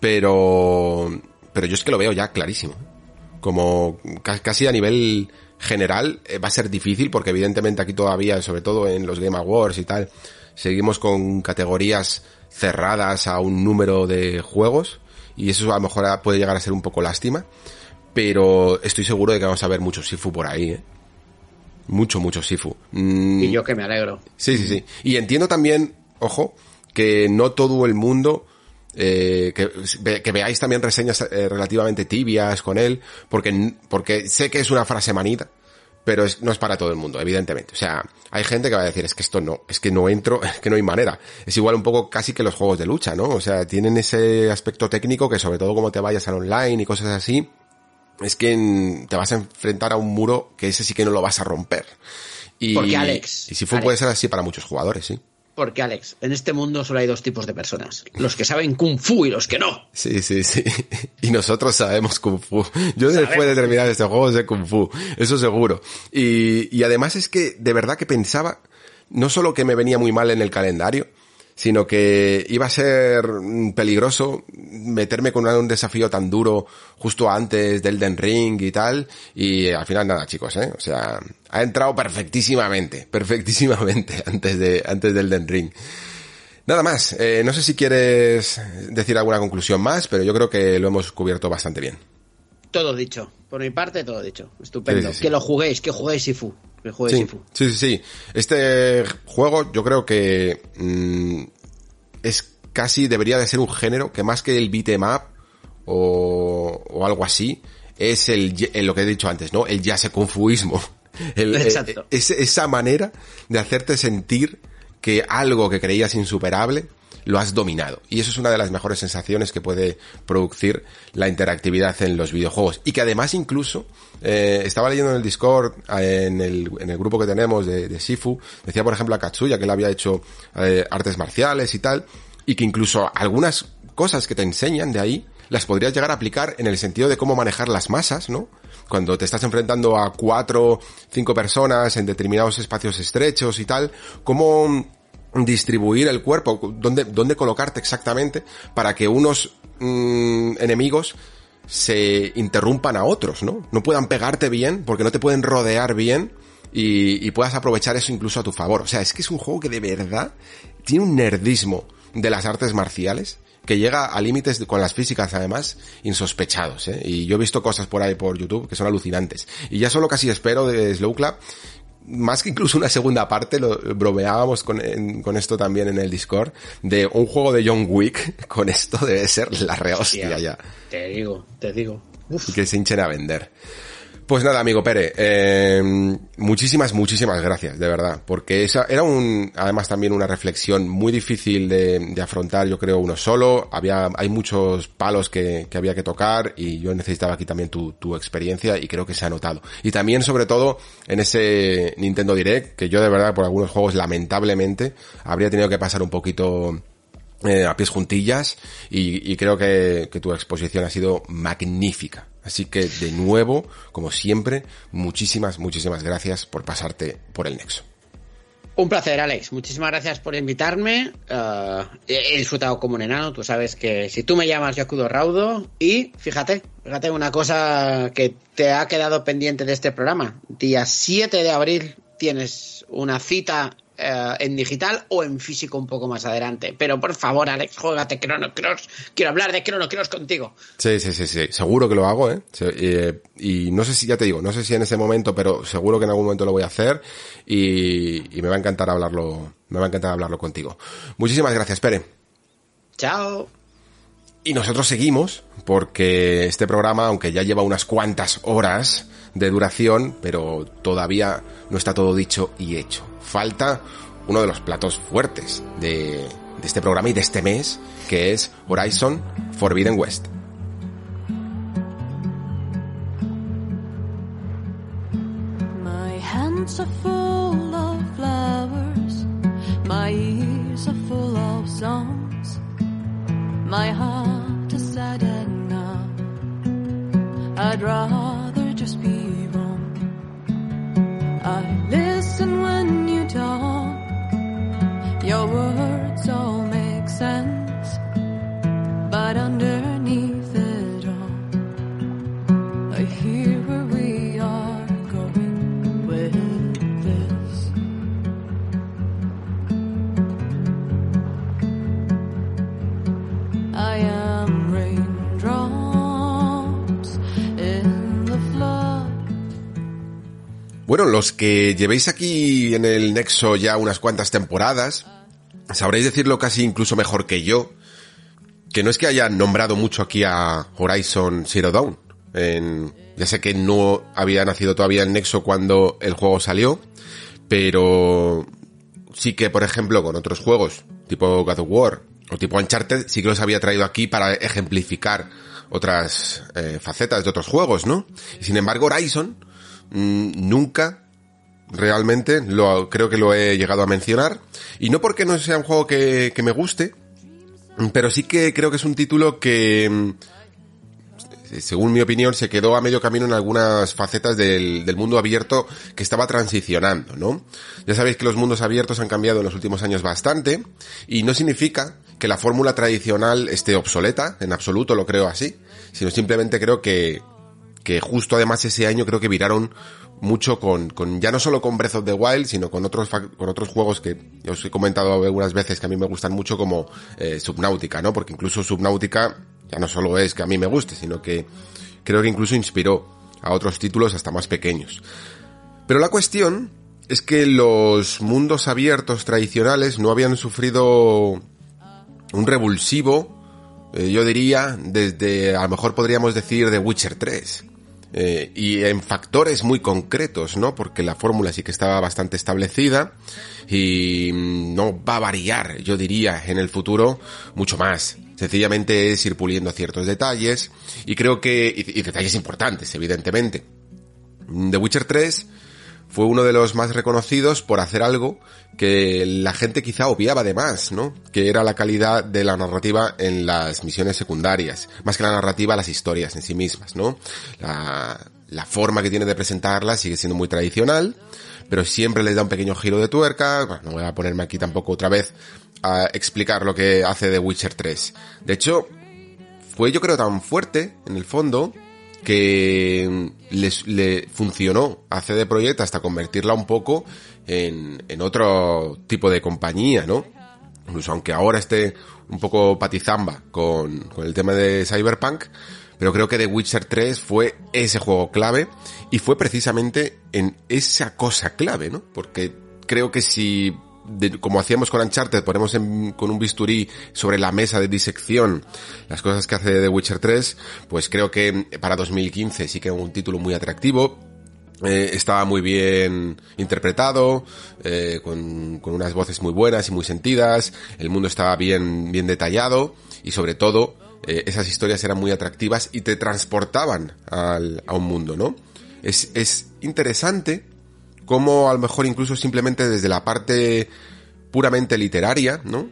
Pero, pero yo es que lo veo ya clarísimo. Como ca- casi a nivel general eh, va a ser difícil porque evidentemente aquí todavía, sobre todo en los Game Awards y tal, seguimos con categorías cerradas a un número de juegos y eso a lo mejor puede llegar a ser un poco lástima. Pero estoy seguro de que vamos a ver mucho Sifu por ahí, ¿eh? Mucho, mucho Sifu. Mm, Y yo que me alegro. Sí, sí, sí. Y entiendo también, ojo, que no todo el mundo eh, que, que, veáis también reseñas eh, relativamente tibias con él, porque, porque sé que es una frase manida, pero es, no es para todo el mundo, evidentemente. O sea, hay gente que va a decir, es que esto no, es que no entro, (laughs) es que no hay manera. Es igual un poco casi que los juegos de lucha, ¿no? O sea, tienen ese aspecto técnico que sobre todo como te vayas al online y cosas así, es que te vas a enfrentar a un muro que ese sí que no lo vas a romper. Y, Porque Alex. Y si fue puede ser así para muchos jugadores, sí. Porque, Alex, en este mundo solo hay dos tipos de personas. Los que saben Kung Fu y los que no. Sí, sí, sí. (laughs) Y nosotros sabemos Kung Fu. Yo después de terminar este juego sé Kung Fu. Eso seguro. Y, y además es que de verdad que pensaba, no solo que me venía muy mal en el calendario, sino que iba a ser peligroso meterme con un desafío tan duro justo antes del Den Ring y tal, y al final nada, chicos, ¿eh? O sea, ha entrado perfectísimamente, (laughs) perfectísimamente antes de, antes del Den Ring. Nada más, eh, no sé si quieres decir alguna conclusión más, pero yo creo que lo hemos cubierto bastante bien. Todo dicho. Por mi parte, todo dicho. Estupendo. Sí, sí, sí. Que lo juguéis, que juguéis Sifu. Que juguéis Sifu. Sí, sí, sí. Este juego yo creo que mmm, es casi, debería de ser un género que más que el beat'em up o, o algo así, es el, el, lo que he dicho antes, ¿no? El yaseconfuismo. (laughs) El, Exacto. Es, esa manera de hacerte sentir que algo que creías insuperable lo has dominado. Y eso es una de las mejores sensaciones que puede producir la interactividad en los videojuegos. Y que además incluso, eh, estaba leyendo en el Discord, en el, en el grupo que tenemos de, de Sifu, decía por ejemplo a Katsuya que él había hecho eh, artes marciales y tal, y que incluso algunas cosas que te enseñan de ahí, las podrías llegar a aplicar en el sentido de cómo manejar las masas, ¿no? Cuando te estás enfrentando a cuatro, cinco personas en determinados espacios estrechos y tal, cómo distribuir el cuerpo, dónde, dónde colocarte exactamente para que unos mmm, enemigos se interrumpan a otros, ¿no? No puedan pegarte bien porque no te pueden rodear bien y, y, puedas aprovechar eso incluso a tu favor. O sea, es que es un juego que de verdad tiene un nerdismo de las artes marciales que llega a límites con las físicas además insospechados, ¿eh? Y yo he visto cosas por ahí por YouTube que son alucinantes. Y ya solo casi espero de Slow Club más que incluso una segunda parte, lo bromeábamos con, en, con esto también en el Discord, de un juego de John Wick, (laughs) con esto debe ser la rehostia ya. Te digo, te digo. Uf. Que se hinchen a vender. Pues nada, amigo Pere, eh, muchísimas, muchísimas gracias, de verdad, porque esa era un, además también una reflexión muy difícil de, de afrontar, yo creo, uno solo. Había, hay muchos palos que, que, había que tocar y yo necesitaba aquí también tu, tu experiencia y creo que se ha notado. Y también, sobre todo, en ese Nintendo Direct, que yo de verdad por algunos juegos, lamentablemente, habría tenido que pasar un poquito eh, a pies juntillas y, y creo que, que tu exposición ha sido magnífica. Así que de nuevo, como siempre, muchísimas, muchísimas gracias por pasarte por el Nexo. Un placer, Alex. Muchísimas gracias por invitarme. Uh, he disfrutado como un enano. Tú sabes que si tú me llamas, yo acudo raudo. Y fíjate, fíjate una cosa que te ha quedado pendiente de este programa. Día 7 de abril tienes una cita eh, en digital o en físico un poco más adelante. Pero por favor, Alex, juégate Chrono Cross. Quiero hablar de Chrono Cross contigo. Sí, sí, sí, sí. Seguro que lo hago, ¿eh? Y, y no sé si, ya te digo, no sé si en ese momento, pero seguro que en algún momento lo voy a hacer y, y me va a encantar hablarlo, me va a encantar hablarlo contigo. Muchísimas gracias, Pere. Chao. Y nosotros seguimos, porque este programa, aunque ya lleva unas cuantas horas de duración, pero todavía no está todo dicho y hecho. Falta uno de los platos fuertes de, este programa y de este mes, que es Horizon Forbidden West. My sad numb. I'd rather just be wrong. I listen when you talk, your words all make sense, but underneath Bueno, los que llevéis aquí en el Nexo ya unas cuantas temporadas, sabréis decirlo casi incluso mejor que yo, que no es que hayan nombrado mucho aquí a Horizon Zero Dawn. En, ya sé que no había nacido todavía el Nexo cuando el juego salió, pero sí que, por ejemplo, con otros juegos, tipo God of War o tipo Uncharted, sí que los había traído aquí para ejemplificar otras eh, facetas de otros juegos, ¿no? Y sin embargo, Horizon nunca realmente lo creo que lo he llegado a mencionar y no porque no sea un juego que, que me guste, pero sí que creo que es un título que mm, según mi opinión, se quedó a medio camino en algunas facetas del, mundo abierto que estaba transicionando, ¿no? Ya sabéis que los mundos abiertos han cambiado en los últimos años bastante y no significa que la fórmula tradicional esté obsoleta, en absoluto lo creo así, sino simplemente creo que, que justo además ese año creo que viraron mucho con, con, ya no solo con Breath of the Wild, sino con otros, con otros juegos que os he comentado algunas veces que a mí me gustan mucho como eh, Subnautica, ¿no? Porque incluso Subnautica ya no solo es que a mí me guste, sino que creo que incluso inspiró a otros títulos hasta más pequeños. Pero la cuestión es que los mundos abiertos tradicionales no habían sufrido un revulsivo, eh, yo diría, desde, a lo mejor podríamos decir, de Witcher 3. Eh, y en factores muy concretos, ¿no? Porque la fórmula sí que estaba bastante establecida y no va a variar, yo diría, en el futuro mucho más. Sencillamente es ir puliendo ciertos detalles y creo que, y, detalles importantes, evidentemente. The Witcher 3 fue uno de los más reconocidos por hacer algo que la gente quizá obviaba de más, ¿no? Que era la calidad de la narrativa en las misiones secundarias. Más que la narrativa, las historias en sí mismas, ¿no? La, la forma que tiene de presentarlas sigue siendo muy tradicional, pero siempre les da un pequeño giro de tuerca. Bueno, no voy a ponerme aquí tampoco otra vez a explicar lo que hace The Witcher 3. De hecho, fue yo creo tan fuerte, en el fondo, que les, le funcionó a CD Projekt hasta convertirla un poco en, en otro tipo de compañía, ¿no? Incluso aunque ahora esté un poco patizamba con, con el tema de Cyberpunk, pero creo que The Witcher 3 fue ese juego clave y fue precisamente en esa cosa clave, ¿no? Porque creo que si como hacíamos con Uncharted, ponemos con un bisturí sobre la mesa de disección las cosas que hace The Witcher 3, pues creo que para 2015 sí que es un título muy atractivo, eh, estaba muy bien interpretado, eh, con, unas voces muy buenas y muy sentidas, el mundo estaba bien, bien detallado y sobre todo eh, esas historias eran muy atractivas y te transportaban a un mundo, ¿no? Es interesante cómo a lo mejor incluso simplemente desde la parte puramente literaria, ¿no?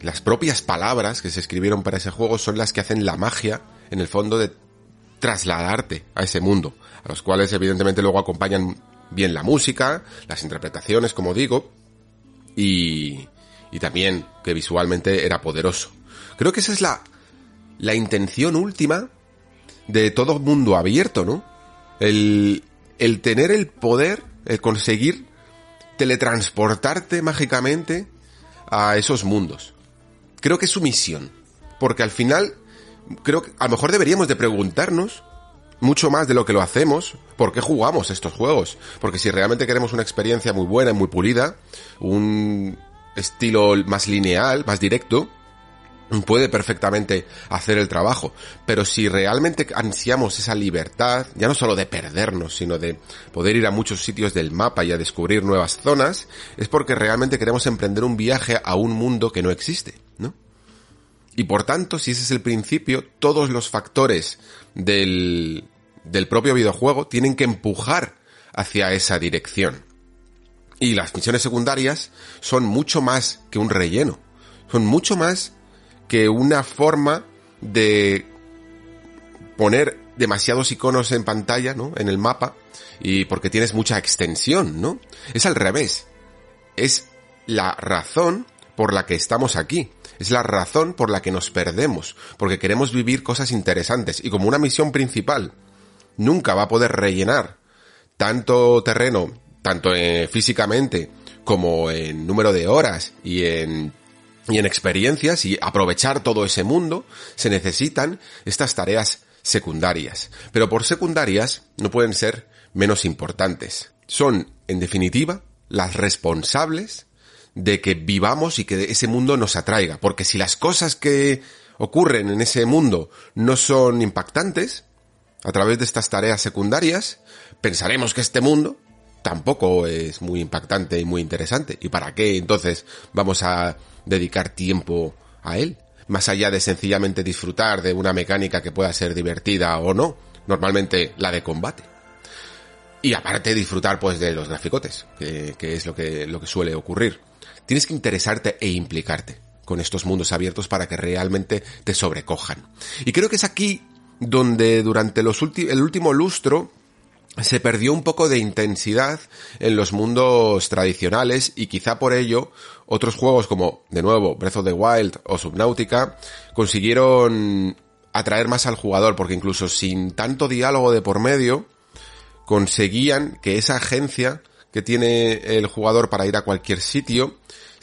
Las propias palabras que se escribieron para ese juego son las que hacen la magia, en el fondo, de trasladarte a ese mundo, a los cuales evidentemente luego acompañan bien la música, las interpretaciones, como digo, y, y también que visualmente era poderoso. Creo que esa es la, la intención última de todo mundo abierto, ¿no? El, el tener el poder, conseguir teletransportarte mágicamente a esos mundos. Creo que es su misión. Porque al final, creo que a lo mejor deberíamos de preguntarnos mucho más de lo que lo hacemos, ¿por qué jugamos estos juegos? Porque si realmente queremos una experiencia muy buena y muy pulida, un estilo más lineal, más directo, puede perfectamente hacer el trabajo. Pero si realmente ansiamos esa libertad, ya no solo de perdernos, sino de poder ir a muchos sitios del mapa y a descubrir nuevas zonas, es porque realmente queremos emprender un viaje a un mundo que no existe, ¿no? Y por tanto, si ese es el principio, todos los factores del, del propio videojuego tienen que empujar hacia esa dirección. Y las misiones secundarias son mucho más que un relleno. Son mucho más que una forma de poner demasiados iconos en pantalla, ¿no? En el mapa, y porque tienes mucha extensión, ¿no? Es al revés. Es la razón por la que estamos aquí. Es la razón por la que nos perdemos, porque queremos vivir cosas interesantes y como una misión principal nunca va a poder rellenar tanto terreno, tanto eh, físicamente como en número de horas y en y en experiencias y aprovechar todo ese mundo, se necesitan estas tareas secundarias. Pero por secundarias no pueden ser menos importantes. Son, en definitiva, las responsables de que vivamos y que ese mundo nos atraiga. Porque si las cosas que ocurren en ese mundo no son impactantes, a través de estas tareas secundarias, pensaremos que este mundo tampoco es muy impactante y muy interesante. ¿Y para qué entonces vamos a dedicar tiempo a él? Más allá de sencillamente disfrutar de una mecánica que pueda ser divertida o no, normalmente la de combate. Y aparte disfrutar pues de los graficotes, que, es lo que, lo que suele ocurrir. Tienes que interesarte e implicarte con estos mundos abiertos para que realmente te sobrecojan. Y creo que es aquí donde durante los el último lustro se perdió un poco de intensidad en los mundos tradicionales y quizá por ello otros juegos como, de nuevo, Breath of the Wild o Subnautica consiguieron atraer más al jugador porque incluso sin tanto diálogo de por medio conseguían que esa agencia que tiene el jugador para ir a cualquier sitio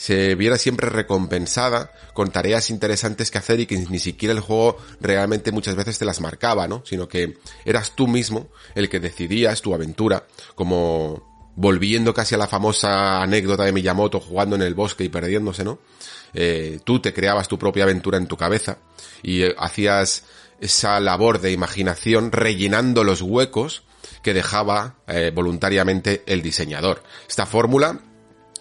se viera siempre recompensada con tareas interesantes que hacer y que ni siquiera el juego realmente muchas veces te las marcaba, ¿no? Sino que eras tú mismo el que decidías tu aventura, como volviendo casi a la famosa anécdota de Miyamoto jugando en el bosque y perdiéndose, ¿no? Eh, tú te creabas tu propia aventura en tu cabeza y eh, hacías esa labor de imaginación rellenando los huecos que dejaba eh, voluntariamente el diseñador. Esta fórmula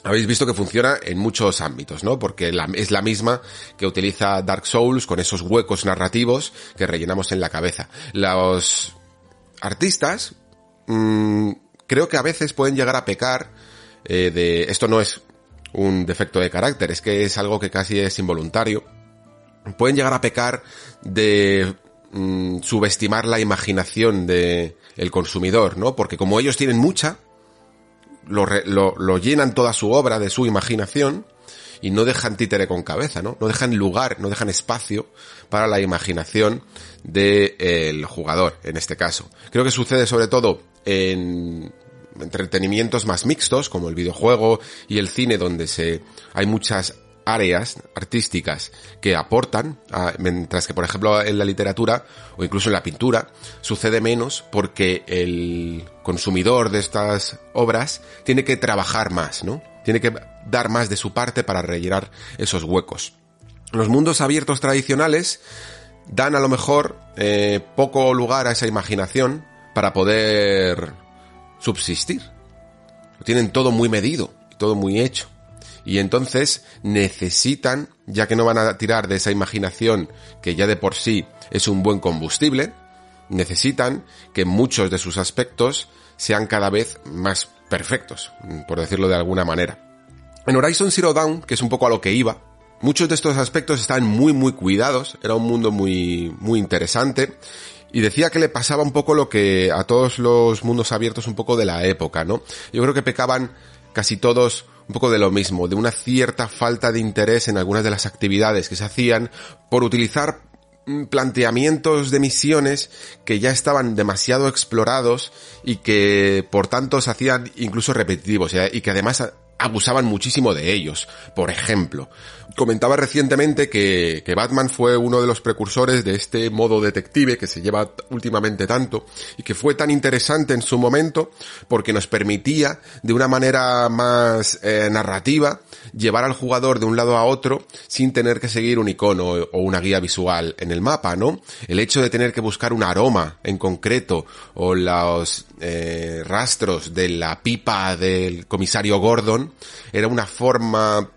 habéis visto que funciona en muchos ámbitos, ¿no? Porque es la misma que utiliza Dark Souls con esos huecos narrativos que rellenamos en la cabeza. Los artistas mmm, creo que a veces pueden llegar a pecar eh, de... Esto no es un defecto de carácter, es que es algo que casi es involuntario. Pueden llegar a pecar de mmm, subestimar la imaginación de el consumidor, ¿no? Porque como ellos tienen mucha, lo, lo, lo, llenan toda su obra de su imaginación y no dejan títere con cabeza, ¿no? No dejan lugar, no dejan espacio para la imaginación del de, jugador, en este caso. Creo que sucede sobre todo en entretenimientos más mixtos, como el videojuego y el cine, donde se, hay muchas áreas artísticas que aportan, mientras que por ejemplo en la literatura o incluso en la pintura sucede menos porque el consumidor de estas obras tiene que trabajar más, ¿no? Tiene que dar más de su parte para rellenar esos huecos. Los mundos abiertos tradicionales dan a lo mejor eh, poco lugar a esa imaginación para poder subsistir. Tienen todo muy medido todo muy hecho y entonces necesitan, ya que no van a tirar de esa imaginación que ya de por sí es un buen combustible, necesitan que muchos de sus aspectos sean cada vez más perfectos, por decirlo de alguna manera. En Horizon Zero Dawn, que es un poco a lo que iba, muchos de estos aspectos estaban muy muy cuidados, era un mundo muy muy interesante y decía que le pasaba un poco lo que a todos los mundos abiertos un poco de la época, ¿no? Yo creo que pecaban casi todos un poco de lo mismo, de una cierta falta de interés en algunas de las actividades que se hacían por utilizar planteamientos de misiones que ya estaban demasiado explorados y que por tanto se hacían incluso repetitivos y que además abusaban muchísimo de ellos. Por ejemplo, comentaba recientemente que, que, Batman fue uno de los precursores de este modo detective que se lleva últimamente tanto y que fue tan interesante en su momento porque nos permitía de una manera más eh, narrativa llevar al jugador de un lado a otro sin tener que seguir un icono o una guía visual en el mapa, ¿no? El hecho de tener que buscar un aroma en concreto o los eh, rastros de la pipa del comisario Gordon era una forma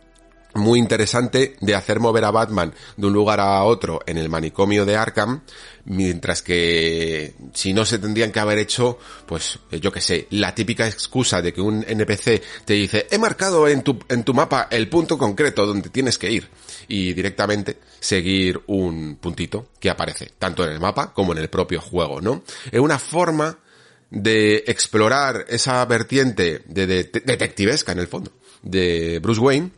muy interesante de hacer mover a Batman de un lugar a otro en el manicomio de Arkham, mientras que si no se tendrían que haber hecho, pues yo que sé, la típica excusa de que un NPC te dice, he marcado en tu, en tu mapa el punto concreto donde tienes que ir y directamente seguir un puntito que aparece tanto en el mapa como en el propio juego, ¿no? Es una forma de explorar esa vertiente de, de detectivesca en el fondo de Bruce Wayne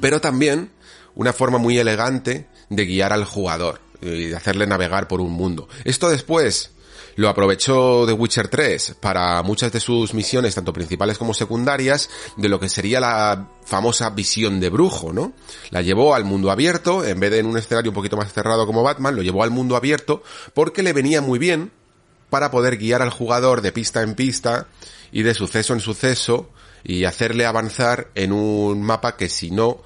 pero también una forma muy elegante de guiar al jugador y de hacerle navegar por un mundo. Esto después lo aprovechó The Witcher 3 para muchas de sus misiones, tanto principales como secundarias, de lo que sería la famosa visión de brujo, ¿no? La llevó al mundo abierto, en vez de en un escenario un poquito más cerrado como Batman, lo llevó al mundo abierto porque le venía muy bien para poder guiar al jugador de pista en pista y de suceso en suceso y hacerle avanzar en un mapa que si no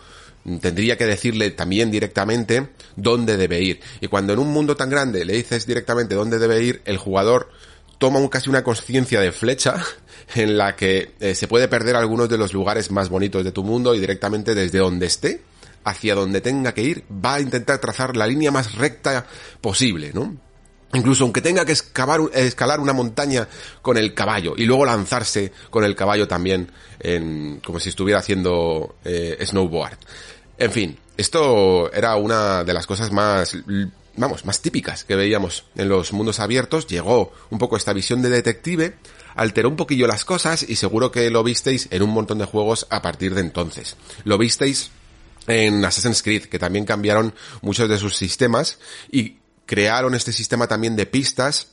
tendría que decirle también directamente dónde debe ir. Y cuando en un mundo tan grande le dices directamente dónde debe ir, el jugador toma casi una conciencia de flecha (laughs) en la que eh, se puede perder algunos de los lugares más bonitos de tu mundo y directamente desde donde esté hacia donde tenga que ir va a intentar trazar la línea más recta posible, ¿no? Incluso aunque tenga que escalar una montaña con el caballo y luego lanzarse con el caballo también en, como si estuviera haciendo eh, snowboard. En fin, esto era una de las cosas más, vamos, más típicas que veíamos en los mundos abiertos. Llegó un poco esta visión de detective, alteró un poquillo las cosas y seguro que lo visteis en un montón de juegos a partir de entonces. Lo visteis en Assassin's Creed, que también cambiaron muchos de sus sistemas y crearon este sistema también de pistas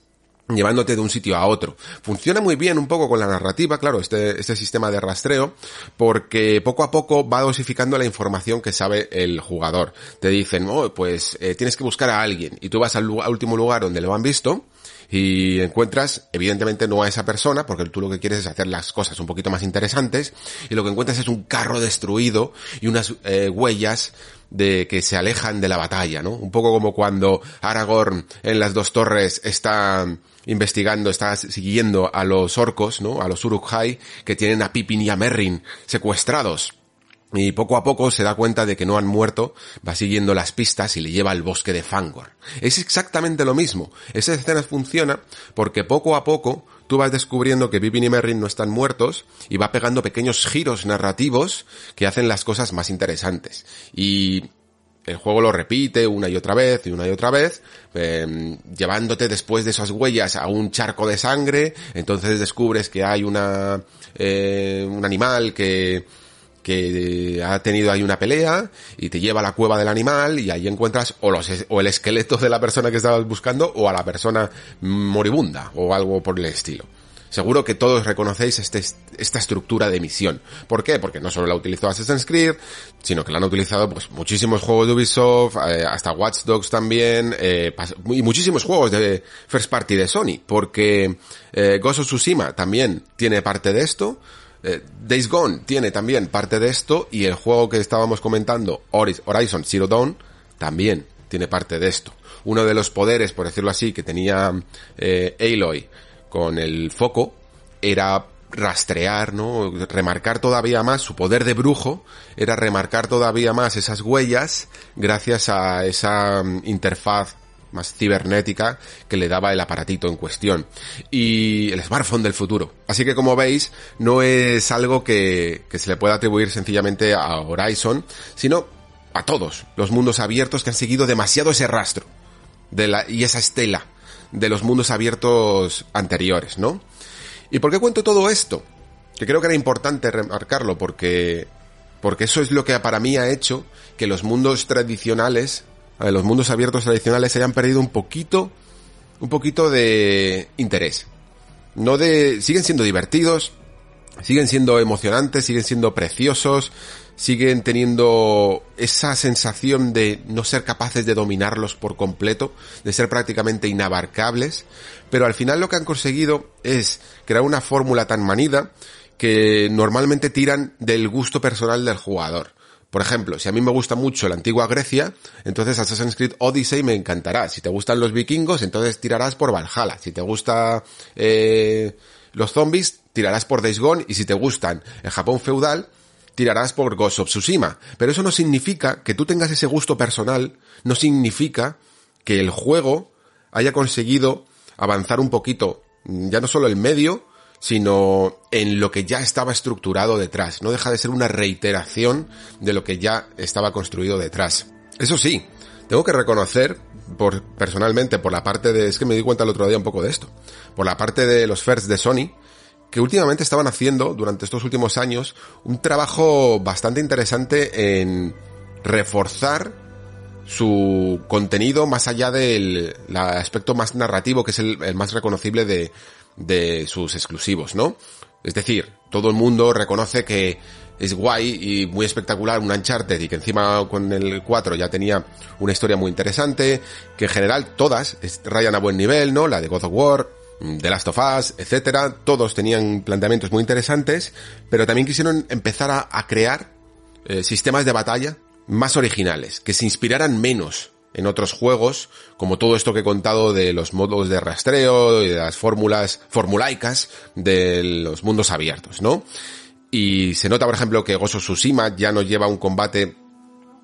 llevándote de un sitio a otro. Funciona muy bien un poco con la narrativa, claro, este, este sistema de rastreo, porque poco a poco va dosificando la información que sabe el jugador. Te dicen, oh, pues eh, tienes que buscar a alguien, y tú vas al, al último lugar donde lo han visto, y encuentras, evidentemente no a esa persona, porque tú lo que quieres es hacer las cosas un poquito más interesantes, y lo que encuentras es un carro destruido y unas eh, huellas de que se alejan de la batalla, ¿no? Un poco como cuando Aragorn en las dos torres está investigando, está siguiendo a los orcos, ¿no? A los Uruk-hai que tienen a Pippin y a Merrin secuestrados. Y poco a poco se da cuenta de que no han muerto, va siguiendo las pistas y le lleva al bosque de Fangor. Es exactamente lo mismo. Esa escena funciona porque poco a poco tú vas descubriendo que Pippin y Merrin no están muertos y va pegando pequeños giros narrativos que hacen las cosas más interesantes. Y el juego lo repite una y otra vez y una y otra vez, eh, llevándote después de esas huellas a un charco de sangre, entonces descubres que hay una, eh, un animal que, que ha tenido ahí una pelea y te lleva a la cueva del animal y ahí encuentras o, los, o el esqueleto de la persona que estabas buscando o a la persona moribunda o algo por el estilo. Seguro que todos reconocéis este, esta estructura de misión. ¿Por qué? Porque no solo la utilizó Assassin's Creed, sino que la han utilizado pues muchísimos juegos de Ubisoft, eh, hasta Watch Dogs también, eh, y muchísimos juegos de First Party de Sony, porque eh, Ghost of Tsushima también tiene parte de esto, eh, Days Gone tiene también parte de esto, y el juego que estábamos comentando, Horizon Zero Dawn, también tiene parte de esto. Uno de los poderes, por decirlo así, que tenía eh, Aloy con el foco era rastrear, ¿no? Remarcar todavía más su poder de brujo, era remarcar todavía más esas huellas gracias a esa mm, interfaz más cibernética que le daba el aparatito en cuestión. Y el smartphone del futuro. Así que como veis, no es algo que, que se le pueda atribuir sencillamente a Horizon, sino a todos los mundos abiertos que han seguido demasiado ese rastro de la, y esa estela de los mundos abiertos anteriores, ¿no? ¿Y por qué cuento todo esto? Que creo que era importante remarcarlo porque porque eso es lo que para mí ha hecho que los mundos tradicionales, los mundos abiertos tradicionales hayan perdido un poquito un poquito de interés. No de siguen siendo divertidos, siguen siendo emocionantes, siguen siendo preciosos, siguen teniendo esa sensación de no ser capaces de dominarlos por completo, de ser prácticamente inabarcables, pero al final lo que han conseguido es crear una fórmula tan manida que normalmente tiran del gusto personal del jugador. Por ejemplo, si a mí me gusta mucho la antigua Grecia, entonces Assassin's Creed Odyssey me encantará. Si te gustan los vikingos, entonces tirarás por Valhalla. Si te gusta eh, los zombies, tirarás por Days Gone. Y si te gustan el Japón feudal, tirarás por Ghost of Tsushima. Pero eso no significa que tú tengas ese gusto personal, no significa que el juego haya conseguido avanzar un poquito, ya no solo el medio, sino en lo que ya estaba estructurado detrás. No deja de ser una reiteración de lo que ya estaba construido detrás. Eso sí, tengo que reconocer, por, personalmente, por la parte de, es que me di cuenta el otro día un poco de esto, por la parte de los first de Sony, que últimamente estaban haciendo, durante estos últimos años, un trabajo bastante interesante en reforzar su contenido más allá del aspecto más narrativo, que es el más reconocible de, de sus exclusivos, ¿no? Es decir, todo el mundo reconoce que es guay y muy espectacular un Uncharted y que encima con el 4 ya tenía una historia muy interesante, que en general todas rayan a buen nivel, ¿no? La de God of War, The Last of Us, etcétera, todos tenían planteamientos muy interesantes, pero también quisieron empezar a, a crear eh, sistemas de batalla más originales, que se inspiraran menos en otros juegos, como todo esto que he contado de los modos de rastreo y de las fórmulas formulaicas de los mundos abiertos, ¿no? Y se nota, por ejemplo, que of Tsushima ya no lleva un combate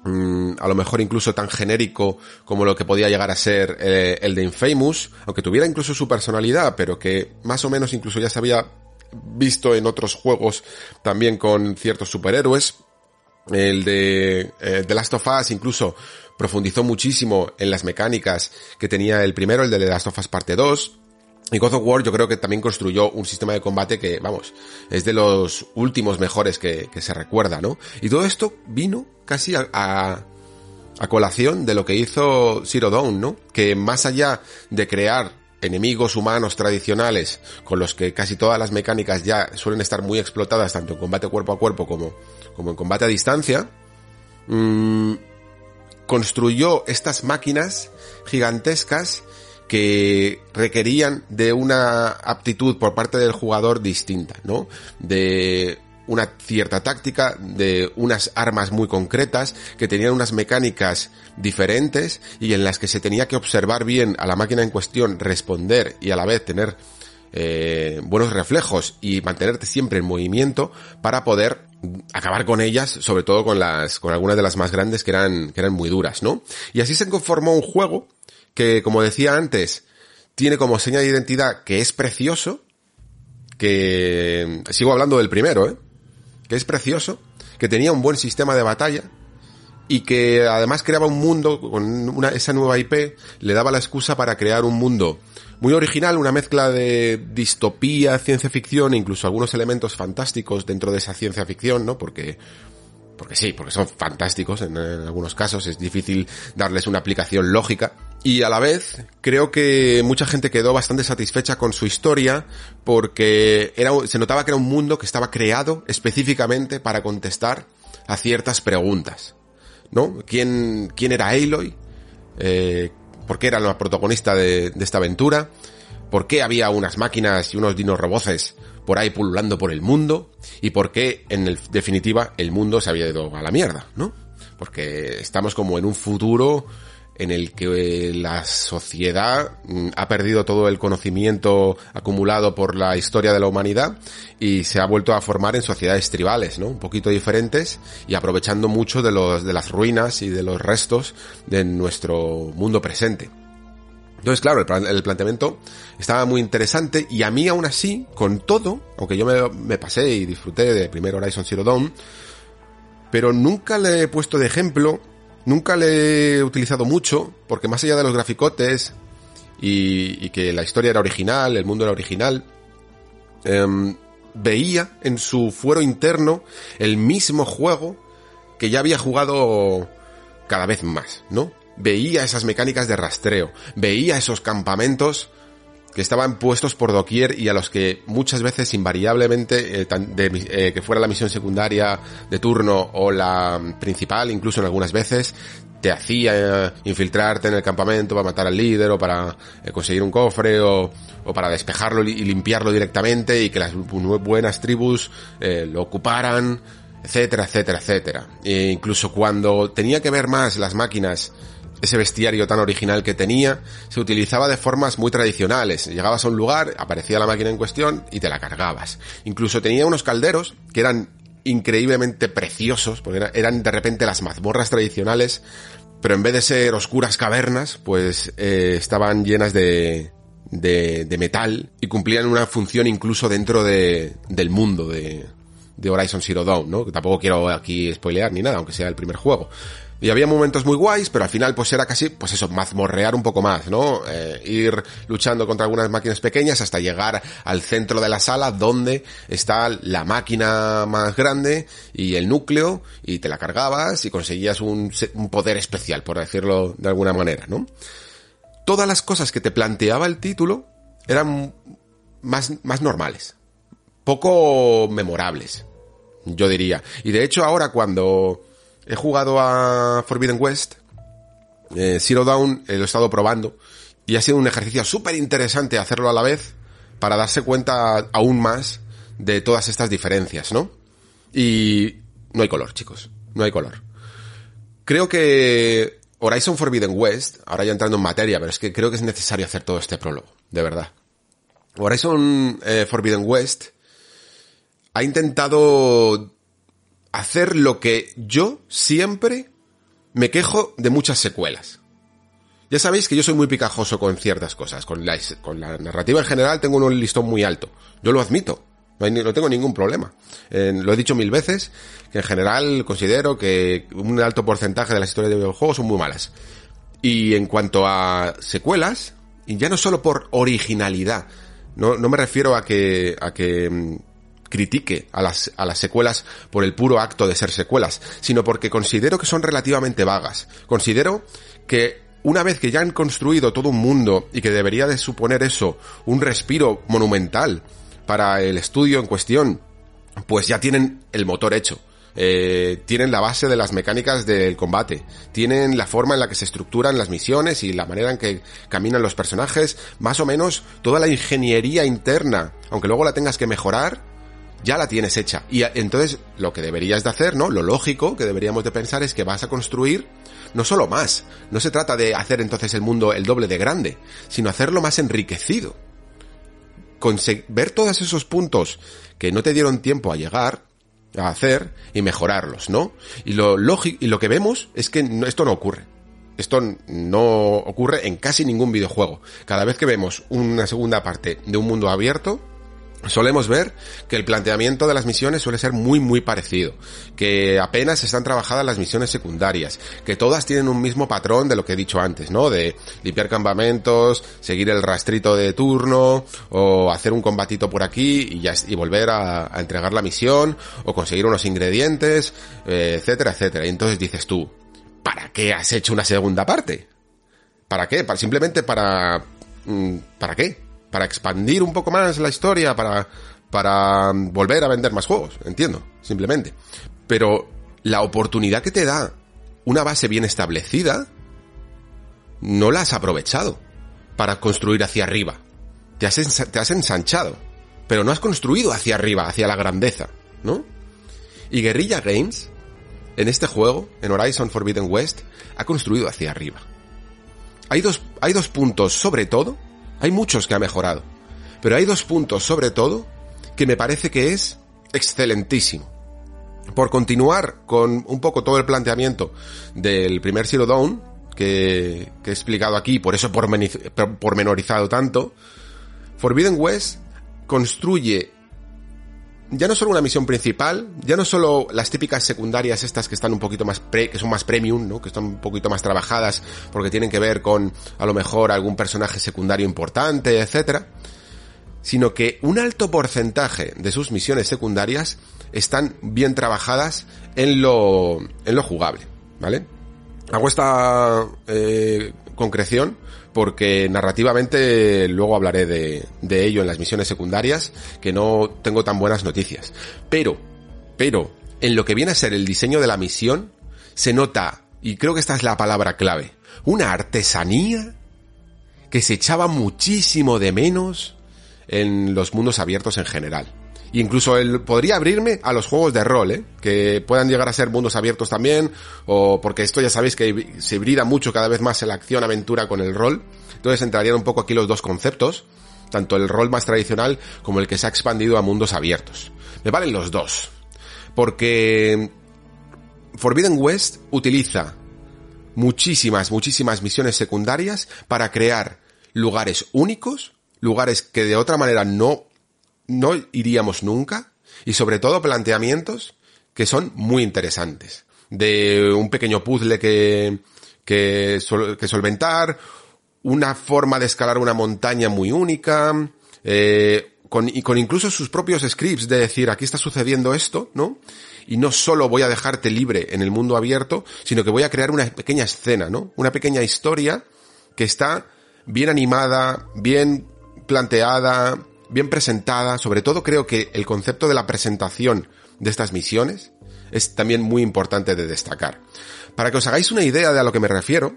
mm, a lo mejor incluso tan genérico como lo que podía llegar a ser eh, el de Infamous, aunque tuviera incluso su personalidad, pero que más o menos incluso ya se había visto en otros juegos también con ciertos superhéroes. El de eh, The Last of Us incluso profundizó muchísimo en las mecánicas que tenía el primero, el de The Last of Us parte 2. Y God of War yo creo que también construyó un sistema de combate que, vamos, es de los últimos mejores que, se recuerda, ¿no? Y todo esto vino casi a, a, a colación de lo que hizo Zero Dawn, ¿no? Que más allá de crear enemigos humanos tradicionales con los que casi todas las mecánicas ya suelen estar muy explotadas tanto en combate cuerpo a cuerpo como, como en combate a distancia, mmm, construyó estas máquinas gigantescas que requerían de una aptitud por parte del jugador distinta, ¿no? De una cierta táctica, de unas armas muy concretas, que tenían unas mecánicas diferentes y en las que se tenía que observar bien a la máquina en cuestión, responder y a la vez tener eh, buenos reflejos y mantenerte siempre en movimiento para poder acabar con ellas, sobre todo con las, con algunas de las más grandes que eran, que eran muy duras, ¿no? Y así se conformó un juego que, como decía antes, tiene como seña de identidad que es precioso, que sigo hablando del primero, ¿eh? Que es precioso, que tenía un buen sistema de batalla y que además creaba un mundo con una, esa nueva IP le daba la excusa para crear un mundo muy original, una mezcla de distopía, ciencia ficción e incluso algunos elementos fantásticos dentro de esa ciencia ficción, ¿no? Porque porque sí, porque son fantásticos en, algunos casos, es difícil darles una aplicación lógica. Y a la vez, creo que mucha gente quedó bastante satisfecha con su historia porque era, se notaba que era un mundo que estaba creado específicamente para contestar a ciertas preguntas. ¿No? ¿Quién, quién era Aloy? Eh, ¿Por qué era la protagonista de, esta aventura? ¿Por qué había unas máquinas y unos dinos roboces por ahí pululando por el mundo y por qué en definitiva el mundo se había ido a la mierda, ¿no? Porque estamos como en un futuro en el que la sociedad ha perdido todo el conocimiento acumulado por la historia de la humanidad y se ha vuelto a formar en sociedades tribales, ¿no? Un poquito diferentes y aprovechando mucho de los de las ruinas y de los restos de nuestro mundo presente. Entonces, claro, el, el, planteamiento estaba muy interesante y a mí aún así, con todo, aunque yo me, me, pasé y disfruté de primer Horizon Zero Dawn, pero nunca le he puesto de ejemplo, nunca le he utilizado mucho, porque más allá de los graficotes y, y que la historia era original, el mundo era original, eh, veía en su fuero interno el mismo juego que ya había jugado cada vez más, ¿no? veía esas mecánicas de rastreo, veía esos campamentos que estaban puestos por doquier y a los que muchas veces invariablemente, eh, de, eh, que fuera la misión secundaria de turno o la principal, incluso en algunas veces, te hacía eh, infiltrarte en el campamento para matar al líder o para conseguir un cofre o, o, para despejarlo y limpiarlo directamente y que las buenas tribus lo ocuparan, etcétera, etcétera, etcétera. E incluso cuando tenía que ver más las máquinas ese bestiario tan original que tenía, se utilizaba de formas muy tradicionales. Llegabas a un lugar, aparecía la máquina en cuestión y te la cargabas. Incluso tenía unos calderos que eran increíblemente preciosos, porque eran de repente las mazmorras tradicionales, pero en vez de ser oscuras cavernas, pues eh, estaban llenas de, de, de, metal y cumplían una función incluso dentro de, del mundo de, de Horizon Zero Dawn, ¿no? Que tampoco quiero aquí spoilear ni nada, aunque sea el primer juego. Y había momentos muy guays, pero al final pues era casi, pues eso, mazmorrear un poco más, ¿no? Eh, ir luchando contra algunas máquinas pequeñas hasta llegar al centro de la sala donde está la máquina más grande y el núcleo y te la cargabas y conseguías un, un poder especial, por decirlo de alguna manera, ¿no? Todas las cosas que te planteaba el título eran más, más normales, poco memorables, yo diría. Y de hecho ahora cuando he jugado a Forbidden West, eh, Zero Dawn, eh, lo he estado probando, y ha sido un ejercicio súper interesante hacerlo a la vez para darse cuenta aún más de todas estas diferencias, ¿no? Y no hay color, chicos, no hay color. creo que Horizon Forbidden West, ahora ya entrando en materia, pero es que creo que es necesario hacer todo este prólogo, de verdad. Horizon eh, Forbidden West ha intentado hacer lo que yo siempre me quejo de muchas secuelas. Ya sabéis que yo soy muy picajoso con ciertas cosas. Con la, con la narrativa en general tengo un listón muy alto. Yo lo admito. No, tengo ningún problema. Lo he dicho mil veces, que en general considero que un alto porcentaje de las historias de videojuegos son muy malas. Y en cuanto a secuelas, y ya no solo por originalidad, no, no me refiero a que, a que mm, critique a las, a las secuelas por el puro acto de ser secuelas, sino porque considero que son relativamente vagas. Considero que una vez que ya han construido todo un mundo y que debería de suponer eso un respiro monumental para el estudio en cuestión, pues ya tienen el motor hecho. Eh, tienen la base de las mecánicas del combate, tienen la forma en la que se estructuran las misiones y la manera en que caminan los personajes, más o menos toda la ingeniería interna, aunque luego la tengas que mejorar, ya la tienes hecha. Y entonces lo que deberías de hacer, ¿no? Lo lógico que deberíamos de pensar es que vas a construir no solo más, no se trata de hacer entonces el mundo el doble de grande, sino hacerlo más enriquecido. ver todos esos puntos que no te dieron tiempo a llegar, a hacer y mejorarlos, ¿no? Y lo lógico, y lo que vemos es que esto no ocurre. Esto no ocurre en casi ningún videojuego. Cada vez que vemos una segunda parte de un mundo abierto, solemos ver que el planteamiento de las misiones suele ser muy muy parecido, que apenas están trabajadas las misiones secundarias, que todas tienen un mismo patrón de lo que he dicho antes, ¿no? De limpiar campamentos, seguir el rastrito de turno, o hacer un combatito por aquí y ya y volver a, entregar la misión, o conseguir unos ingredientes, eh, etcétera, etcétera. Y entonces dices tú, ¿para qué has hecho una segunda parte? ¿Para qué? Para, simplemente para... mm, ¿Para qué? Para expandir un poco más la historia, para, para volver a vender más juegos, entiendo, simplemente. Pero la oportunidad que te da una base bien establecida, no la has aprovechado para construir hacia arriba. Te has, te has ensanchado, pero no has construido hacia arriba, hacia la grandeza, ¿no? Y Guerrilla Games, en este juego, en Horizon Forbidden West, ha construido hacia arriba. Hay dos, hay dos puntos, sobre todo, hay muchos que ha mejorado. Pero hay dos puntos, sobre todo, que me parece que es excelentísimo. Por continuar con un poco todo el planteamiento del primer Zero Dawn, que, que he explicado aquí, por eso pormenorizado tanto, Forbidden West construye ya no solo una misión principal, ya no solo las típicas secundarias estas que están un poquito más pre, que son más premium, ¿no? Que están un poquito más trabajadas porque tienen que ver con a lo mejor algún personaje secundario importante, etcétera, sino que un alto porcentaje de sus misiones secundarias están bien trabajadas en lo en lo jugable, ¿vale? Hago esta eh, concreción porque narrativamente luego hablaré de, ello en las misiones secundarias, que no tengo tan buenas noticias. Pero, pero, en lo que viene a ser el diseño de la misión, se nota, y creo que esta es la palabra clave, una artesanía que se echaba muchísimo de menos en los mundos abiertos en general. Incluso él podría abrirme a los juegos de rol, ¿eh? que puedan llegar a ser mundos abiertos también, o porque esto ya sabéis que se hibrida mucho cada vez más en la acción-aventura con el rol. Entonces entrarían un poco aquí los dos conceptos, tanto el rol más tradicional como el que se ha expandido a mundos abiertos. Me valen los dos, porque Forbidden West utiliza muchísimas, muchísimas misiones secundarias para crear lugares únicos, lugares que de otra manera no no iríamos nunca y sobre todo planteamientos que son muy interesantes. De un pequeño puzzle que, que, que solventar, una forma de escalar una montaña muy única, eh, con, y con incluso sus propios scripts de decir aquí está sucediendo esto, ¿no? Y no solo voy a dejarte libre en el mundo abierto, sino que voy a crear una pequeña escena, ¿no? Una pequeña historia que está bien animada, bien planteada, bien presentada, sobre todo creo que el concepto de la presentación de estas misiones es también muy importante de destacar. Para que os hagáis una idea de a lo que me refiero,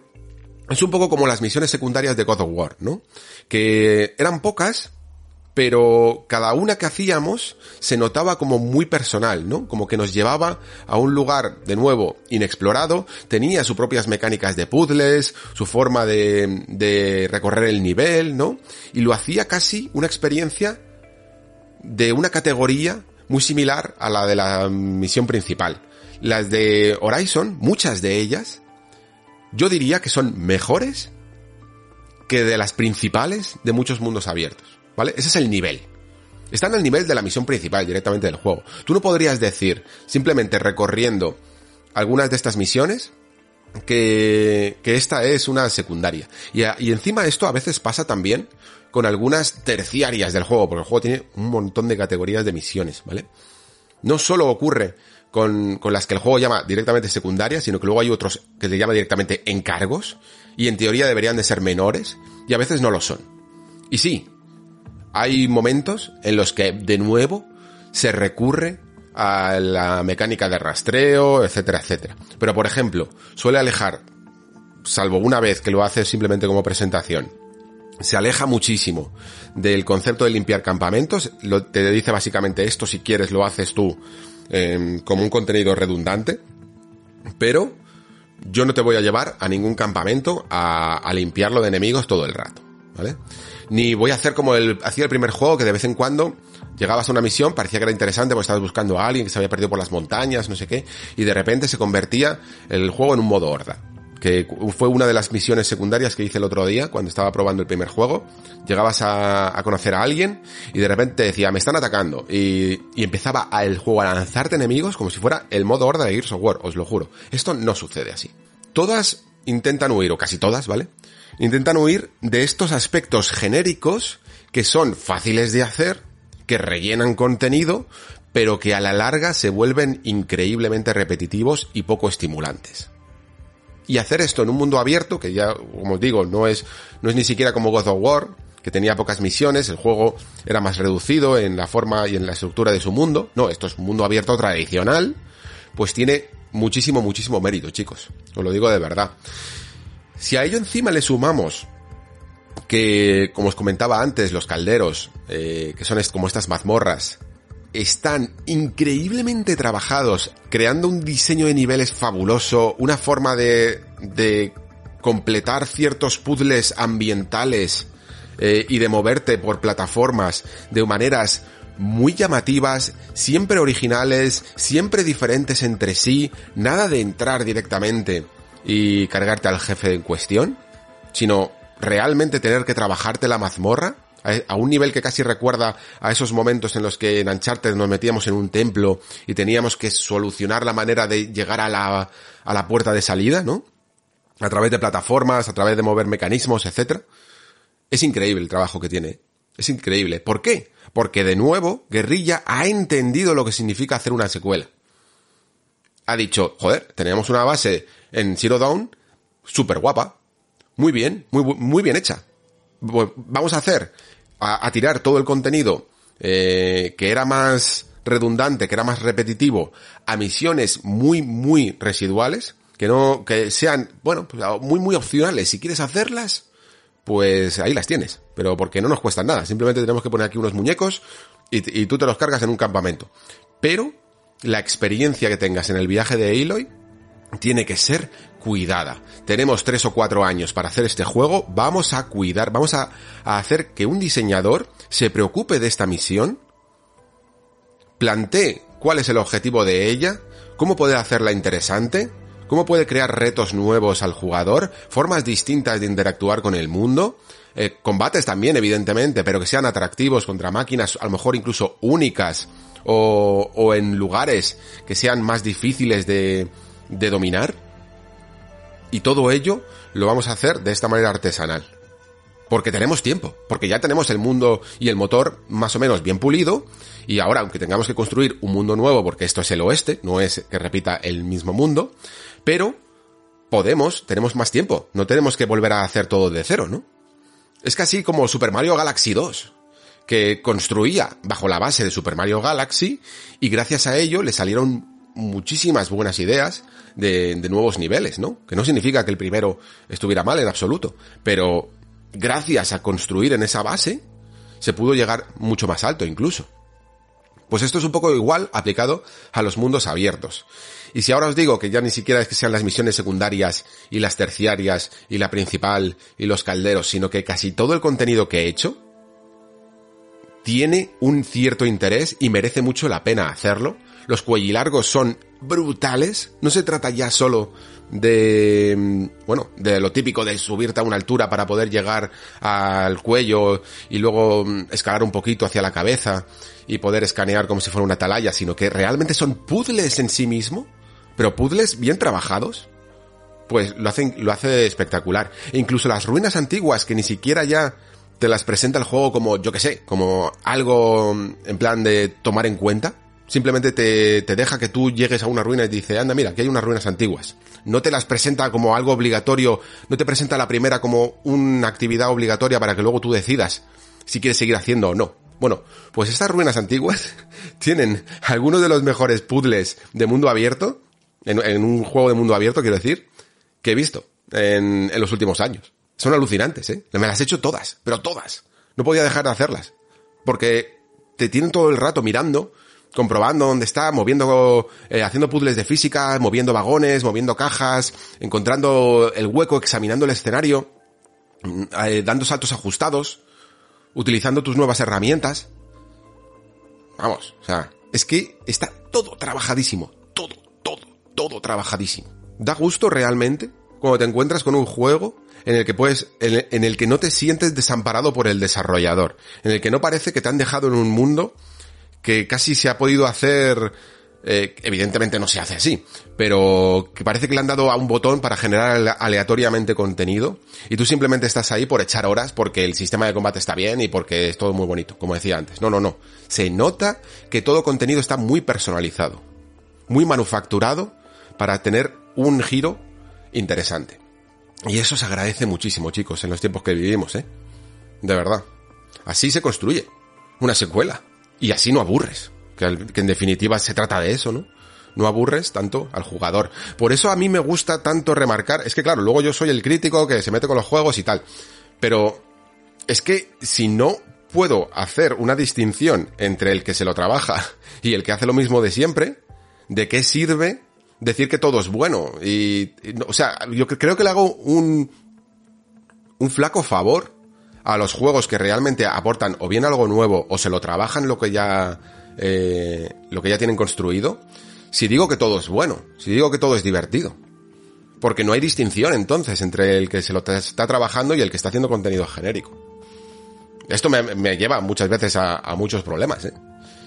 es un poco como las misiones secundarias de God of War, ¿no? Que eran pocas, pero cada una que hacíamos se notaba como muy personal, ¿no? Como que nos llevaba a un lugar, de nuevo, inexplorado, tenía sus propias mecánicas de puzzles, su forma de, de recorrer el nivel, ¿no? Y lo hacía casi una experiencia de una categoría muy similar a la de la misión principal. Las de Horizon, muchas de ellas, yo diría que son mejores que de las principales de muchos mundos abiertos. ¿Vale? Ese es el nivel. Están al nivel de la misión principal directamente del juego. Tú no podrías decir, simplemente recorriendo algunas de estas misiones, que, que esta es una secundaria. Y, y encima esto a veces pasa también con algunas terciarias del juego, porque el juego tiene un montón de categorías de misiones, ¿vale? No solo ocurre con, con las que el juego llama directamente secundarias, sino que luego hay otros que le llama directamente encargos, y en teoría deberían de ser menores, y a veces no lo son. Y sí, hay momentos en los que de nuevo se recurre a la mecánica de rastreo, etcétera, etcétera. Pero por ejemplo, suele alejar, salvo una vez que lo hace simplemente como presentación, se aleja muchísimo del concepto de limpiar campamentos. Te dice básicamente esto, si quieres lo haces tú eh, como un contenido redundante. Pero yo no te voy a llevar a ningún campamento a limpiarlo de enemigos todo el rato, ¿vale? Ni voy a hacer como el, hacía el primer juego, que de vez en cuando llegabas a una misión, parecía que era interesante, porque estabas buscando a alguien que se había perdido por las montañas, no sé qué, y de repente se convertía el juego en un modo horda. Que fue una de las misiones secundarias que hice el otro día, cuando estaba probando el primer juego. Llegabas a, conocer a alguien, y de repente te decía, me están atacando, y, y empezaba a el juego a lanzarte enemigos como si fuera el modo horda de Gears of War, os lo juro. Esto no sucede así. Todas intentan huir, o casi todas, ¿vale? Intentan huir de estos aspectos genéricos que son fáciles de hacer, que rellenan contenido, pero que a la larga se vuelven increíblemente repetitivos y poco estimulantes. Y hacer esto en un mundo abierto, que ya, como os digo, no es, no es ni siquiera como God of War, que tenía pocas misiones, el juego era más reducido en la forma y en la estructura de su mundo. No, esto es un mundo abierto tradicional, pues tiene muchísimo, muchísimo mérito, chicos. Os lo digo de verdad. Si a ello encima le sumamos que, como os comentaba antes, los calderos, eh, que son como estas mazmorras, están increíblemente trabajados, creando un diseño de niveles fabuloso, una forma de, de completar ciertos puzzles ambientales eh, y de moverte por plataformas de maneras muy llamativas, siempre originales, siempre diferentes entre sí, nada de entrar directamente y cargarte al jefe en cuestión, sino realmente tener que trabajarte la mazmorra a a un nivel que casi recuerda a esos momentos en los que en Uncharted nos metíamos en un templo y teníamos que solucionar la manera de llegar a la, a la puerta de salida, ¿no? A través de plataformas, a través de mover mecanismos, etcétera. Es increíble el trabajo que tiene. Es increíble. ¿Por qué? Porque de nuevo, Guerrilla ha entendido lo que significa hacer una secuela. Ha dicho, joder, tenemos una base en Zero Dawn súper guapa. Muy bien, muy, muy bien hecha. Vamos a hacer, a, a tirar todo el contenido eh, que era más redundante, que era más repetitivo, a misiones muy, muy residuales, que no, que sean, bueno, pues, muy, muy opcionales. Si quieres hacerlas, pues ahí las tienes. Pero porque no nos cuestan nada. Simplemente tenemos que poner aquí unos muñecos y, y tú te los cargas en un campamento. Pero la experiencia que tengas en el viaje de Aloy tiene que ser cuidada. Tenemos tres o cuatro años para hacer este juego. Vamos a cuidar, vamos a, hacer que un diseñador se preocupe de esta misión, plantee cuál es el objetivo de ella, cómo poder hacerla interesante, cómo puede crear retos nuevos al jugador, formas distintas de interactuar con el mundo, eh, combates también, evidentemente, pero que sean atractivos contra máquinas, a lo mejor incluso únicas, o en lugares que sean más difíciles de, de dominar. Y todo ello lo vamos a hacer de esta manera artesanal. Porque tenemos tiempo, porque ya tenemos el mundo y el motor más o menos bien pulido, y ahora, aunque tengamos que construir un mundo nuevo, porque esto es el oeste, no es que repita el mismo mundo, pero podemos, tenemos más tiempo, no tenemos que volver a hacer todo de cero, ¿no? Es casi como Super Mario Galaxy 2, que construía bajo la base de Super Mario Galaxy, y gracias a ello le salieron muchísimas buenas ideas de, de nuevos niveles, ¿no? Que no significa que el primero estuviera mal en absoluto, pero gracias a construir en esa base, se pudo llegar mucho más alto incluso. Pues esto es un poco igual aplicado a los mundos abiertos. Y si ahora os digo que ya ni siquiera es que sean las misiones secundarias y las terciarias y la principal y los calderos, sino que casi todo el contenido que he hecho tiene un cierto interés y merece mucho la pena hacerlo. Los cuellilargos son brutales. No se trata ya solo de, mm, bueno, de lo típico de subirte a una altura para poder llegar al cuello y luego mm, escalar un poquito hacia la cabeza y poder escanear como si fuera una atalaya, sino que realmente son puzzles en sí mismo, pero puzzles bien trabajados. Pues lo hacen, lo hace espectacular. E incluso las ruinas antiguas que ni siquiera ya te las presenta el juego como, yo que sé, como algo mm, en plan de tomar en cuenta. Simplemente te, te deja que tú llegues a una ruina y dice, anda, mira, aquí hay unas ruinas antiguas. No te las presenta como algo obligatorio, no te presenta la primera como una actividad obligatoria para que luego tú decidas si quieres seguir haciendo o no. Bueno, pues estas ruinas antiguas (laughs) tienen algunos de los mejores puzzles de mundo abierto, en, en un juego de mundo abierto, quiero decir, que he visto en, en los últimos años. Son alucinantes, ¿eh? Me las he hecho todas, pero todas. No podía dejar de hacerlas. Porque te tienen todo el rato mirando, comprobando dónde está, moviendo, eh, haciendo puzzles de física, moviendo vagones, moviendo cajas, encontrando el hueco, examinando el escenario, mm, eh, dando saltos ajustados, utilizando tus nuevas herramientas. Vamos, o sea, es que está todo trabajadísimo, todo, todo, todo trabajadísimo. Da gusto realmente cuando te encuentras con un juego en el que puedes, en el, en el que no te sientes desamparado por el desarrollador, en el que no parece que te han dejado en un mundo que casi se ha podido hacer, eh, evidentemente no se hace así, pero que parece que le han dado a un botón para generar ale- aleatoriamente contenido y tú simplemente estás ahí por echar horas porque el sistema de combate está bien y porque es todo muy bonito, como decía antes. No, no, no. Se nota que todo contenido está muy personalizado, muy manufacturado para tener un giro interesante. Y eso se agradece muchísimo, chicos, en los tiempos que vivimos, ¿eh? De verdad. Así se construye una secuela. Y así no aburres. Que, en definitiva se trata de eso, ¿no? No aburres tanto al jugador. Por eso a mí me gusta tanto remarcar. Es que claro, luego yo soy el crítico que se mete con los juegos y tal. Pero es que si no puedo hacer una distinción entre el que se lo trabaja y el que hace lo mismo de siempre, ¿de qué sirve decir que todo es bueno? Y, y o sea, yo cre- creo que le hago un, un flaco favor a los juegos que realmente aportan o bien algo nuevo o se lo trabajan lo que ya eh, lo que ya tienen construido si digo que todo es bueno si digo que todo es divertido. Porque no hay distinción entonces entre el que se lo está trabajando y el que está haciendo contenido genérico. Esto me, me lleva muchas veces a, a muchos problemas ¿eh?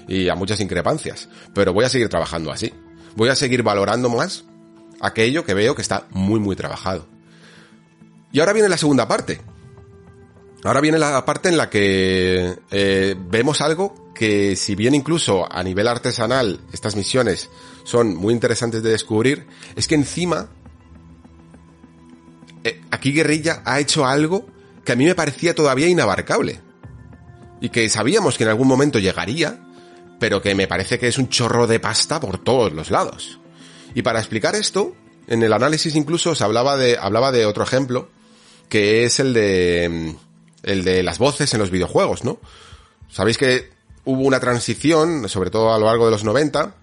y a muchas increpancias. Pero voy a seguir trabajando así. Voy a seguir valorando más aquello que veo que está muy muy trabajado. Y ahora viene la segunda parte Ahora viene la parte en la que eh, vemos algo que si bien incluso a nivel artesanal estas misiones son muy interesantes de descubrir, es que encima eh, aquí Guerrilla ha hecho algo que a mí me parecía todavía inabarcable y que sabíamos que en algún momento llegaría, pero que me parece que es un chorro de pasta por todos los lados. Y para explicar esto, en el análisis incluso se hablaba de hablaba de otro ejemplo que es el de el de las voces en los videojuegos, ¿no? Sabéis que hubo una transición, sobre todo a lo largo de los 90,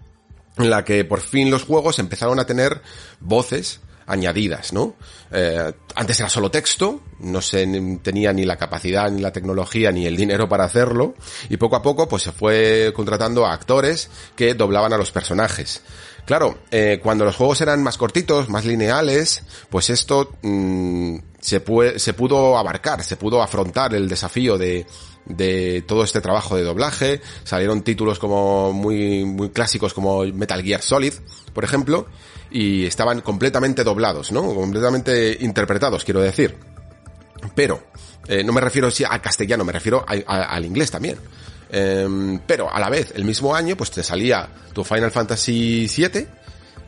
en la que por fin los juegos empezaron a tener voces añadidas, ¿no? Eh, antes era solo texto, no se tenía ni la capacidad, ni la tecnología, ni el dinero para hacerlo, y poco a poco pues se fue contratando a actores que doblaban a los personajes. Claro, eh, cuando los juegos eran más cortitos, más lineales, pues esto mm, se, pue- se pudo abarcar, se pudo afrontar el desafío de, de todo este trabajo de doblaje. Salieron títulos como muy, muy clásicos como Metal Gear Solid, por ejemplo, y estaban completamente doblados, ¿no? Completamente interpretados, quiero decir. Pero, eh, no me refiero al castellano, me refiero a- a- al inglés también. Em, pero a la vez, el mismo año, pues te salía tu Final Fantasy VII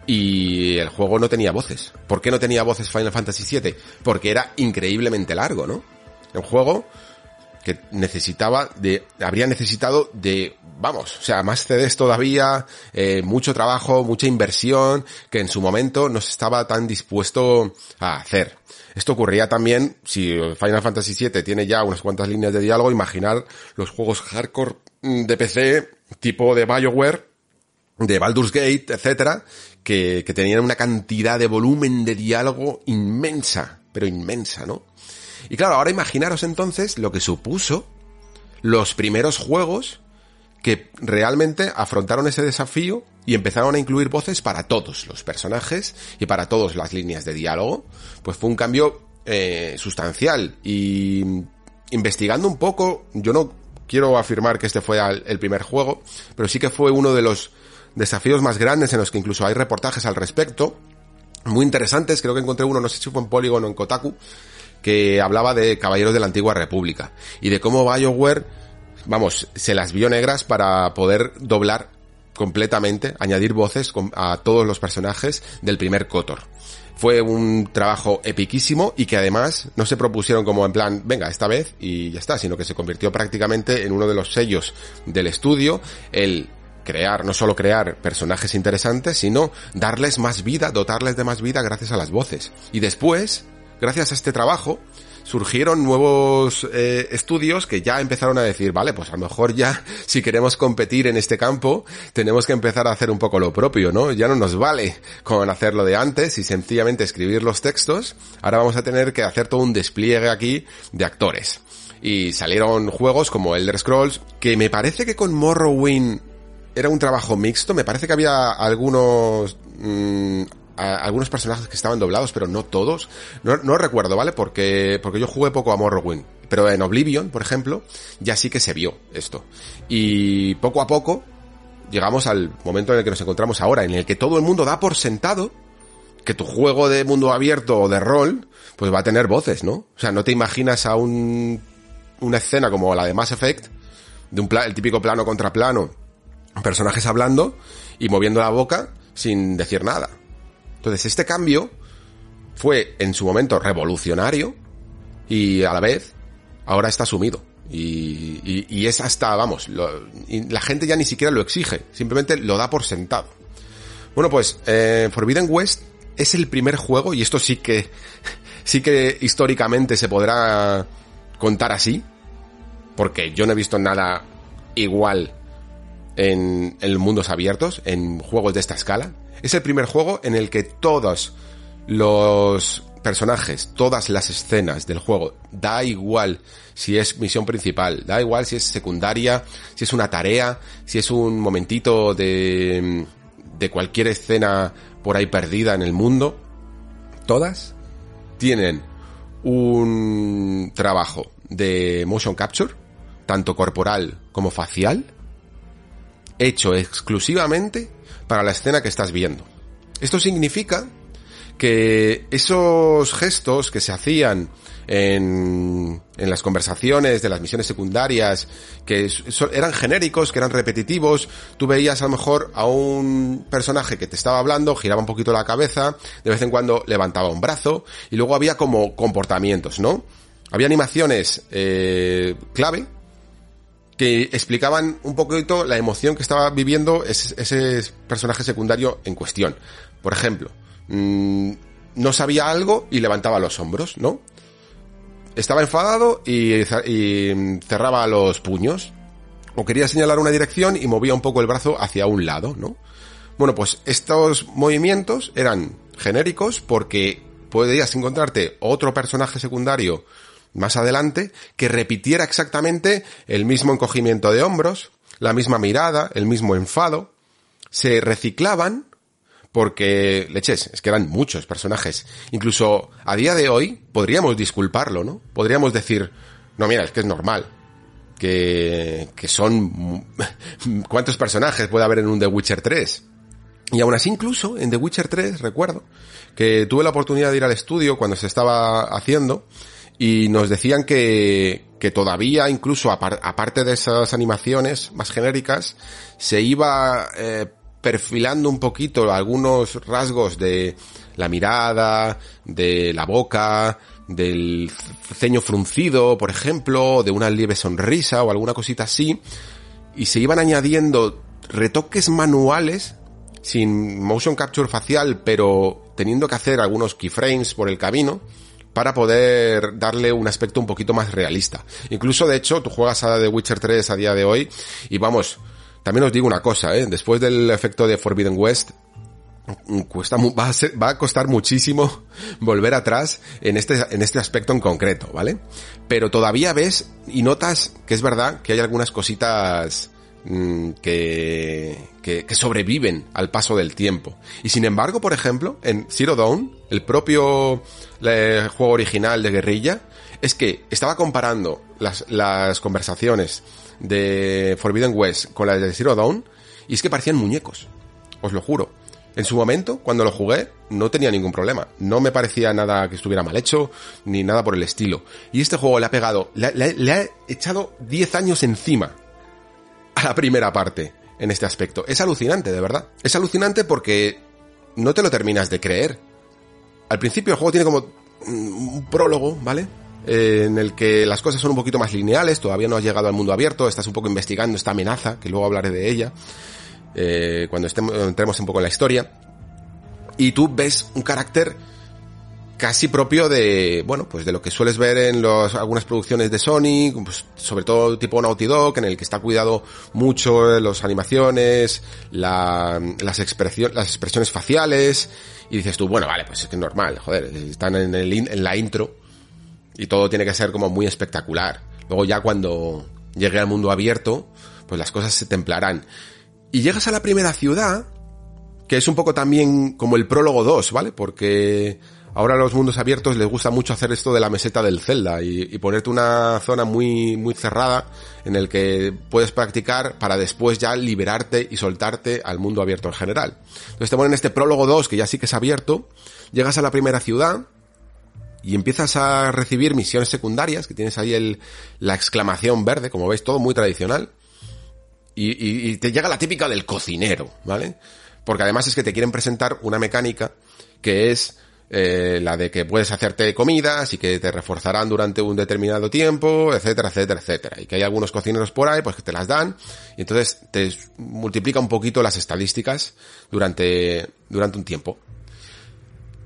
y el juego no tenía voces. ¿Por qué no tenía voces Final Fantasy VII? Porque era increíblemente largo, ¿no? El juego que necesitaba de, habría necesitado de, vamos, o sea, más CDs todavía, eh, mucho trabajo, mucha inversión, que en su momento no se estaba tan dispuesto a hacer. Esto ocurría también, si Final Fantasy VII tiene ya unas cuantas líneas de diálogo, imaginar los juegos hardcore mm, de PC, tipo de BioWare, de Baldur's Gate, etcétera, que, que tenían una cantidad de volumen de diálogo inmensa, pero inmensa, ¿no? Y claro, ahora imaginaros entonces lo que supuso los primeros juegos que realmente afrontaron ese desafío y empezaron a incluir voces para todos los personajes y para todas las líneas de diálogo. Pues fue un cambio eh, sustancial y investigando un poco, yo no quiero afirmar que este fue el, primer juego, pero sí que fue uno de los desafíos más grandes en los que incluso hay reportajes al respecto, muy interesantes, creo que encontré uno, no sé si fue en Polygon o en Kotaku, que hablaba de Caballeros de la Antigua República y de cómo BioWare, vamos, se las vio negras para poder doblar completamente, añadir voces a todos los personajes del primer Kotor. Fue un trabajo epiquísimo y que además no se propusieron como en plan, venga, esta vez y ya está, sino que se convirtió prácticamente en uno de los sellos del estudio, el crear, no solo crear personajes interesantes, sino darles más vida, dotarles de más vida gracias a las voces. Y después, gracias a este trabajo, surgieron nuevos eh, estudios que ya empezaron a decir, vale, pues a lo mejor ya (laughs) si queremos competir en este campo, tenemos que empezar a hacer un poco lo propio, ¿no? Ya no nos vale con hacerlo de antes y sencillamente escribir los textos, ahora vamos a tener que hacer todo un despliegue aquí de actores. Y salieron juegos como Elder Scrolls, que me parece que con Morrowind era un trabajo mixto, me parece que había algunos... mm, a- algunos personajes que estaban doblados, pero no todos. No, no recuerdo, ¿vale? Porque, porque yo jugué poco a Morrowind. Pero en Oblivion, por ejemplo, ya sí que se vio esto. Y poco a poco llegamos al momento en el que nos encontramos ahora, en el que todo el mundo da por sentado que tu juego de mundo abierto o de rol, pues va a tener voces, ¿no? O sea, no te imaginas a un, una escena como la de Mass Effect, de un el típico plano contra plano, personajes hablando y moviendo la boca sin decir nada. Entonces, este cambio fue en su momento revolucionario y a la vez ahora está asumido. Y, es hasta, vamos, la gente ya ni siquiera lo exige, simplemente lo da por sentado. Bueno, pues eh, Forbidden West es el primer juego, y esto sí que, (laughs) sí que históricamente se podrá contar así, porque yo no he visto nada igual en, en mundos abiertos, en juegos de esta escala. Es el primer juego en el que todos los personajes, todas las escenas del juego, da igual si es misión principal, da igual si es secundaria, si es una tarea, si es un momentito de, de cualquier escena por ahí perdida en el mundo, todas tienen un trabajo de motion capture, tanto corporal como facial, hecho exclusivamente para la escena que estás viendo. Esto significa que esos gestos que se hacían en, las conversaciones de las misiones secundarias, que eran genéricos, que eran repetitivos, tú veías a lo mejor a un personaje que te estaba hablando, giraba un poquito la cabeza, de vez en cuando levantaba un brazo, y luego había como comportamientos, ¿no? Había animaciones eh, clave que explicaban un poquito la emoción que estaba viviendo ese, personaje secundario en cuestión. Por ejemplo, mm, no sabía algo y levantaba los hombros, ¿no? Estaba enfadado y, y cerraba los puños. O quería señalar una dirección y movía un poco el brazo hacia un lado, ¿no? Bueno, pues estos movimientos eran genéricos porque podías encontrarte otro personaje secundario más adelante que repitiera exactamente el mismo encogimiento de hombros, la misma mirada, el mismo enfado. Se reciclaban porque, leches, es que eran muchos personajes. Incluso a día de hoy podríamos disculparlo, ¿no? Podríamos decir, no, mira, es que es normal. Que, que son... (laughs) ¿Cuántos personajes puede haber en un The Witcher 3? Y aún así incluso en The Witcher 3 recuerdo que tuve la oportunidad de ir al estudio cuando se estaba haciendo y nos decían que, que todavía incluso apar- aparte de esas animaciones más genéricas se iba eh, perfilando un poquito algunos rasgos de la mirada, de la boca, del ceño fruncido, por ejemplo, de una leve sonrisa o alguna cosita así, y se iban añadiendo retoques manuales sin motion capture facial, pero teniendo que hacer algunos keyframes por el camino para poder darle un aspecto un poquito más realista. Incluso, de hecho, tú juegas a The Witcher 3 a día de hoy y vamos, también os digo una cosa, ¿eh? después del efecto de Forbidden West, cuesta mu- va a, ser- va a costar muchísimo (laughs) volver atrás en este, en este aspecto en concreto, ¿vale? Pero todavía ves y notas que es verdad que hay algunas cositas mm, que, que, que sobreviven al paso del tiempo. Y sin embargo, por ejemplo, en Zero Dawn, el propio eh, juego original de guerrilla, es que estaba comparando las, conversaciones de Forbidden West con las de Zero Dawn y es que parecían muñecos. Os lo juro. En su momento, cuando lo jugué, no tenía ningún problema. No me parecía nada que estuviera mal hecho, ni nada por el estilo. Y este juego le ha pegado, le, le- le ha echado 10 años encima a la primera parte en este aspecto. Es alucinante, de verdad. Es alucinante porque no te lo terminas de creer. Al principio el juego tiene como mm, un prólogo, ¿vale? Eh, en el que las cosas son un poquito más lineales, todavía no has llegado al mundo abierto, estás un poco investigando esta amenaza, que luego hablaré de ella, eh, cuando estemos, entremos un poco en la historia. Y tú ves un carácter casi propio de, bueno, pues de lo que sueles ver en los, algunas producciones de Sony, pues, sobre todo tipo Naughty Dog, en el que está cuidado mucho las animaciones, la, las, expresión, las expresiones faciales, y dices tú, bueno, vale, pues es que es normal, joder, están en, el, en la intro, y todo tiene que ser como muy espectacular. Luego ya cuando llegue al mundo abierto, pues las cosas se templarán. Y llegas a la primera ciudad, que es un poco también como el prólogo 2, ¿vale? Porque ahora a los mundos abiertos les gusta mucho hacer esto de la meseta del Zelda y, ponerte una zona muy, muy cerrada en el que puedes practicar para después ya liberarte y soltarte al mundo abierto en general. Entonces te ponen este prólogo 2 que ya sí que es abierto, llegas a la primera ciudad, y empiezas a recibir misiones secundarias, que tienes ahí el, la exclamación verde, como veis, todo muy tradicional. Y, y- y te llega la típica del cocinero, ¿vale? Porque además es que te quieren presentar una mecánica que es eh, la de que puedes hacerte comidas y que te reforzarán durante un determinado tiempo, etcétera, etcétera, etcétera. Y que hay algunos cocineros por ahí, pues que te las dan, y entonces te multiplica un poquito las estadísticas durante, durante un tiempo.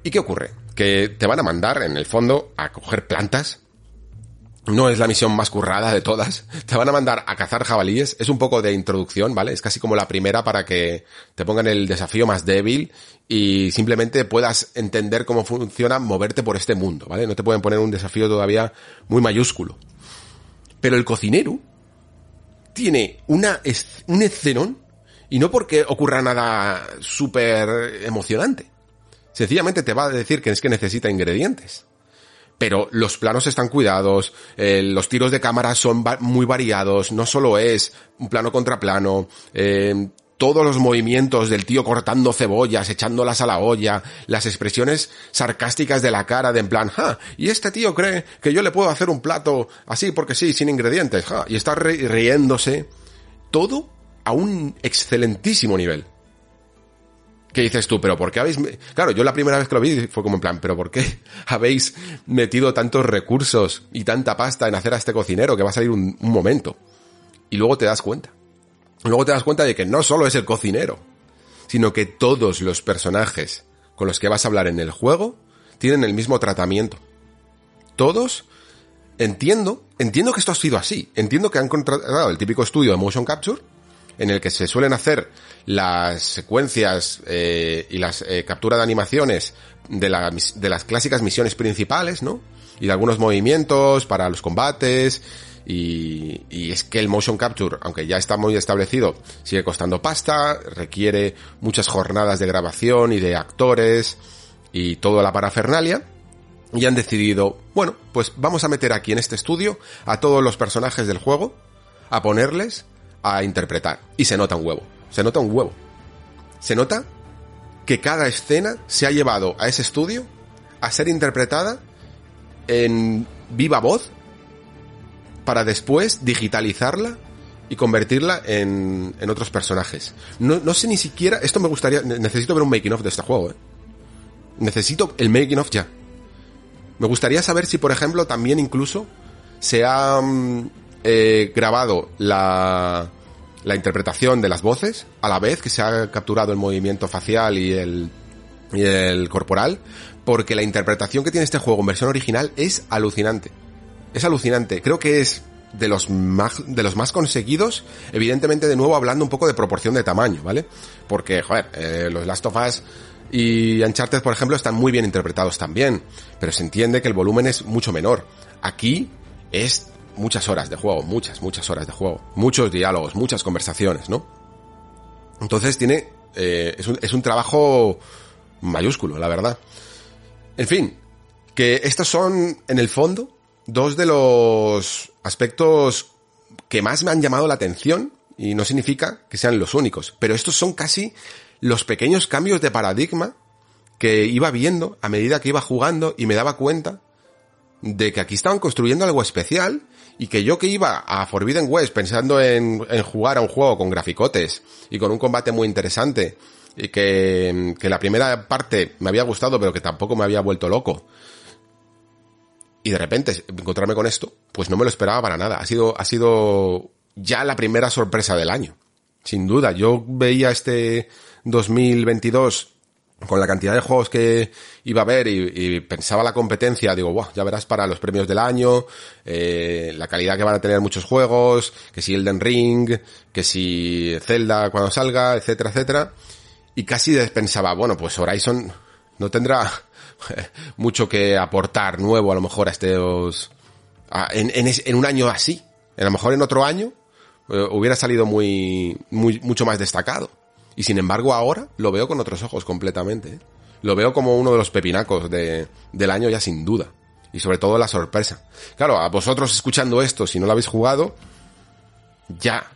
¿Y qué ocurre? Que te van a mandar, en el fondo, a coger plantas. No es la misión más currada de todas. (laughs) Te van a mandar a cazar jabalíes. Es un poco de introducción, ¿vale? Es casi como la primera para que te pongan el desafío más débil y simplemente puedas entender cómo funciona moverte por este mundo, ¿vale? No te pueden poner un desafío todavía muy mayúsculo. Pero el cocinero tiene una, un escenón y no porque ocurra nada súper emocionante. Sencillamente te va a decir que es que necesita ingredientes. Pero los planos están cuidados, eh, los tiros de cámara son muy variados, no solo es un plano contra plano, eh, todos los movimientos del tío cortando cebollas, echándolas a la olla, las expresiones sarcásticas de la cara de en plan, ja, y este tío cree que yo le puedo hacer un plato así porque sí, sin ingredientes, ja, y está ri- riéndose, todo a un excelentísimo nivel. ¿Qué dices tú? ¿Pero por qué habéis...? Claro, yo la primera vez que lo vi fue como en plan, ¿pero por qué (laughs) habéis metido tantos recursos y tanta pasta en hacer a este cocinero que va a salir un, un momento? Y luego te das cuenta. Luego te das cuenta de que no solo es el cocinero, sino que todos los personajes con los que vas a hablar en el juego tienen el mismo tratamiento. Todos entiendo, entiendo que esto ha sido así. Entiendo que han contratado el típico estudio de motion capture en el que se suelen hacer las secuencias eh, y las eh, captura de animaciones de, de las clásicas misiones principales, ¿no? Y de algunos movimientos para los combates. Y, y es que el motion capture, aunque ya está muy establecido, sigue costando pasta, requiere muchas jornadas de grabación y de actores y toda la parafernalia. Y han decidido, bueno, pues vamos a meter aquí en este estudio a todos los personajes del juego, a ponerles a interpretar. Y se nota un huevo. Se nota un huevo. Se nota que cada escena se ha llevado a ese estudio a ser interpretada en viva voz para después digitalizarla y convertirla en, en otros personajes. No, no sé ni siquiera, esto me gustaría, ne- necesito ver un making of de este juego, ¿eh? Necesito el making of ya. Me gustaría saber si, por ejemplo, también incluso se ha mm, eh, grabado la, la interpretación de las voces a la vez que se ha capturado el movimiento facial y el, y el corporal, porque la interpretación que tiene este juego en versión original es alucinante. Es alucinante. Creo que es de los más, de los más conseguidos, evidentemente de nuevo hablando un poco de proporción de tamaño, ¿vale? Porque, joder, eh, los Last of Us y Uncharted, por ejemplo, están muy bien interpretados también, pero se entiende que el volumen es mucho menor. Aquí es muchas horas de juego, muchas, muchas horas de juego, muchos diálogos, muchas conversaciones, ¿no? Entonces tiene, eh, es, un, es un trabajo mayúsculo, la verdad. En fin, que estos son, en el fondo, dos de los aspectos que más me han llamado la atención, y no significa que sean los únicos, pero estos son casi los pequeños cambios de paradigma que iba viendo a medida que iba jugando y me daba cuenta de que aquí estaban construyendo algo especial y que yo que iba a Forbidden West pensando en, en jugar a un juego con graficotes y con un combate muy interesante y que, que la primera parte me había gustado pero que tampoco me había vuelto loco y de repente encontrarme con esto, pues no me lo esperaba para nada. Ha sido, ha sido ya la primera sorpresa del año. Sin duda, yo veía este 2022 con la cantidad de juegos que iba a ver y, pensaba la competencia, digo, Buah, ya verás para los premios del año, eh, la calidad que van a tener muchos juegos, que si Elden Ring, que si Zelda cuando salga, etcétera, etcétera. Y casi pensaba, bueno, pues Horizon no tendrá (laughs) mucho que aportar nuevo a lo mejor a estos a, en, en, en, un año así a lo mejor en otro año eh, hubiera salido muy, muy mucho más destacado y sin embargo ahora lo veo con otros ojos completamente ¿eh? lo veo como uno de los pepinacos de, del año ya sin duda y sobre todo la sorpresa claro a vosotros escuchando esto si no lo habéis jugado ya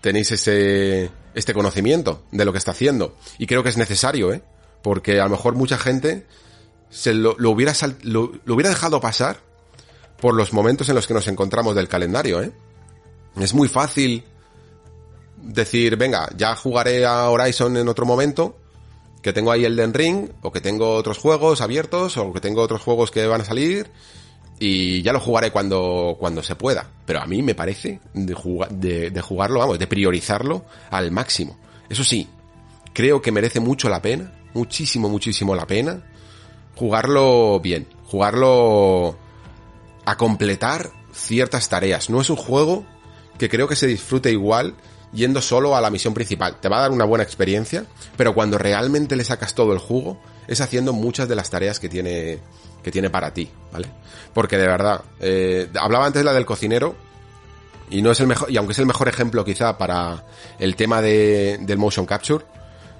tenéis ese este conocimiento de lo que está haciendo y creo que es necesario eh porque a lo mejor mucha gente se lo, lo hubiera lo, hubiera dejado pasar por los momentos en los que nos encontramos del calendario, ¿eh? Es muy fácil decir, venga, ya jugaré a Horizon en otro momento, que tengo ahí el Ring, o que tengo otros juegos abiertos, o que tengo otros juegos que van a salir, y ya lo jugaré cuando, cuando se pueda. Pero a mí me parece de, jugar, de, de jugarlo, vamos, de priorizarlo al máximo. Eso sí, creo que merece mucho la pena, muchísimo, muchísimo la pena, jugarlo bien, jugarlo a completar ciertas tareas. No es un juego que creo que se disfrute igual yendo solo a la misión principal. Te va a dar una buena experiencia, pero cuando realmente le sacas todo el jugo, es haciendo muchas de las tareas que tiene, que tiene para ti, ¿vale? Porque de verdad, eh, hablaba antes la del cocinero, y no es el mejor, y aunque es el mejor ejemplo quizá para el tema de, del motion capture,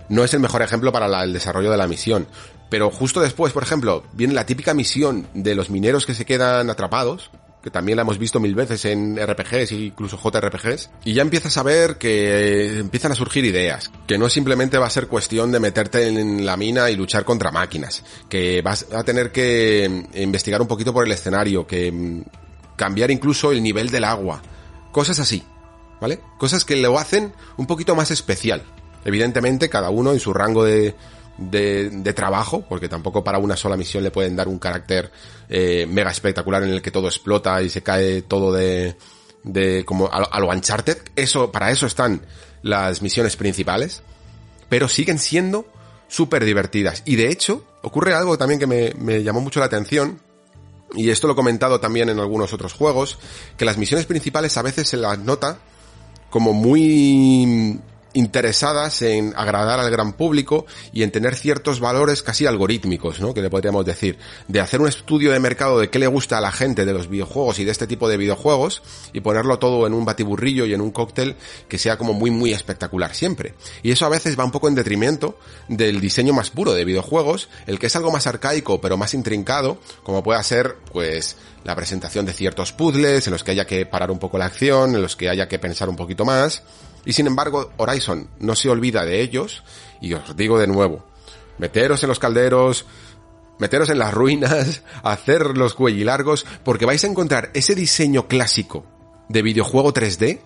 no es el mejor ejemplo para el desarrollo de la misión. Pero justo después, por ejemplo, viene la típica misión de los mineros que se quedan atrapados, también la hemos visto mil veces en RPGs incluso JRPGs, y ya empiezas a ver que empiezan a surgir ideas, que no simplemente va a ser cuestión de meterte en la mina y luchar contra máquinas, que vas a tener que investigar un poquito por el escenario, que cambiar incluso el nivel del agua, cosas así, ¿vale? Cosas que lo hacen un poquito más especial. Evidentemente, cada uno en su rango de, de, de, trabajo, porque tampoco para una sola misión le pueden dar un carácter eh, mega espectacular en el que todo explota y se cae todo de, de como a, a, lo Uncharted. Eso, para eso están las misiones principales, pero siguen siendo súper divertidas. Y de hecho, ocurre algo también que me, me llamó mucho la atención, y esto lo he comentado también en algunos otros juegos, que las misiones principales a veces se las nota como muy interesadas en agradar al gran público y en tener ciertos valores casi algorítmicos, ¿no? Que le podríamos decir, de hacer un estudio de mercado de qué le gusta a la gente de los videojuegos y de este tipo de videojuegos y ponerlo todo en un batiburrillo y en un cóctel que sea como muy muy espectacular siempre. Y eso a veces va un poco en detrimento del diseño más puro de videojuegos, el que es algo más arcaico pero más intrincado, como pueda ser pues la presentación de ciertos puzzles en los que haya que parar un poco la acción, en los que haya que pensar un poquito más. Y sin embargo, Horizon no se olvida de ellos, y os digo de nuevo, meteros en los calderos, meteros en las ruinas, (laughs) hacer los cuellilargos, porque vais a encontrar ese diseño clásico de videojuego 3D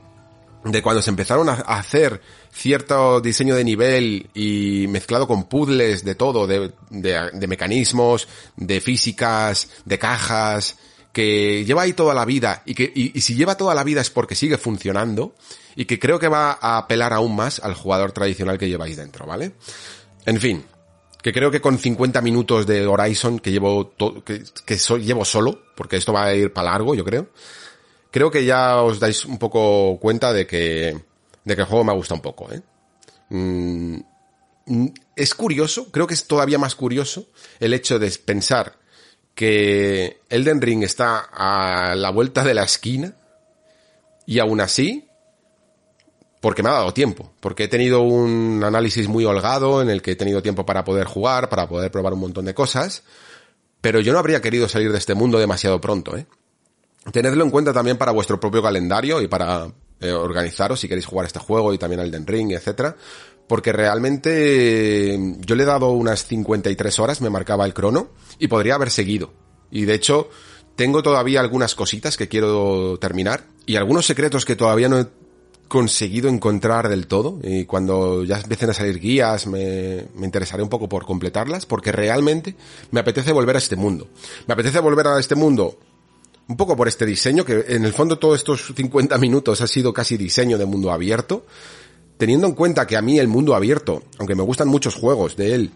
de cuando se empezaron a hacer cierto diseño de nivel y mezclado con puzzles de todo, de, de- mecanismos, de físicas, de cajas, que lleva ahí toda la vida y que y si lleva toda la vida es porque sigue funcionando y que creo que va a apelar aún más al jugador tradicional que lleváis dentro, ¿vale? En fin, que creo que con 50 minutos de Horizon que llevo que, que llevo solo, porque esto va a ir para largo, yo creo. Creo que ya os dais un poco cuenta de que de que el juego me gusta un poco, ¿eh? Mm, mm, es curioso, creo que es todavía más curioso el hecho de pensar que Elden Ring está a la vuelta de la esquina y aún así porque me ha dado tiempo, porque he tenido un análisis muy holgado en el que he tenido tiempo para poder jugar, para poder probar un montón de cosas, pero yo no habría querido salir de este mundo demasiado pronto, ¿eh? Tenedlo en cuenta también para vuestro propio calendario y para eh, organizaros si queréis jugar este juego y también al Den Ring, etcétera, porque realmente eh, yo le he dado unas 53 horas, me marcaba el crono, y podría haber seguido. Y de hecho, tengo todavía algunas cositas que quiero terminar y algunos secretos que todavía no he conseguido encontrar del todo y cuando ya empiecen a salir guías me, me interesaré un poco por completarlas porque realmente me apetece volver a este mundo. Me apetece volver a este mundo un poco por este diseño que en el fondo todos estos 50 minutos ha sido casi diseño de mundo abierto. Teniendo en cuenta que a mí el mundo abierto, aunque me gustan muchos juegos de él,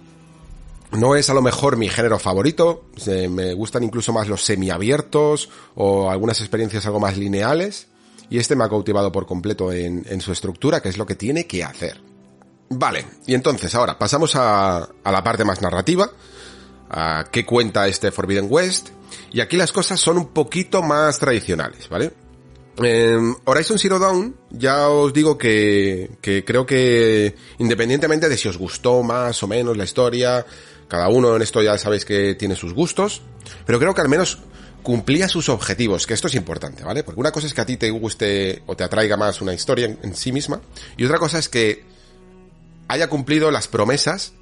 no es a lo mejor mi género favorito, me gustan incluso más los semiabiertos o algunas experiencias algo más lineales, y este me ha cautivado por completo en, en su estructura, que es lo que tiene que hacer. Vale, y entonces ahora pasamos a, a la parte más narrativa, a qué cuenta este Forbidden West, y aquí las cosas son un poquito más tradicionales, ¿vale? Eh, Horizon Zero Dawn, ya os digo que, que creo que independientemente de si os gustó más o menos la historia, cada uno en esto ya sabéis que tiene sus gustos, pero creo que al menos cumplía sus objetivos, que esto es importante, ¿vale? Porque una cosa es que a ti te guste o te atraiga más una historia en, sí misma, y otra cosa es que haya cumplido las promesas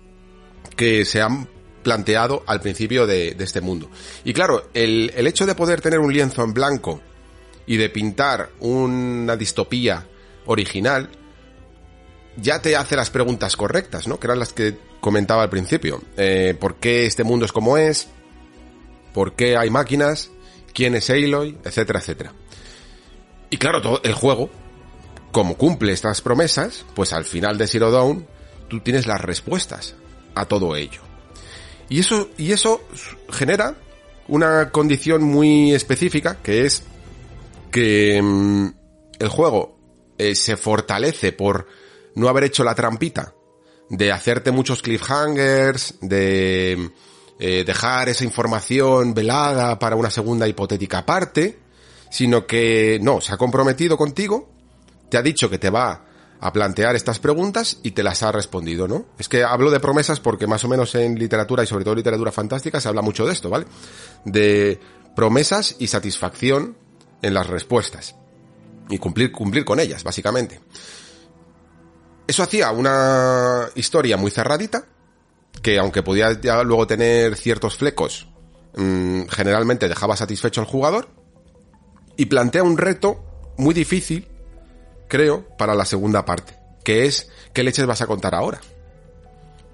que se han planteado al principio de, de este mundo. Y claro, el, el hecho de poder tener un lienzo en blanco y de pintar una distopía original, ya te hace las preguntas correctas, ¿no? Que eran las que comentaba al principio. Eh, ¿Por qué este mundo es como es? ¿Por qué hay máquinas? ¿Quién es Aloy? Etcétera, etcétera. Y claro, todo el juego, como cumple estas promesas, pues al final de Zero Dawn, tú tienes las respuestas a todo ello. Y eso, y eso genera una condición muy específica, que es que mm, el juego eh, se fortalece por no haber hecho la trampita de hacerte muchos cliffhangers, de eh, dejar esa información velada para una segunda hipotética parte, sino que no, se ha comprometido contigo, te ha dicho que te va a plantear estas preguntas y te las ha respondido, ¿no? Es que hablo de promesas porque más o menos en literatura y sobre todo literatura fantástica se habla mucho de esto, ¿vale? De promesas y satisfacción en las respuestas. Y cumplir, cumplir con ellas, básicamente. Eso hacía una historia muy cerradita, que aunque podía ya luego tener ciertos flecos, mmm, generalmente dejaba satisfecho al jugador, y plantea un reto muy difícil, creo, para la segunda parte, que es qué leches vas a contar ahora.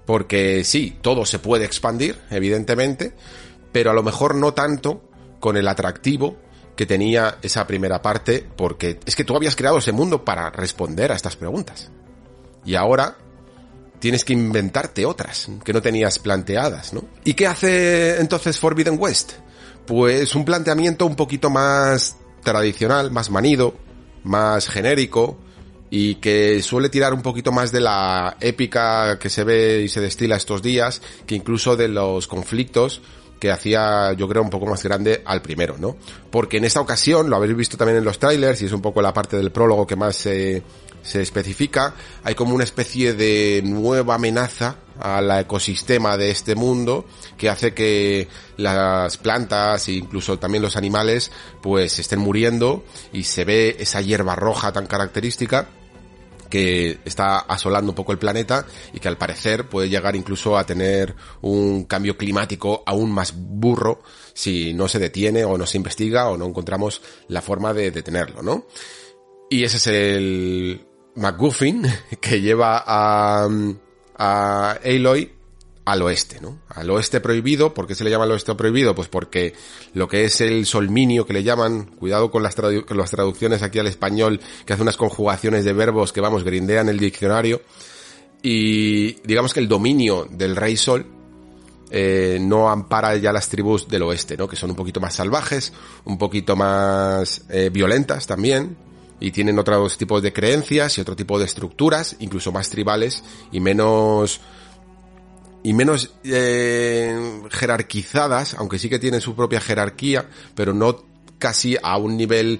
Porque sí, todo se puede expandir, evidentemente, pero a lo mejor no tanto con el atractivo que tenía esa primera parte, porque es que tú habías creado ese mundo para responder a estas preguntas. Y ahora tienes que inventarte otras que no tenías planteadas, ¿no? ¿Y qué hace entonces Forbidden West? Pues un planteamiento un poquito más tradicional, más manido, más genérico y que suele tirar un poquito más de la épica que se ve y se destila estos días, que incluso de los conflictos que hacía, yo creo, un poco más grande al primero, ¿no? Porque en esta ocasión, lo habéis visto también en los trailers, y es un poco la parte del prólogo que más se, se especifica, hay como una especie de nueva amenaza al ecosistema de este mundo que hace que las plantas e incluso también los animales pues estén muriendo y se ve esa hierba roja tan característica que está asolando un poco el planeta y que al parecer puede llegar incluso a tener un cambio climático aún más burro si no se detiene o no se investiga o no encontramos la forma de detenerlo, ¿no? Y ese es el McGuffin que lleva a, a Aloy al oeste, ¿no? Al oeste prohibido, ¿por qué se le llama al oeste prohibido? Pues porque lo que es el solminio que le llaman, cuidado con las, tradu- con las traducciones aquí al español, que hace unas conjugaciones de verbos que vamos, grindean el diccionario, y digamos que el dominio del rey sol eh, no ampara ya las tribus del oeste, ¿no? Que son un poquito más salvajes, un poquito más eh, violentas también, y tienen otros tipos de creencias y otro tipo de estructuras, incluso más tribales y menos y menos eh, jerarquizadas, aunque sí que tienen su propia jerarquía, pero no casi a un nivel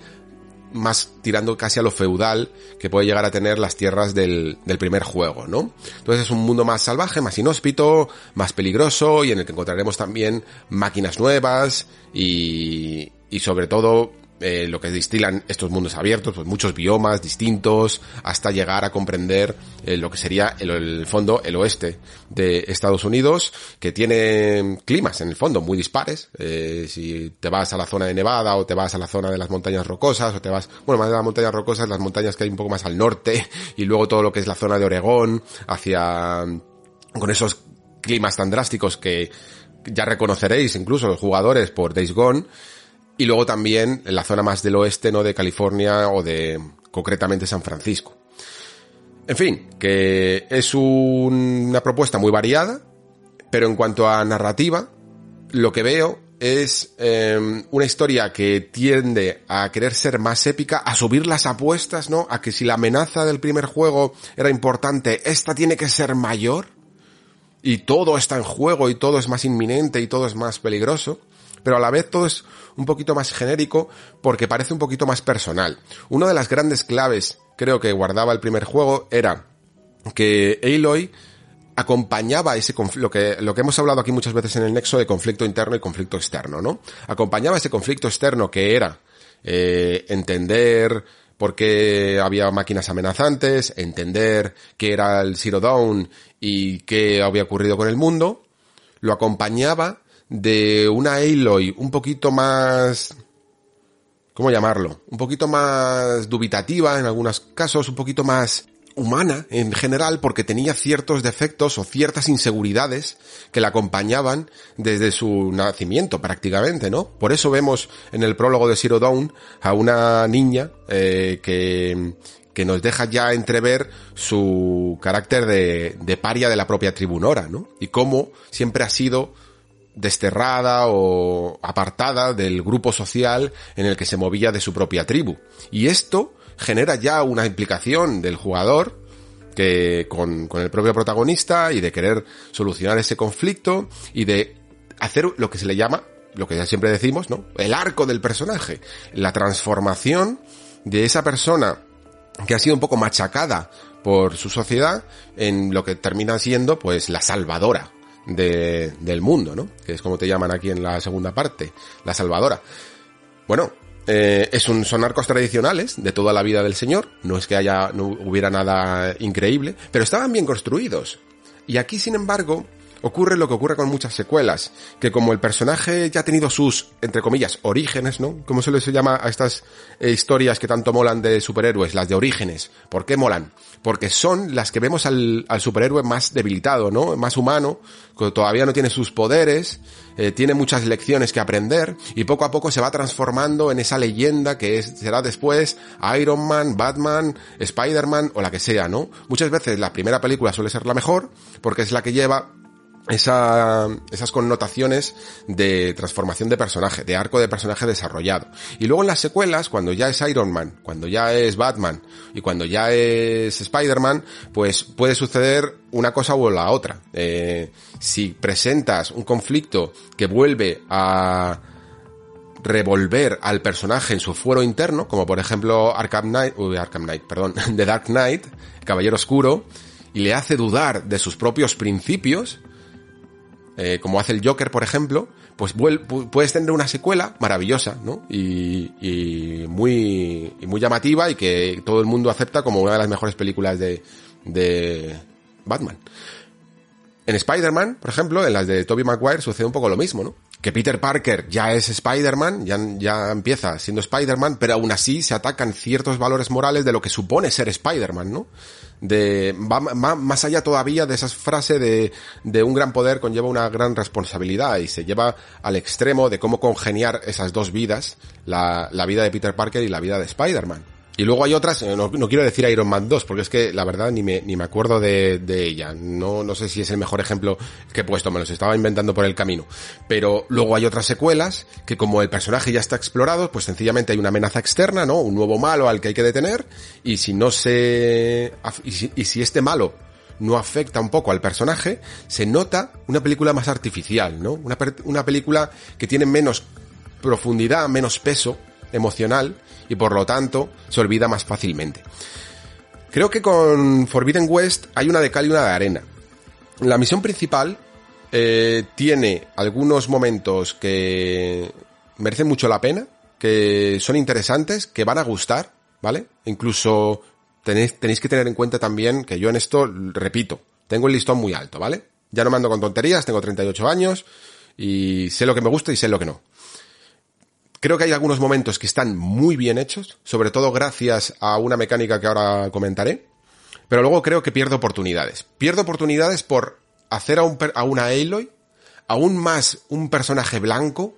más tirando casi a lo feudal que puede llegar a tener las tierras del, del primer juego, ¿no? Entonces es un mundo más salvaje, más inhóspito, más peligroso y en el que encontraremos también máquinas nuevas y, y sobre todo eh, lo que distilan estos mundos abiertos, pues muchos biomas distintos, hasta llegar a comprender eh, lo que sería el, el fondo, el oeste de Estados Unidos, que tiene climas en el fondo muy dispares. Eh, si te vas a la zona de Nevada o te vas a la zona de las montañas rocosas o te vas, bueno, más de las montañas rocosas, las montañas que hay un poco más al norte (laughs) y luego todo lo que es la zona de Oregón hacia, con esos climas tan drásticos que ya reconoceréis incluso los jugadores por Days Gone, y luego también en la zona más del oeste, ¿no? De California o de concretamente San Francisco. En fin, que es un- una propuesta muy variada, pero en cuanto a narrativa, lo que veo es eh, una historia que tiende a querer ser más épica, a subir las apuestas, ¿no? A que si la amenaza del primer juego era importante, esta tiene que ser mayor y todo está en juego y todo es más inminente y todo es más peligroso, pero a la vez todo es un poquito más genérico porque parece un poquito más personal. Una de las grandes claves, creo que guardaba el primer juego, era que Aloy acompañaba ese lo que lo que hemos hablado aquí muchas veces en el nexo de conflicto interno y conflicto externo, ¿no? Acompañaba ese conflicto externo que era eh, entender por qué había máquinas amenazantes, entender qué era el Zero Dawn y qué había ocurrido con el mundo, lo acompañaba de una Aloy un poquito más ¿cómo llamarlo? Un poquito más dubitativa en algunos casos, un poquito más humana en general porque tenía ciertos defectos o ciertas inseguridades que la acompañaban desde su nacimiento prácticamente, ¿no? Por eso vemos en el prólogo de Zero Dawn a una niña eh, que que nos deja ya entrever su carácter de, de paria de la propia tribunora, ¿no? Y cómo siempre ha sido desterrada o apartada del grupo social en el que se movía de su propia tribu. Y esto genera ya una implicación del jugador que con, con el propio protagonista y de querer solucionar ese conflicto y de hacer lo que se le llama, lo que ya siempre decimos, ¿no? El arco del personaje, la transformación de esa persona que ha sido un poco machacada por su sociedad en lo que termina siendo pues la salvadora de, del mundo, ¿no? Que es como te llaman aquí en la segunda parte, la salvadora. Bueno, eh, son arcos tradicionales de toda la vida del señor, no es que haya, no hubiera nada increíble, pero estaban bien construidos. Y aquí, sin embargo, ocurre lo que ocurre con muchas secuelas, que como el personaje ya ha tenido sus, entre comillas, orígenes, ¿no? Como se les llama a estas eh, historias que tanto molan de superhéroes, las de orígenes. ¿Por qué molan? Porque son las que vemos al, superhéroe más debilitado, ¿no? Más humano, que todavía no tiene sus poderes, eh, tiene muchas lecciones que aprender, y poco a poco se va transformando en esa leyenda que será después Iron Man, Batman, Spider-Man o la que sea, ¿no? Muchas veces la primera película suele ser la mejor, porque es la que lleva esa, esas connotaciones de transformación de personaje, de arco de personaje desarrollado. Y luego en las secuelas, cuando ya es Iron Man, cuando ya es Batman y cuando ya es Spider-Man, pues puede suceder una cosa o la otra. Eh, si presentas un conflicto que vuelve a revolver al personaje en su fuero interno, como por ejemplo Arkham Knight, uy, Arkham Knight, perdón, (laughs) The Dark Knight, Caballero Oscuro, y le hace dudar de sus propios principios, eh, como hace el Joker, por ejemplo, pues puedes tener una secuela maravillosa, ¿no? Y, muy, muy llamativa y que todo el mundo acepta como una de las mejores películas de, de Batman. En Spider-Man, por ejemplo, en las de Tobey Maguire sucede un poco lo mismo, ¿no? Que Peter Parker ya es Spider-Man, ya, ya empieza siendo Spider-Man, pero aún así se atacan ciertos valores morales de lo que supone ser Spider-Man, ¿no? De, va, más allá todavía de esa frase de, de un gran poder conlleva una gran responsabilidad y se lleva al extremo de cómo congeniar esas dos vidas, la, la vida de Peter Parker y la vida de Spider-Man. Y luego hay otras, eh, no, no quiero decir Iron Man 2, porque es que la verdad ni me, ni me acuerdo de, de ella. No, no sé si es el mejor ejemplo que he puesto, me los estaba inventando por el camino. Pero luego hay otras secuelas que como el personaje ya está explorado, pues sencillamente hay una amenaza externa, ¿no? Un nuevo malo al que hay que detener, y si no se... y si, y si este malo no afecta un poco al personaje, se nota una película más artificial, ¿no? Una, una película que tiene menos profundidad, menos peso emocional y por lo tanto se olvida más fácilmente. Creo que con Forbidden West hay una de cal y una de arena. La misión principal eh, tiene algunos momentos que merecen mucho la pena, que son interesantes, que van a gustar, ¿vale? Incluso tenéis, tenéis que tener en cuenta también que yo en esto, repito, tengo el listón muy alto, ¿vale? Ya no me ando con tonterías, tengo 38 años y sé lo que me gusta y sé lo que no. Creo que hay algunos momentos que están muy bien hechos, sobre todo gracias a una mecánica que ahora comentaré, pero luego creo que pierdo oportunidades. Pierdo oportunidades por hacer a, un, a una Aloy aún más un personaje blanco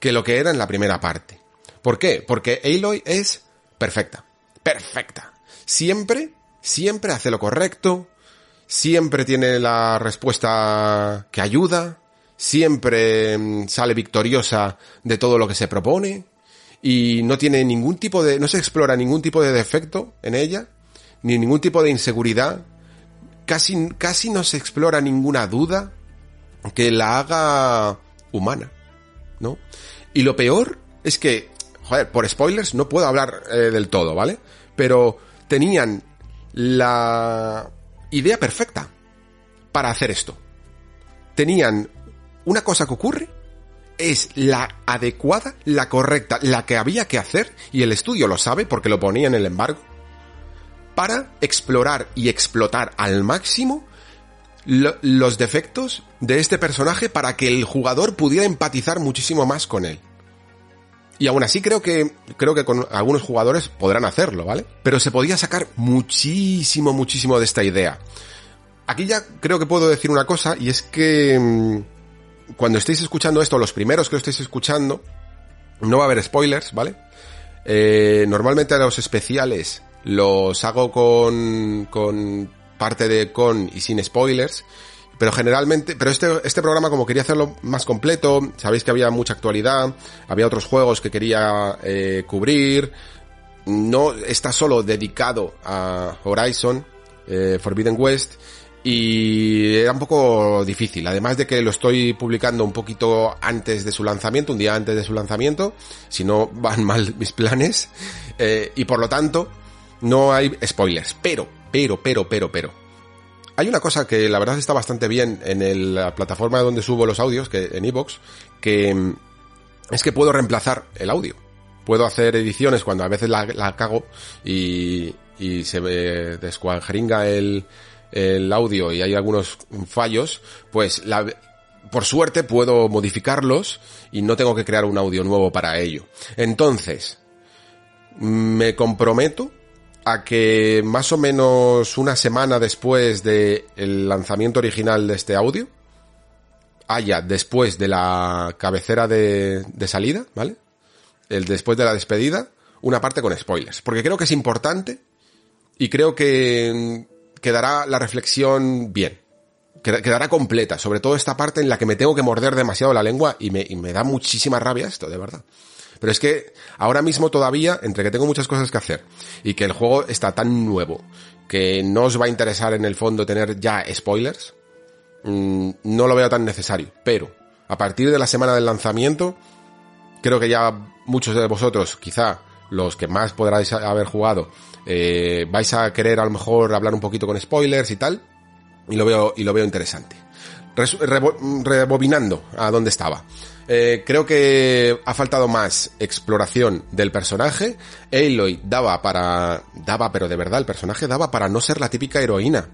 que lo que era en la primera parte. ¿Por qué? Porque Aloy es perfecta. Perfecta. Siempre, siempre hace lo correcto, siempre tiene la respuesta que ayuda, siempre mm, sale victoriosa de todo lo que se propone y no tiene ningún tipo de, no se explora ningún tipo de defecto en ella, ni ningún tipo de inseguridad, casi, casi no se explora ninguna duda que la haga humana, ¿no? Y lo peor es que, joder, por spoilers no puedo hablar eh, del todo, ¿vale? Pero tenían la idea perfecta para hacer esto. Tenían una cosa que ocurre, es la adecuada, la correcta, la que había que hacer, y el estudio lo sabe porque lo ponía en el embargo, para explorar y explotar al máximo lo- los defectos de este personaje para que el jugador pudiera empatizar muchísimo más con él. Y aún así creo que, creo que con algunos jugadores podrán hacerlo, ¿vale? Pero se podía sacar muchísimo, muchísimo de esta idea. Aquí ya creo que puedo decir una cosa, y es que mm, cuando estéis escuchando esto, los primeros que lo estéis escuchando, no va a haber spoilers, ¿vale? Eh, normalmente los especiales los hago con, con parte de con y sin spoilers, pero generalmente, pero este, este programa como quería hacerlo más completo, sabéis que había mucha actualidad, había otros juegos que quería eh, cubrir, no está solo dedicado a Horizon, eh, Forbidden West, y era un poco difícil, además de que lo estoy publicando un poquito antes de su lanzamiento, un día antes de su lanzamiento, si no van (laughs) mal mis planes, eh, y por lo tanto no hay spoilers, pero, pero, pero, pero, pero, hay una cosa que la verdad está bastante bien en la plataforma donde subo los audios, que en iVoox, que mm, es que puedo reemplazar el audio. Puedo hacer ediciones cuando a veces la, la cago y, y se me descuajeringa el, el audio y hay algunos fallos, pues la, por suerte puedo modificarlos y no tengo que crear un audio nuevo para ello. Entonces, me comprometo a que más o menos una semana después del lanzamiento original de este audio, haya después de la cabecera de, de salida, ¿vale? El después de la despedida, una parte con spoilers. Porque creo que es importante y creo que quedará la reflexión bien. Queda- Quedará completa, sobre todo esta parte en la que me tengo que morder demasiado la lengua y me, y me da muchísima rabia esto, de verdad. Pero es que ahora mismo todavía, entre que tengo muchas cosas que hacer y que el juego está tan nuevo que no os va a interesar en el fondo tener ya spoilers, mm, no lo veo tan necesario. Pero a partir de la semana del lanzamiento, creo que ya muchos de vosotros, quizá los que más podráis haber jugado, eh, vais a querer a lo mejor hablar un poquito con spoilers y tal, y lo veo, y lo veo interesante. Rebobinando a dónde estaba. Eh, creo que ha faltado más exploración del personaje. Aloy daba para, daba, pero de verdad, el personaje daba para no ser la típica heroína.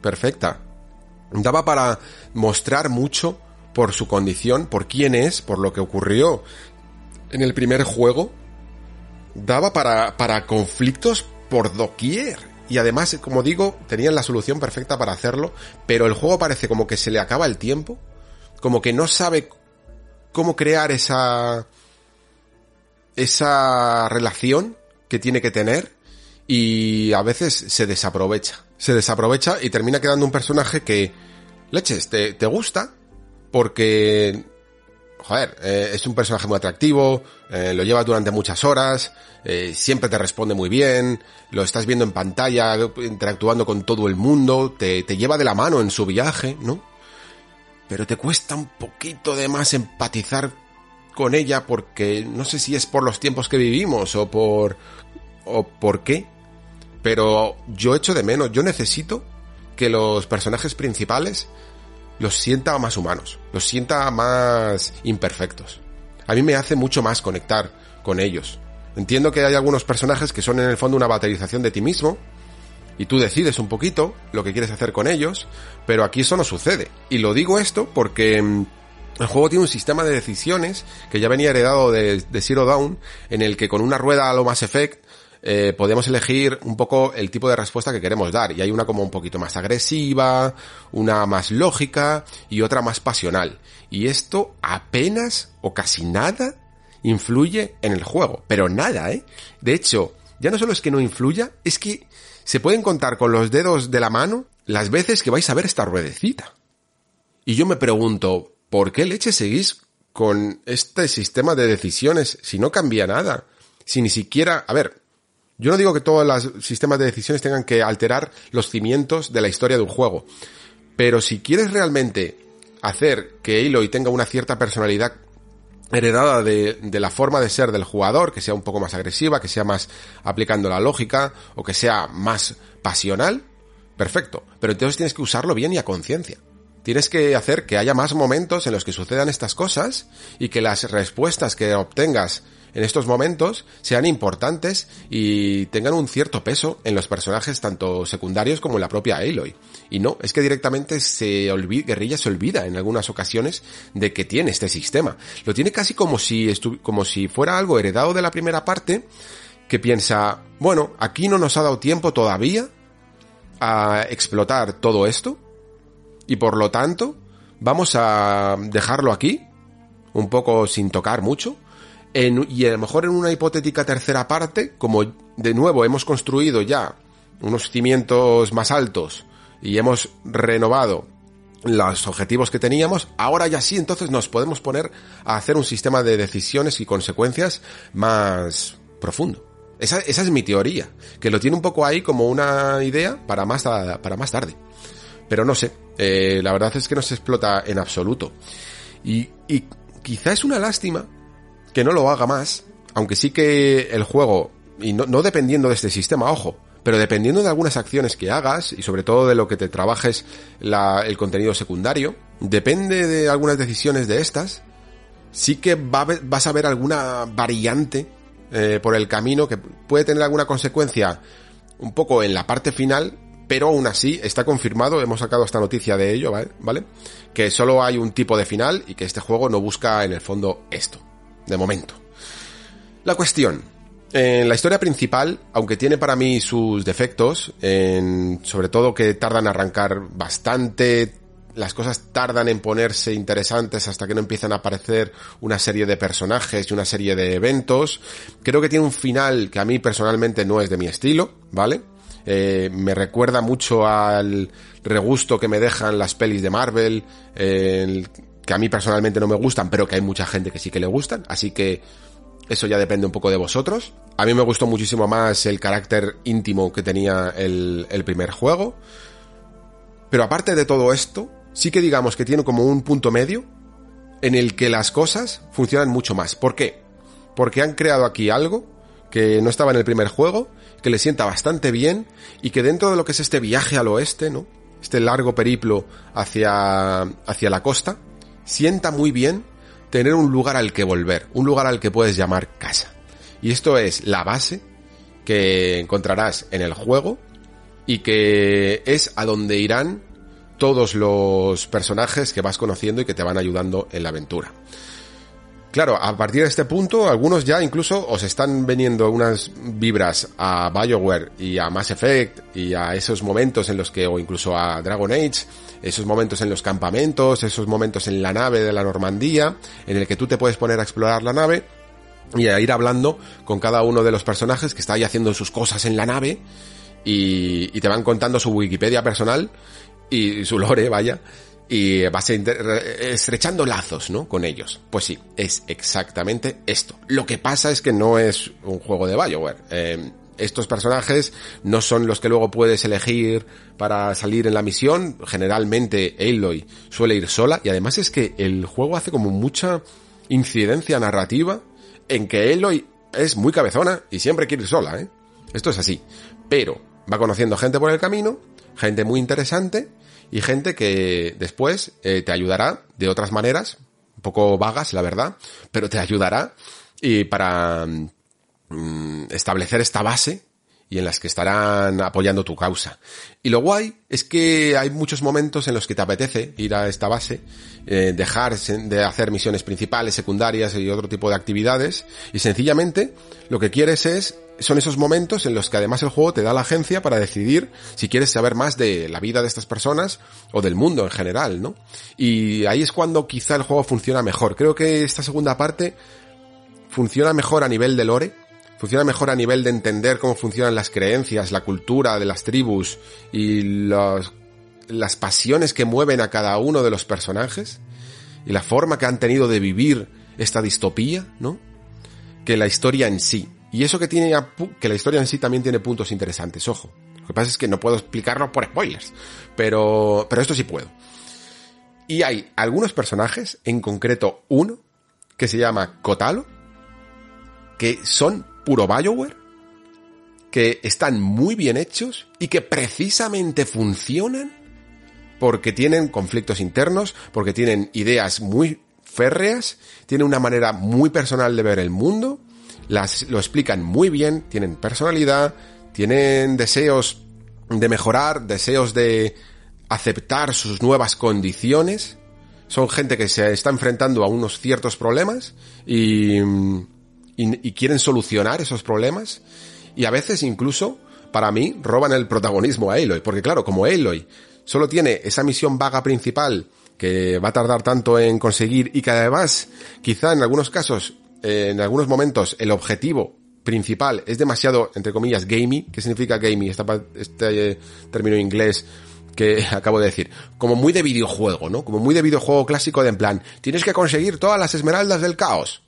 Perfecta. Daba para mostrar mucho por su condición, por quién es, por lo que ocurrió en el primer juego, daba para, para conflictos por doquier. Y además, como digo, tenían la solución perfecta para hacerlo, pero el juego parece como que se le acaba el tiempo, como que no sabe cómo crear esa esa relación que tiene que tener y a veces se desaprovecha. Se desaprovecha y termina quedando un personaje que, leches, te, te gusta porque, joder, eh, es un personaje muy atractivo, eh, lo llevas durante muchas horas, eh, siempre te responde muy bien, lo estás viendo en pantalla, interactuando con todo el mundo, te, te lleva de la mano en su viaje, ¿no? Pero te cuesta un poquito de más empatizar con ella porque no sé si es por los tiempos que vivimos o por o por qué, pero yo echo de menos, yo necesito que los personajes principales los sienta más humanos, los sienta más imperfectos. A mí me hace mucho más conectar con ellos. Entiendo que hay algunos personajes que son en el fondo una baterización de ti mismo, y tú decides un poquito lo que quieres hacer con ellos, pero aquí eso no sucede. Y lo digo esto porque mm, el juego tiene un sistema de decisiones que ya venía heredado de, Zero Dawn, en el que con una rueda a lo Mass Effect eh, podemos elegir un poco el tipo de respuesta que queremos dar. Y hay una como un poquito más agresiva, una más lógica y otra más pasional. Y esto apenas o casi nada influye en el juego. Pero nada, ¿eh? De hecho, ya no solo es que no influya, es que se pueden contar con los dedos de la mano las veces que vais a ver esta ruedecita. Y yo me pregunto, ¿por qué leche seguís con este sistema de decisiones si no cambia nada? Si ni siquiera, a ver, yo no digo que todos los sistemas de decisiones tengan que alterar los cimientos de la historia de un juego, pero si quieres realmente hacer que Aloy tenga una cierta personalidad heredada de, de, la forma de ser del jugador, que sea un poco más agresiva, que sea más aplicando la lógica, o que sea más pasional, perfecto. Pero entonces tienes que usarlo bien y a conciencia. Tienes que hacer que haya más momentos en los que sucedan estas cosas y que las respuestas que obtengas en estos momentos sean importantes y tengan un cierto peso en los personajes tanto secundarios como en la propia Aloy. Y no, es que directamente se olvida, Guerrilla se olvida en algunas ocasiones de que tiene este sistema. Lo tiene casi como si como si fuera algo heredado de la primera parte que piensa, bueno, aquí no nos ha dado tiempo todavía a explotar todo esto y por lo tanto vamos a dejarlo aquí un poco sin tocar mucho y a lo mejor en una hipotética tercera parte, como de nuevo hemos construido ya unos cimientos más altos y hemos renovado los objetivos que teníamos, ahora ya sí, entonces nos podemos poner a hacer un sistema de decisiones y consecuencias más profundo. Esa, esa es mi teoría, que lo tiene un poco ahí como una idea para más, para más tarde. Pero no sé, eh, la verdad es que no se explota en absoluto. Y, y quizá es una lástima que no lo haga más, aunque sí que el juego, y no, dependiendo de este sistema, ojo, pero dependiendo de algunas acciones que hagas y sobre todo de lo que te trabajes el contenido secundario, depende de algunas decisiones de estas, sí que va, vas a ver alguna variante eh, por el camino que puede tener alguna consecuencia un poco en la parte final, pero aún así está confirmado, hemos sacado esta noticia de ello, ¿vale? ¿vale? Que solo hay un tipo de final y que este juego no busca en el fondo esto de momento. La cuestión. En la historia principal, aunque tiene para mí sus defectos, en, sobre todo que tardan en arrancar bastante, las cosas tardan en ponerse interesantes hasta que no empiezan a aparecer una serie de personajes y una serie de eventos. Creo que tiene un final que a mí personalmente no es de mi estilo, ¿vale? Eh, me recuerda mucho al regusto que me dejan las pelis de Marvel, eh, que a mí personalmente no me gustan, pero que hay mucha gente que sí que le gustan, así que eso ya depende un poco de vosotros. A mí me gustó muchísimo más el carácter íntimo que tenía el, primer juego. Pero aparte de todo esto, sí que digamos que tiene como un punto medio en el que las cosas funcionan mucho más. ¿Por qué? Porque han creado aquí algo que no estaba en el primer juego, que le sienta bastante bien y que dentro de lo que es este viaje al oeste, ¿no? Este largo periplo hacia, hacia la costa, sienta muy bien tener un lugar al que volver, un lugar al que puedes llamar casa. Y esto es la base que encontrarás en el juego y que es a donde irán todos los personajes que vas conociendo y que te van ayudando en la aventura. Claro, a partir de este punto, algunos ya incluso os están veniendo unas vibras a BioWare y a Mass Effect y a esos momentos en los que, o incluso a Dragon Age, esos momentos en los campamentos, esos momentos en la nave de la Normandía, en el que tú te puedes poner a explorar la nave y a ir hablando con cada uno de los personajes que está ahí haciendo sus cosas en la nave y, y te van contando su Wikipedia personal y su lore, vaya, y vas estrechando lazos, ¿no? Con ellos. Pues sí, es exactamente esto. Lo que pasa es que no es un juego de Bioware. Eh, estos personajes no son los que luego puedes elegir para salir en la misión. Generalmente Aloy suele ir sola y además es que el juego hace como mucha incidencia narrativa en que Aloy es muy cabezona y siempre quiere ir sola, ¿eh? Esto es así. Pero va conociendo gente por el camino, gente muy interesante y gente que después eh, te ayudará de otras maneras, un poco vagas, la verdad, pero te ayudará y para mm, establecer esta base y en las que estarán apoyando tu causa. Y lo guay es que hay muchos momentos en los que te apetece ir a esta base, eh, dejar de hacer misiones principales, secundarias y otro tipo de actividades, y sencillamente lo que quieres es, son esos momentos en los que además el juego te da la agencia para decidir si quieres saber más de la vida de estas personas o del mundo en general, ¿no? Y ahí es cuando quizá el juego funciona mejor. Creo que esta segunda parte funciona mejor a nivel de lore, funciona mejor a nivel de entender cómo funcionan las creencias, la cultura de las tribus y las pasiones que mueven a cada uno de los personajes y la forma que han tenido de vivir esta distopía, ¿no? Que la historia en sí. Y eso que tiene, que la historia en sí también tiene puntos interesantes, ojo. Lo que pasa es que no puedo explicarlo por spoilers, pero, pero esto sí puedo. Y hay algunos personajes, en concreto uno, que se llama Kotalo, que son puro Bioware, que están muy bien hechos y que precisamente funcionan porque tienen conflictos internos, porque tienen ideas muy férreas, tienen una manera muy personal de ver el mundo, las, lo explican muy bien, tienen personalidad, tienen deseos de mejorar, deseos de aceptar sus nuevas condiciones, son gente que se está enfrentando a unos ciertos problemas y, y, y quieren solucionar esos problemas. Y a veces incluso para mí roban el protagonismo a Aloy, porque claro, como Aloy solo tiene esa misión vaga principal que va a tardar tanto en conseguir y que además quizá en algunos casos, en algunos momentos el objetivo principal es demasiado, entre comillas, gamey. ¿Qué significa gamey? Esta pa- Este, eh, término inglés que (laughs) acabo de decir. Como muy de videojuego, ¿no? Como muy de videojuego clásico de en plan, tienes que conseguir todas las esmeraldas del caos.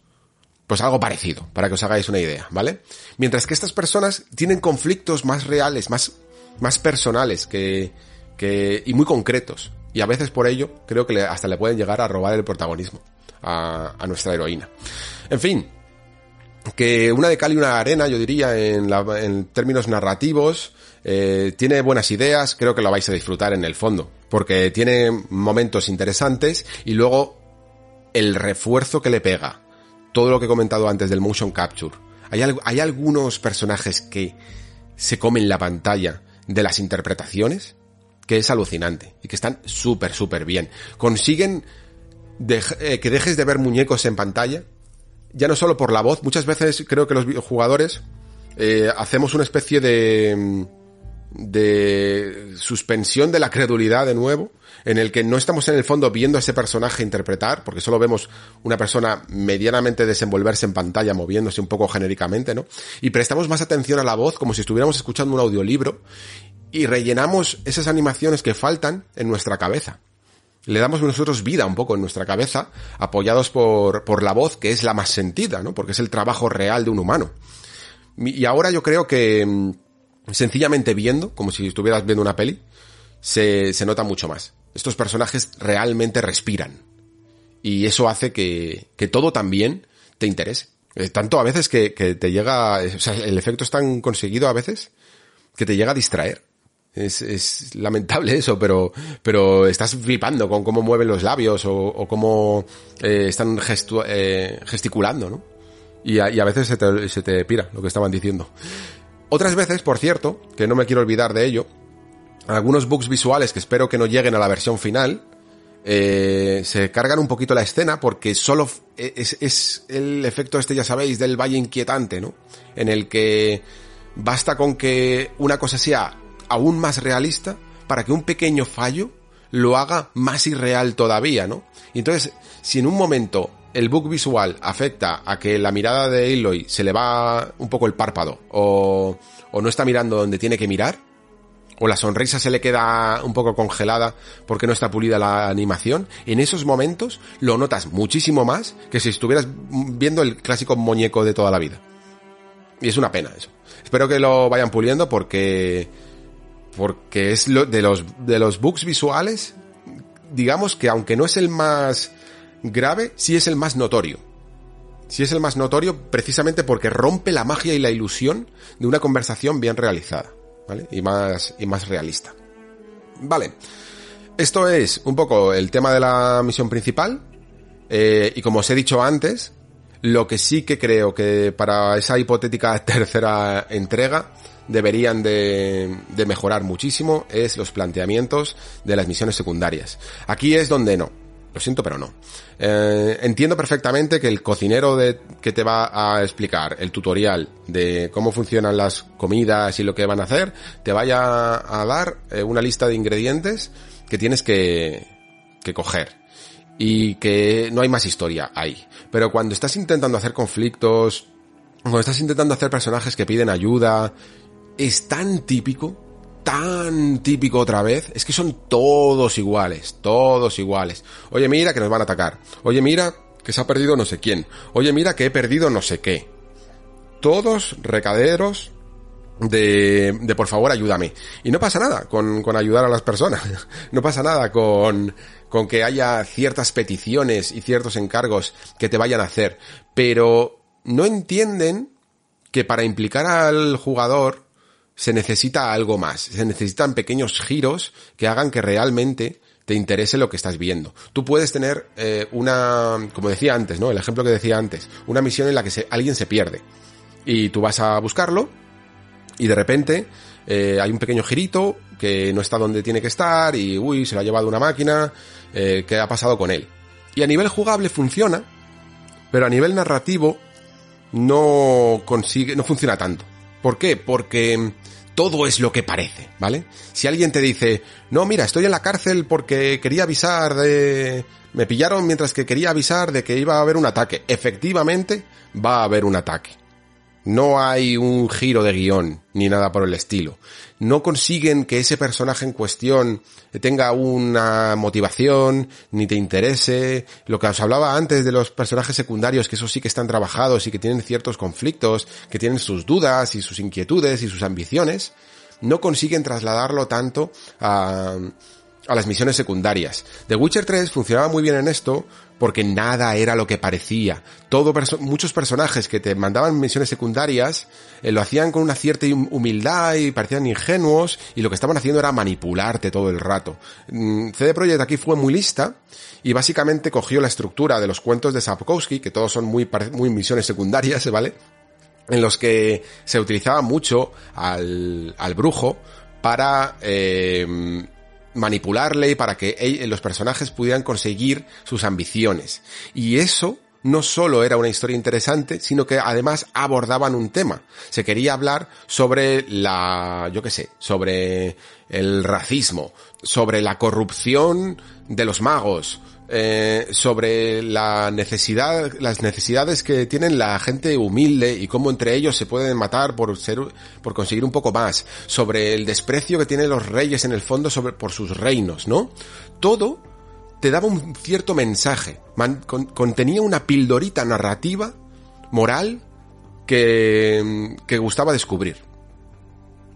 Pues algo parecido, para que os hagáis una idea, ¿vale? Mientras que estas personas tienen conflictos más reales, más, más personales que, que, y muy concretos. Y a veces por ello creo que hasta le pueden llegar a robar el protagonismo a, nuestra heroína. En fin, que una de cal y una arena, yo diría, en, términos narrativos, eh, tiene buenas ideas, creo que lo vais a disfrutar en el fondo, porque tiene momentos interesantes y luego el refuerzo que le pega, todo lo que he comentado antes del motion capture. Hay, hay algunos personajes que se comen la pantalla de las interpretaciones, que es alucinante y que están súper, súper bien. Consiguen eh, que dejes de ver muñecos en pantalla, ya no solo por la voz, muchas veces creo que los jugadores eh, hacemos una especie de mm, de suspensión de la credulidad de nuevo, en el que no estamos en el fondo viendo a ese personaje interpretar, porque solo vemos una persona medianamente desenvolverse en pantalla, moviéndose un poco genéricamente, ¿no? Y prestamos más atención a la voz como si estuviéramos escuchando un audiolibro y rellenamos esas animaciones que faltan en nuestra cabeza le damos nosotros vida un poco en nuestra cabeza, apoyados por, por la voz, que es la más sentida, ¿no? Porque es el trabajo real de un humano. Y ahora yo creo que mm, sencillamente viendo, como si estuvieras viendo una peli, se, se nota mucho más. Estos personajes realmente respiran. Y eso hace que, que todo también te interese. Eh, Tanto a veces que, que te llega, o sea, el efecto es tan conseguido a veces que te llega a distraer. Es, es lamentable (laughs) eso, pero, pero estás flipando con cómo mueven los labios o, cómo eh, están gestu- eh, gesticulando, ¿no? Y a, veces se te, se te pira lo que estaban diciendo. Otras veces, por cierto, que no me quiero olvidar de ello, algunos bugs visuales que espero que no lleguen a la versión final, eh, se cargan un poquito la escena porque solo f- es, es el efecto este, ya sabéis, del valle inquietante, ¿no? En el que basta con que una cosa sea aún más realista para que un pequeño fallo lo haga más irreal todavía, ¿no? Y entonces, si en un momento el bug visual afecta a que la mirada de Aloy se le va un poco el párpado o, o no está mirando donde tiene que mirar, o la sonrisa se le queda un poco congelada porque no está pulida la animación, en esos momentos lo notas muchísimo más que si estuvieras viendo el clásico muñeco de toda la vida. Y es una pena eso. Espero que lo vayan puliendo porque porque es lo de los de los bugs visuales, digamos que aunque no es el más grave, sí es el más notorio. Sí es el más notorio precisamente porque rompe la magia y la ilusión de una conversación bien realizada, ¿vale? Y más y más realista. Vale. Esto es un poco el tema de la misión principal. Eh, y como os he dicho antes, lo que sí que creo que para esa hipotética (laughs) tercera entrega deberían de, de mejorar muchísimo es los planteamientos de las misiones secundarias. Aquí es donde no. Lo siento, pero no. Eh, entiendo perfectamente que el cocinero de, que te va a explicar el tutorial de cómo funcionan las comidas y lo que van a hacer, te vaya a dar eh, una lista de ingredientes que tienes que, que coger y que no hay más historia ahí. Pero cuando estás intentando hacer conflictos, cuando estás intentando hacer personajes que piden ayuda, es tan típico, tan típico otra vez, es que son todos iguales, todos iguales. Oye, mira que nos van a atacar. Oye, mira que se ha perdido no sé quién. Oye, mira que he perdido no sé qué. Todos recaderos de, de por favor ayúdame. Y no pasa nada con, con ayudar a las personas. (laughs) No pasa nada con, con que haya ciertas peticiones y ciertos encargos que te vayan a hacer. Pero no entienden que para implicar al jugador se necesita algo más. Se necesitan pequeños giros que hagan que realmente te interese lo que estás viendo. Tú puedes tener eh, una, como decía antes, ¿no? El ejemplo que decía antes, una misión en la que alguien se pierde. Y tú vas a buscarlo y de repente eh, hay un pequeño girito que no está donde tiene que estar y uy, se lo ha llevado una máquina, eh, ¿qué ha pasado con él? Y a nivel jugable funciona, pero a nivel narrativo no consigue, no funciona tanto. ¿Por qué? Porque todo es lo que parece, ¿vale? Si alguien te dice, no, mira, estoy en la cárcel porque quería avisar de... Me pillaron mientras que quería avisar de que iba a haber un ataque. Efectivamente, va a haber un ataque. No hay un giro de guion ni nada por el estilo. No consiguen que ese personaje en cuestión tenga una motivación, ni te interese. Lo que os hablaba antes de los personajes secundarios, que esos sí que están trabajados y que tienen ciertos conflictos, que tienen sus dudas y sus inquietudes y sus ambiciones, no consiguen trasladarlo tanto a, a las misiones secundarias. The Witcher 3 funcionaba muy bien en esto porque nada era lo que parecía. Muchos personajes que te mandaban misiones secundarias eh, lo hacían con una cierta hum- humildad y parecían ingenuos y lo que estaban haciendo era manipularte todo el rato. Mm, CD Projekt aquí fue muy lista y básicamente cogió la estructura de los cuentos de Sapkowski, que todos son muy, muy misiones secundarias, (laughs) ¿vale? en los que se utilizaba mucho al, al brujo para eh, manipularle y para que los personajes pudieran conseguir sus ambiciones. Y eso no solo era una historia interesante, sino que además abordaban un tema. Se quería hablar sobre la, yo qué sé, sobre el racismo, sobre la corrupción de los magos, eh, sobre la necesidad, las necesidades que tienen la gente humilde y cómo entre ellos se pueden matar por ser, por conseguir un poco más, sobre el desprecio que tienen los reyes en el fondo sobre, por sus reinos, ¿no? Todo te daba un cierto mensaje, contenía una pildorita narrativa, moral, que, que gustaba descubrir.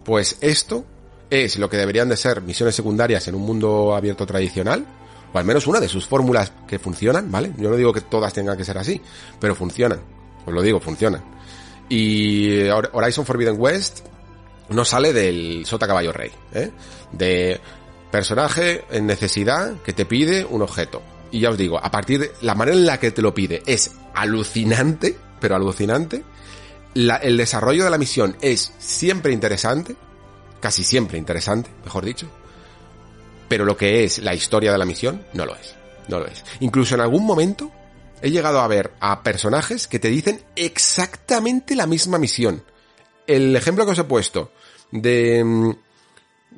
Pues esto es lo que deberían de ser misiones secundarias en un mundo abierto tradicional, o al menos una de sus fórmulas que funcionan, ¿vale? Yo no digo que todas tengan que ser así, pero funcionan. Os lo digo, funcionan. Y Hor- Horizon Forbidden West no sale del sota caballo rey, ¿eh? De personaje en necesidad que te pide un objeto. Y ya os digo, a partir de la manera en la que te lo pide es alucinante, pero alucinante. El desarrollo de la misión es siempre interesante, casi siempre interesante, mejor dicho. Pero lo que es la historia de la misión no lo es. No lo es. Incluso en algún momento he llegado a ver a personajes que te dicen exactamente la misma misión. El ejemplo que os he puesto de mm,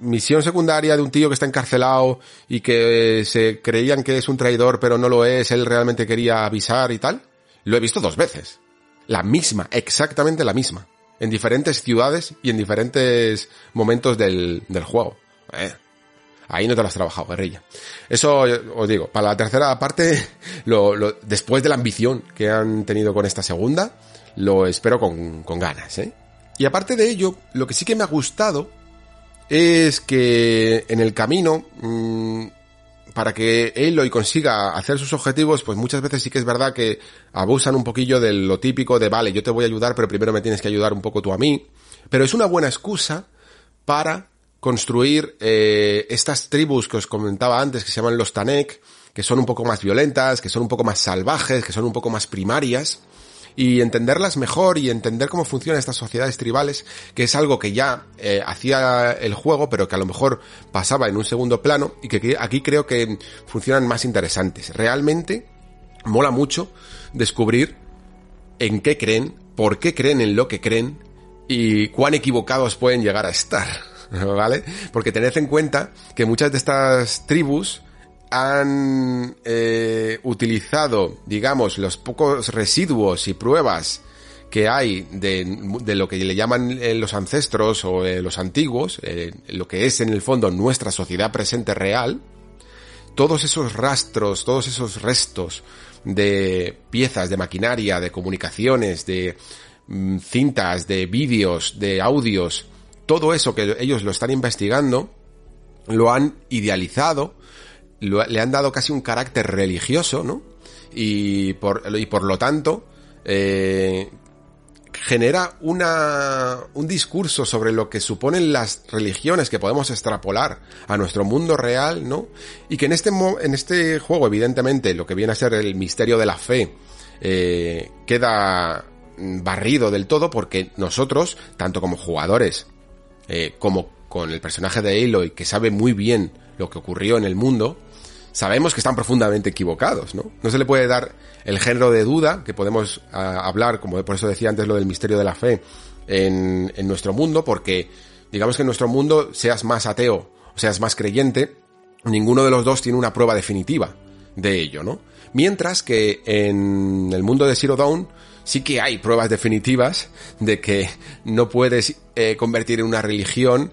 misión secundaria de un tío que está encarcelado y que se creían que es un traidor pero no lo es, él realmente quería avisar y tal, lo he visto dos veces. La misma, exactamente la misma. En diferentes ciudades y en diferentes momentos del, del juego. Eh, Ahí no te lo has trabajado, guerrilla. Eso os digo, para la tercera parte, (laughs) después de la ambición que han tenido con esta segunda, lo espero con, con ganas, ¿eh? Y aparte de ello, lo que sí que me ha gustado es que en el camino, mm, para que Aloy consiga hacer sus objetivos, pues muchas veces sí que es verdad que abusan un poquillo de lo típico de, vale, yo te voy a ayudar, pero primero me tienes que ayudar un poco tú a mí. Pero es una buena excusa para construir eh, estas tribus que os comentaba antes, que se llaman los Tanek, que son un poco más violentas, que son un poco más salvajes, que son un poco más primarias, y entenderlas mejor y entender cómo funcionan estas sociedades tribales, que es algo que ya eh, hacía el juego, pero que a lo mejor pasaba en un segundo plano, y que aquí creo que funcionan más interesantes. Realmente mola mucho descubrir en qué creen, por qué creen en lo que creen y cuán equivocados pueden llegar a estar, (laughs) ¿vale? Porque tened en cuenta que muchas de estas tribus han eh, utilizado, digamos, los pocos residuos y pruebas que hay de, de lo que le llaman eh, los ancestros o eh, los antiguos, eh, lo que es en el fondo nuestra sociedad presente real, todos esos rastros, todos esos restos de piezas, de maquinaria, de comunicaciones, de mm, cintas, de vídeos, de audios, todo eso que ellos lo están investigando, lo han idealizado, le han dado casi un carácter religioso, ¿no? Y por, y por lo tanto, eh, genera una, un discurso sobre lo que suponen las religiones que podemos extrapolar a nuestro mundo real, ¿no? Y que en este, en este juego, evidentemente, lo que viene a ser el misterio de la fe, eh, queda mm, barrido del todo porque nosotros, tanto como jugadores, eh, como con el personaje de Aloy, que sabe muy bien lo que ocurrió en el mundo, sabemos que están profundamente equivocados, ¿no? No se le puede dar el género de duda, que podemos ah, hablar, como por eso decía antes lo del misterio de la fe, en, en nuestro mundo, porque digamos que en nuestro mundo, seas más ateo o seas más creyente, ninguno de los dos tiene una prueba definitiva de ello, ¿no? Mientras que en el mundo de Zero Dawn sí que hay pruebas definitivas de que no puedes eh, convertir en una religión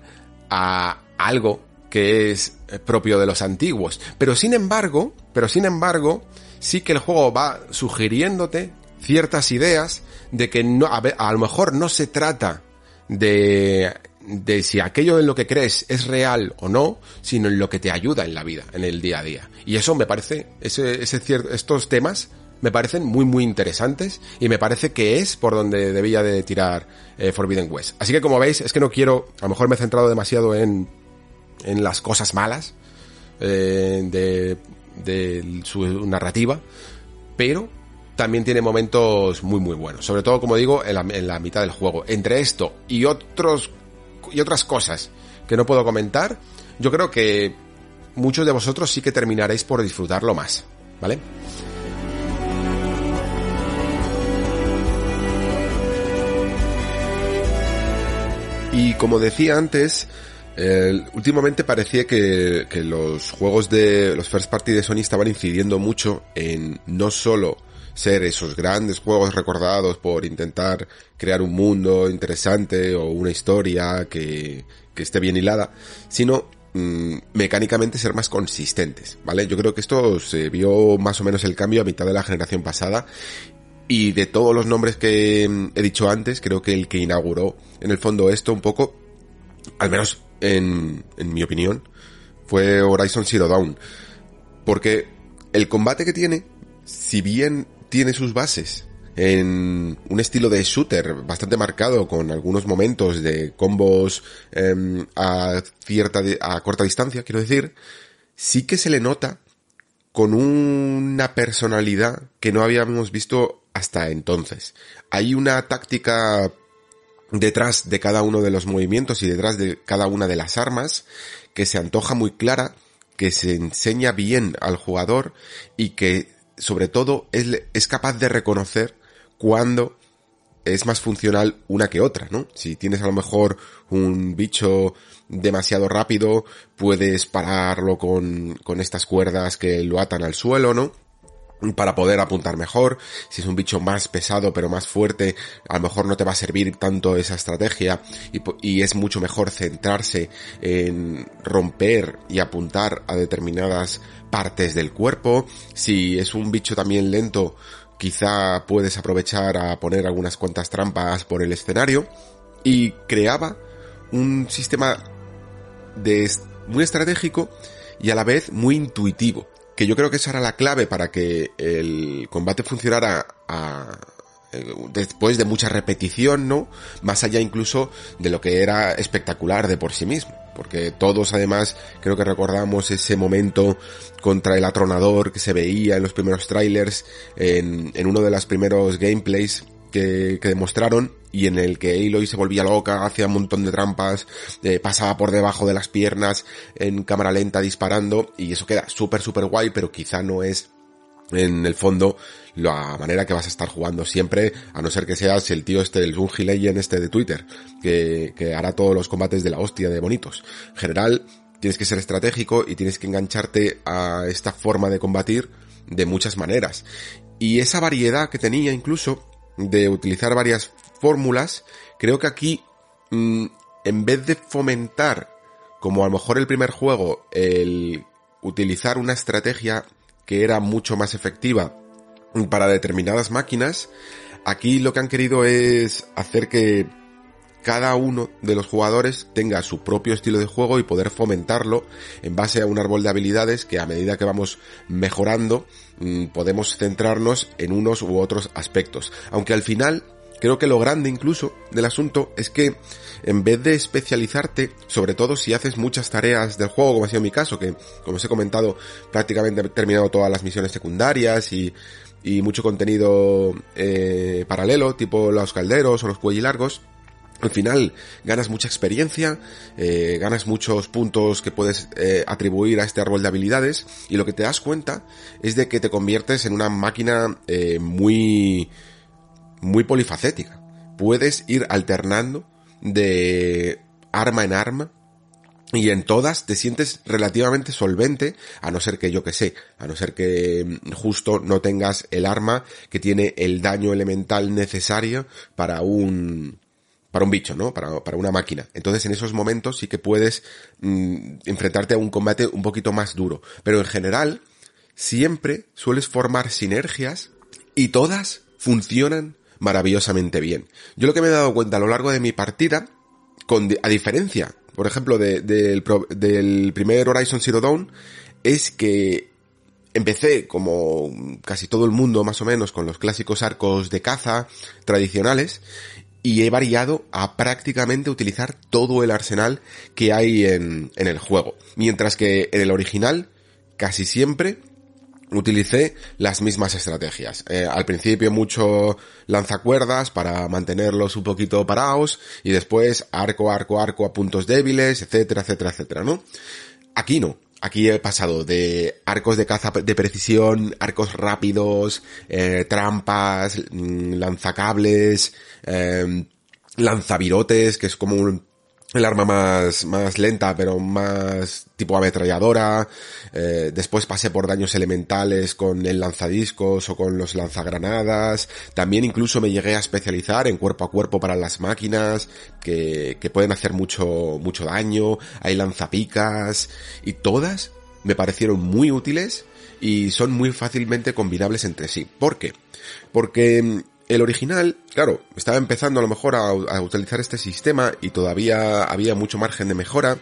a algo que es eh, propio de los antiguos. Pero sin embargo, pero sin embargo, sí que el juego va sugiriéndote ciertas ideas de que no, a, a lo mejor no se trata de, de si aquello en lo que crees es real o no, sino en lo que te ayuda en la vida, en el día a día. Y eso me parece, ese, ese estos temas me parecen muy muy interesantes y me parece que es por donde debía de tirar eh, Forbidden West. Así que como veis, es que no quiero, a lo mejor me he centrado demasiado en, en las cosas malas eh, de, de su narrativa, pero también tiene momentos muy muy buenos, sobre todo como digo en la, en la mitad del juego. Entre esto y otros y otras cosas que no puedo comentar, yo creo que muchos de vosotros sí que terminaréis por disfrutarlo más, ¿vale? Y como decía antes, eh, últimamente parecía que, los juegos de los first party de Sony estaban incidiendo mucho en no solo ser esos grandes juegos recordados por intentar crear un mundo interesante o una historia que, que esté bien hilada, sino mm, mecánicamente ser más consistentes, ¿vale? Yo creo que esto se vio más o menos el cambio a mitad de la generación pasada y de todos los nombres que mm, he dicho antes, creo que el que inauguró en el fondo esto un poco, al menos en, en mi opinión, fue Horizon Zero Dawn. Porque el combate que tiene, si bien tiene sus bases en un estilo de shooter bastante marcado con algunos momentos de combos em, a cierta a corta distancia, quiero decir, sí que se le nota con una personalidad que no habíamos visto hasta entonces. Hay una táctica detrás de cada uno de los movimientos y detrás de cada una de las armas que se antoja muy clara, que se enseña bien al jugador y que sobre todo es, es capaz de reconocer cuando es más funcional una que otra, ¿no? Si tienes a lo mejor un bicho demasiado rápido, puedes pararlo con, con estas cuerdas que lo atan al suelo, ¿no? Para poder apuntar mejor. Si es un bicho más pesado pero más fuerte, a lo mejor no te va a servir tanto esa estrategia y, es mucho mejor centrarse en romper y apuntar a determinadas partes del cuerpo. Si es un bicho también lento, quizá puedes aprovechar a poner algunas cuantas trampas por el escenario y creaba un sistema de muy estratégico y a la vez muy intuitivo que yo creo que esa era la clave para que el combate funcionara a, eh, después de mucha repetición, ¿no? Más allá incluso de lo que era espectacular de por sí mismo. Porque todos además creo que recordamos ese momento contra el atronador que se veía en los primeros trailers, en, en uno de los primeros gameplays que, demostraron y en el que Aloy se volvía loca, hacía un montón de trampas, eh, pasaba por debajo de las piernas en cámara lenta disparando y eso queda súper súper guay, pero quizá no es en el fondo la manera que vas a estar jugando siempre, a no ser que seas el tío este, el Bungie Legend este de Twitter, que, que hará todos los combates de la hostia de bonitos. En general, tienes que ser estratégico y tienes que engancharte a esta forma de combatir de muchas maneras. Y esa variedad que tenía incluso de utilizar varias fórmulas, creo que aquí, mmm, en vez de fomentar, como a lo mejor el primer juego, el utilizar una estrategia que era mucho más efectiva para determinadas máquinas, aquí lo que han querido es hacer que cada uno de los jugadores tenga su propio estilo de juego y poder fomentarlo en base a un árbol de habilidades que a medida que vamos mejorando podemos centrarnos en unos u otros aspectos. Aunque al final creo que lo grande incluso del asunto es que en vez de especializarte, sobre todo si haces muchas tareas del juego, como ha sido mi caso, que como os he comentado prácticamente he terminado todas las misiones secundarias y y mucho contenido eh, paralelo, tipo los calderos o los cuellilargos, al final ganas mucha experiencia, eh, ganas muchos puntos que puedes eh, atribuir a este árbol de habilidades y lo que te das cuenta es de que te conviertes en una máquina eh, muy muy polifacética. Puedes ir alternando de arma en arma y en todas te sientes relativamente solvente, a no ser que yo que sé, a no ser que justo no tengas el arma que tiene el daño elemental necesario para un para un bicho, ¿no? Para, para una máquina. Entonces en esos momentos sí que puedes mmm, enfrentarte a un combate un poquito más duro. Pero en general, siempre sueles formar sinergias y todas funcionan maravillosamente bien. Yo lo que me he dado cuenta a lo largo de mi partida, con, a diferencia, por ejemplo, de, de, del, del primer Horizon Zero Dawn, es que empecé como casi todo el mundo más o menos con los clásicos arcos de caza tradicionales y he variado a prácticamente utilizar todo el arsenal que hay en, en el juego. Mientras que en el original, casi siempre utilicé las mismas estrategias. Eh, al principio mucho lanzacuerdas para mantenerlos un poquito parados y después arco, arco, arco a puntos débiles, etcétera, etcétera, etcétera, ¿no? Aquí no. Aquí he pasado de arcos de caza de precisión, arcos rápidos, eh, trampas, lanzacables, eh, lanzavirotes, que es como un, el arma más, más lenta, pero más tipo ametralladora. Eh, después pasé por daños elementales con el lanzadiscos o con los lanzagranadas. También incluso me llegué a especializar en cuerpo a cuerpo para las máquinas, que, que pueden hacer mucho, mucho daño. Hay lanzapicas. Y todas me parecieron muy útiles y son muy fácilmente combinables entre sí. ¿Por qué? Porque el original, claro, estaba empezando a lo mejor a, utilizar este sistema y todavía había mucho margen de mejora.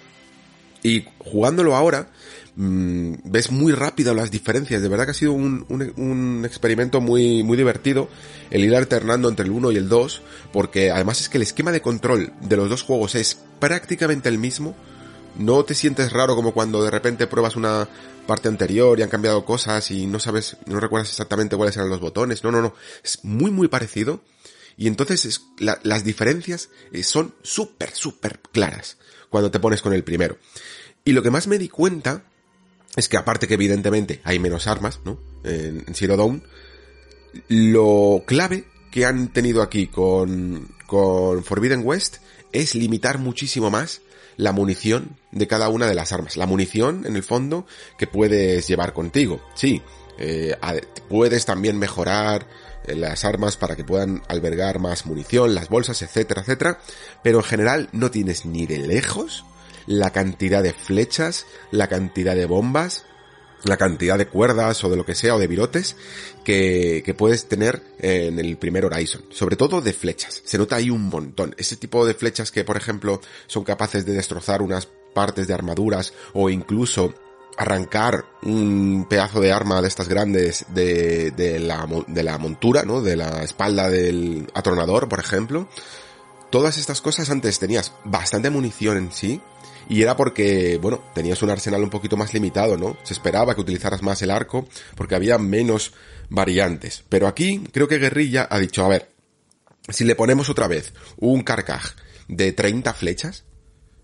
Y jugándolo ahora, mmm, ves muy rápido las diferencias. De verdad que ha sido un, experimento muy, muy divertido el ir alternando entre el 1 y el 2, porque además es que el esquema de control de los dos juegos es prácticamente el mismo. No te sientes raro como cuando de repente pruebas una parte anterior y han cambiado cosas y no sabes, no recuerdas exactamente cuáles eran los botones. No, no, no. Es muy, muy parecido. Y entonces es, la, las diferencias son súper, súper claras cuando te pones con el primero. Y lo que más me di cuenta es que aparte que evidentemente hay menos armas, ¿no? En, en Zero Dawn, lo clave que han tenido aquí con, con Forbidden West es limitar muchísimo más la munición de cada una de las armas. La munición, en el fondo, que puedes llevar contigo. Sí, eh, puedes también mejorar eh, las armas para que puedan albergar más munición, las bolsas, etcétera, etcétera. Pero en general no tienes ni de lejos la cantidad de flechas, la cantidad de bombas, la cantidad de cuerdas o de lo que sea o de virotes que, que puedes tener en el primer Horizon. Sobre todo de flechas. Se nota ahí un montón. Ese tipo de flechas que, por ejemplo, son capaces de destrozar unas partes de armaduras o incluso arrancar un pedazo de arma de estas grandes de, de, la, de la montura, ¿no? De la espalda del atronador, por ejemplo. Todas estas cosas antes tenías bastante munición en sí, y era porque, bueno, tenías un arsenal un poquito más limitado, ¿no? Se esperaba que utilizaras más el arco porque había menos variantes. Pero aquí creo que Guerrilla ha dicho, a ver, si le ponemos otra vez un carcaj de 30 flechas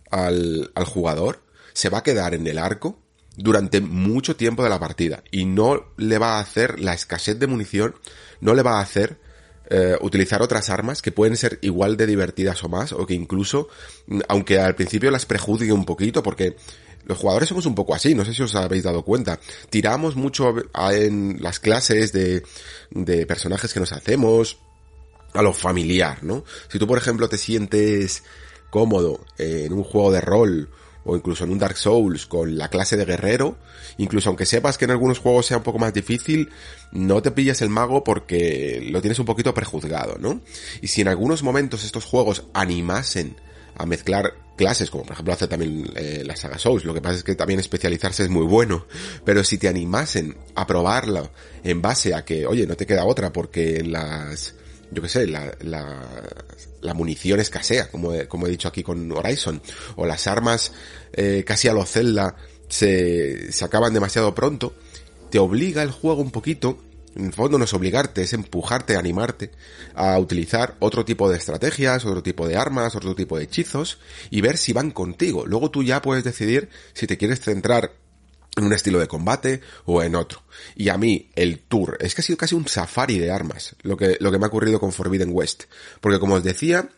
al, al jugador, se va a quedar en el arco durante mucho tiempo de la partida y no le va a hacer la escasez de munición, no le va a hacer eh, utilizar otras armas que pueden ser igual de divertidas o más, o que incluso, mm, aunque al principio las prejuzgue un poquito, porque los jugadores somos un poco así, no sé si os habéis dado cuenta. Tiramos mucho en las clases de, de personajes que nos hacemos, a lo familiar, ¿no? Si tú, por ejemplo, te sientes cómodo en un juego de rol o incluso en un Dark Souls con la clase de guerrero, incluso aunque sepas que en algunos juegos sea un poco más difícil, no te pillas el mago porque lo tienes un poquito prejuzgado, ¿no? Y si en algunos momentos estos juegos animasen a mezclar clases, como por ejemplo hace también eh, la saga Souls, lo que pasa es que también especializarse es muy bueno, pero si te animasen a probarlo en base a que, oye, no te queda otra porque las yo qué sé, la, la, la munición escasea, como he, como he dicho aquí con Horizon, o las armas eh, casi a lo Zelda se, se acaban demasiado pronto, te obliga el juego un poquito, en el fondo no es obligarte, es empujarte, animarte a utilizar otro tipo de estrategias, otro tipo de armas, otro tipo de hechizos, y ver si van contigo. Luego tú ya puedes decidir si te quieres centrar en un estilo de combate o en otro. Y a mí, el tour, es que ha sido casi un safari de armas, lo que, lo que me ha ocurrido con Forbidden West. Porque como os decía,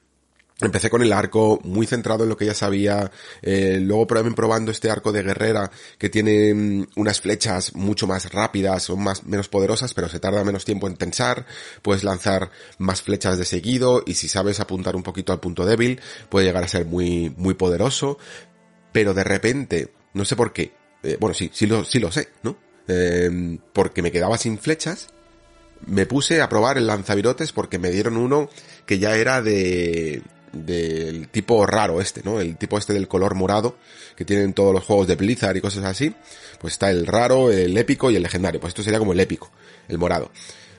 Empecé con el arco muy centrado en lo que ya sabía, eh, luego también probando este arco de guerrera que tiene mm, unas flechas mucho más rápidas, son más menos poderosas, pero se tarda menos tiempo en tensar, puedes lanzar más flechas de seguido y si sabes apuntar un poquito al punto débil, puede llegar a ser muy muy poderoso, pero de repente, no sé por qué, eh, bueno sí, sí lo sí lo sé, ¿no? Eh, porque me quedaba sin flechas me puse a probar el lanzavirotes porque me dieron uno que ya era de del tipo raro este, ¿no? El tipo este del color morado que tienen todos los juegos de Blizzard y cosas así. Pues está el raro, el épico y el legendario. Pues esto sería como el épico, el morado.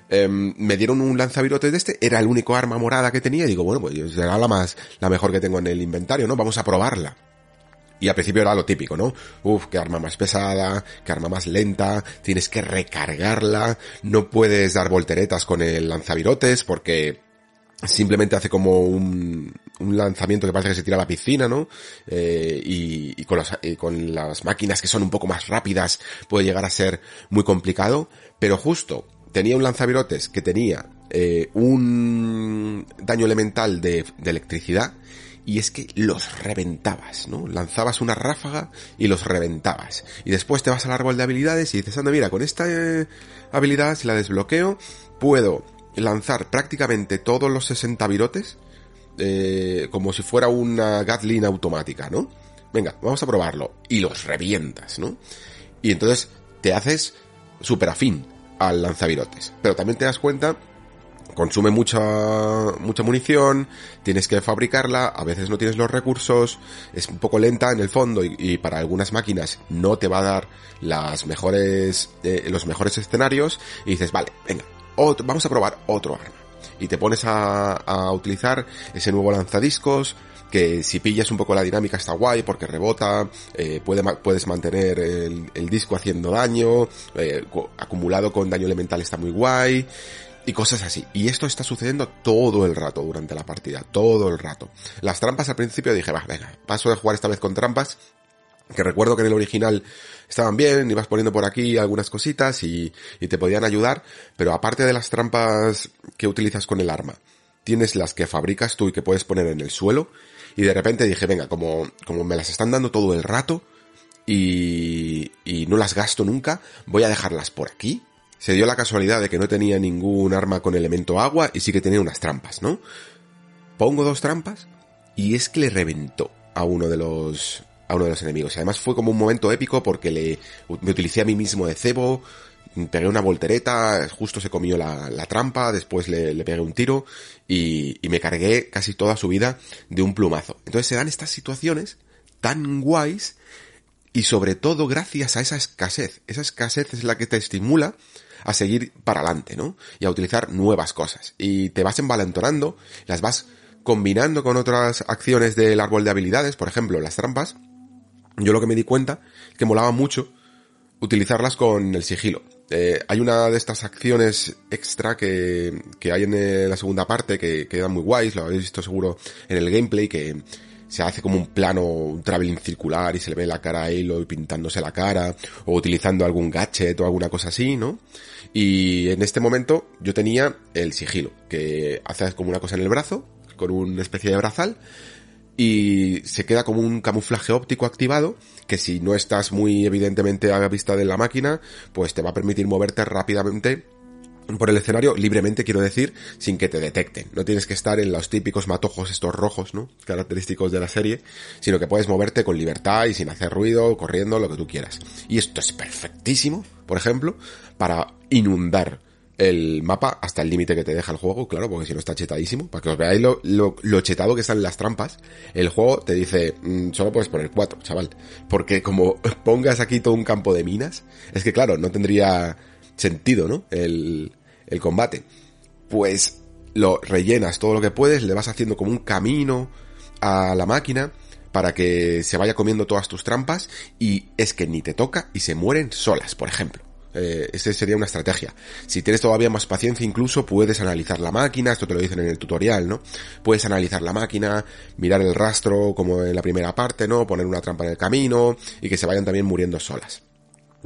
Em, me dieron un lanzavirotes de este, era el único arma morada que tenía y digo, bueno, pues será la más, la mejor que tengo en el inventario, ¿no? Vamos a probarla. Y al principio era lo típico, ¿no? Uf, qué arma más pesada, qué arma más lenta, tienes que recargarla, no puedes dar volteretas con el lanzavirotes porque simplemente hace como un, un lanzamiento que parece que se tira a la piscina, ¿no? Eh, y, y con, las, máquinas que son un poco más rápidas puede llegar a ser muy complicado, pero justo tenía un lanzavirotes que tenía eh, un daño elemental de electricidad y es que los reventabas, ¿no? Lanzabas una ráfaga y los reventabas. Y después te vas al árbol de habilidades y dices, anda, mira, con esta eh, habilidad, si la desbloqueo, puedo lanzar prácticamente todos los 60 virotes eh, como si fuera una Gatling automática, ¿no? Venga, vamos a probarlo. Y los revientas, ¿no? Y entonces te haces súper afín al lanzavirotes. Pero también te das cuenta consume mucha mucha munición, tienes que fabricarla, a veces no tienes los recursos, es un poco lenta en el fondo y, para algunas máquinas no te va a dar las mejores eh, los mejores escenarios y dices, vale, venga, vamos a probar otro arma. Y te pones a, a utilizar ese nuevo lanzadiscos, que si pillas un poco la dinámica está guay porque rebota, eh, puede, puedes mantener el, el, disco haciendo daño, eh, acumulado con daño elemental está muy guay, y cosas así. Y esto está sucediendo todo el rato durante la partida, todo el rato. Las trampas al principio dije, va, venga, paso de jugar esta vez con trampas, Que recuerdo que en el original estaban bien, ibas poniendo por aquí algunas cositas y, y te podían ayudar, pero aparte de las trampas que utilizas con el arma, tienes las que fabricas tú y que puedes poner en el suelo, y de repente dije, venga, como, como me las están dando todo el rato, y, y no las gasto nunca, voy a dejarlas por aquí. Se dio la casualidad de que no tenía ningún arma con elemento agua y sí que tenía unas trampas, ¿no? Pongo dos trampas y es que le reventó a uno de los a uno de los enemigos. Además fue como un momento épico porque le me utilicé a mí mismo de cebo, pegué una voltereta, justo se comió la, la trampa, después le, le, pegué un tiro y, y me cargué casi toda su vida de un plumazo. Entonces se dan estas situaciones tan guays y sobre todo gracias a esa escasez. Esa escasez es la que te estimula a seguir para adelante, ¿no? Y a utilizar nuevas cosas. Y te vas envalentonando, las vas combinando con otras acciones del árbol de habilidades, por ejemplo, las trampas. Yo lo que me di cuenta que molaba mucho utilizarlas con el sigilo. Eh, hay una de estas acciones extra que, que hay en la segunda parte que quedan muy guays, lo habéis visto seguro en el gameplay, que se hace como un plano, un traveling circular y se le ve la cara a Aloy pintándose la cara, o utilizando algún gadget o alguna cosa así, ¿no? Y en este momento yo tenía el sigilo, que hace como una cosa en el brazo, con una especie de brazal, y se queda como un camuflaje óptico activado que si no estás muy evidentemente a la vista de la máquina, pues te va a permitir moverte rápidamente por el escenario libremente, quiero decir, sin que te detecten. No tienes que estar en los típicos matojos estos rojos, ¿no? Característicos de la serie, sino que puedes moverte con libertad y sin hacer ruido, corriendo, lo que tú quieras. Y esto es perfectísimo, por ejemplo, para inundar el mapa hasta el límite que te deja el juego, claro, porque si no está chetadísimo. Para que os veáis lo, lo, chetado que están las trampas, el juego te dice, mmm, solo puedes poner cuatro, chaval. Porque como (laughs) pongas aquí todo un campo de minas, es que claro, no tendría sentido, ¿no? El, el combate. Pues lo rellenas todo lo que puedes, le vas haciendo como un camino a la máquina para que se vaya comiendo todas tus trampas y es que ni te toca y se mueren solas, por ejemplo. Eh, esa sería una estrategia. Si tienes todavía más paciencia, incluso puedes analizar la máquina, esto te lo dicen en el tutorial, ¿no? Puedes analizar la máquina, mirar el rastro como en la primera parte, ¿no? Poner una trampa en el camino y que se vayan también muriendo solas.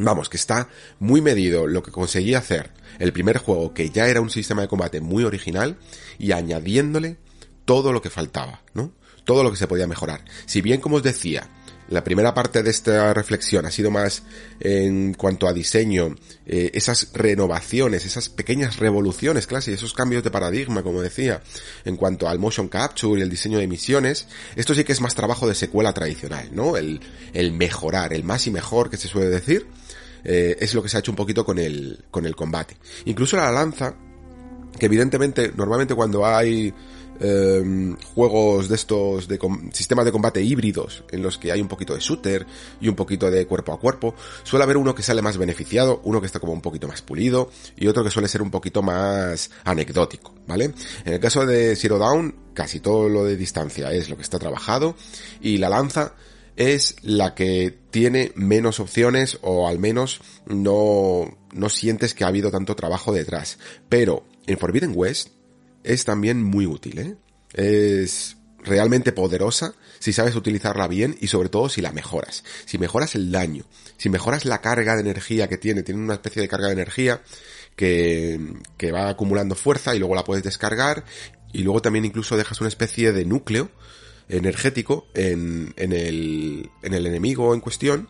Vamos, que está muy medido lo que conseguí hacer el primer juego, que ya era un sistema de combate muy original, y añadiéndole todo lo que faltaba, ¿no? Todo lo que se podía mejorar. Si bien, como os decía, la primera parte de esta reflexión ha sido más en cuanto a diseño, eh, esas renovaciones, esas pequeñas revoluciones, clase, esos cambios de paradigma, como decía, en cuanto al motion capture y el diseño de misiones, esto sí que es más trabajo de secuela tradicional, ¿no? El, el mejorar, el más y mejor que se suele decir, eh, es lo que se ha hecho un poquito con el, con el combate. Incluso la lanza, que evidentemente, normalmente cuando hay eh, juegos de estos de sistemas de combate híbridos en los que hay un poquito de shooter y un poquito de cuerpo a cuerpo, suele haber uno que sale más beneficiado, uno que está como un poquito más pulido y otro que suele ser un poquito más anecdótico, ¿vale? En el caso de Zero Down, casi todo lo de distancia es lo que está trabajado y la lanza es la que tiene menos opciones o al menos no, no sientes que ha habido tanto trabajo detrás. Pero en Forbidden West es también muy útil, ¿eh? Es realmente poderosa si sabes utilizarla bien y sobre todo si la mejoras. Si mejoras el daño, si mejoras la carga de energía que tiene, tiene una especie de carga de energía que, que va acumulando fuerza y luego la puedes descargar y luego también incluso dejas una especie de núcleo energético en, en, el, en el enemigo en cuestión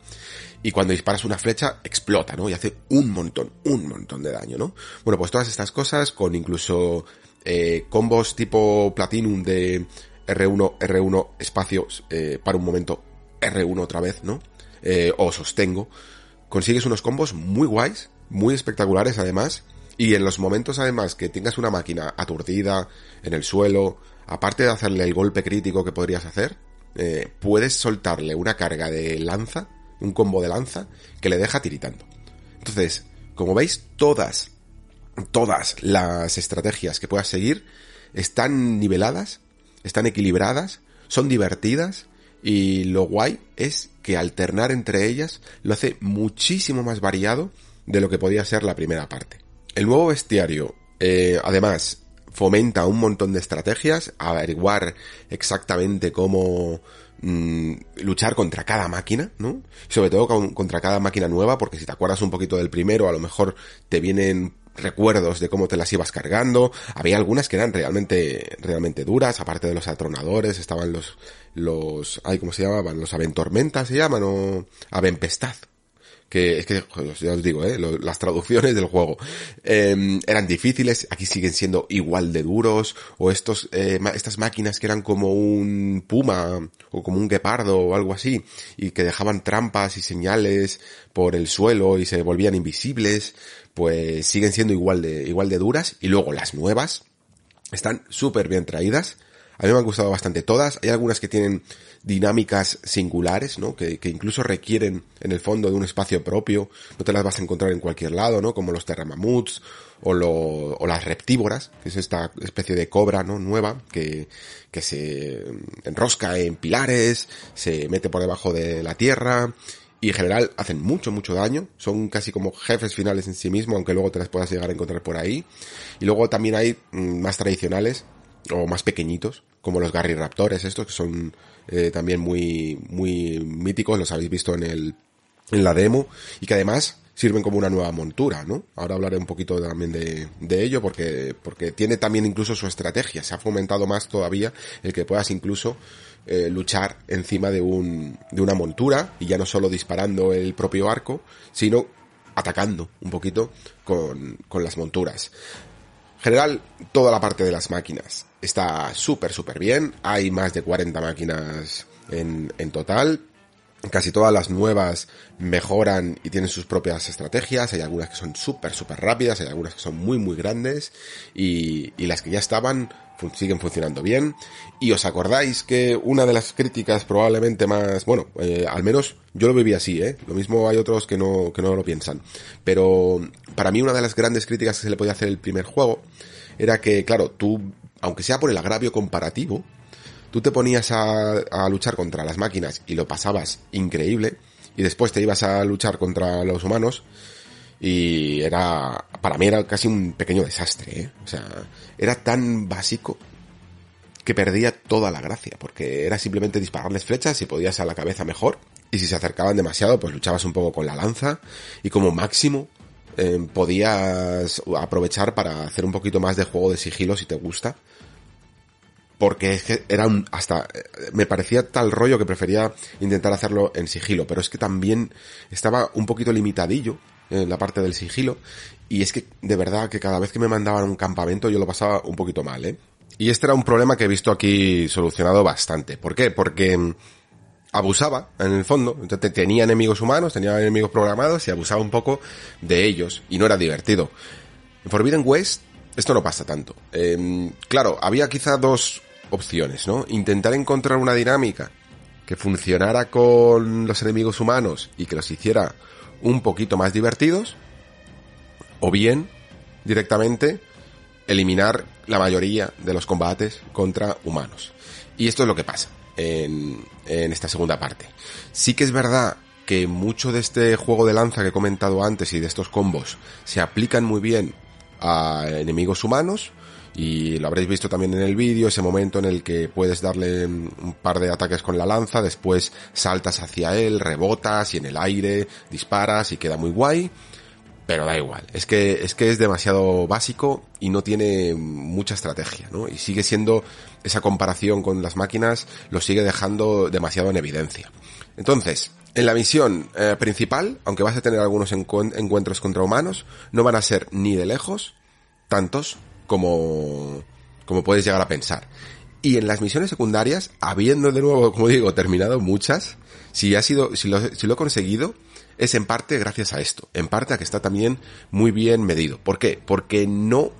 y cuando disparas una flecha explota, ¿no? Y hace un montón, un montón de daño, ¿no? Bueno, pues todas estas cosas con incluso eh, combos tipo Platinum de R1, R1, espacios, eh, para un momento R1 otra vez, ¿no? Eh, o sostengo. Consigues unos combos muy guays, muy espectaculares además, y en los momentos además que tengas una máquina aturdida en el suelo, aparte de hacerle el golpe crítico que podrías hacer, eh, puedes soltarle una carga de lanza, un combo de lanza, que le deja tiritando. Entonces, como veis, todas, todas las estrategias que puedas seguir están niveladas, están equilibradas, son divertidas, y lo guay es que alternar entre ellas lo hace muchísimo más variado de lo que podía ser la primera parte. El nuevo bestiario, eh, además, fomenta un montón de estrategias, averiguar exactamente cómo, mm, luchar contra cada máquina, ¿no? Sobre todo con- contra cada máquina nueva, porque si te acuerdas un poquito del primero, a lo mejor te vienen recuerdos de cómo te las ibas cargando. Había algunas que eran realmente, realmente duras, aparte de los atronadores, estaban los, los, ay, ¿cómo se llamaban? Los aventormentas se llaman, o avempestad. Que es que, ya os digo, ¿eh? Las traducciones del juego eh, eran difíciles, aquí siguen siendo igual de duros, o estos, eh, estas máquinas que eran como un puma, o como un guepardo, o algo así, y que dejaban trampas y señales por el suelo y se volvían invisibles, pues siguen siendo igual de, igual de duras, y luego las nuevas, están súper bien traídas. A mí me han gustado bastante todas. Hay algunas que tienen dinámicas singulares, ¿no? Que, que incluso requieren en el fondo de un espacio propio. No te las vas a encontrar en cualquier lado, ¿no? Como los terramamuts o, o las reptívoras, que es esta especie de cobra, ¿no? Nueva, que, que se enrosca en pilares, se mete por debajo de la tierra y en general hacen mucho, mucho daño. Son casi como jefes finales en sí mismo, aunque luego te las puedas llegar a encontrar por ahí. Y luego también hay mm, más tradicionales o más pequeñitos, como los Garry Raptores, estos que son eh, también muy, muy míticos, los habéis visto en el, en la demo, y que además sirven como una nueva montura, ¿no? Ahora hablaré un poquito también de, de ello, porque, porque tiene también incluso su estrategia, se ha fomentado más todavía el que puedas incluso eh, luchar encima de un, de una montura, y ya no solo disparando el propio arco, sino atacando un poquito con, con las monturas. En general, toda la parte de las máquinas está súper, súper bien. Hay más de 40 máquinas en, en total. Casi todas las nuevas mejoran y tienen sus propias estrategias. Hay algunas que son súper, súper rápidas. Hay algunas que son muy, muy grandes. Y, y las que ya estaban siguen funcionando bien. Y os acordáis que una de las críticas probablemente más, bueno, eh, al menos yo lo viví así, ¿eh? Lo mismo hay otros que no, que no lo piensan. Pero para mí una de las grandes críticas que se le podía hacer el primer juego era que, claro, tú, aunque sea por el agravio comparativo, tú te ponías a, a luchar contra las máquinas y lo pasabas increíble, y después te ibas a luchar contra los humanos, y era, para mí era casi un pequeño desastre, ¿eh? O sea, era tan básico que perdía toda la gracia, porque era simplemente dispararles flechas y podías a la cabeza mejor, y si se acercaban demasiado, pues luchabas un poco con la lanza, y como máximo, eh, podías aprovechar para hacer un poquito más de juego de sigilo si te gusta, porque es que era un, hasta, eh, me parecía tal rollo que prefería intentar hacerlo en sigilo, pero es que también estaba un poquito limitadillo en la parte del sigilo, y es que de verdad que cada vez que me mandaban un campamento yo lo pasaba un poquito mal, ¿eh? Y este era un problema que he visto aquí solucionado bastante. ¿Por qué? Porque mm, abusaba, en el fondo. Entonces, tenía enemigos humanos, tenía enemigos programados y abusaba un poco de ellos. Y no era divertido. En Forbidden West, esto no pasa tanto. Eh, claro, había quizá dos opciones, ¿no? Intentar encontrar una dinámica que funcionara con los enemigos humanos y que los hiciera un poquito más divertidos. O bien, directamente, eliminar la mayoría de los combates contra humanos. Y esto es lo que pasa en, en esta segunda parte. Sí que es verdad que mucho de este juego de lanza que he comentado antes y de estos combos se aplican muy bien a enemigos humanos y lo habréis visto también en el vídeo, ese momento en el que puedes darle un par de ataques con la lanza, después saltas hacia él, rebotas y en el aire disparas y queda muy guay. Pero da igual, es que, es que es demasiado básico y no tiene mucha estrategia, ¿no? Y sigue siendo, esa comparación con las máquinas lo sigue dejando demasiado en evidencia. Entonces, en la misión eh, principal, aunque vas a tener algunos encuen- encuentros contra humanos, no van a ser ni de lejos tantos como, como puedes llegar a pensar. Y en las misiones secundarias, habiendo de nuevo, como digo, terminado muchas, si ha sido, si lo, si lo he conseguido, es en parte gracias a esto, en parte a que está también muy bien medido. ¿Por qué? Porque no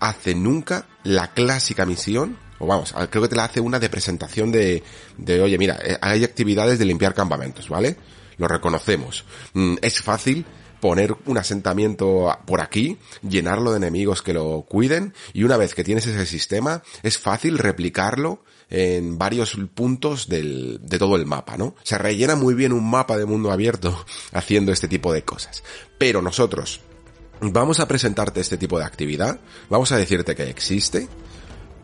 hace nunca la clásica misión, o vamos, creo que te la hace una de presentación de, de oye, mira, eh, hay actividades de limpiar campamentos, ¿vale? Lo reconocemos. Mm, Es fácil poner un asentamiento por aquí, llenarlo de enemigos que lo cuiden, y una vez que tienes ese sistema, es fácil replicarlo en varios puntos del, de todo el mapa, ¿no? Se rellena muy bien un mapa de mundo abierto (laughs) haciendo este tipo de cosas. Pero nosotros vamos a presentarte este tipo de actividad, vamos a decirte que existe,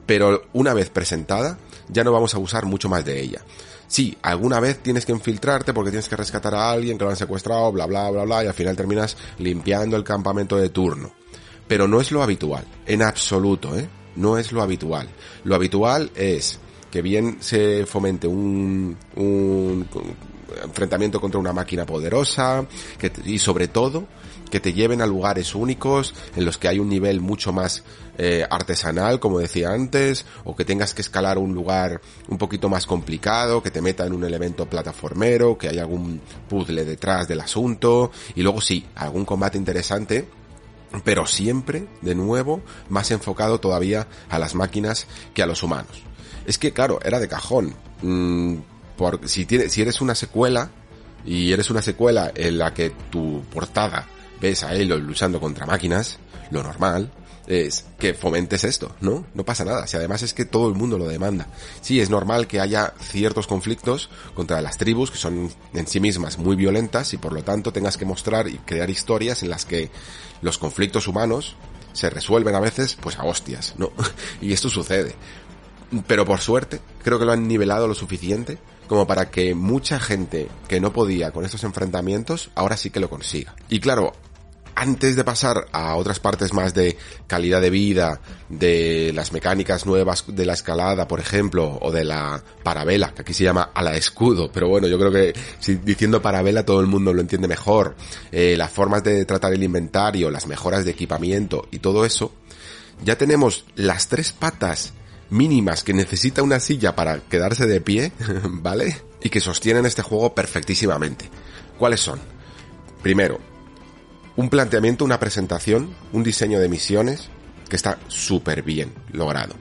pero una vez presentada, ya no vamos a usar mucho más de ella. Sí, alguna vez tienes que infiltrarte porque tienes que rescatar a alguien que lo han secuestrado, bla bla bla bla, y al final terminas limpiando el campamento de turno. Pero no es lo habitual, en absoluto, ¿eh? No es lo habitual. Lo habitual es que bien se fomente un, un enfrentamiento contra una máquina poderosa que, y sobre todo que te lleven a lugares únicos en los que hay un nivel mucho más eh, artesanal, como decía antes, o que tengas que escalar un lugar un poquito más complicado, que te meta en un elemento plataformero, que hay algún puzzle detrás del asunto, y luego sí, algún combate interesante, pero siempre, de nuevo, más enfocado todavía a las máquinas que a los humanos. Es que, claro, era de cajón. Mm, por, si, tiene, si eres una secuela, y eres una secuela en la que tu portada ves a Aloy luchando contra máquinas, lo normal es que fomentes esto, ¿no? No pasa nada, si además es que todo el mundo lo demanda. Sí, es normal que haya ciertos conflictos contra las tribus que son en sí mismas muy violentas y por lo tanto tengas que mostrar y crear historias en las que los conflictos humanos se resuelven a veces pues a hostias, ¿no? (laughs) y esto sucede. Pero por suerte, creo que lo han nivelado lo suficiente como para que mucha gente que no podía con estos enfrentamientos ahora sí que lo consiga. Y claro, antes de pasar a otras partes más de calidad de vida, de las mecánicas nuevas de la escalada, por ejemplo, o de la parabela, que aquí se llama a la escudo, pero bueno, yo creo que si diciendo parabela todo el mundo lo entiende mejor, eh, las formas de tratar el inventario, las mejoras de equipamiento y todo eso, ya tenemos las tres patas mínimas que necesita una silla para quedarse de pie, (laughs) ¿vale? Y que sostienen este juego perfectísimamente. ¿Cuáles son? Primero, un planteamiento, una presentación, un diseño de misiones que está súper bien logrado.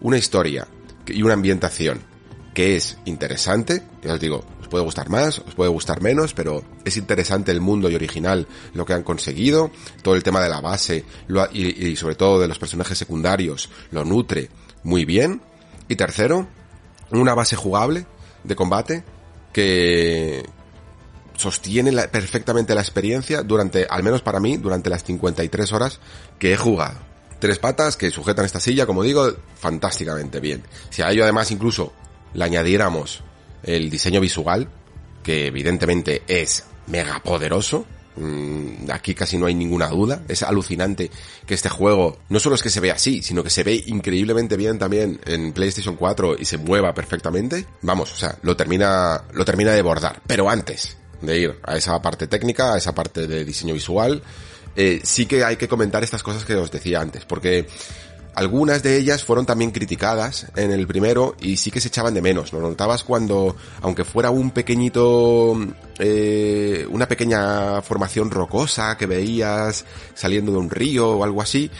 Una historia y una ambientación que es interesante, ya os digo, os puede gustar más, os puede gustar menos, pero es interesante el mundo y original lo que han conseguido, todo el tema de la base y sobre todo de los personajes secundarios lo nutre muy bien. Y tercero, una base jugable de combate que sostiene perfectamente la experiencia durante, al menos para mí, durante las 53 horas que he jugado. Tres patas que sujetan esta silla, como digo, fantásticamente bien. Si a ello además incluso le añadiéramos el diseño visual, que evidentemente es mega poderoso, aquí casi no hay ninguna duda. Es alucinante que este juego no solo es que se ve así, sino que se ve increíblemente bien también en PlayStation 4 y se mueva perfectamente. Vamos, o sea, lo termina, lo termina de bordar. Pero antes de ir a esa parte técnica, a esa parte de diseño visual, eh, sí que hay que comentar estas cosas que os decía antes, porque algunas de ellas fueron también criticadas en el primero y sí que se echaban de menos. Lo notabas cuando, aunque fuera un pequeñito, eh, una pequeña formación rocosa que veías saliendo de un río o algo así,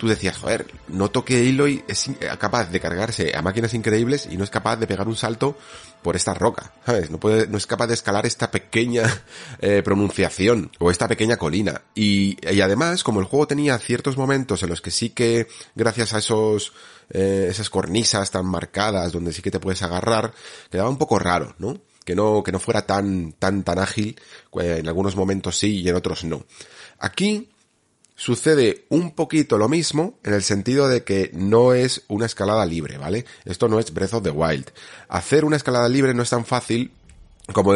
tú decías, joder, noto que Aloy es capaz de cargarse a máquinas increíbles y no es capaz de pegar un salto por esta roca, ¿sabes? No puede, no es capaz de escalar esta pequeña (laughs) eh, pronunciación o esta pequeña colina. Y, y además, como el juego tenía ciertos momentos en los que sí que, gracias a esos, eh, esas cornisas tan marcadas donde sí que te puedes agarrar, quedaba un poco raro, ¿no? Que no, que no fuera tan, tan, tan ágil, eh, en algunos momentos sí y en otros no. Aquí, sucede un poquito lo mismo en el sentido de que no es una escalada libre, ¿vale? Esto no es Breath of the Wild. Hacer una escalada libre no es tan fácil como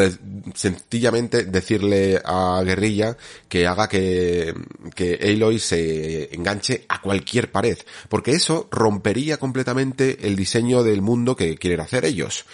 sencillamente decirle a Guerrilla que haga que, que Aloy se enganche a cualquier pared, porque eso rompería completamente el diseño del mundo que quieren hacer ellos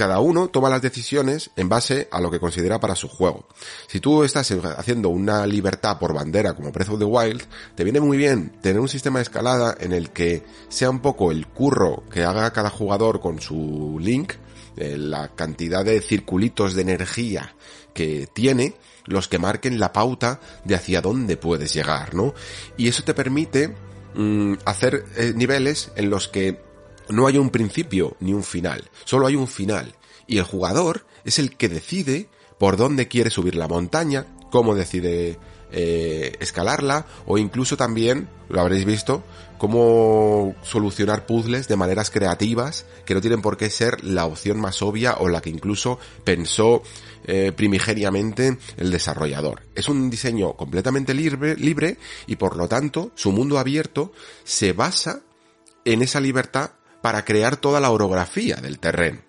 cada uno toma las decisiones en base a lo que considera para su juego. Si tú estás haciendo una libertad por bandera como Breath of the Wild, te viene muy bien tener un sistema de escalada en el que sea un poco el curro que haga cada jugador con su link, eh, la cantidad de circulitos de energía que tiene, los que marquen la pauta de hacia dónde puedes llegar, ¿no? Y eso te permite mm, hacer eh, niveles en los que no hay un principio ni un final, solo hay un final. Y el jugador es el que decide por dónde quiere subir la montaña, cómo decide eh, escalarla o incluso también, lo habréis visto, cómo solucionar puzzles de maneras creativas que no tienen por qué ser la opción más obvia o la que incluso pensó eh, primigeniamente el desarrollador. Es un diseño completamente libre, libre y por lo tanto su mundo abierto se basa en esa libertad para crear toda la orografía del terreno.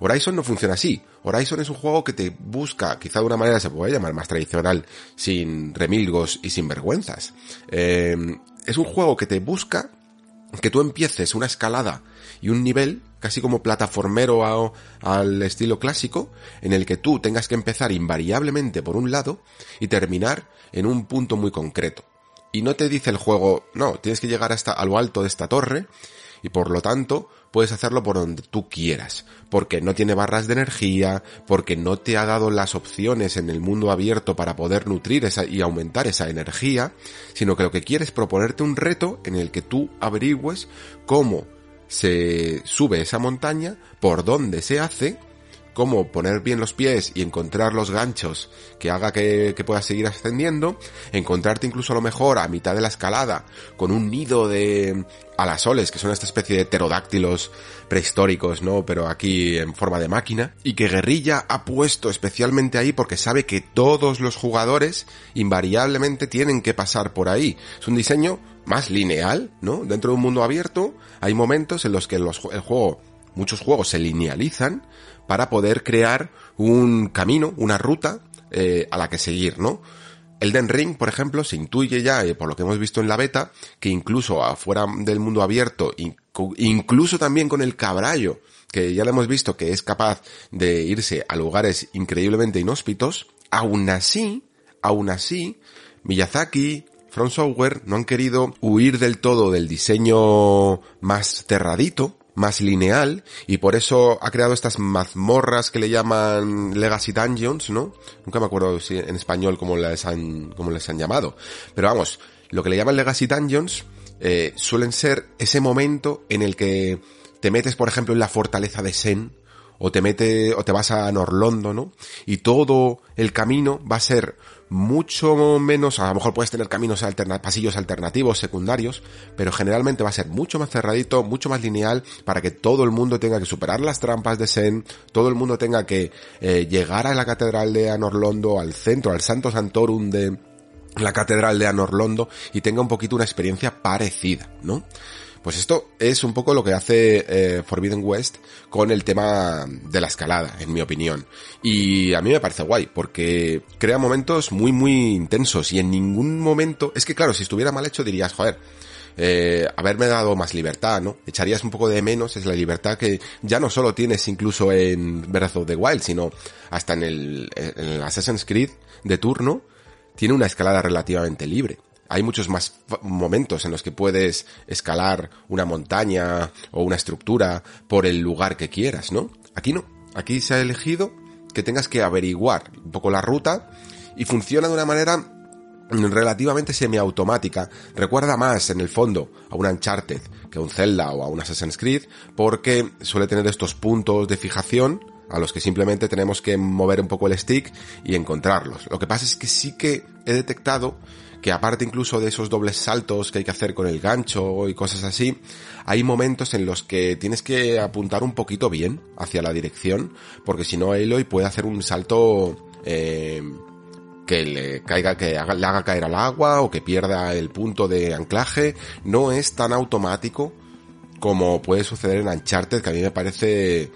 Horizon no funciona así. Horizon es un juego que te busca, quizá de una manera se puede llamar más tradicional, sin remilgos y sin vergüenzas. Eh, es un juego que te busca que tú empieces una escalada y un nivel, casi como plataformero al estilo clásico, en el que tú tengas que empezar invariablemente por un lado y terminar en un punto muy concreto. Y no te dice el juego, no, tienes que llegar hasta a lo alto de esta torre y por lo tanto puedes hacerlo por donde tú quieras, porque no tiene barras de energía, porque no te ha dado las opciones en el mundo abierto para poder nutrir esa y aumentar esa energía, sino que lo que quiere es proponerte un reto en el que tú averigües cómo se sube esa montaña, por dónde se hace, cómo poner bien los pies y encontrar los ganchos que haga que, que puedas seguir ascendiendo, encontrarte incluso a lo mejor a mitad de la escalada con un nido de alasoles, que son esta especie de pterodáctilos prehistóricos, ¿no? Pero aquí en forma de máquina, y que Guerrilla ha puesto especialmente ahí porque sabe que todos los jugadores invariablemente tienen que pasar por ahí. Es un diseño más lineal, ¿no? Dentro de un mundo abierto hay momentos en los que el juego, muchos juegos se linealizan para poder crear un camino, una ruta eh, a la que seguir, ¿no? Elden Ring, por ejemplo, se intuye ya, eh, por lo que hemos visto en la beta, que incluso afuera del mundo abierto, incluso también con el cabrallo, que ya lo hemos visto que es capaz de irse a lugares increíblemente inhóspitos, aún así, aún así, Miyazaki, From Software no han querido huir del todo del diseño más cerradito, más lineal, y por eso ha creado estas mazmorras que le llaman Legacy Dungeons, ¿no? Nunca me acuerdo si en español cómo les han, cómo les han llamado. Pero vamos, lo que le llaman Legacy Dungeons eh, suelen ser ese momento en el que te metes, por ejemplo, en la fortaleza de Sen, o te mete, o te vas a Norlondo, ¿no? Y todo el camino va a ser mucho menos, a lo mejor puedes tener caminos alterna pasillos alternativos, secundarios, pero generalmente va a ser mucho más cerradito, mucho más lineal, para que todo el mundo tenga que superar las trampas de Sen, todo el mundo tenga que eh, llegar a la catedral de Anorlondo, al centro, al Santo Santorum de la catedral de Anorlondo, y tenga un poquito una experiencia parecida, ¿no? Pues esto es un poco lo que hace eh, Forbidden West con el tema de la escalada, en mi opinión. Y a mí me parece guay, porque crea momentos muy, muy intensos y en ningún momento... Es que claro, si estuviera mal hecho dirías, joder, eh, haberme dado más libertad, ¿no? Echarías un poco de menos, es la libertad que ya no solo tienes incluso en Breath of the Wild, sino hasta en el, en el Assassin's Creed de turno, tiene una escalada relativamente libre hay muchos más momentos en los que puedes escalar una montaña o una estructura por el lugar que quieras, ¿no? Aquí no. Aquí se ha elegido que tengas que averiguar un poco la ruta y funciona de una manera relativamente semiautomática. Recuerda más, en el fondo, a un Uncharted que a un Zelda o a un Assassin's Creed porque suele tener estos puntos de fijación a los que simplemente tenemos que mover un poco el stick y encontrarlos. Lo que pasa es que sí que he detectado que aparte incluso de esos dobles saltos que hay que hacer con el gancho y cosas así, hay momentos en los que tienes que apuntar un poquito bien hacia la dirección, porque si no Aloy puede hacer un salto eh, que le caiga, que le haga caer al agua o que pierda el punto de anclaje. No es tan automático como puede suceder en Uncharted, que a mí me parece,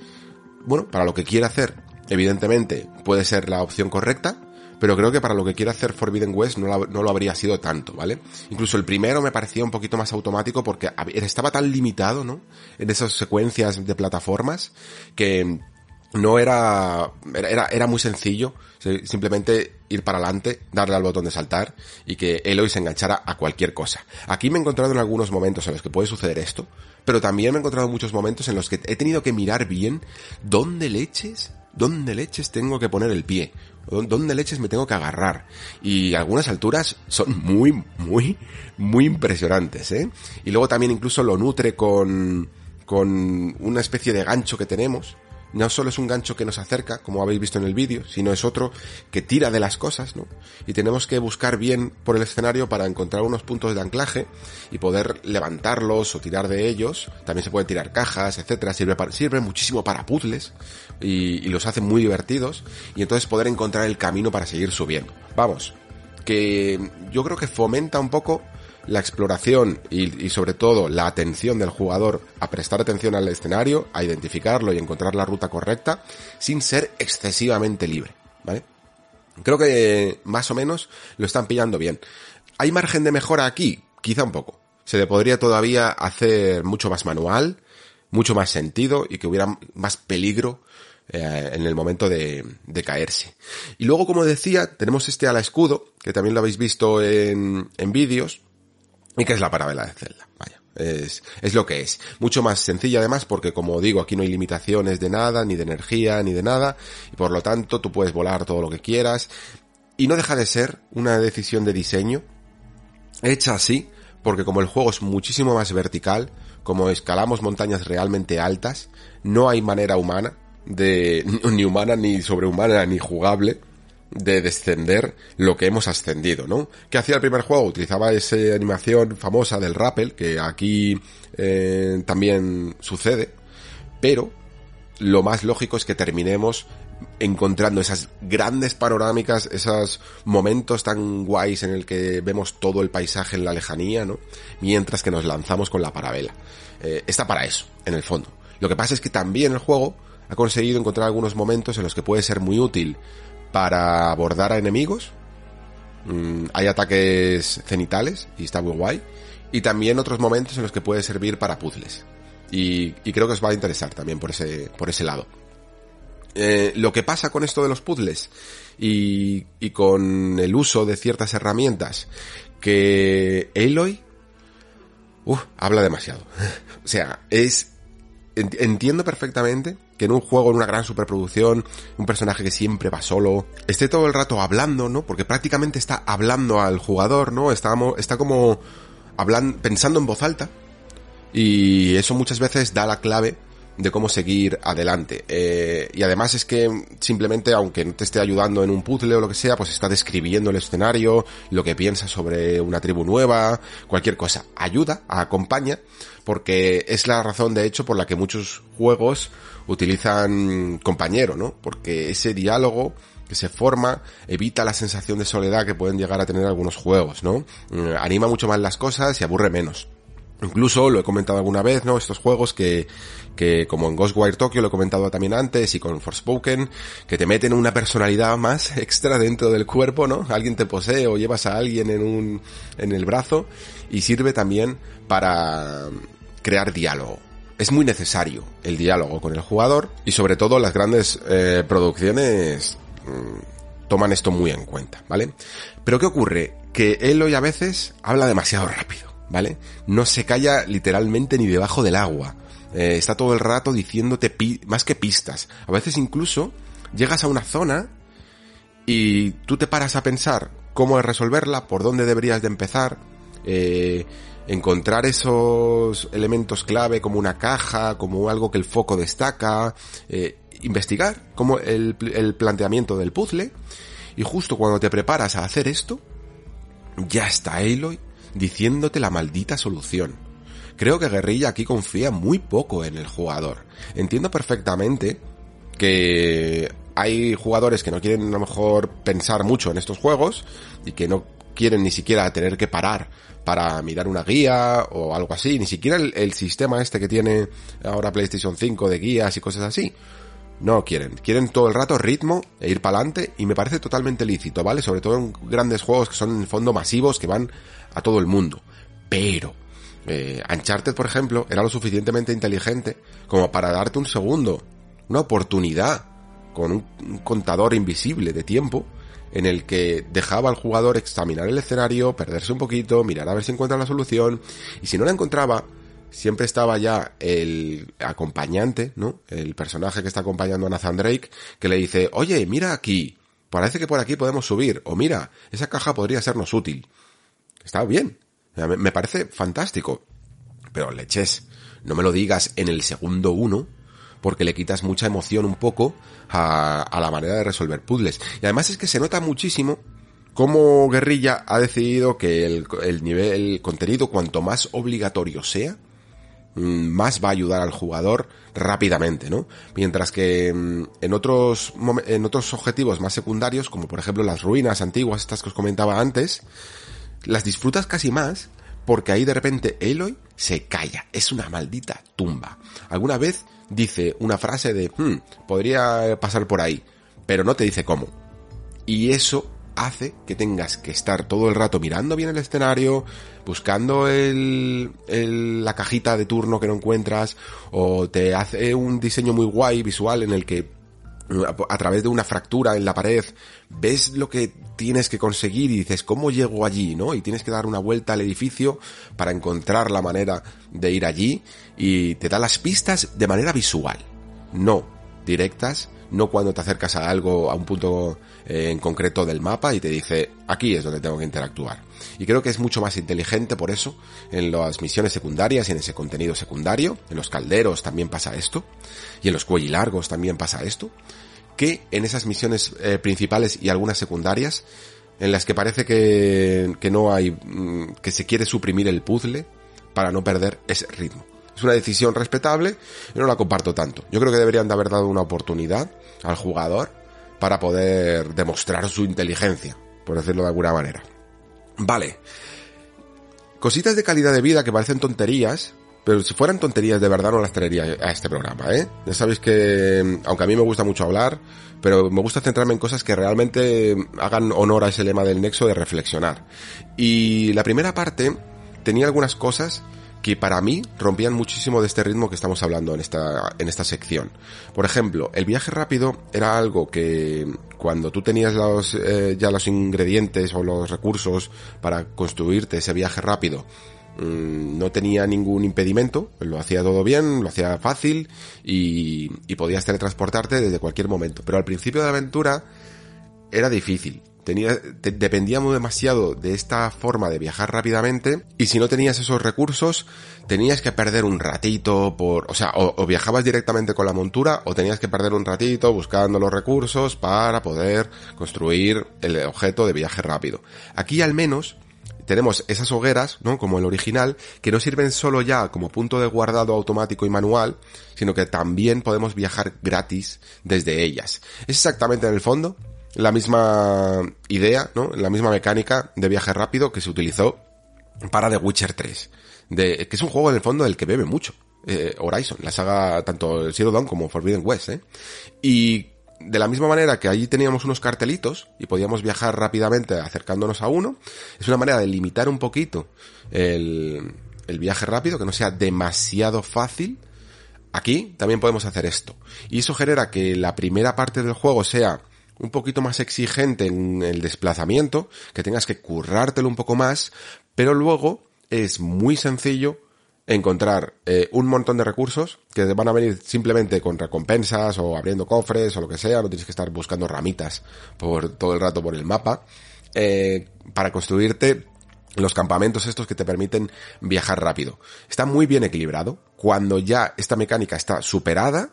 bueno, para lo que quiere hacer, evidentemente puede ser la opción correcta, pero creo que para lo que quiere hacer Forbidden West no lo, habría sido tanto, ¿vale? Incluso el primero me parecía un poquito más automático porque estaba tan limitado, ¿no? En esas secuencias de plataformas que no era, era, era muy sencillo simplemente ir para adelante, darle al botón de saltar y que Eloy se enganchara a cualquier cosa. Aquí me he encontrado en algunos momentos en los que puede suceder esto, pero también me he encontrado en muchos momentos en los que he tenido que mirar bien dónde leches, dónde leches tengo que poner el pie, dónde leches me tengo que agarrar. Y algunas alturas son muy, muy, muy impresionantes, ¿eh? Y luego también incluso lo nutre con, con una especie de gancho que tenemos, no solo es un gancho que nos acerca, como habéis visto en el vídeo, sino es otro que tira de las cosas, ¿no? Y tenemos que buscar bien por el escenario para encontrar unos puntos de anclaje y poder levantarlos o tirar de ellos. También se pueden tirar cajas, etcétera. Sirve, para, sirve muchísimo para puzzles y, y los hace muy divertidos. Y entonces poder encontrar el camino para seguir subiendo. Vamos, que yo creo que fomenta un poco la exploración y, y, sobre todo la atención del jugador a prestar atención al escenario, a identificarlo y encontrar la ruta correcta, sin ser excesivamente libre, ¿vale? Creo que más o menos lo están pillando bien. ¿Hay margen de mejora aquí? Quizá un poco. Se le podría todavía hacer mucho más manual, mucho más sentido y que hubiera más peligro eh, en el momento de, de, caerse. Y luego, como decía, tenemos este ala escudo, que también lo habéis visto en, en vídeos, y que es la parabela de Zelda. Vaya. Es, es lo que es. Mucho más sencilla además porque como digo aquí no hay limitaciones de nada, ni de energía, ni de nada, y por lo tanto tú puedes volar todo lo que quieras. Y no deja de ser una decisión de diseño hecha así porque como el juego es muchísimo más vertical, como escalamos montañas realmente altas, no hay manera humana de, (laughs) ni humana, ni sobrehumana, ni jugable, de descender lo que hemos ascendido, ¿no? ¿Qué hacía el primer juego? Utilizaba esa animación famosa del rappel, que aquí eh, también sucede, pero lo más lógico es que terminemos encontrando esas grandes panorámicas, esos momentos tan guays en el que vemos todo el paisaje en la lejanía, ¿no? Mientras que nos lanzamos con la parabela. Eh, está para eso, en el fondo. Lo que pasa es que también el juego ha conseguido encontrar algunos momentos en los que puede ser muy útil para abordar a enemigos. Mm, hay ataques cenitales y está muy guay. Y también otros momentos en los que puede servir para puzzles. Y, creo que os va a interesar también por ese, por ese lado. Eh, lo que pasa con esto de los puzzles y, y con el uso de ciertas herramientas que Aloy uf, habla demasiado. (laughs) o sea, es entiendo perfectamente que en un juego, en una gran superproducción, un personaje que siempre va solo, esté todo el rato hablando, ¿no? Porque prácticamente está hablando al jugador, ¿no? Está, está como hablando, pensando en voz alta. Y eso muchas veces da la clave de cómo seguir adelante. Eh, y además es que simplemente, aunque no te esté ayudando en un puzzle o lo que sea, pues está describiendo el escenario, lo que piensa sobre una tribu nueva, cualquier cosa. Ayuda, acompaña, porque es la razón de hecho por la que muchos juegos utilizan compañero, ¿no? Porque ese diálogo que se forma evita la sensación de soledad que pueden llegar a tener algunos juegos, ¿no? Anima mucho más las cosas y aburre menos. Incluso lo he comentado alguna vez, ¿no? Estos juegos que, que como en Ghostwire Tokyo lo he comentado también antes y con Forspoken, que te meten una personalidad más (laughs) extra dentro del cuerpo, ¿no? Alguien te posee o llevas a alguien en un, en el brazo y sirve también para crear diálogo. Es muy necesario el diálogo con el jugador y sobre todo las grandes eh, producciones mmm, toman esto muy en cuenta, ¿vale? Pero ¿qué ocurre? Que Eloy a veces habla demasiado rápido. ¿vale? No se calla literalmente ni debajo del agua. Eh, está todo el rato diciéndote más que pistas. A veces incluso llegas a una zona y tú te paras a pensar cómo resolverla, por dónde deberías de empezar, eh, encontrar esos elementos clave como una caja, como algo que el foco destaca, eh, investigar como el, el planteamiento del puzzle y justo cuando te preparas a hacer esto, ya está Aloy diciéndote la maldita solución. Creo que Guerrilla aquí confía muy poco en el jugador. Entiendo perfectamente que hay jugadores que no quieren a lo mejor pensar mucho en estos juegos y que no quieren ni siquiera tener que parar para mirar una guía o algo así, ni siquiera el, sistema este que tiene ahora PlayStation 5 de guías y cosas así. No quieren, quieren todo el rato ritmo e ir para adelante y me parece totalmente lícito, ¿vale? Sobre todo en grandes juegos que son en fondo masivos que van a todo el mundo. Pero eh, por ejemplo, era lo suficientemente inteligente como para darte un segundo, una oportunidad con un contador invisible de tiempo en el que dejaba al jugador examinar el escenario, perderse un poquito, mirar a ver si encuentra la solución y si no la encontraba, siempre estaba ya el acompañante, ¿no? El personaje que está acompañando a Nathan Drake, que le dice, oye, mira aquí, parece que por aquí podemos subir, o mira, esa caja podría sernos útil. Está bien, me parece fantástico. Pero leches, no me lo digas en el segundo uno, porque le quitas mucha emoción un poco a, a la manera de resolver puzzles. Y además es que se nota muchísimo cómo Guerrilla ha decidido que el, el nivel, el contenido, cuanto más obligatorio sea, más va a ayudar al jugador rápidamente, ¿no? Mientras que en otros, en otros objetivos más secundarios, como por ejemplo las ruinas antiguas, estas que os comentaba antes, las disfrutas casi más, porque ahí de repente Eloy se calla, es una maldita tumba. Alguna vez dice una frase de, "Hmm, podría pasar por ahí, pero no te dice cómo. Y eso hace que tengas que estar todo el rato mirando bien el escenario, buscando la cajita de turno que no encuentras, o te hace un diseño muy guay visual en el que a través de una fractura en la pared, ves lo que tienes que conseguir y dices, ¿cómo llego allí? ¿no? Y tienes que dar una vuelta al edificio para encontrar la manera de ir allí y te da las pistas de manera visual, no directas, no cuando te acercas a algo, a un punto eh, en concreto del mapa y te dice, aquí es donde tengo que interactuar. Y creo que es mucho más inteligente por eso en las misiones secundarias y en ese contenido secundario, en los calderos también pasa esto, y en los cuellilargos también pasa esto, que en esas misiones eh, principales y algunas secundarias, en las que parece que, que no hay, mm, que se quiere suprimir el puzzle para no perder ese ritmo. Es una decisión respetable, yo no la comparto tanto. Yo creo que deberían de haber dado una oportunidad al jugador para poder demostrar su inteligencia, por decirlo de alguna manera. Vale. Cositas de calidad de vida que parecen tonterías, pero si fueran tonterías de verdad no las traería a este programa, ¿eh? Ya sabéis que, aunque a mí me gusta mucho hablar, pero me gusta centrarme en cosas que realmente hagan honor a ese lema del nexo de reflexionar. Y la primera parte tenía algunas cosas que para mí rompían muchísimo de este ritmo que estamos hablando en esta, en esta sección. Por ejemplo, el viaje rápido era algo que cuando tú tenías los, eh, ya los ingredientes o los recursos para construirte ese viaje rápido, mm, no tenía ningún impedimento, lo hacía todo bien, lo hacía fácil y, y podías teletransportarte desde cualquier momento. Pero al principio de la aventura era difícil. Tenía, demasiado de esta forma de viajar rápidamente y si no tenías esos recursos tenías que perder un ratito por, o sea, o viajabas directamente con la montura o tenías que perder un ratito buscando los recursos para poder construir el objeto de viaje rápido. Aquí al menos tenemos esas hogueras, ¿no? Como el original, que no sirven solo ya como punto de guardado automático y manual, sino que también podemos viajar gratis desde ellas. Es exactamente en el fondo la misma idea, ¿no? La misma mecánica de viaje rápido que se utilizó para The Witcher 3. De, que es un juego en el fondo del que bebe mucho. eh, Horizon, la saga tanto Zero Dawn como Forbidden West, ¿eh? Y de la misma manera que allí teníamos unos cartelitos y podíamos viajar rápidamente acercándonos a uno, es una manera de limitar un poquito el, el viaje rápido, que no sea demasiado fácil. Aquí también podemos hacer esto. Y eso genera que la primera parte del juego sea un poquito más exigente en el desplazamiento, que tengas que currártelo un poco más, pero luego es muy sencillo encontrar eh, un montón de recursos que van a venir simplemente con recompensas o abriendo cofres o lo que sea, no tienes que estar buscando ramitas por todo el rato por el mapa, eh, para construirte los campamentos estos que te permiten viajar rápido. Está muy bien equilibrado. Cuando ya esta mecánica está superada,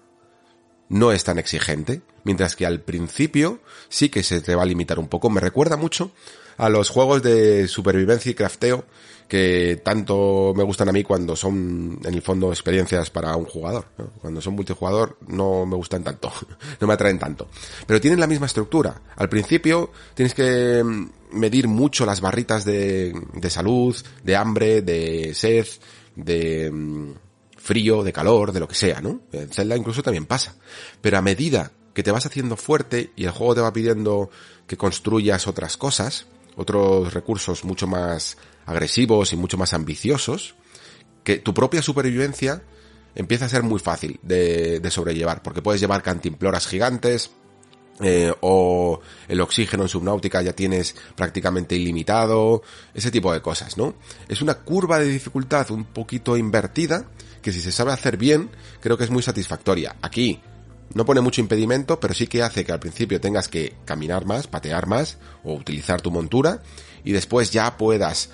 no es tan exigente, mientras que al principio sí que se te va a limitar un poco. Me recuerda mucho a los juegos de supervivencia y crafteo que tanto me gustan a mí cuando son en el fondo experiencias para un jugador. Cuando son multijugador no me gustan tanto, (laughs) no me atraen tanto. Pero tienen la misma estructura. Al principio tienes que mm, medir mucho las barritas de, de salud, de hambre, de sed, de... mm, frío, de calor, de lo que sea, ¿no? En Zelda incluso también pasa. Pero a medida que te vas haciendo fuerte y el juego te va pidiendo que construyas otras cosas, otros recursos mucho más agresivos y mucho más ambiciosos, que tu propia supervivencia empieza a ser muy fácil de, sobrellevar, porque puedes llevar cantimploras gigantes, eh, o el oxígeno en subnáutica ya tienes prácticamente ilimitado, ese tipo de cosas, ¿no? Es una curva de dificultad un poquito invertida, que si se sabe hacer bien, creo que es muy satisfactoria. Aquí no pone mucho impedimento, pero sí que hace que al principio tengas que caminar más, patear más, o utilizar tu montura, y después ya puedas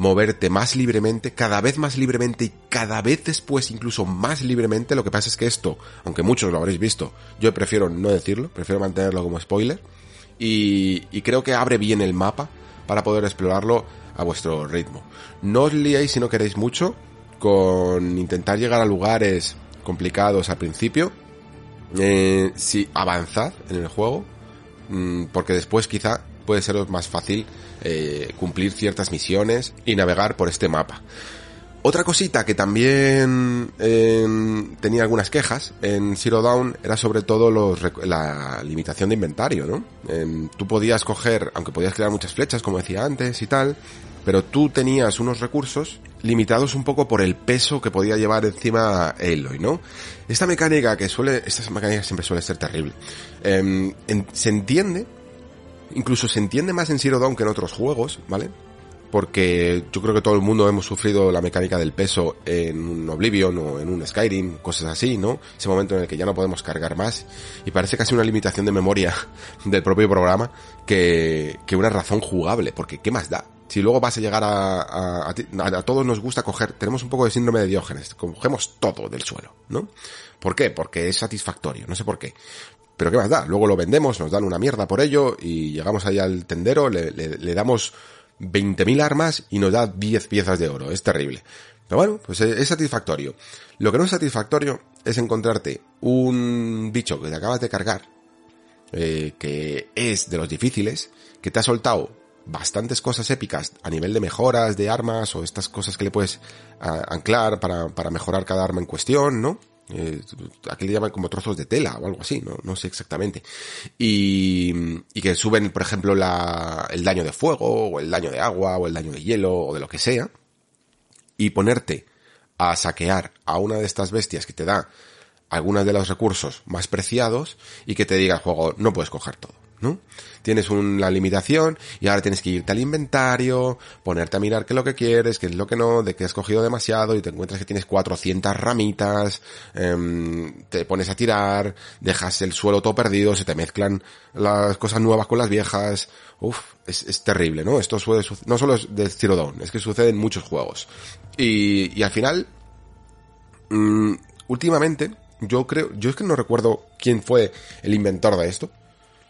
moverte más libremente, cada vez más libremente y cada vez después incluso más libremente. Lo que pasa es que esto, aunque muchos lo habréis visto, yo prefiero no decirlo, prefiero mantenerlo como spoiler. Y, y creo que abre bien el mapa para poder explorarlo a vuestro ritmo. No os liéis si no queréis mucho con intentar llegar a lugares complicados al principio. Eh, si avanzad en el juego, mm, porque después quizá puede seros más fácil eh, cumplir ciertas misiones y navegar por este mapa. Otra cosita que también eh, tenía algunas quejas en Zero Dawn era sobre todo los, la limitación de inventario, ¿no? En- tú podías coger, aunque podías crear muchas flechas, como decía antes y tal, pero tú tenías unos recursos limitados un poco por el peso que podía llevar encima Aloy, ¿no? Esta mecánica que suele, esta mecánica siempre suele ser terrible. Em, se entiende, incluso se entiende más en Zero Dawn que en otros juegos, ¿vale? porque yo creo que todo el mundo hemos sufrido la mecánica del peso en un Oblivion o en un Skyrim, cosas así, ¿no? Ese momento en el que ya no podemos cargar más y parece casi una limitación de memoria (laughs) del propio programa que, que una razón jugable, porque ¿qué más da? Si luego vas a llegar a, a, a a todos nos gusta coger, tenemos un poco de síndrome de Diógenes, cogemos todo del suelo, ¿no? ¿Por qué? Porque es satisfactorio, no sé por qué. Pero ¿qué más da? Luego lo vendemos, nos dan una mierda por ello y llegamos ahí al tendero, le, le- le damos 20.000 armas y nos da 10 piezas de oro. Es terrible. Pero bueno, pues es satisfactorio. Lo que no es satisfactorio es encontrarte un bicho que te acabas de cargar, eh, que es de los difíciles, que te ha soltado bastantes cosas épicas a nivel de mejoras de armas o estas cosas que le puedes ah, anclar para, para mejorar cada arma en cuestión, ¿no? Eh, aquí le llaman como trozos de tela o algo así, no, sé exactamente. Y, que suben, por ejemplo, el daño de fuego, o el daño de agua, o el daño de hielo, o de lo que sea. Y ponerte a saquear a una de estas bestias que te da algunos de los recursos más preciados y que te diga el juego, no puedes coger todo, ¿no? Tienes una limitación y ahora tienes que irte al inventario, ponerte a mirar qué es lo que quieres, qué es lo que no, de que has cogido demasiado y te encuentras que tienes 400 ramitas, em, te pones a tirar, dejas el suelo todo perdido, se te mezclan las cosas nuevas con las viejas, Uf, es, es terrible, ¿no? Esto suele no solo es de Zero es que sucede en muchos juegos. Y, y al final, mm, últimamente, yo creo, yo es que no recuerdo quién fue el inventor de esto.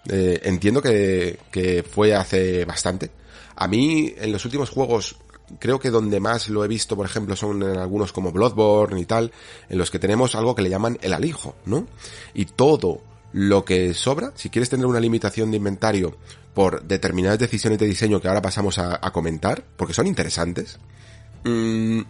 Eh, entiendo que, que fue hace bastante. A mí, en los últimos juegos, creo que donde más lo he visto, por ejemplo, son en algunos como Bloodborne y tal, en los que tenemos algo que le llaman el alijo, ¿no? Y todo lo que sobra, si quieres tener una limitación de inventario por determinadas decisiones de diseño que ahora pasamos a, a comentar, porque son interesantes, mm,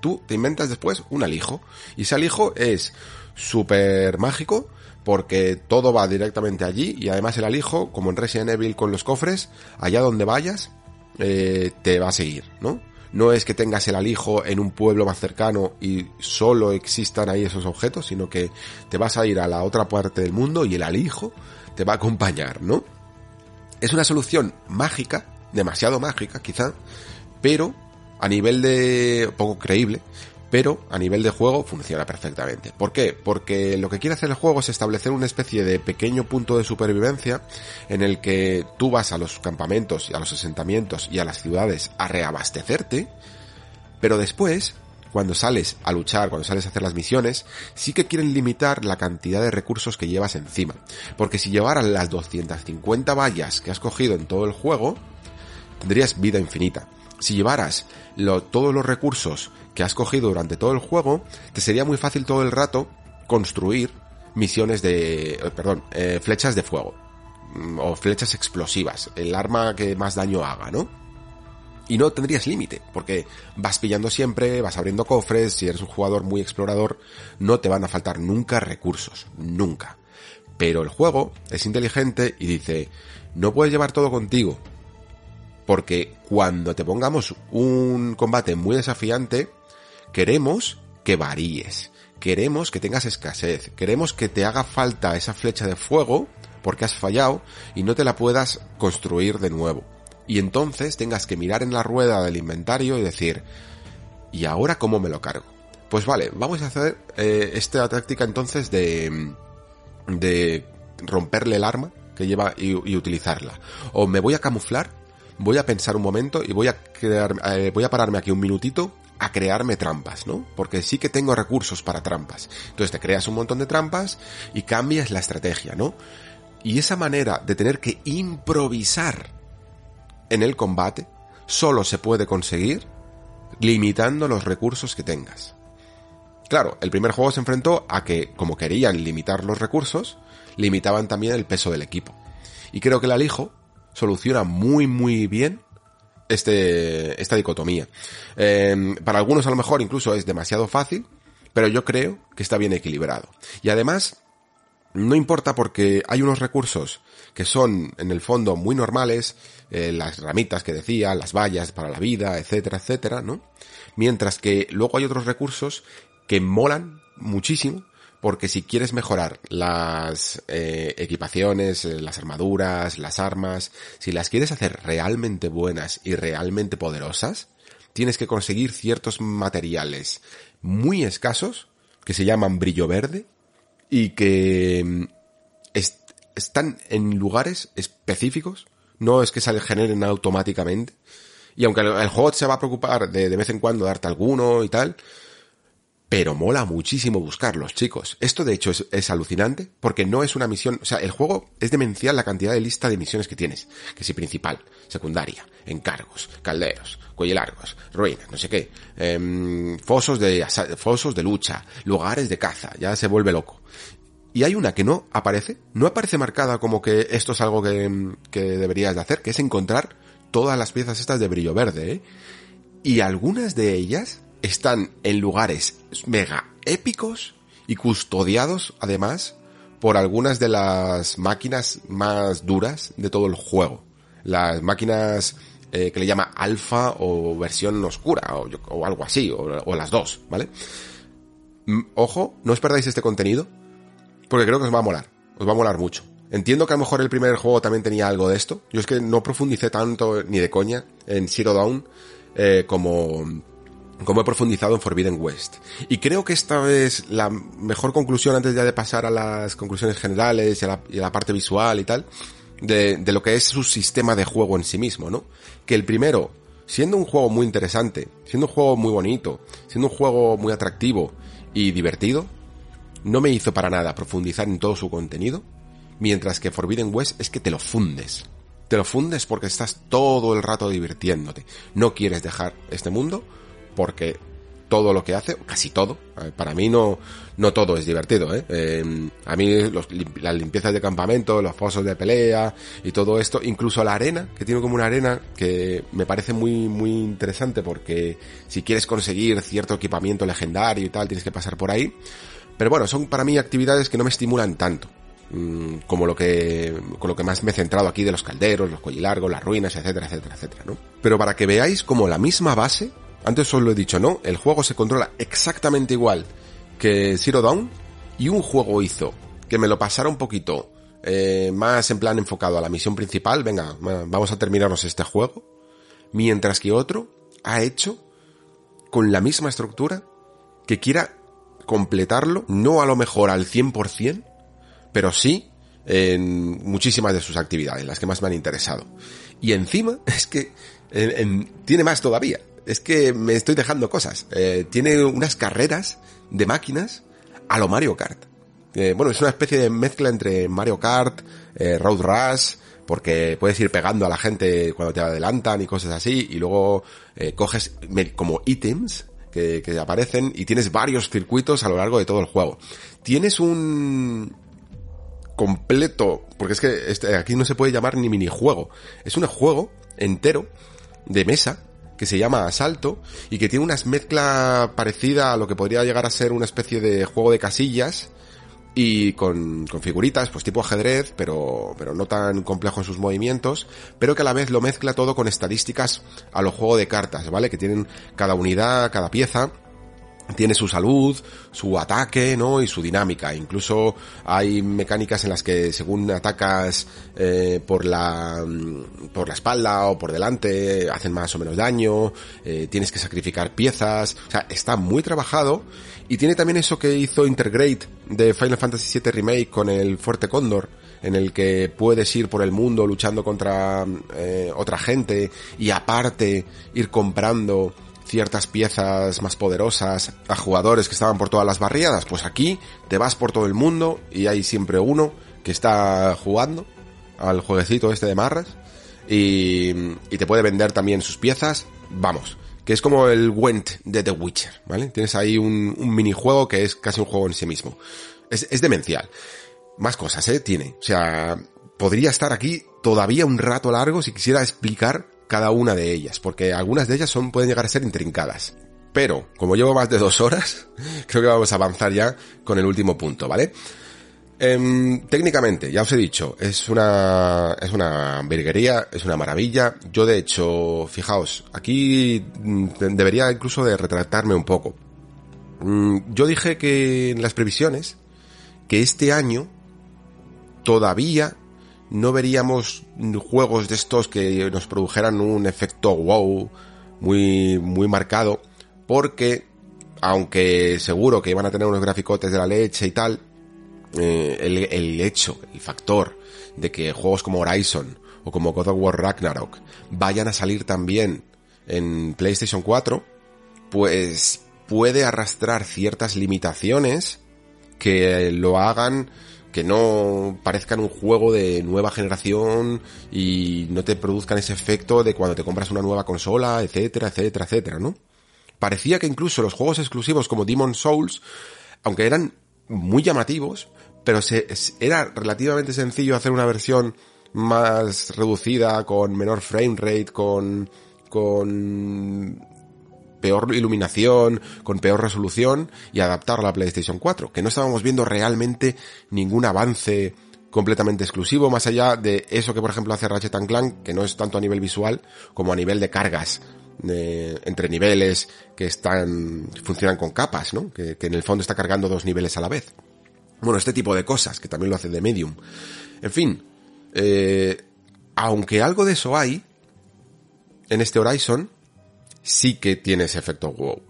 tú te inventas después un alijo. Y ese alijo es súper mágico porque todo va directamente allí y además el alijo, como en Resident Evil con los cofres, allá donde vayas, eh, te va a seguir, ¿no? No es que tengas el alijo en un pueblo más cercano y solo existan ahí esos objetos, sino que te vas a ir a la otra parte del mundo y el alijo te va a acompañar, ¿no? Es una solución mágica, demasiado mágica quizá, pero a nivel de poco creíble, pero a nivel de juego funciona perfectamente. ¿Por qué? Porque lo que quiere hacer el juego es establecer una especie de pequeño punto de supervivencia en el que tú vas a los campamentos y a los asentamientos y a las ciudades a reabastecerte, pero después, cuando sales a luchar, cuando sales a hacer las misiones, sí que quieren limitar la cantidad de recursos que llevas encima. Porque si llevaras las 250 vallas que has cogido en todo el juego, tendrías vida infinita. Si llevaras todos los recursos que has cogido durante todo el juego, te sería muy fácil todo el rato construir misiones de, eh, perdón, eh, flechas de fuego. Mm, O flechas explosivas, el arma que más daño haga, ¿no? Y no tendrías límite, porque vas pillando siempre, vas abriendo cofres, si eres un jugador muy explorador, no te van a faltar nunca recursos, nunca. Pero el juego es inteligente y dice, no puedes llevar todo contigo, porque cuando te pongamos un combate muy desafiante, queremos que varíes, queremos que tengas escasez, queremos que te haga falta esa flecha de fuego porque has fallado y no te la puedas construir de nuevo. Y entonces tengas que mirar en la rueda del inventario y decir, ¿y ahora cómo me lo cargo? Pues vale, vamos a hacer eh, esta táctica entonces de, de romperle el arma que lleva y, utilizarla. O me voy a camuflar, voy a pensar un momento y voy a crear, eh, voy a pararme aquí un minutito a crearme trampas, ¿no? Porque sí que tengo recursos para trampas. Entonces te creas un montón de trampas y cambias la estrategia, ¿no? Y esa manera de tener que improvisar en el combate solo se puede conseguir limitando los recursos que tengas. Claro, el primer juego se enfrentó a que, como querían limitar los recursos, limitaban también el peso del equipo. Y creo que el alijo soluciona muy muy bien este, esta dicotomía. Eh, para algunos a lo mejor incluso es demasiado fácil, pero yo creo que está bien equilibrado. Y además, no importa porque hay unos recursos que son en el fondo muy normales, eh, las ramitas que decía, las vallas para la vida, etcétera, etcétera, ¿no? Mientras que luego hay otros recursos que molan muchísimo porque si quieres mejorar las eh, equipaciones, eh, las armaduras, las armas, si las quieres hacer realmente buenas y realmente poderosas, tienes que conseguir ciertos materiales muy escasos que se llaman brillo verde y que mm, est- están en lugares específicos, no es que se generen automáticamente. Y aunque el, el juego se va a preocupar de de vez en cuando darte alguno y tal, pero mola muchísimo buscarlos, chicos. Esto de hecho es, es alucinante porque no es una misión, o sea, el juego es demencial la cantidad de lista de misiones que tienes. Que si principal, secundaria, encargos, calderos, cuello largos, ruinas, no sé qué, em, fosos de fosos de lucha, lugares de caza, ya se vuelve loco. Y hay una que no aparece, no aparece marcada como que esto es algo que, que deberías de hacer, que es encontrar todas las piezas estas de brillo verde, ¿eh? Y algunas de ellas están en lugares mega épicos y custodiados, además, por algunas de las máquinas más duras de todo el juego. Las máquinas eh, que le llama alfa o versión oscura o, algo así, o, o las dos, ¿vale? Mm, Ojo, no os perdáis este contenido, porque creo que os va a molar, os va a molar mucho. Entiendo que a lo mejor el primer juego también tenía algo de esto. Yo es que no profundicé tanto, ni de coña, en Zero Dawn, eh, como, como he profundizado en Forbidden West. Y creo que esta es la mejor conclusión antes ya de pasar a las conclusiones generales y a la, parte visual y tal, de, de lo que es su sistema de juego en sí mismo, ¿no? Que el primero, siendo un juego muy interesante, siendo un juego muy bonito, siendo un juego muy atractivo y divertido, no me hizo para nada profundizar en todo su contenido, mientras que Forbidden West es que te lo fundes. Te lo fundes porque estás todo el rato divirtiéndote. No quieres dejar este mundo porque todo lo que hace, casi todo, eh, para mí no, no todo es divertido, ¿eh? Eh, a mí las limpiezas de campamento, los fosos de pelea y todo esto, incluso la arena, que tiene como una arena que me parece muy, muy interesante porque si quieres conseguir cierto equipamiento legendario y tal, tienes que pasar por ahí. Pero bueno, son para mí actividades que no me estimulan tanto. mm, Como lo que, con lo que más me he centrado aquí de los calderos, los cuellilargos, las ruinas, etcétera, etcétera, etcétera, ¿no? Pero para que veáis como la misma base, antes os lo he dicho, ¿no? El juego se controla exactamente igual que Zero Dawn y un juego hizo que me lo pasara un poquito eh, más en plan enfocado a la misión principal, venga, va- vamos a terminarnos este juego, mientras que otro ha hecho con la misma estructura que quiera completarlo, no a lo mejor al 100%, pero sí en muchísimas de sus actividades, las que más me han interesado. Y encima, (laughs) es que en- en- tiene más todavía. Es que me estoy dejando cosas. Eh, tiene unas carreras de máquinas a lo Mario Kart. Eh, bueno, es una especie de mezcla entre Mario Kart, eh, Road Rush, porque puedes ir pegando a la gente cuando te adelantan y cosas así, y luego eh, coges como ítems que, que aparecen y tienes varios circuitos a lo largo de todo el juego. Tienes un completo, porque es que este, aquí no se puede llamar ni minijuego, es un juego entero de mesa que se llama Asalto y que tiene una mezcla parecida a lo que podría llegar a ser una especie de juego de casillas y con, figuritas, pues tipo ajedrez, pero, pero no tan complejo en sus movimientos, pero que a la vez lo mezcla todo con estadísticas a los juegos de cartas, ¿vale? Que tienen cada unidad, cada pieza, tiene su salud, su ataque, ¿no? Y su dinámica. Incluso hay mecánicas en las que según atacas eh, por la mm, por la espalda o por delante hacen más o menos daño. eh, tienes que sacrificar piezas. O sea, está muy trabajado y tiene también eso que hizo Intergrade de Final Fantasy VII Remake con el Fuerte Cóndor en el que puedes ir por el mundo luchando contra eh, otra gente y aparte ir comprando ciertas piezas más poderosas a jugadores que estaban por todas las barriadas, pues aquí te vas por todo el mundo y hay siempre uno que está jugando al jueguecito este de marras y, y te puede vender también sus piezas, vamos, que es como el Went de The Witcher, ¿vale? Tienes ahí un, un minijuego que es casi un juego en sí mismo. Es, es demencial. Más cosas, ¿eh? Tiene. O sea, podría estar aquí todavía un rato largo si quisiera explicar cada una de ellas, porque algunas de ellas son, pueden llegar a ser intrincadas. Pero, como llevo más de dos horas, (laughs) creo que vamos a avanzar ya con el último punto, ¿vale? Em, técnicamente, ya os he dicho, es una, es una virguería, es una maravilla. Yo de hecho, fijaos, aquí mm, debería incluso de retratarme un poco. Mm, Yo dije que en las previsiones, que este año todavía no veríamos juegos de estos que nos produjeran un efecto wow muy, muy marcado, porque aunque seguro que iban a tener unos graficotes de la leche y tal, eh, el, el hecho, el factor de que juegos como Horizon o como God of War Ragnarok vayan a salir también en PlayStation 4, pues puede arrastrar ciertas limitaciones que lo hagan que no parezcan un juego de nueva generación y no te produzcan ese efecto de cuando te compras una nueva consola, etcétera, etcétera, etcétera, ¿no? Parecía que incluso los juegos exclusivos como Demon Souls, aunque eran muy llamativos, pero se, era relativamente sencillo hacer una versión más reducida, con menor frame rate, con, con peor iluminación, con peor resolución y adaptarla a la PlayStation 4, que no estábamos viendo realmente ningún avance completamente exclusivo, más allá de eso que por ejemplo hace Ratchet Clank, que no es tanto a nivel visual como a nivel de cargas de- entre niveles que están, funcionan con capas, ¿no? Que, que en el fondo está cargando dos niveles a la vez. Bueno, este tipo de cosas, que también lo hace de Medium. En fin, eh, aunque algo de eso hay, en este Horizon, sí que tiene ese efecto wow.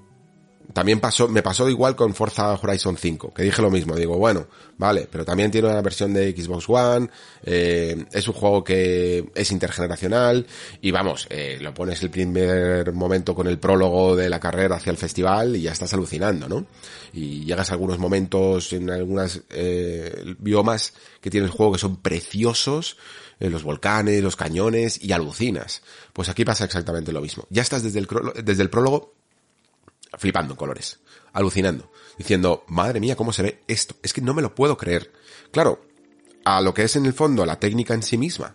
También pasó, me pasó igual con Forza Horizon 5, que dije lo mismo, digo, bueno, vale, pero también tiene una versión de Xbox One, eh, es un juego que es intergeneracional, y vamos, eh, lo pones el primer momento con el prólogo de la carrera hacia el festival y ya estás alucinando, ¿no? Y llegas a algunos momentos en algunas eh, biomas que tiene el juego que son preciosos, eh, los volcanes, los cañones, y alucinas. Pues aquí pasa exactamente lo mismo. Ya estás desde el, desde el prólogo flipando en colores, alucinando, diciendo, madre mía, ¿cómo se ve esto? Es que no me lo puedo creer. Claro, a lo que es en el fondo la técnica en sí misma,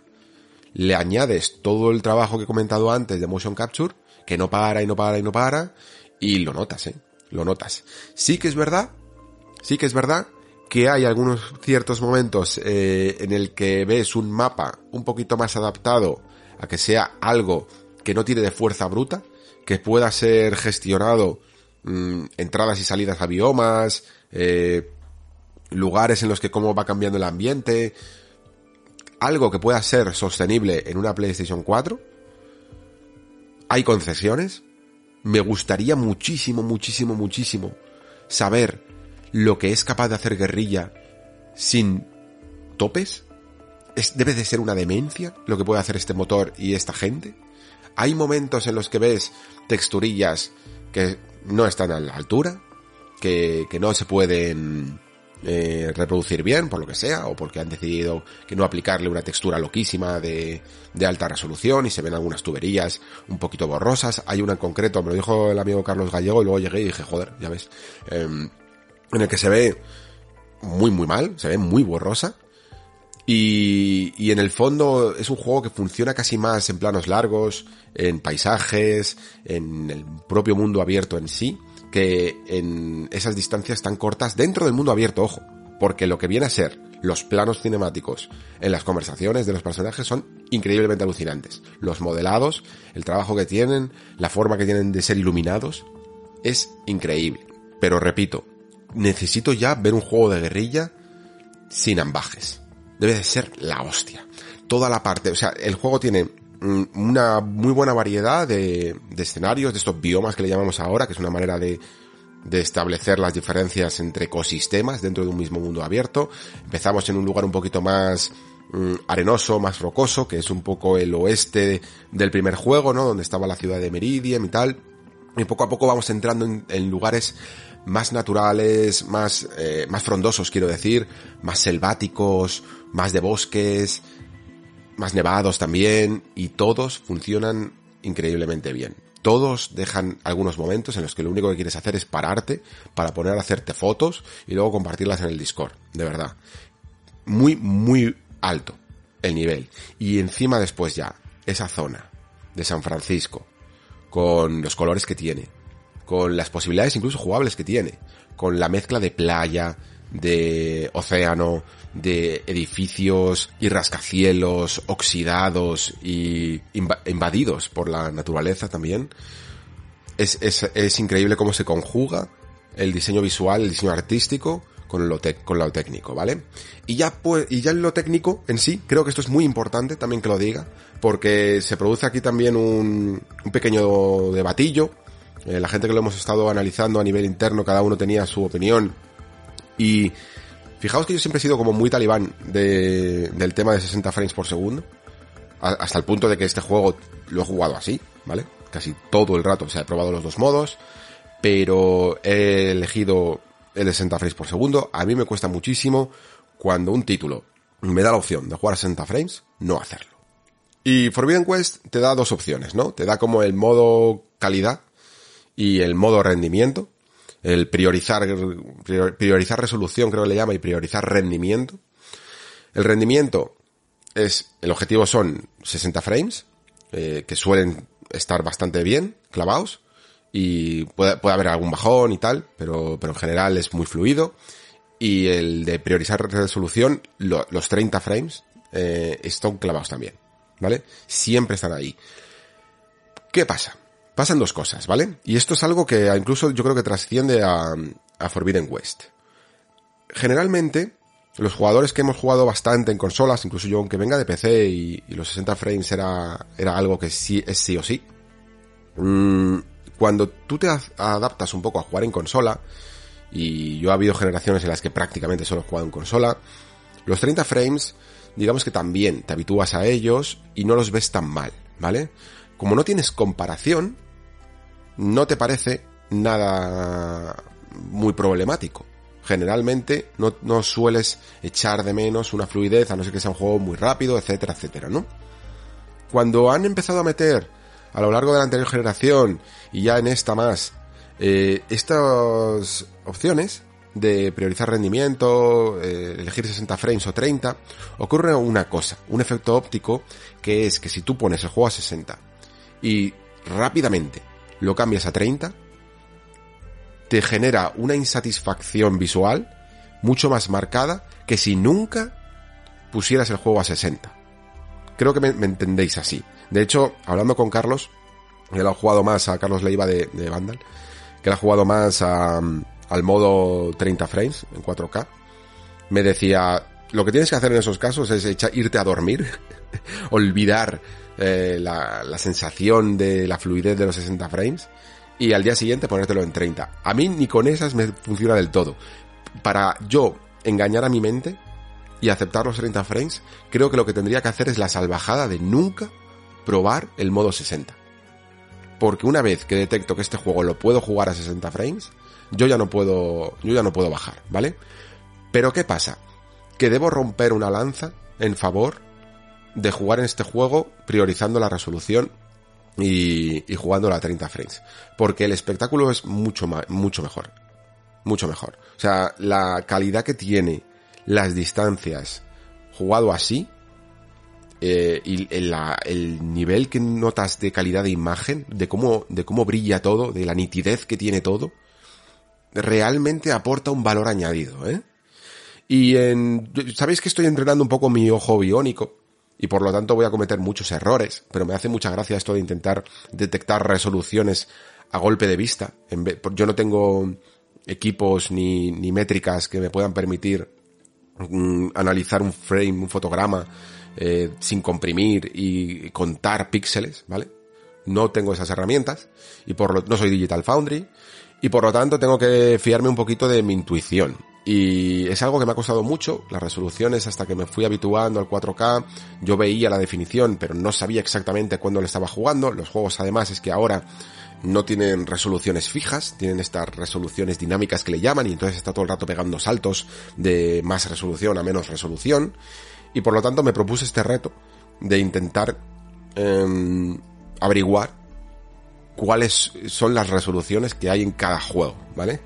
le añades todo el trabajo que he comentado antes de motion capture, que no para y no para y no para, y lo notas, ¿eh? Lo notas. Sí que es verdad, sí que es verdad que hay algunos ciertos momentos eh, en el que ves un mapa un poquito más adaptado a que sea algo que no tire de fuerza bruta, que pueda ser gestionado mm, entradas y salidas a biomas, eh, lugares en los que cómo va cambiando el ambiente, algo que pueda ser sostenible en una PlayStation 4. Hay concesiones. Me gustaría muchísimo, muchísimo, muchísimo saber lo que es capaz de hacer guerrilla sin topes. Es, debe de ser una demencia lo que puede hacer este motor y esta gente. Hay momentos en los que ves texturillas que no están a la altura, que, que no se pueden eh, reproducir bien, por lo que sea, o porque han decidido que no aplicarle una textura loquísima de, de alta resolución y se ven algunas tuberías un poquito borrosas. Hay una en concreto, me lo dijo el amigo Carlos Gallego y luego llegué y dije, joder, ya ves, em, en el que se ve muy muy mal, se ve muy borrosa. Y, y en el fondo es un juego que funciona casi más en planos largos, en paisajes, en el propio mundo abierto en sí, que en esas distancias tan cortas dentro del mundo abierto, ojo. Porque lo que viene a ser los planos cinemáticos en las conversaciones de los personajes son increíblemente alucinantes. Los modelados, el trabajo que tienen, la forma que tienen de ser iluminados, es increíble. Pero repito, necesito ya ver un juego de guerrilla sin ambajes. Debe de ser la hostia. Toda la parte, o sea, el juego tiene mm, una muy buena variedad de, de escenarios, de estos biomas que le llamamos ahora, que es una manera de, de establecer las diferencias entre ecosistemas dentro de un mismo mundo abierto. Empezamos en un lugar un poquito más mm, arenoso, más rocoso, que es un poco el oeste del primer juego, ¿no? Donde estaba la ciudad de Meridian y tal. Y poco a poco vamos entrando en, en lugares más naturales, más, eh, más frondosos, quiero decir, más selváticos, más de bosques, más nevados también, y todos funcionan increíblemente bien. Todos dejan algunos momentos en los que lo único que quieres hacer es pararte para poner a hacerte fotos y luego compartirlas en el Discord, de verdad. Muy, muy alto. el nivel. Y encima después ya, esa zona de San Francisco, con los colores que tiene, con las posibilidades incluso jugables que tiene, con la mezcla de playa, de océano, de edificios y rascacielos oxidados y inva- invadidos por la naturaleza también. Es, es, es increíble cómo se conjuga el diseño visual, el diseño artístico con lo, con lo técnico, ¿vale? Y ya, pues, y ya en lo técnico en sí, creo que esto es muy importante también que lo diga, porque se produce aquí también un, un pequeño debatillo. Eh, la gente que lo hemos estado analizando a nivel interno, cada uno tenía su opinión. Y fijaos que yo siempre he sido como muy talibán de, del tema de 60 frames por segundo. Hasta el punto de que este juego lo he jugado así, ¿vale? Casi todo el rato. O sea, probado los dos modos, pero he elegido el de 60 frames por segundo. A mí me cuesta muchísimo cuando un título me da la opción de jugar a 60 frames, no hacerlo. Y Forbidden Quest te da dos opciones, ¿no? Te da como el modo calidad y el modo rendimiento. El priorizar, prior- priorizar resolución creo que le llama y priorizar rendimiento. El rendimiento es, el objetivo son 60 frames, eh, que suelen estar bastante bien clavados y puede, puede haber algún bajón y tal, pero, pero en general es muy fluido. Y el de priorizar resolución, lo- los 30 frames eh, están clavados también, ¿vale? Siempre están ahí. ¿Qué pasa? Pasan dos cosas, ¿vale? Y esto es algo que incluso yo creo que trasciende a, Forbidden West. Generalmente, los jugadores que hemos jugado bastante en consolas, incluso yo aunque venga de PC y, los 60 frames era, era algo que sí es sí o sí, mm, cuando tú te adaptas un poco a jugar en consola, y yo ha habido generaciones en las que prácticamente solo he jugado en consola, los 30 frames, digamos que también te habitúas a ellos y no los ves tan mal, ¿vale? Como no tienes comparación, no te parece nada muy problemático. Generalmente no, no sueles echar de menos una fluidez, a no ser que sea un juego muy rápido, etcétera, etcétera, ¿no? Cuando han empezado a meter a lo largo de la anterior generación y ya en esta más, eh, estas opciones de priorizar rendimiento, eh, elegir 60 frames o 30, ocurre una cosa, un efecto óptico, que es que si tú pones el juego a 60 y rápidamente lo cambias a 30, te genera una insatisfacción visual mucho más marcada que si nunca pusieras el juego a 60. Creo que me, entendéis así. De hecho, hablando con Carlos, él ha jugado más a Carlos Leiva de, de Vandal, que él ha jugado más a, al modo 30 frames en 4K, me decía, lo que tienes que hacer en esos casos es irte a dormir, (laughs) olvidar eh, la, la sensación de la fluidez de los 60 frames y al día siguiente ponértelo en 30. A mí ni con esas me funciona del todo. Para yo engañar a mi mente y aceptar los 30 frames, creo que lo que tendría que hacer es la salvajada de nunca probar el modo 60. Porque una vez que detecto que este juego lo puedo jugar a 60 frames, yo ya no puedo, yo ya no puedo bajar, ¿vale? Pero ¿qué pasa? Que debo romper una lanza en favor de jugar en este juego priorizando la resolución y, y jugándolo a 30 frames. Porque el espectáculo es mucho, ma- mucho mejor. Mucho mejor. O sea, la calidad que tiene las distancias jugado así eh, y el, el nivel que notas de calidad de imagen, de cómo, de cómo brilla todo, de la nitidez que tiene todo, realmente aporta un valor añadido, ¿eh? Y en, sabéis que estoy entrenando un poco mi ojo biónico y por lo tanto voy a cometer muchos errores, pero me hace mucha gracia esto de intentar detectar resoluciones a golpe de vista. Yo no tengo equipos ni, ni métricas que me puedan permitir mm, analizar un frame, un fotograma eh, sin comprimir y contar píxeles, ¿vale? No tengo esas herramientas y por lo, no soy Digital Foundry y por lo tanto tengo que fiarme un poquito de mi intuición. Y es algo que me ha costado mucho, las resoluciones hasta que me fui habituando al 4K, yo veía la definición pero no sabía exactamente cuándo le estaba jugando, los juegos además es que ahora no tienen resoluciones fijas, tienen estas resoluciones dinámicas que le llaman y entonces está todo el rato pegando saltos de más resolución a menos resolución. Y por lo tanto me propuse este reto de intentar em, averiguar cuáles son las resoluciones que hay en cada juego, ¿vale?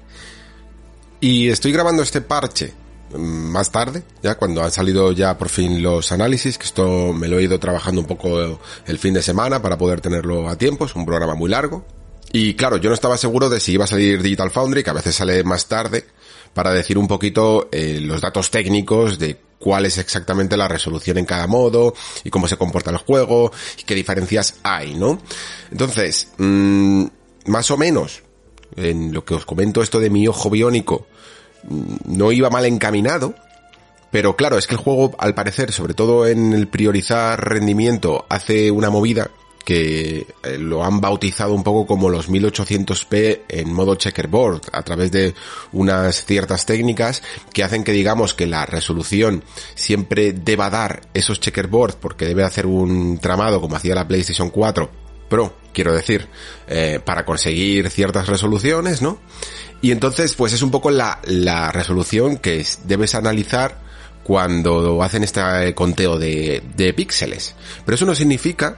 Y estoy grabando este parche mm, más tarde, ya cuando han salido ya por fin los análisis, que esto me lo he ido trabajando un poco el fin de semana para poder tenerlo a tiempo, es un programa muy largo. Y claro, yo no estaba seguro de si iba a salir Digital Foundry, que a veces sale más tarde, para decir un poquito eh, los datos técnicos de cuál es exactamente la resolución en cada modo y cómo se comporta el juego y qué diferencias hay, ¿no? Entonces, mmm, más o menos, en lo que os comento esto de mi ojo biónico, no iba mal encaminado, pero claro, es que el juego, al parecer, sobre todo en el priorizar rendimiento, hace una movida que eh, lo han bautizado un poco como los 1800p en modo checkerboard a través de unas ciertas técnicas que hacen que digamos que la resolución siempre deba dar esos checkerboard porque debe hacer un tramado como hacía la PlayStation 4 Pro, quiero decir, eh, para conseguir ciertas resoluciones, ¿no? Y entonces pues es un poco la, la resolución que debes analizar cuando hacen este conteo de, de píxeles. Pero eso no significa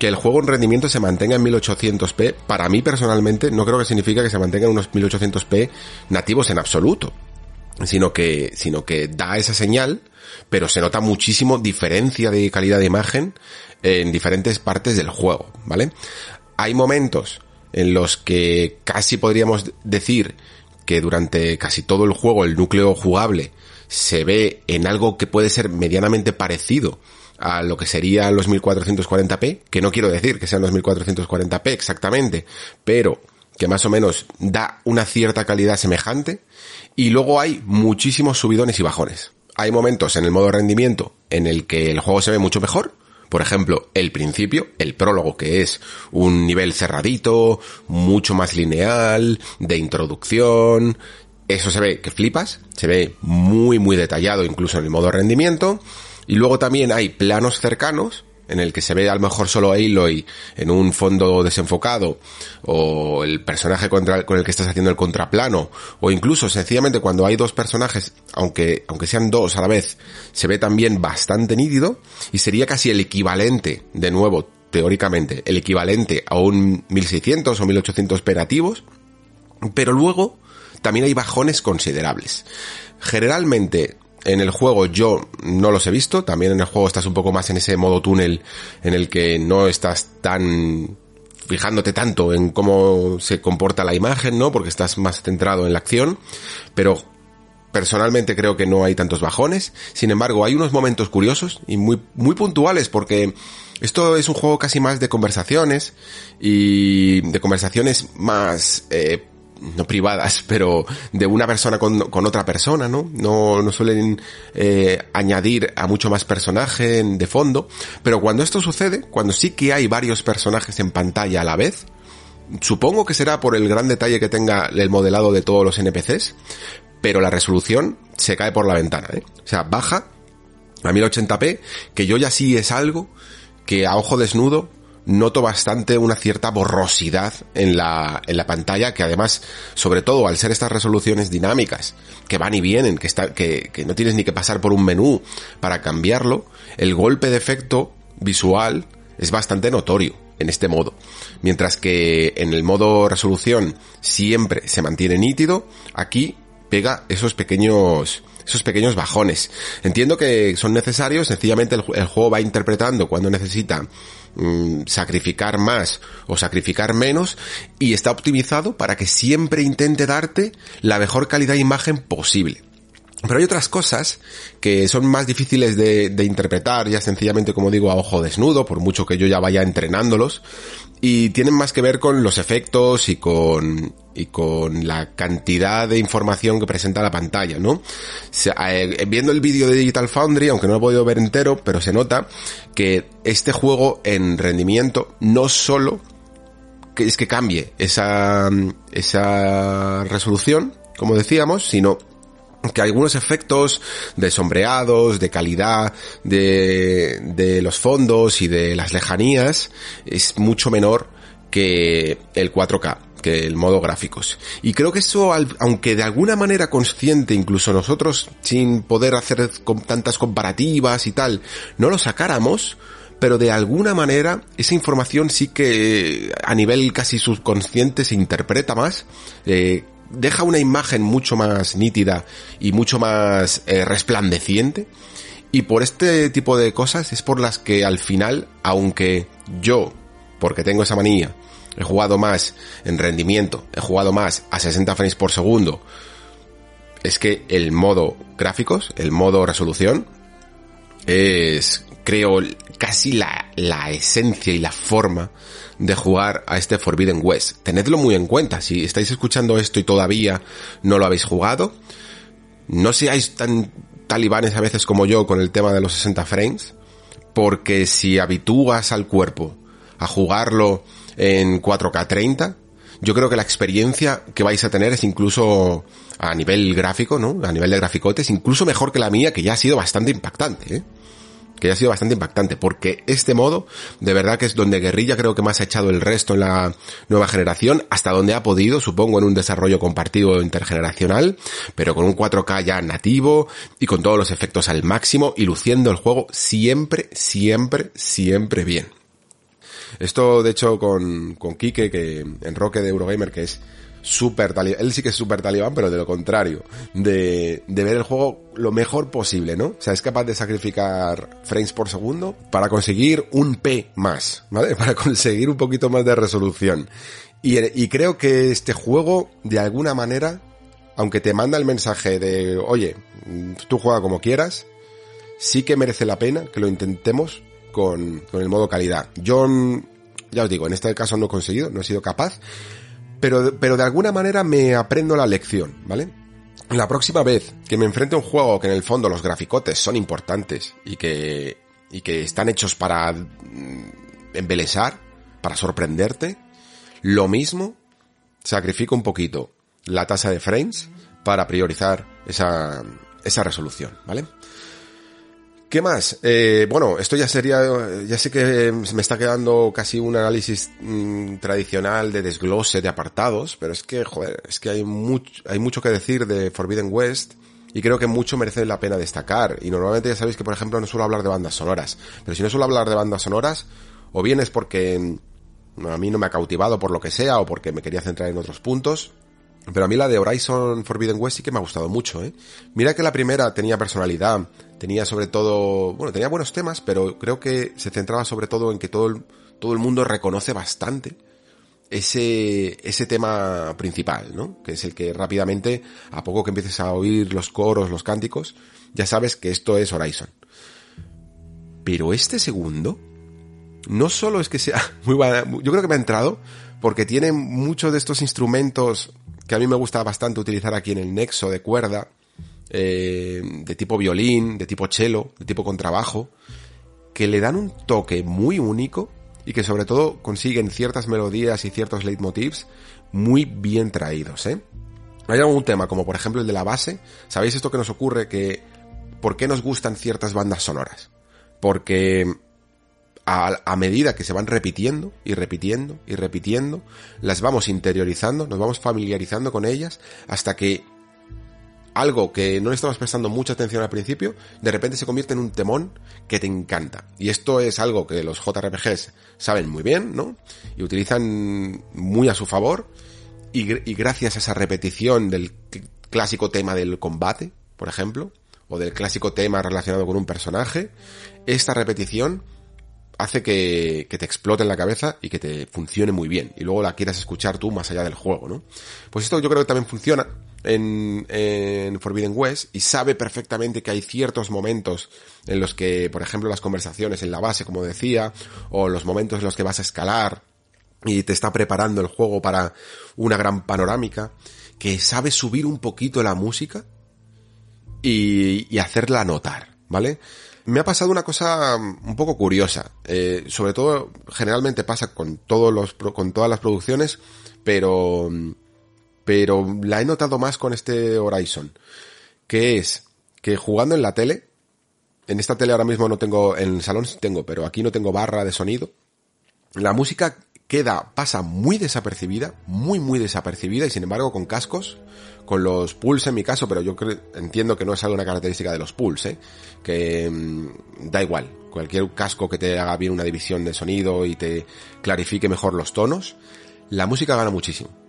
que el juego en rendimiento se mantenga en 1800p, para mí personalmente no creo que significa que se mantenga en unos 1800p nativos en absoluto, sino que, sino que da esa señal, pero se nota muchísimo diferencia de calidad de imagen en diferentes partes del juego, ¿vale? Hay momentos en los que casi podríamos decir que durante casi todo el juego el núcleo jugable se ve en algo que puede ser medianamente parecido a lo que serían los 1440p, que no quiero decir que sean los 1440p exactamente, pero que más o menos da una cierta calidad semejante, y luego hay muchísimos subidones y bajones. Hay momentos en el modo rendimiento en el que el juego se ve mucho mejor, por ejemplo, el principio, el prólogo, que es un nivel cerradito, mucho más lineal, de introducción, eso se ve que flipas, se ve muy muy detallado incluso en el modo rendimiento, y luego también hay planos cercanos, en el que se ve a lo mejor solo Aloy en un fondo desenfocado, o el personaje contra, con el que estás haciendo el contraplano, o incluso sencillamente cuando hay dos personajes, aunque, aunque sean dos a la vez, se ve también bastante nítido, y sería casi el equivalente, de nuevo, teóricamente, el equivalente a un 1600 o 1800 operativos, pero luego también hay bajones considerables. Generalmente en el juego yo no los he visto, también en el juego estás un poco más en ese modo túnel en el que no estás tan fijándote tanto en cómo se comporta la imagen, ¿no? Porque estás más centrado en la acción, pero personalmente creo que no hay tantos bajones. Sin embargo, hay unos momentos curiosos y muy, muy puntuales porque esto es un juego casi más de conversaciones y de conversaciones más eh, no privadas, (laughs) pero de una persona con, otra persona, ¿no? No, no suelen eh, añadir a mucho más personaje de fondo, pero cuando esto sucede, cuando sí que hay varios personajes en pantalla a la vez, supongo que será por el gran detalle que tenga el modelado de todos los NPCs, pero la resolución se cae por la ventana, ¿eh? O sea, baja a 1080p, que yo ya sí es algo que a ojo desnudo noto bastante una cierta borrosidad en la, en la pantalla que además, sobre todo al ser estas resoluciones dinámicas, que van y vienen, que, está, que, que no tienes ni que pasar por un menú para cambiarlo, el golpe de efecto visual es bastante notorio en este modo. Mientras que en el modo resolución siempre se mantiene nítido, aquí pega esos pequeños esos pequeños bajones. Entiendo que son necesarios, sencillamente el, el juego va interpretando cuando necesita mm, sacrificar más o sacrificar menos y está optimizado para que siempre intente darte la mejor calidad de imagen posible. Pero hay otras cosas que son más difíciles de, de, interpretar, ya sencillamente como digo a ojo desnudo, por mucho que yo ya vaya entrenándolos, y tienen más que ver con los efectos y con, y con la cantidad de información que presenta la pantalla, ¿no? Eh, viendo el vídeo de Digital Foundry, aunque no lo he podido ver entero, pero se nota que este juego en rendimiento no solo es que cambie esa, esa resolución, como decíamos, sino que algunos efectos de sombreados, de calidad de, de los fondos y de las lejanías es mucho menor que el 4K que el modo gráficos. Y creo que eso, aunque de alguna manera consciente, incluso nosotros sin poder hacer tantas comparativas y tal, no lo sacáramos, pero de alguna manera esa información sí que a nivel casi subconsciente se interpreta más, eh, deja una imagen mucho más nítida y mucho más eh, resplandeciente. Y por este tipo de cosas es por las que al final, aunque yo, porque tengo esa manía, he jugado más en rendimiento, he jugado más a 60 frames por segundo, es que el modo gráficos, el modo resolución, es, creo, casi la, la esencia y la forma de jugar a este Forbidden West. Tenedlo muy en cuenta, si estáis escuchando esto y todavía no lo habéis jugado, no seáis tan talibanes a veces como yo con el tema de los 60 frames, porque si habitúas al cuerpo a jugarlo en 4K 30, yo creo que la experiencia que vais a tener es incluso a nivel gráfico, ¿no? A nivel de graficotes, incluso mejor que la mía, que ya ha sido bastante impactante, ¿eh? que ya ha sido bastante impactante, porque este modo, de verdad que es donde Guerrilla creo que más ha echado el resto en la nueva generación, hasta donde ha podido, supongo, en un desarrollo compartido intergeneracional, pero con un 4K ya nativo y con todos los efectos al máximo y luciendo el juego siempre, siempre, siempre bien. Esto, de hecho, con, con Kike, que en Roque de Eurogamer, que es súper talibán, él sí que es súper talibán, pero de lo contrario, de, de ver el juego lo mejor posible, ¿no? O sea, es capaz de sacrificar frames por segundo para conseguir un P más, ¿vale? (laughs) Para conseguir un poquito más de resolución. Y, y creo que este juego, de alguna manera, aunque te manda el mensaje de, oye, tú juega como quieras, sí que merece la pena que lo intentemos con, con el modo calidad. Yo, ya os digo, en este caso no he conseguido, no he sido capaz, pero, pero de alguna manera me aprendo la lección, ¿vale? La próxima vez que me enfrente a un juego que en el fondo los graficotes son importantes y que, y que están hechos para mm, embelesar, para sorprenderte, lo mismo, sacrifico un poquito la tasa de frames para priorizar esa, esa resolución, ¿vale? ¿Qué más? Eh, bueno, esto ya sería, ya sé que me está quedando casi un análisis mmm, tradicional de desglose de apartados, pero es que, joder, es que hay mucho, hay mucho que decir de Forbidden West y creo que mucho merece la pena destacar. Y normalmente ya sabéis que, por ejemplo, no suelo hablar de bandas sonoras, pero si no suelo hablar de bandas sonoras, o bien es porque a mí no me ha cautivado por lo que sea, o porque me quería centrar en otros puntos, pero a mí la de Horizon Forbidden West sí que me ha gustado mucho, ¿eh? Mira que la primera tenía personalidad, tenía sobre todo, bueno, tenía buenos temas, pero creo que se centraba sobre todo en que todo el, todo el mundo reconoce bastante ese, ese tema principal, ¿no? Que es el que rápidamente, a poco que empieces a oír los coros, los cánticos, ya sabes que esto es Horizon. Pero este segundo, no solo es que sea (laughs) muy buena, yo creo que me ha entrado porque tiene muchos de estos instrumentos que a mí me gusta bastante utilizar aquí en el nexo de cuerda, eh, de tipo violín, de tipo cello, de tipo contrabajo, que le dan un toque muy único y que sobre todo consiguen ciertas melodías y ciertos leitmotivs muy bien traídos, ¿eh? Hay algún tema, como por ejemplo el de la base, ¿sabéis esto que nos ocurre? Que, ¿por qué nos gustan ciertas bandas sonoras? Porque a, a, medida que se van repitiendo y repitiendo y repitiendo, las vamos interiorizando, nos vamos familiarizando con ellas hasta que algo que no le estabas prestando mucha atención al principio, de repente se convierte en un temón que te encanta. Y esto es algo que los JRPGs saben muy bien, ¿no? Y utilizan muy a su favor. Y, y gracias a esa repetición del clásico tema del combate, por ejemplo, o del clásico tema relacionado con un personaje, esta repetición hace que, que, te explote en la cabeza y que te funcione muy bien. Y luego la quieras escuchar tú más allá del juego, ¿no? Pues esto yo creo que también funciona en, en Forbidden West y sabe perfectamente que hay ciertos momentos en los que, por ejemplo, las conversaciones en la base, como decía, o los momentos en los que vas a escalar y te está preparando el juego para una gran panorámica, que sabe subir un poquito la música y, hacerla notar, ¿vale? Me ha pasado una cosa un poco curiosa. Eh, sobre todo, generalmente pasa con todos los, con todas las producciones, pero, pero la he notado más con este Horizon. Que es que jugando en la tele, en esta tele ahora mismo no tengo, en el salón tengo, pero aquí no tengo barra de sonido. La música queda, pasa muy desapercibida, muy muy desapercibida y sin embargo con cascos, con los pulls en mi caso, pero yo entiendo que no es algo una característica de los pulls, ¿eh? que mmm, da igual, cualquier casco que te haga bien una división de sonido y te clarifique mejor los tonos, la música gana muchísimo.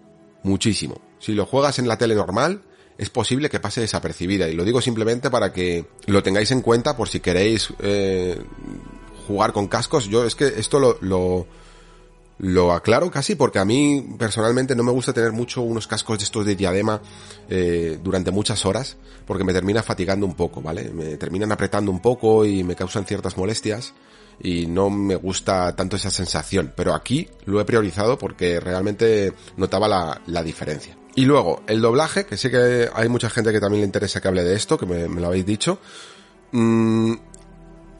Muchísimo. Si lo juegas en la tele normal, es posible que pase desapercibida. Y lo digo simplemente para que lo tengáis en cuenta por si queréis eh, jugar con cascos. Yo es que esto lo, lo, lo aclaro casi porque a mí personalmente no me gusta tener mucho unos cascos de estos de diadema eh, durante muchas horas porque me termina fatigando un poco, ¿vale? Me terminan apretando un poco y me causan ciertas molestias y no me gusta tanto esa sensación. Pero aquí lo he priorizado porque realmente notaba la, la diferencia. Y luego, el doblaje, que sé que hay mucha gente que también le interesa que hable de esto, que me, me lo habéis dicho. Mm,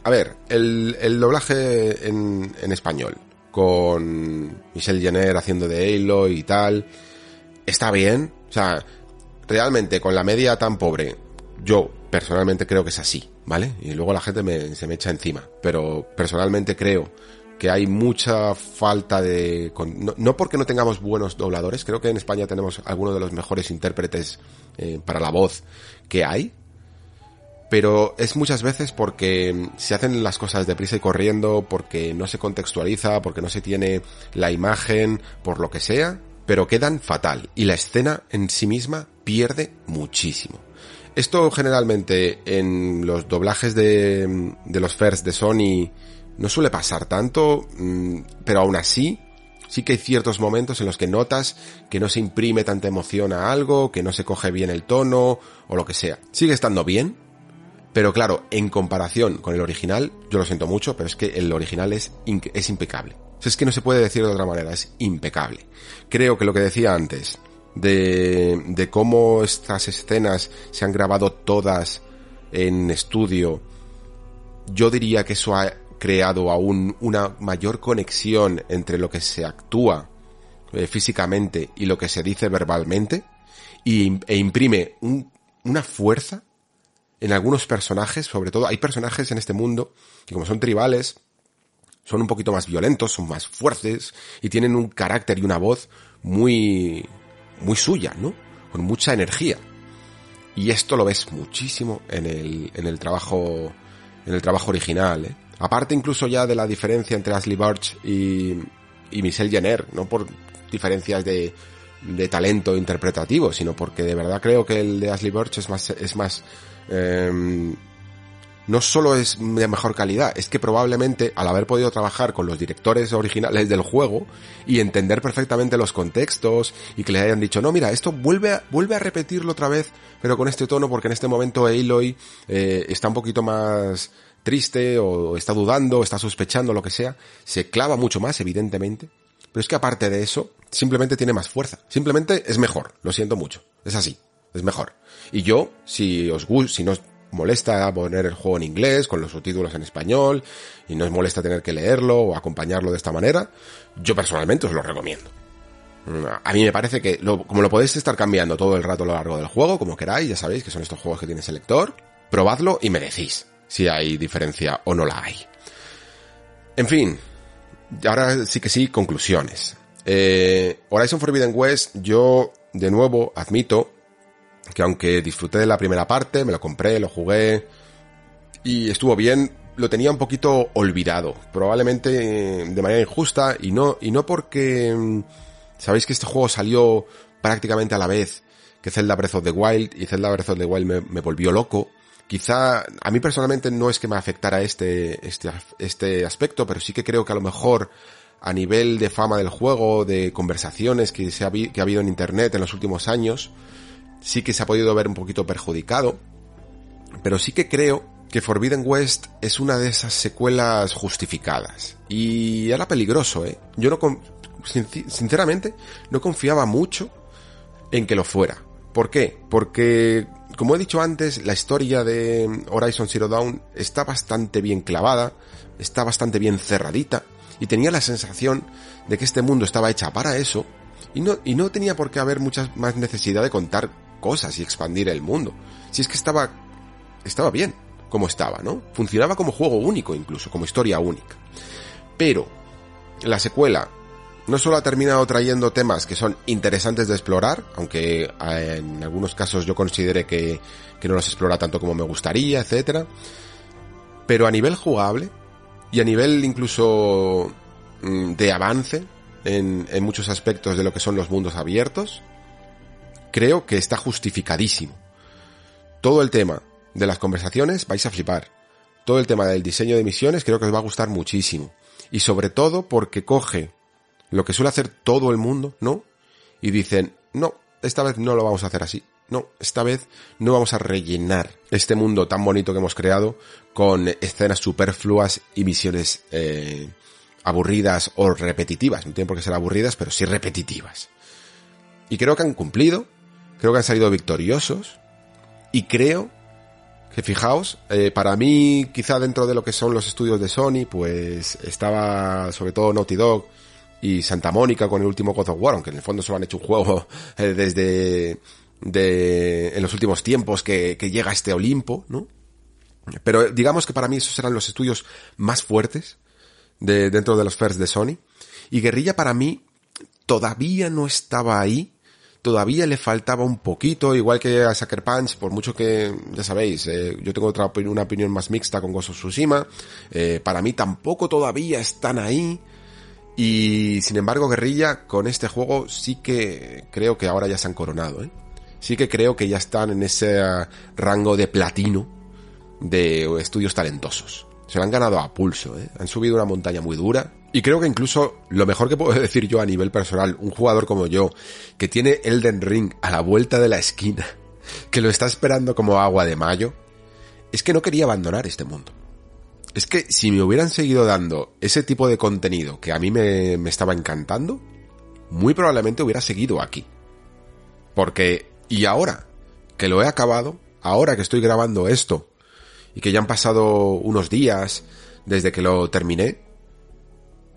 a ver, el, el doblaje en, en español, con Michelle Jenner haciendo de Halo y tal, está bien. O sea, realmente con la media tan pobre, yo personalmente creo que es así, ¿vale? Y luego la gente me, se me echa encima. Pero personalmente creo que hay mucha falta de... No, no, porque no tengamos buenos dobladores, creo que en España tenemos algunos de los mejores intérpretes eh, para la voz que hay, pero es muchas veces porque se hacen las cosas deprisa y corriendo, porque no se contextualiza, porque no se tiene la imagen, por lo que sea, pero quedan fatal y la escena en sí misma pierde muchísimo. Esto generalmente en los doblajes de, de los first de Sony no suele pasar tanto, mm, pero aún así sí que hay ciertos momentos en los que notas que no se imprime tanta emoción a algo, que no se coge bien el tono o lo que sea. Sigue estando bien, pero claro, en comparación con el original, yo lo siento mucho, pero es que el original es, es impecable. Es que no se puede decir de otra manera, es impecable. Creo que lo que decía antes, de, de cómo estas escenas se han grabado todas en estudio, yo diría que eso ha creado aún una mayor conexión entre lo que se actúa eh, físicamente y lo que se dice verbalmente y, e imprime un, una fuerza en algunos personajes, sobre todo hay personajes en este mundo que como son tribales, son un poquito más violentos, son más fuertes y tienen un carácter y una voz muy, muy suya, ¿no? Con mucha energía. Y esto lo ves muchísimo en el, en el trabajo, en el trabajo original, ¿eh? Aparte incluso ya de la diferencia entre Ashley Burch y, y Michelle Jenner, no por diferencias de, de talento interpretativo, sino porque de verdad creo que el de Ashley Burch es más, es más, eh, no solo es de mejor calidad, es que probablemente al haber podido trabajar con los directores originales del juego y entender perfectamente los contextos y que le hayan dicho, no, mira, esto vuelve a, vuelve a repetirlo otra vez, pero con este tono porque en este momento Aloy eh, está un poquito más triste o está dudando, o está sospechando, lo que sea, se clava mucho más, evidentemente. Pero es que aparte de eso, simplemente tiene más fuerza. Simplemente es mejor, lo siento mucho. Es así, es mejor. Y yo, si os gusta, si no molesta poner el juego en inglés, con los subtítulos en español, y no os molesta tener que leerlo o acompañarlo de esta manera, yo personalmente os lo recomiendo. A mí me parece que, lo, como lo podéis estar cambiando todo el rato a lo largo del juego, como queráis, ya sabéis que son estos juegos que tiene selector, probadlo y me decís si hay diferencia o no la hay. En fin, ahora sí que sí, conclusiones. Eh, Horizon Forbidden West, yo de nuevo admito que aunque disfruté de la primera parte, me lo compré, lo jugué y estuvo bien, lo tenía un poquito olvidado, probablemente de manera injusta y no y no porque mm, sabéis que este juego salió prácticamente a la vez que Zelda Breath of the Wild y Zelda Breath of the Wild me, me volvió loco. Quizá a mí personalmente no es que me afectara este este este aspecto, pero sí que creo que a lo mejor a nivel de fama del juego, de conversaciones que se ha, que ha habido en internet en los últimos años, sí que se ha podido ver un poquito perjudicado, pero sí que creo que Forbidden West es una de esas secuelas justificadas. Y era peligroso, ¿eh? Yo no, sinceramente, no confiaba mucho en que lo fuera. ¿Por qué? Porque, como he dicho antes, la historia de Horizon Zero Dawn está bastante bien clavada, está bastante bien cerradita, y tenía la sensación de que este mundo estaba hecha para eso, y no, y no tenía por qué haber mucha más necesidad de contar cosas y expandir el mundo. Si es que estaba, estaba bien como estaba, ¿no? Funcionaba como juego único incluso, como historia única. Pero, la secuela no solo ha terminado trayendo temas que son interesantes de explorar, aunque en algunos casos yo considere que, que no los explora tanto como me gustaría, etcétera, pero a nivel jugable y a nivel incluso de avance en muchos aspectos de lo que son los mundos abiertos, creo que está justificadísimo. Todo el tema de las conversaciones vais a flipar. Todo el tema del diseño de misiones creo que os va a gustar muchísimo. Y sobre todo porque coge lo que suele hacer todo el mundo, ¿no? Y dicen, no, esta vez no lo vamos a hacer así. No, esta vez no vamos a rellenar este mundo tan bonito que hemos creado con escenas superfluas y misiones eh, aburridas o repetitivas. No tienen por qué ser aburridas, pero sí repetitivas. Y creo que han cumplido, creo que han salido victoriosos y creo que fijaos, eh, para mí quizá dentro de lo que son los estudios de Sony, pues estaba sobre todo Naughty Dog y Santa Mónica con el último God of War, aunque en el fondo solo han hecho un juego (laughs) eh, desde de en los últimos tiempos que, llega este Olimpo, ¿no? Pero digamos que para mí esos eran los estudios más fuertes de, dentro de los first de Sony. Y Guerrilla para mí todavía no estaba ahí. Todavía le faltaba un poquito, igual que a Sucker Punch, por mucho que, ya sabéis, eh, yo tengo otra opinión, una opinión más mixta con Ghost Tsushima. Eh, para mí tampoco todavía están ahí. Y sin embargo, Guerrilla, con este juego sí que creo que ahora ya se han coronado, ¿eh? Sí que creo que ya están en ese uh, rango de platino de estudios talentosos. Se lo han ganado a pulso, ¿eh? Han subido una montaña muy dura. Y creo que incluso lo mejor que puedo (laughs) decir yo a nivel personal, un jugador como yo, que tiene Elden Ring a la vuelta de la esquina, (laughs) que lo está esperando como agua de mayo, es que no quería abandonar este mundo. Es que si me hubieran seguido dando ese tipo de contenido que a mí me, me estaba encantando, muy probablemente hubiera seguido aquí. Porque, y ahora que lo he acabado, ahora que estoy grabando esto, y que ya han pasado unos días desde que lo terminé,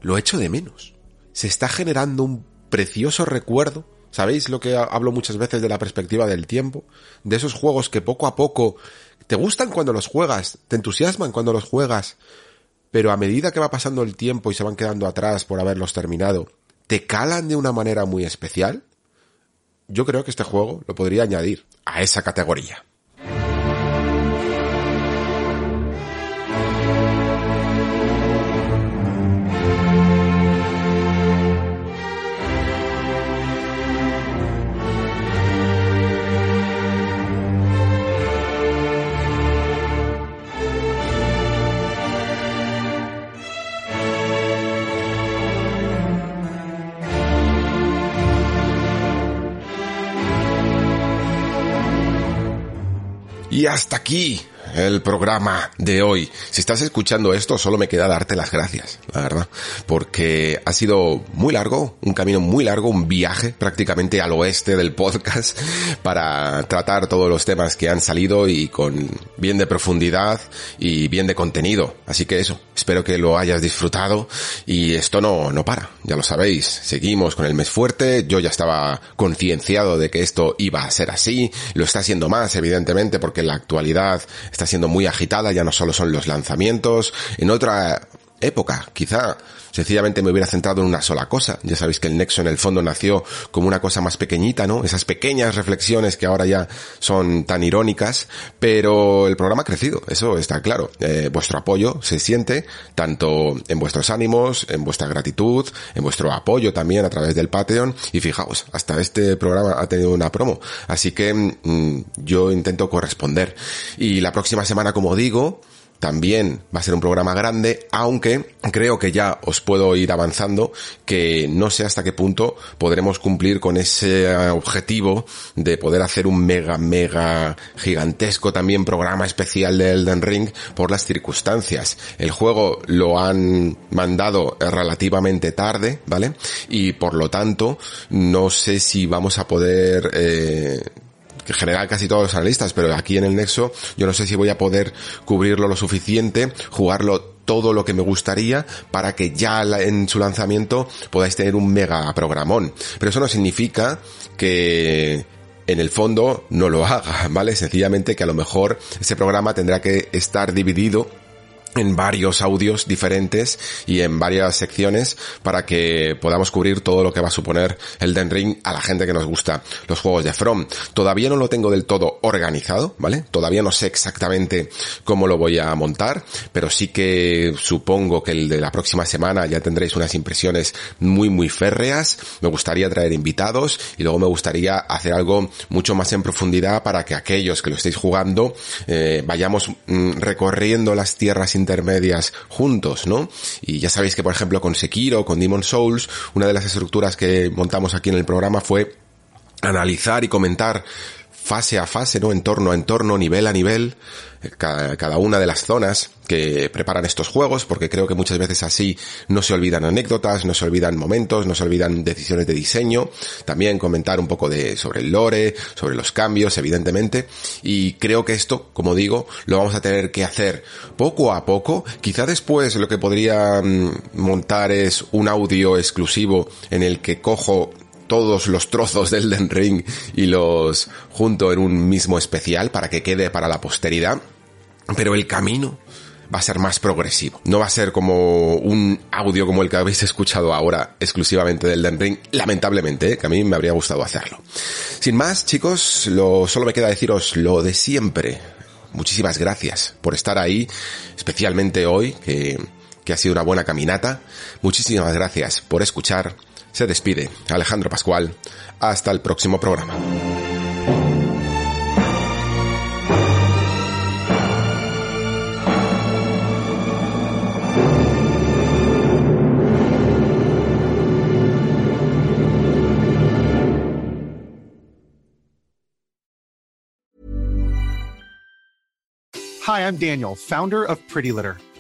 lo echo de menos. Se está generando un precioso recuerdo. ¿Sabéis lo que hablo muchas veces de la perspectiva del tiempo? De esos juegos que poco a poco te gustan cuando los juegas, te entusiasman cuando los juegas, pero a medida que va pasando el tiempo y se van quedando atrás por haberlos terminado, te calan de una manera muy especial. Yo creo que este juego lo podría añadir a esa categoría. Y hasta aquí el programa de hoy. Si estás escuchando esto, solo me queda darte las gracias, la verdad, porque ha sido muy largo, un camino muy largo, un viaje prácticamente al oeste del podcast (laughs) para tratar todos los temas que han salido y con bien de profundidad y bien de contenido. Así que eso, espero que lo hayas disfrutado y esto no, no para, ya lo sabéis, seguimos con el mes fuerte, yo ya estaba concienciado de que esto iba a ser así, lo está siendo más evidentemente porque la actualidad está siendo muy agitada, ya no solo son los lanzamientos, en otra época, quizá sencillamente me hubiera centrado en una sola cosa. Ya sabéis que el Nexo en el fondo nació como una cosa más pequeñita, ¿no? Esas pequeñas reflexiones que ahora ya son tan irónicas, pero el programa ha crecido, eso está claro. Eh, vuestro apoyo se siente tanto en vuestros ánimos, en vuestra gratitud, en vuestro apoyo también a través del Patreon y fijaos, hasta este programa ha tenido una promo, así que mm, yo intento corresponder. Y la próxima semana, como digo, también va a ser un programa grande, aunque creo que ya os puedo ir avanzando que no sé hasta qué punto podremos cumplir con ese objetivo de poder hacer un mega, mega gigantesco también programa especial de Elden Ring por las circunstancias. El juego lo han mandado relativamente tarde, ¿vale? Y por lo tanto, no sé si vamos a poder, eh, en general casi todos los analistas, pero aquí en el Nexo yo no sé si voy a poder cubrirlo lo suficiente, jugarlo todo lo que me gustaría para que ya en su lanzamiento podáis tener un mega programón. Pero eso no significa que en el fondo no lo haga, ¿vale? Sencillamente que a lo mejor ese programa tendrá que estar dividido en varios audios diferentes y en varias secciones para que podamos cubrir todo lo que va a suponer el Den Ring a la gente que nos gusta los juegos de From. Todavía no lo tengo del todo organizado, ¿vale? Todavía no sé exactamente cómo lo voy a montar, pero sí que supongo que el de la próxima semana ya tendréis unas impresiones muy muy férreas. Me gustaría traer invitados y luego me gustaría hacer algo mucho más en profundidad para que aquellos que lo estéis jugando eh, vayamos mm, recorriendo las tierras intermedias juntos, ¿no? Y ya sabéis que, por ejemplo, con Sekiro, con Demon Souls, una de las estructuras que montamos aquí en el programa fue analizar y comentar fase a fase, ¿no? Entorno a entorno, nivel a nivel, eh, cada, una de las zonas que preparan estos juegos, porque creo que muchas veces así no se olvidan anécdotas, no se olvidan momentos, no se olvidan decisiones de diseño, también comentar un poco de, sobre el lore, sobre los cambios, evidentemente, y creo que esto, como digo, lo vamos a tener que hacer poco a poco, quizá después lo que podría mm, montar es un audio exclusivo en el que cojo todos los trozos del Den Ring y los junto en un mismo especial para que quede para la posteridad. Pero el camino va a ser más progresivo. No va a ser como un audio como el que habéis escuchado ahora exclusivamente del Den Ring, lamentablemente, ¿eh? que a mí me habría gustado hacerlo. Sin más, chicos, lo, solo me queda deciros lo de siempre. Muchísimas gracias por estar ahí, especialmente hoy, que, que ha sido una buena caminata. Muchísimas gracias por escuchar se despide Alejandro Pascual. Hasta el próximo programa. Hi, I'm Daniel, founder of Pretty Litter.